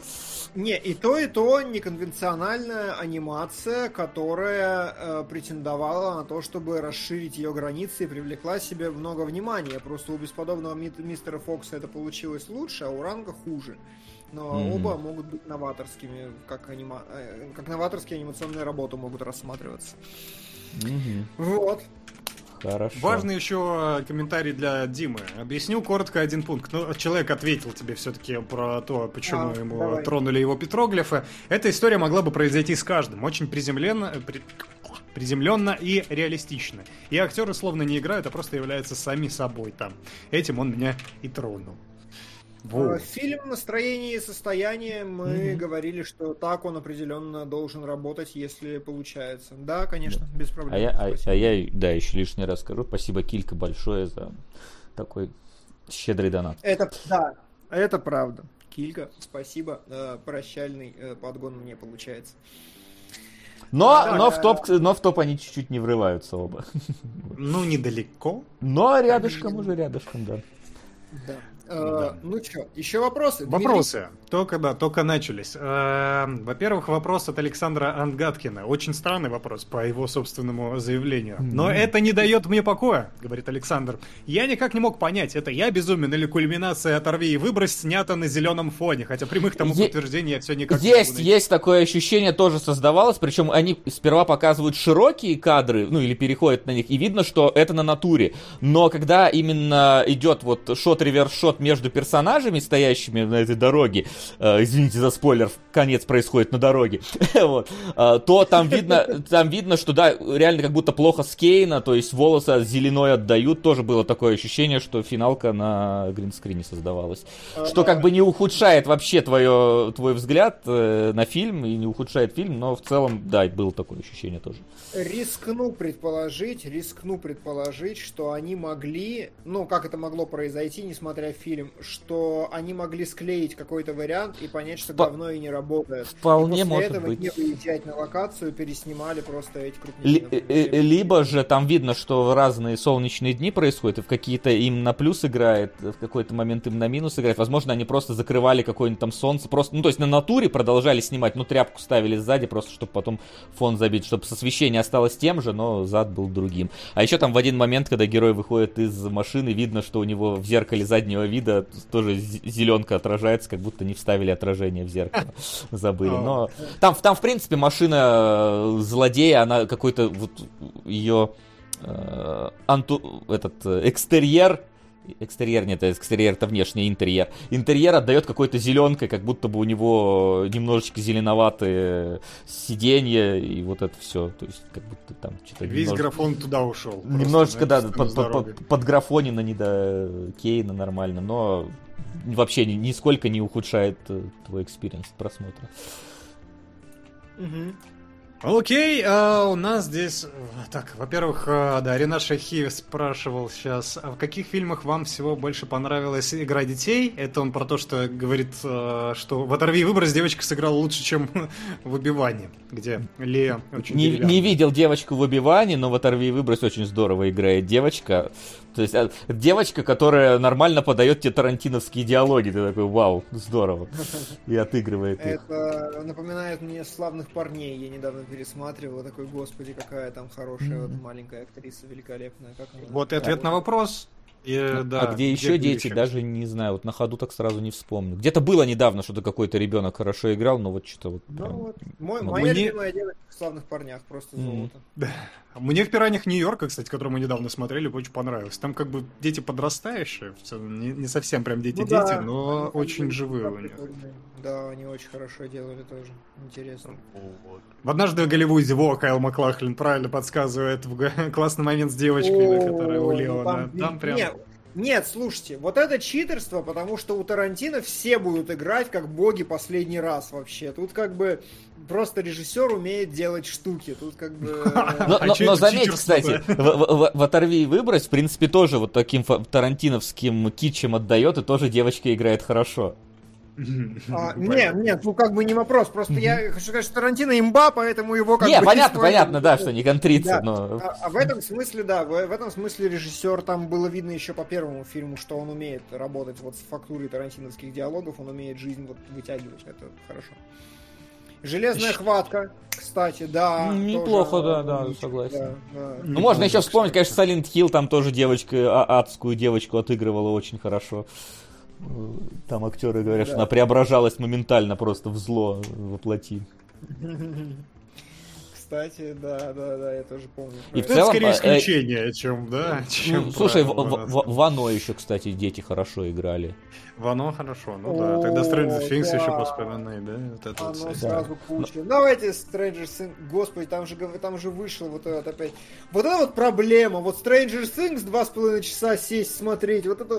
Не, и то, и то неконвенциональная анимация, которая э, претендовала на то, чтобы расширить ее границы и привлекла себе много внимания. Просто у бесподобного ми- мистера Фокса это получилось лучше, а у Ранга хуже. Но Мгм. оба могут быть новаторскими, как, анима... э, как новаторские анимационные работы могут рассматриваться. Мгм, Вот. Хорошо. Важный еще комментарий для Димы. Объясню коротко один пункт. Ну, человек ответил тебе все-таки про то, почему А, ему давай. тронули его петроглифы. Эта история могла бы произойти с каждым. Очень приземленно, э, при- приземленно и реалистично. И актеры словно не играют, а просто являются сами собой там. Этим он меня и тронул. Во. Э, Фильм «Настроение и состояние» мы Мгм. говорили, что так он определенно должен работать, если получается. Да, конечно, без проблем. А я, а, а я, да, еще лишний раз скажу. Спасибо, Килька, большое за такой щедрый донат. Это да, это правда. Килька, спасибо. Э, прощальный э, подгон мне получается. Но, Да, но, да. в топ, но в топ они чуть-чуть не врываются оба. Ну, недалеко. Но рядышком уже, рядышком, да. Да. Э, Ну что, еще вопросы? Вопросы. Только, да, только начались. Эм, Во-первых, вопрос от Александра Ангаткина. Очень странный вопрос по его собственному заявлению. Но это не дает мне покоя, говорит Александр. Я никак не мог понять, это я безумен или кульминация «Оторви и выбрось» снята на зеленом фоне. Хотя прямых тому Е- подтверждений я все никак не могу Есть, найти. есть такое ощущение тоже создавалось, причем они сперва показывают широкие кадры, ну или переходят на них, и видно, что это на натуре. Но когда именно идет вот шот-реверс-шот между персонажами, стоящими на этой дороге, э, извините за спойлер, конец происходит на дороге, <laughs> вот, э, то там видно, там видно, что да, реально как будто плохо скейно, то есть волосы зеленой отдают, тоже было такое ощущение, что финалка на гринскрине создавалась. Что как бы не ухудшает вообще твое, твой взгляд э, на фильм и не ухудшает фильм, но в целом, да, было такое ощущение тоже. Рискну предположить, рискну предположить, что они могли, ну, как это могло произойти, несмотря фильм, что они могли склеить какой-то вариант и понять, что Впо- говно и не работает. Вполне и после может этого быть. не выезжать на локацию, переснимали просто эти Ли- крупники. э, э, либо же там видно, что в разные солнечные дни происходят, и в какие-то им на плюс играет, в какой-то момент им на минус играет. Возможно, они просто закрывали какое-нибудь там солнце, просто, ну, то есть на натуре продолжали снимать, ну, тряпку ставили сзади, просто чтобы потом фон забить, чтобы освещение осталось тем же, но зад был другим. А еще там в один момент, когда герой выходит из машины, видно, что у него в зеркале заднего вида тоже зеленка отражается, как будто не вставили отражение в зеркало. <laughs> Забыли. Но там, там в принципе, машина э, злодея, она какой-то вот ее э, анту, этот э, экстерьер экстерьер, нет, экстерьер это внешний интерьер. Интерьер отдает какой-то зеленкой, как будто бы у него немножечко зеленоватые сиденья и вот это все. То есть, как будто там что-то... Весь немножко... графон туда ушел. Немножечко, да, под, под, под, графонина недокинули нормально, но вообще нисколько не ухудшает э, твой experience просмотра. Угу. Окей, а у нас здесь... Так, во-первых, а, да, Ренат Шахиев спрашивал сейчас, а в каких фильмах вам всего больше понравилась игра детей? Это он про то, что говорит, а, что в «Оторви и выбрось» девочка сыграла лучше, чем <laughs> в «Убивании», где Лея очень не, не видел девочку в «Убивании», но в «Оторви выброс» очень здорово играет девочка. То есть а, девочка, которая нормально подает тебе тарантиновские диалоги. Ты такой, вау, здорово. И отыгрывает их. Это напоминает мне «Славных парней». Я недавно пересматривал. Такой, господи, какая там хорошая вот маленькая актриса, великолепная. Как она... Вот и ответ на вопрос. И, а, да, а где еще дети, еще? даже не знаю, вот на ходу так сразу не вспомню. Где-то было недавно, что-то какой-то ребенок хорошо играл, но вот что-то вот. Ну, вот. Мой, моя Мне... любимая девочка в славных парнях, просто золото. Mm. Мне в «Пираньях Нью-Йорка», кстати, которую мы недавно смотрели, очень понравилось. Там как бы дети подрастающие, не, не совсем прям дети-дети, ну, да. но ну, очень живые у них. Да, они очень хорошо делали тоже. Интересно. Вот. В «Однажды в Голливуде» во, Кайл Маклахлин правильно подсказывает в <laughs> классный момент с девочкой, которая у Леона. Там, там прям... Нет, нет, слушайте, вот это читерство, потому что у Тарантино все будут играть как боги последний раз вообще. Тут как бы просто режиссер умеет делать штуки. Тут как бы... Но, <laughs> а но, но заметь, кстати, <laughs> в, в, в «Оторви и выбрось», в принципе, тоже вот таким тарантиновским китчем отдает, и тоже девочка играет хорошо. А, нет, нет, ну как бы не вопрос. Просто я хочу сказать, что Тарантино имба, поэтому его как не, бы... понятно, понятно, да, что не контрится, да. но... А, а в этом смысле, да, в, в этом смысле режиссер, там было видно еще по первому фильму, что он умеет работать вот с фактурой тарантиновских диалогов, он умеет жизнь вот вытягивать, это хорошо. Железная хватка, кстати, да. Неплохо, тоже, да, да, согласен. Да, да. Ну, можно еще вспомнить, конечно, Silent Hill, там тоже девочка, а, адскую девочку отыгрывала очень хорошо. Там актеры говорят, да. что она преображалась моментально просто в зло воплоти. Кстати, да, да, да, я тоже помню. И в целом, это скорее э, исключение, чем, да, чем Слушай, в, в, в, Вано еще, кстати, дети хорошо играли. Вано хорошо, ну да. Тогда Stranger Things да. еще поспоминай, да? Вот это Оно вот сразу куча. Но... Давайте Stranger Things, господи, там же, там же вышел вот этот опять. Вот это вот проблема. Вот Stranger Things два с половиной часа сесть смотреть, вот это...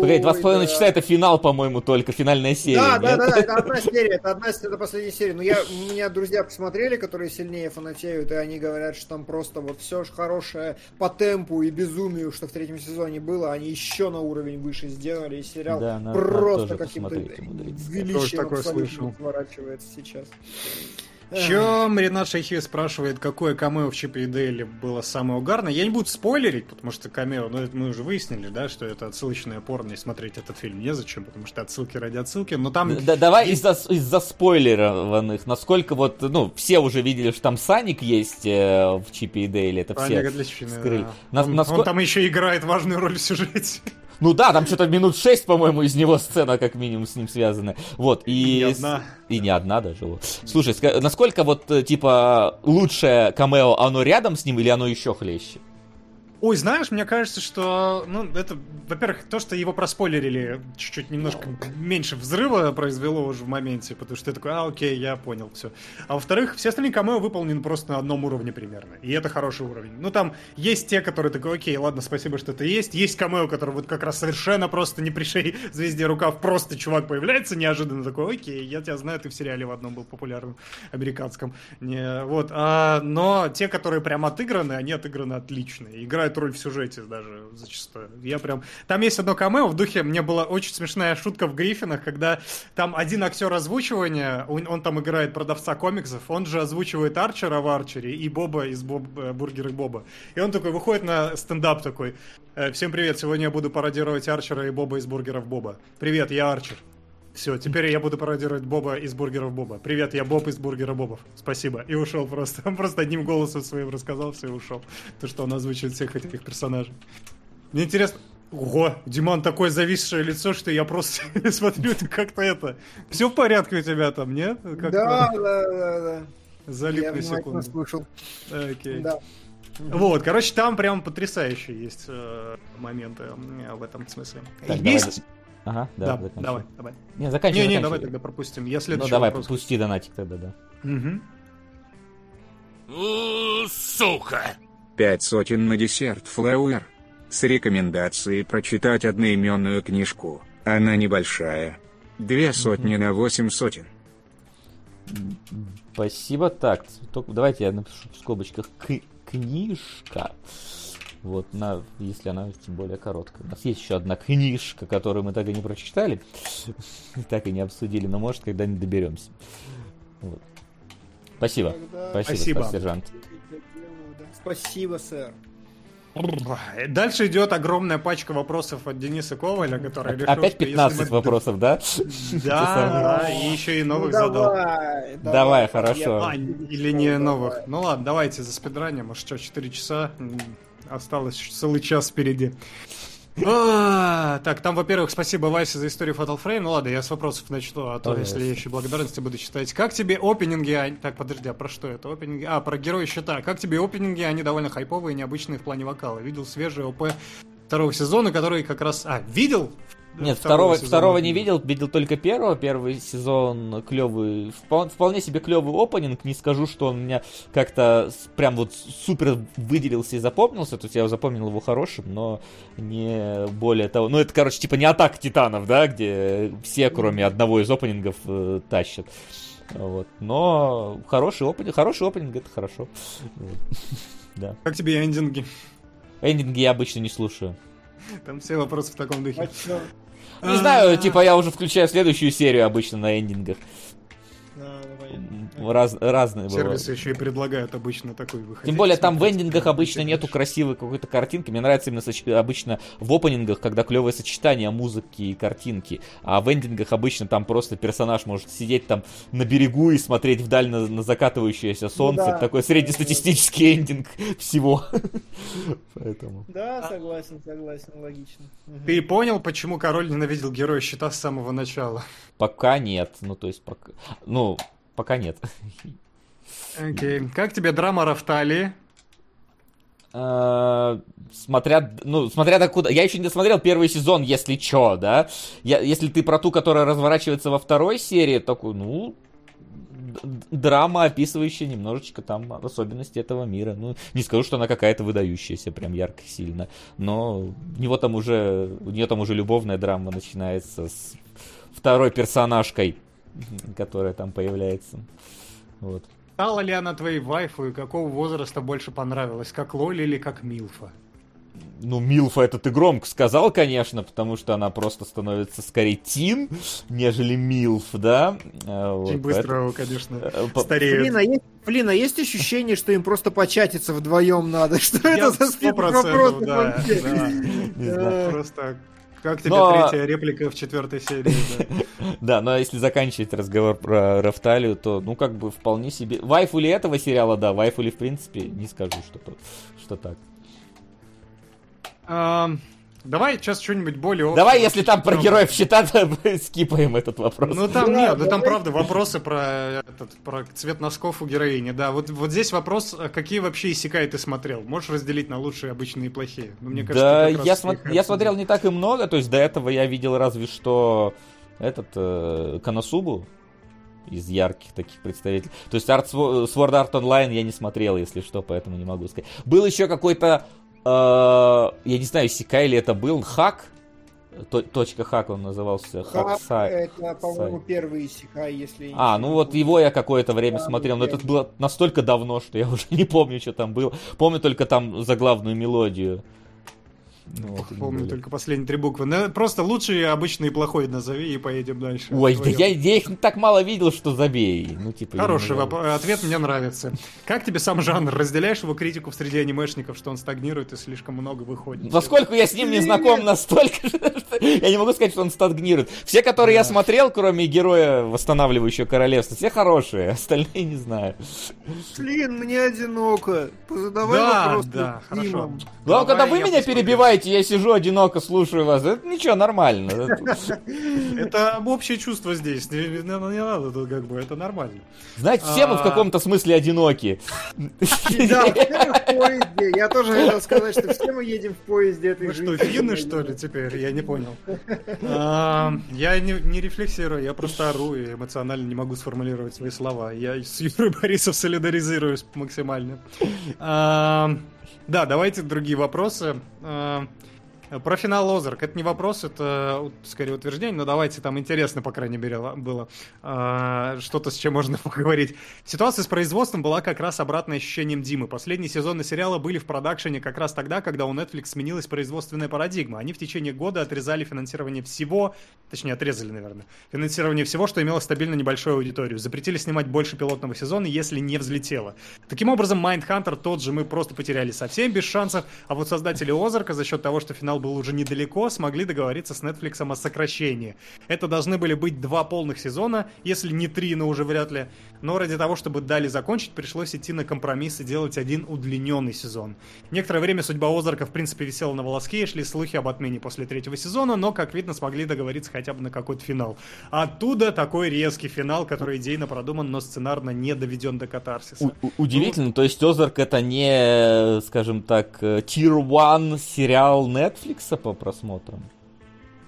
Блять, два с половиной часа это финал, по-моему, только, финальная серия. Да, да, да, да, это одна серия, это одна, это последняя серия. Но я, у меня друзья посмотрели, которые сильнее фанатеют, и они говорят, что там просто вот все хорошее по темпу и безумию, что в третьем сезоне было, они еще на уровень выше сделали, и сериал да, просто каким-то величием абсолютно сворачивается сейчас. Чем Ренат Шахи спрашивает, какое камео в Чипе и Дейли было самое угарное. Я не буду спойлерить, потому что камео, ну это мы уже выяснили, да, что это отсылочное порно, и смотреть этот фильм незачем, потому что отсылки ради отсылки, но там... Да, давай из-за из спойлерованных, насколько вот, ну, все уже видели, что там Саник есть э, в Чипе и Дейли, это Саник все скрыли. Да. На, он, насколько... он там еще играет важную роль в сюжете. Ну да, там что-то минут шесть, по-моему, из него сцена как минимум с ним связана. Вот, и... И не одна. И не одна даже. Вот. Слушай, насколько вот, э, типа, лучшее камео, оно рядом с ним или оно еще хлеще? Ой, знаешь, мне кажется, что, ну, это, во-первых, то, что его проспойлерили, чуть-чуть немножко меньше взрыва произвело уже в моменте, потому что ты такой, а, окей, я понял, все. А во-вторых, все остальные камео выполнены просто на одном уровне примерно, и это хороший уровень. Ну, там есть те, которые такой, окей, ладно, спасибо, что это есть. Есть камео, который вот как раз совершенно просто не пришей <laughs> звезде рукав, просто чувак появляется неожиданно такой, окей, я тебя знаю, ты в сериале в одном был популярным, американском. Не, вот, а, но те, которые прям отыграны, они отыграны отлично, играют играет роль в сюжете даже зачастую. Я прям... Там есть одно камео в духе, мне была очень смешная шутка в Гриффинах, когда там один актер озвучивания, он, он там играет продавца комиксов, он же озвучивает Арчера в Арчере и Боба из Боб, э, Бургера Боба. И он такой выходит на стендап такой, «Э, всем привет, сегодня я буду пародировать Арчера и Боба из Бургеров Боба. Привет, я Арчер. Все, теперь я буду пародировать Боба из бургеров Боба. Привет, я Боб из бургера Бобов. Спасибо. И ушел просто. Он просто одним голосом своим рассказал все и ушел. То, что он озвучивает всех этих персонажей. Мне интересно, Ого, Диман, такое зависшее лицо, что я просто <laughs> смотрю, ты как-то это... Все в порядке у тебя там, нет? Как да, да, да, да. Залип я на секунду. слушал. Окей. Да. Вот, короче, там прям потрясающие есть э, моменты э, в этом смысле. Так, есть... Давай, ага, да, Да, заканчивай. давай, давай. Не, заканчивай, Не, не, давай тогда пропустим. Я Ну следующий давай, вопрос. пусти донатик тогда, да. Мгм. Пять сотен на десерт Флауэр. С рекомендацией прочитать одноименную книжку. Она небольшая. Две сотни на восемь сотен. Спасибо. Так, только давайте я напишу в скобочках «К- книжка. Вот, на, если она тем более короткая. У нас есть еще одна книжка, которую мы так и не прочитали, <laughs> так и не обсудили, но может когда-нибудь доберемся. Вот. Спасибо. Тогда- Спасибо, Спасибо. сержант. Спасибо, сэр. Дальше идет огромная пачка вопросов от Дениса Коваля, который решил, Опять что если 15 мы- вопросов, да? Да, <laughs> да, и еще и новых ну, задал. давай, Давай, хорошо. А, или не новых. Ну ладно, давайте за спидранем. Может, что, 4 часа? Осталось целый час впереди. А, Так, там, во-первых, спасибо Васе за историю Fatal Frame. Ну ладно, я с вопросов начну, а то если я еще благодарности буду читать. Как тебе опенинги? а- Так, подожди, а про что это? Опенинги? А, про героя щита. Как тебе опенинги? Они довольно хайповые и необычные в плане вокала. Видел свежие ОП второго сезона, который как раз... А, видел? Нет, Второго второго, сезона. второго не видел, видел только первого. Первый сезон клевый, впол- вполне себе клевый опенинг. Не скажу, что он меня как-то прям вот супер выделился и запомнился. То есть я запомнил его хорошим, но не более того. Ну, это, короче, типа не атака титанов, да, где все, кроме одного из опенингов, э, тащат. Вот. Но хороший опенинг, хороший опенинг, это хорошо. <laughs> Да. Как тебе эндинги? Эндинги я обычно не слушаю. Там все вопросы в таком духе. А? Не знаю, типа я уже включаю следующую серию обычно на эндингах. Ну. Раз, разные бывают. Сервисы еще и предлагают обычно такой выход. Тем более там в эндингах обычно нету красивой какой-то картинки. Мне нравится именно соч- обычно в опенингах, когда клевое сочетание музыки и картинки. А в эндингах обычно там просто персонаж может сидеть там на берегу и смотреть вдаль на, на закатывающееся солнце. да. Такой среднестатистический эндинг <laughs> всего. Поэтому. Да, согласен, согласен, логично. Ты понял, почему король ненавидел героя щита с самого начала? Пока нет. Ну, то есть пока. Ну, пока нет. Окей. Как тебе драма Рафталии? Э, Смотря, ну, смотря до куда. Я еще не досмотрел первый сезон, если чё, да. Я, если ты про ту, которая разворачивается во второй серии, такой, ну, драма, описывающая немножечко там особенности этого мира. Ну, не скажу, что она какая-то выдающаяся, прям ярко сильно. Но у него там уже, у нее там уже любовная драма начинается с второй персонажкой, <laughs> которая там появляется. Вот. Стала ли она твоей вайфу и какого возраста больше понравилась? Как Лоли или как Милфа? Ну, Милфа это ты громко сказал, конечно, потому что она просто становится скорее Тин, нежели Милф, да? А, вот, Очень быстро, конечно, поэтому- э, по- стареет. Блин, а есть, блин, а есть ощущение, что им просто початиться вдвоем надо? <laughs> Что Я это за процентов, вопросов да, да. Не знаю. Просто как тебе Но- третья реплика в четвертой серии? да? <laughs> Да, но если заканчивать разговор про Рафталию, то, ну, как бы вполне себе... Вайфу ли этого сериала, да, вайфу ли, в принципе, не скажу, что, то- что так. Давай сейчас что-нибудь более общее. Давай, если там про героев щита, <laughs> то скипаем этот вопрос. Ну там Да, нет, ну там правда вопросы про этот, про цвет носков у героини, да. Вот, вот здесь вопрос, а какие вообще исекай ты смотрел? Можешь разделить на лучшие, обычные и плохие? Ну, мне кажется, да, я, смо- я смотрел не так и много, то есть до этого я видел разве что этот э, Коносубу из ярких таких представителей. То есть Art Swo- Sword Art Online я не смотрел, если что, поэтому не могу сказать. Был еще какой-то, я не знаю, Сикай ли это был, хак, То- точка хак он назывался, хак Хак, это, по-моему, первый Исикай, если... А, ну вот его я какое-то время Да, смотрел, но это было настолько давно, что я <laughs> уже не помню, что там было. Помню только там заглавную мелодию. Ну, вот, Помню только последние три буквы. Ну, просто лучший, обычный и плохой назови и поедем дальше. Ой, да я, я их так мало видел, что забей. Ну, типа, Хороший знаю. воп- ответ, мне нравится. Как тебе сам жанр? Разделяешь его критику среди анимешников, что он стагнирует и слишком много выходит? Поскольку я с ним не знаком настолько, <laughs> что я не могу сказать, что он стагнирует. Все, которые я смотрел, кроме героя, восстанавливающего королевство, все хорошие, <laughs> остальные не знаю. Блин, мне одиноко. Задавай Да, вопрос. да, хорошо. Главное, когда вы меня перебиваете, перебиваете, я сижу одиноко, слушаю вас. Это ничего, нормально. <laughs> Это общее чувство здесь. Не, надо тут как бы, это нормально. Знаете, все мы в А. каком-то смысле одиноки. Да, <laughs> в поезде. Я тоже хотел сказать, что все мы едем в поезде этой жизни. что, финны, что ли, теперь? Я не понял. <laughs> А, Я не, не рефлексирую, я просто ору и эмоционально не могу сформулировать свои слова. Я с Юрой Борисов солидаризируюсь максимально. Да, давайте другие вопросы. А, Про финал Озарк. Это не вопрос, это вот, скорее утверждение, но давайте там интересно, по крайней мере, было а, что-то, с чем можно <laughs> поговорить. Ситуация с производством была как раз обратной ощущением Димы. Последние сезоны сериала были в продакшене как раз тогда, когда у Netflix сменилась производственная парадигма. Они в течение года отрезали финансирование всего, точнее отрезали, наверное, финансирование всего, что имело стабильно небольшую аудиторию. Запретили снимать больше пилотного сезона, если не взлетело. Таким образом, Mindhunter тот же мы просто потеряли совсем без шансов, а вот создатели Озарка за счет того, что финал был уже недалеко, смогли договориться с Netflix о сокращении. Это должны были быть два полных сезона, если не три, но уже вряд ли. Но ради того, чтобы дали закончить, пришлось идти на компромисс и делать один удлиненный сезон. Некоторое время судьба Озарка в принципе висела на волоске, и шли слухи об отмене после третьего сезона, но, как видно, смогли договориться хотя бы на какой-то финал. Оттуда такой резкий финал, который идейно продуман, но сценарно не доведен до катарсиса. У- Удивительно, то есть Озарк это не, скажем так, э, Tier 1 сериал Netflix по просмотрам?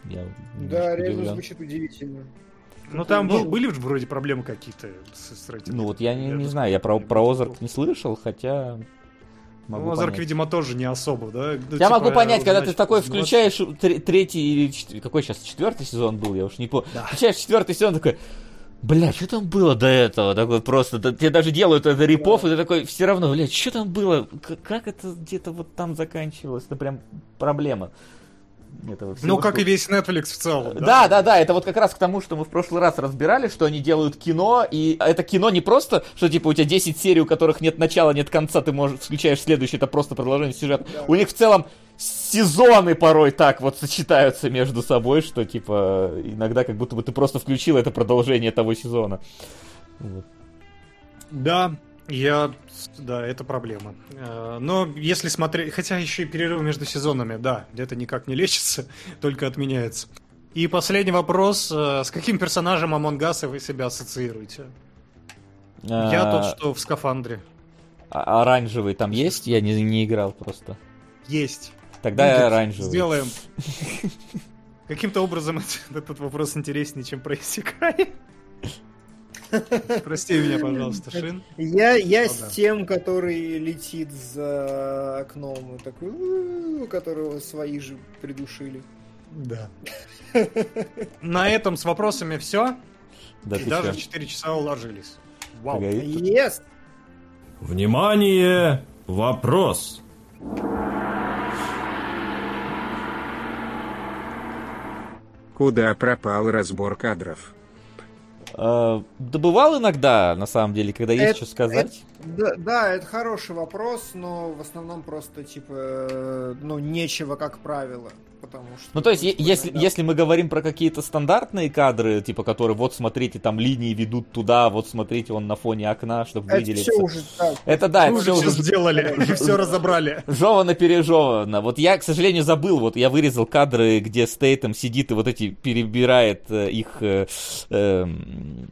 Я Да, реально удивлен. звучит удивительно. Ну там был- были вроде проблемы какие-то с, с рейтингом. Ну вот я не, Я не знаю, я про, про Озарк не слышал, хотя могу Ну, Озарк, понять. видимо, тоже не особо, да? Ну, Я типа, могу понять, когда ты значит, такой 20. включаешь тр- третий или чет- какой сейчас четвертый сезон был, я уж не помню. Да. Включаешь четвертый сезон такой. Бля, что там было до этого? Такой просто, да, тебе даже делают это рипов, и ты такой, все равно, бля, что там было? К- как это где-то вот там заканчивалось? Это прям проблема. Этого всего. Ну, как и весь Netflix в целом. Да, да, да, это вот как раз к тому, что мы в прошлый раз разбирали, что они делают кино, и это кино не просто, что типа у тебя 10 серий, у которых нет начала, нет конца, ты можешь включаешь следующий, это просто продолжение сюжета. У них в целом сезоны порой так вот сочетаются между собой, что типа иногда как будто бы ты просто включил это продолжение того сезона. Вот. Да, я... Да, это проблема. Э, Но если смотреть... Хотя еще и перерывы между сезонами, да, это никак не лечится, <laughs> только отменяется. И последний вопрос. э, С каким персонажем Among Us вы себя ассоциируете? Я А, тот, что в скафандре. а- Оранжевый там есть? Я не, не играл просто. Есть. Тогда я Будет. оранжевый. Сделаем. <laughs> Каким-то образом это- этот вопрос интереснее, чем про Исекай. <laughs> Прости меня, пожалуйста, Шин. Я, я Ну с да. тем, который летит за окном, такой, «У-у-у», у которого свои же придушили. Да. <laughs> На этом с вопросами все. Да И даже в 4 часа уложились. Вау. Yes! Внимание! Вопрос. Куда пропал разбор кадров? Э, Добывал иногда, на самом деле, когда есть Это- что сказать. Да, да, это хороший вопрос, но в основном просто, типа, э, ну, нечего, как правило. Потому что... Ну, то есть, если, иногда- если мы говорим про какие-то стандартные кадры, типа, которые, вот, смотрите, там линии ведут туда, вот, смотрите, он на фоне окна, чтобы Это выделиться. все уже так. Это да, это уже все уже сделали, <laughs> уже все разобрали. жевано пережевано. Вот я, к сожалению, забыл, вот я вырезал кадры, где Стейтем сидит и вот эти перебирает э, их э, эм,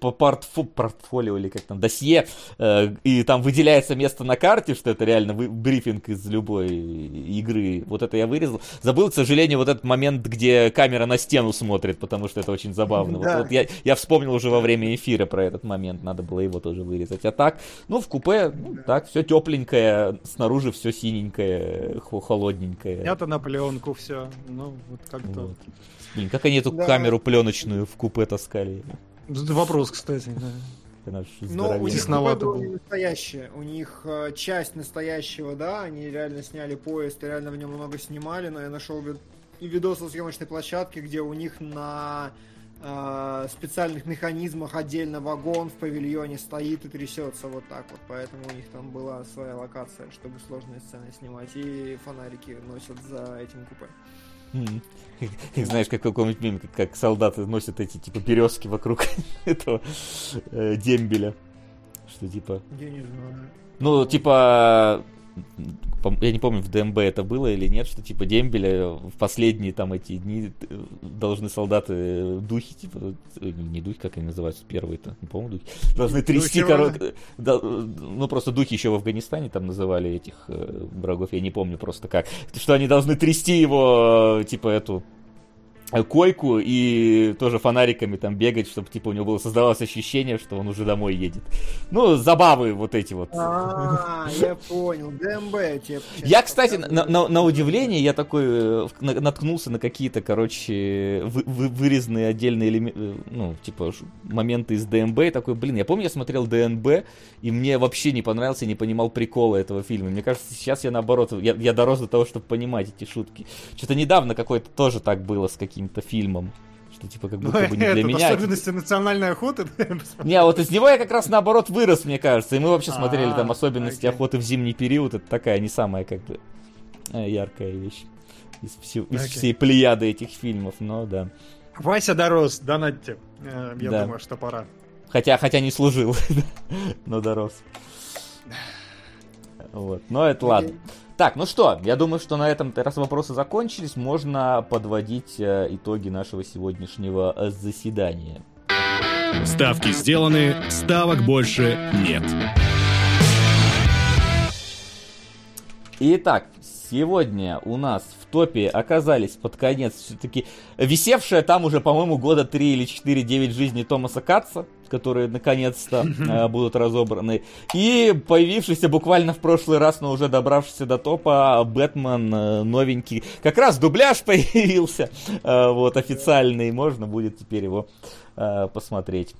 по портфо- портфолио или как там, досье, э, и там выделяется место на карте, что это реально брифинг из любой игры. Вот это я вырезал. Забыл, к сожалению, вот этот момент, где камера на стену смотрит, потому что это очень забавно. Вот- Да. вот я, я вспомнил уже во время эфира про этот момент, надо было его тоже вырезать. А так, ну, в купе, ну, так, все тепленькое, снаружи все синенькое, хо- холодненькое. Снято на пленку все. Ну, вот как-то. Вот. Блин, как они эту Да. камеру пленочную в купе таскали? Это Вопрос, кстати. да. Она ж Но у них было не настоящее. У них э, часть настоящего, да, они реально сняли поезд, реально в нем много снимали, но я нашел ви- и видос со съемочной площадки, где у них на э, специальных механизмах отдельно вагон в павильоне стоит и трясется вот так вот. Поэтому у них там была своя локация, чтобы сложные сцены снимать. И фонарики носят за этим купе. М. Как знаешь, как в каком-нибудь меме, как, как солдаты носят эти, типа, березки вокруг <laughs> этого э, дембеля. Что, типа, Я не знаю. Ну, типа, я не помню, в ДМБ это было или нет, что типа дембеля в последние там эти дни э, должны солдаты духи, типа, не духи, как они называются, первые-то, не помню, духи, должны трясти, короче, да, ну просто духи еще в Афганистане там называли этих врагов, я не помню просто как, что они должны трясти его, типа, эту койку и тоже фонариками там бегать, чтобы типа у него было создавалось ощущение, что он уже домой едет. Ну, забавы вот эти вот. А, я понял. ДМБ тебе. Я, кстати, на, на, на удивление, я такой э, наткнулся на какие-то, короче, вы, вы, вырезанные отдельные элементы, э, ну, типа, моменты из ДМБ, и такой, блин, я помню, я смотрел ДНБ, и мне вообще не понравился, не понимал прикола этого фильма. Мне кажется, сейчас я наоборот, я, я дорос до того, чтобы понимать эти шутки. Что-то недавно какой-то тоже так было с каким каким-то фильмом. Что типа как будто бы не для меня. Особенности национальной охоты. <laughs> Не, а вот из него я как раз наоборот вырос, мне кажется. И мы вообще смотрели там особенности охоты в зимний период. Это такая не самая как бы э, яркая вещь из, всей плеяды этих фильмов, но да. Вася дорос, донатьте. Э, я думаю, что пора. Хотя, хотя не служил, <laughs> но дорос. Вот, но это ладно. Так, ну что, я думаю, что на этом, раз вопросы закончились, можно подводить э, итоги нашего сегодняшнего э, заседания. Ставки сделаны, ставок больше нет. Итак, сегодня у нас в топе оказались под конец все-таки висевшая там уже, по-моему, года 3 или 4 9 жизни Томаса Катца которые наконец-то <laughs> э, будут разобраны. И появившийся буквально в прошлый раз, но уже добравшийся до топа, Бэтмен э, новенький. Как раз дубляж <laughs> появился, э, вот, официальный. Можно будет теперь его посмотреть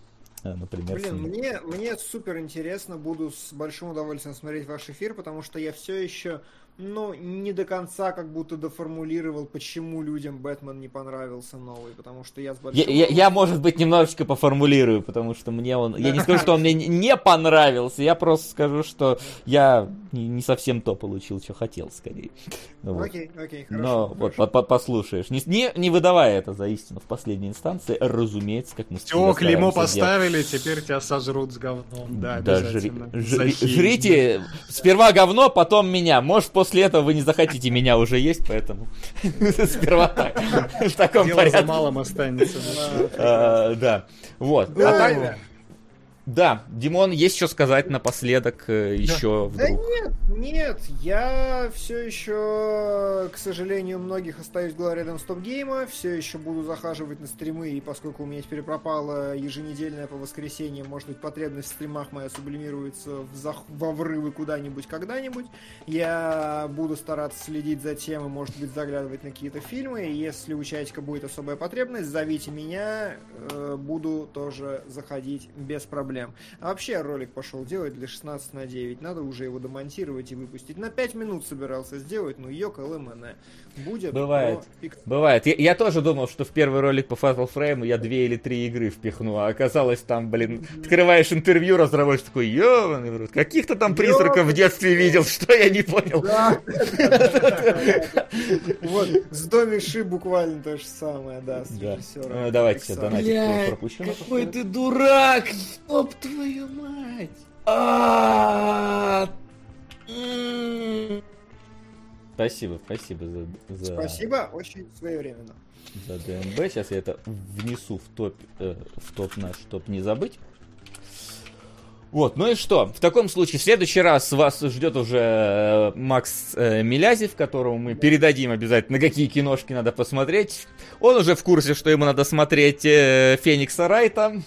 например. Блин, мне, мне супер интересно, буду с большим удовольствием смотреть ваш эфир, потому что я все еще ну, не до конца как будто доформулировал, почему людям Бэтмен не понравился новый, потому что я с большим... Я, я, я может быть, немножечко поформулирую, потому что мне он... Я не скажу, что он мне не понравился, я просто скажу, что я не, совсем то получил, что хотел, скорее. Ну, вот. Окей, окей, хорошо. Но хорошо. вот по -по послушаешь. Не, не, не выдавая это за истину в последней инстанции, разумеется, как мы Все, клеймо поставили, делать. теперь тебя сожрут с говном. Да, да жри, жри, жрите сперва говно, потом меня. Может, после после этого вы не захотите меня уже есть, поэтому <laughs> сперва так. В таком порядке. за малым останется. А, да. Вот. А да, Димон, есть что сказать напоследок э, еще да. вдруг? Да нет, нет, я все еще, к сожалению, многих остаюсь главредом стоп-гейма, все еще буду захаживать на стримы, и поскольку у меня теперь пропала еженедельная по воскресеньям, может быть, потребность в стримах моя сублимируется в зах... во врывы куда-нибудь, когда-нибудь, я буду стараться следить за тем и, может быть, заглядывать на какие-то фильмы, и если у чатика будет особая потребность, зовите меня, э, буду тоже заходить без проблем проблем. А вообще ролик пошел делать для 16 на 9. Надо уже его домонтировать и выпустить. На 5 минут собирался сделать, ну ёка ЛМН. Будет. Бывает. Но... Бывает. Я, я тоже думал, что в первый ролик по Fatal Frame я две или три игры впихну, а оказалось там, блин, открываешь интервью, разработчик такой, ёбаный каких-то там призраков в детстве видел, что я не понял. Вот, с Доми Ши буквально то же самое, да, с режиссером. Давайте, донатик пропущу. Какой ты дурак! Ёб твою мать! А! Спасибо, спасибо за, за... Спасибо, очень своевременно. За ДМБ. Сейчас я это внесу в топ, э, в топ наш, чтобы не забыть. Вот, ну и что? В таком случае, в следующий раз вас ждет уже э, Макс э, Милязев, которому мы передадим обязательно, какие киношки надо посмотреть. Он уже в курсе, что ему надо смотреть э, Феникса Райта.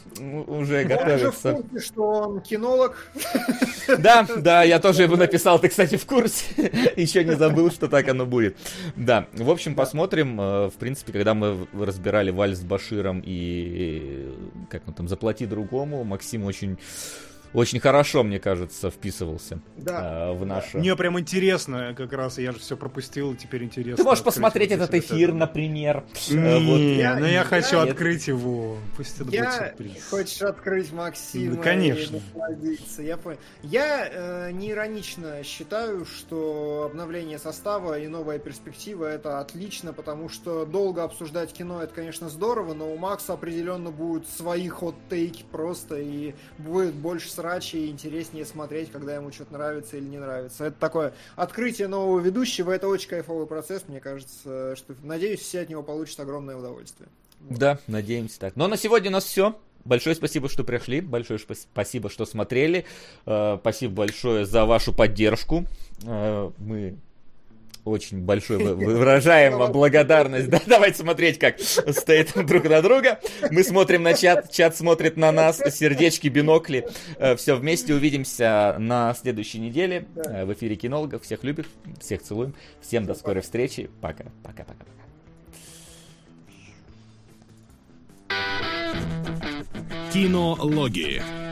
Уже он готовится. Он в курсе, что он кинолог. <laughs> Да, да, я тоже ему написал, ты, кстати, в курсе. <laughs> Еще не забыл, что так оно будет. Да, в общем, посмотрим. Э, в принципе, когда мы разбирали Вальс с Баширом и, как он там, Заплати другому, Максим очень очень хорошо, мне кажется, вписывался да. э, в нашу... Мне прям интересно, как раз я же все пропустил, теперь интересно. Ты можешь посмотреть этот эфир, это. например. Не, э, вот. я, но я, я хочу я, открыть его. Пусть это я... будет сюрприз. Хочешь открыть Максима да, конечно. Я, понял. я э, не иронично считаю, что обновление состава и новая перспектива это отлично, потому что долго обсуждать кино это, конечно, здорово, но у Макса определенно будут свои хот-тейки просто и будет больше срач и интереснее смотреть, когда ему что-то нравится или не нравится. Это такое открытие нового ведущего, это очень кайфовый процесс, мне кажется, что, надеюсь, все от него получат огромное удовольствие. Да, надеемся так. Но на сегодня у нас все. Большое спасибо, что пришли. Большое спасибо, что смотрели. Э, спасибо большое за вашу поддержку. Э, мы очень большой <laughs> выражаем вам благодарность. <laughs> Да, давайте смотреть, как стоит <laughs> друг на друга. Мы смотрим на чат, чат смотрит на нас, сердечки, бинокли. Э, Все вместе увидимся на следующей неделе в эфире кинологов. Всех любим, всех целуем. Всем до скорой встречи. Пока, пока, пока. Кинологии.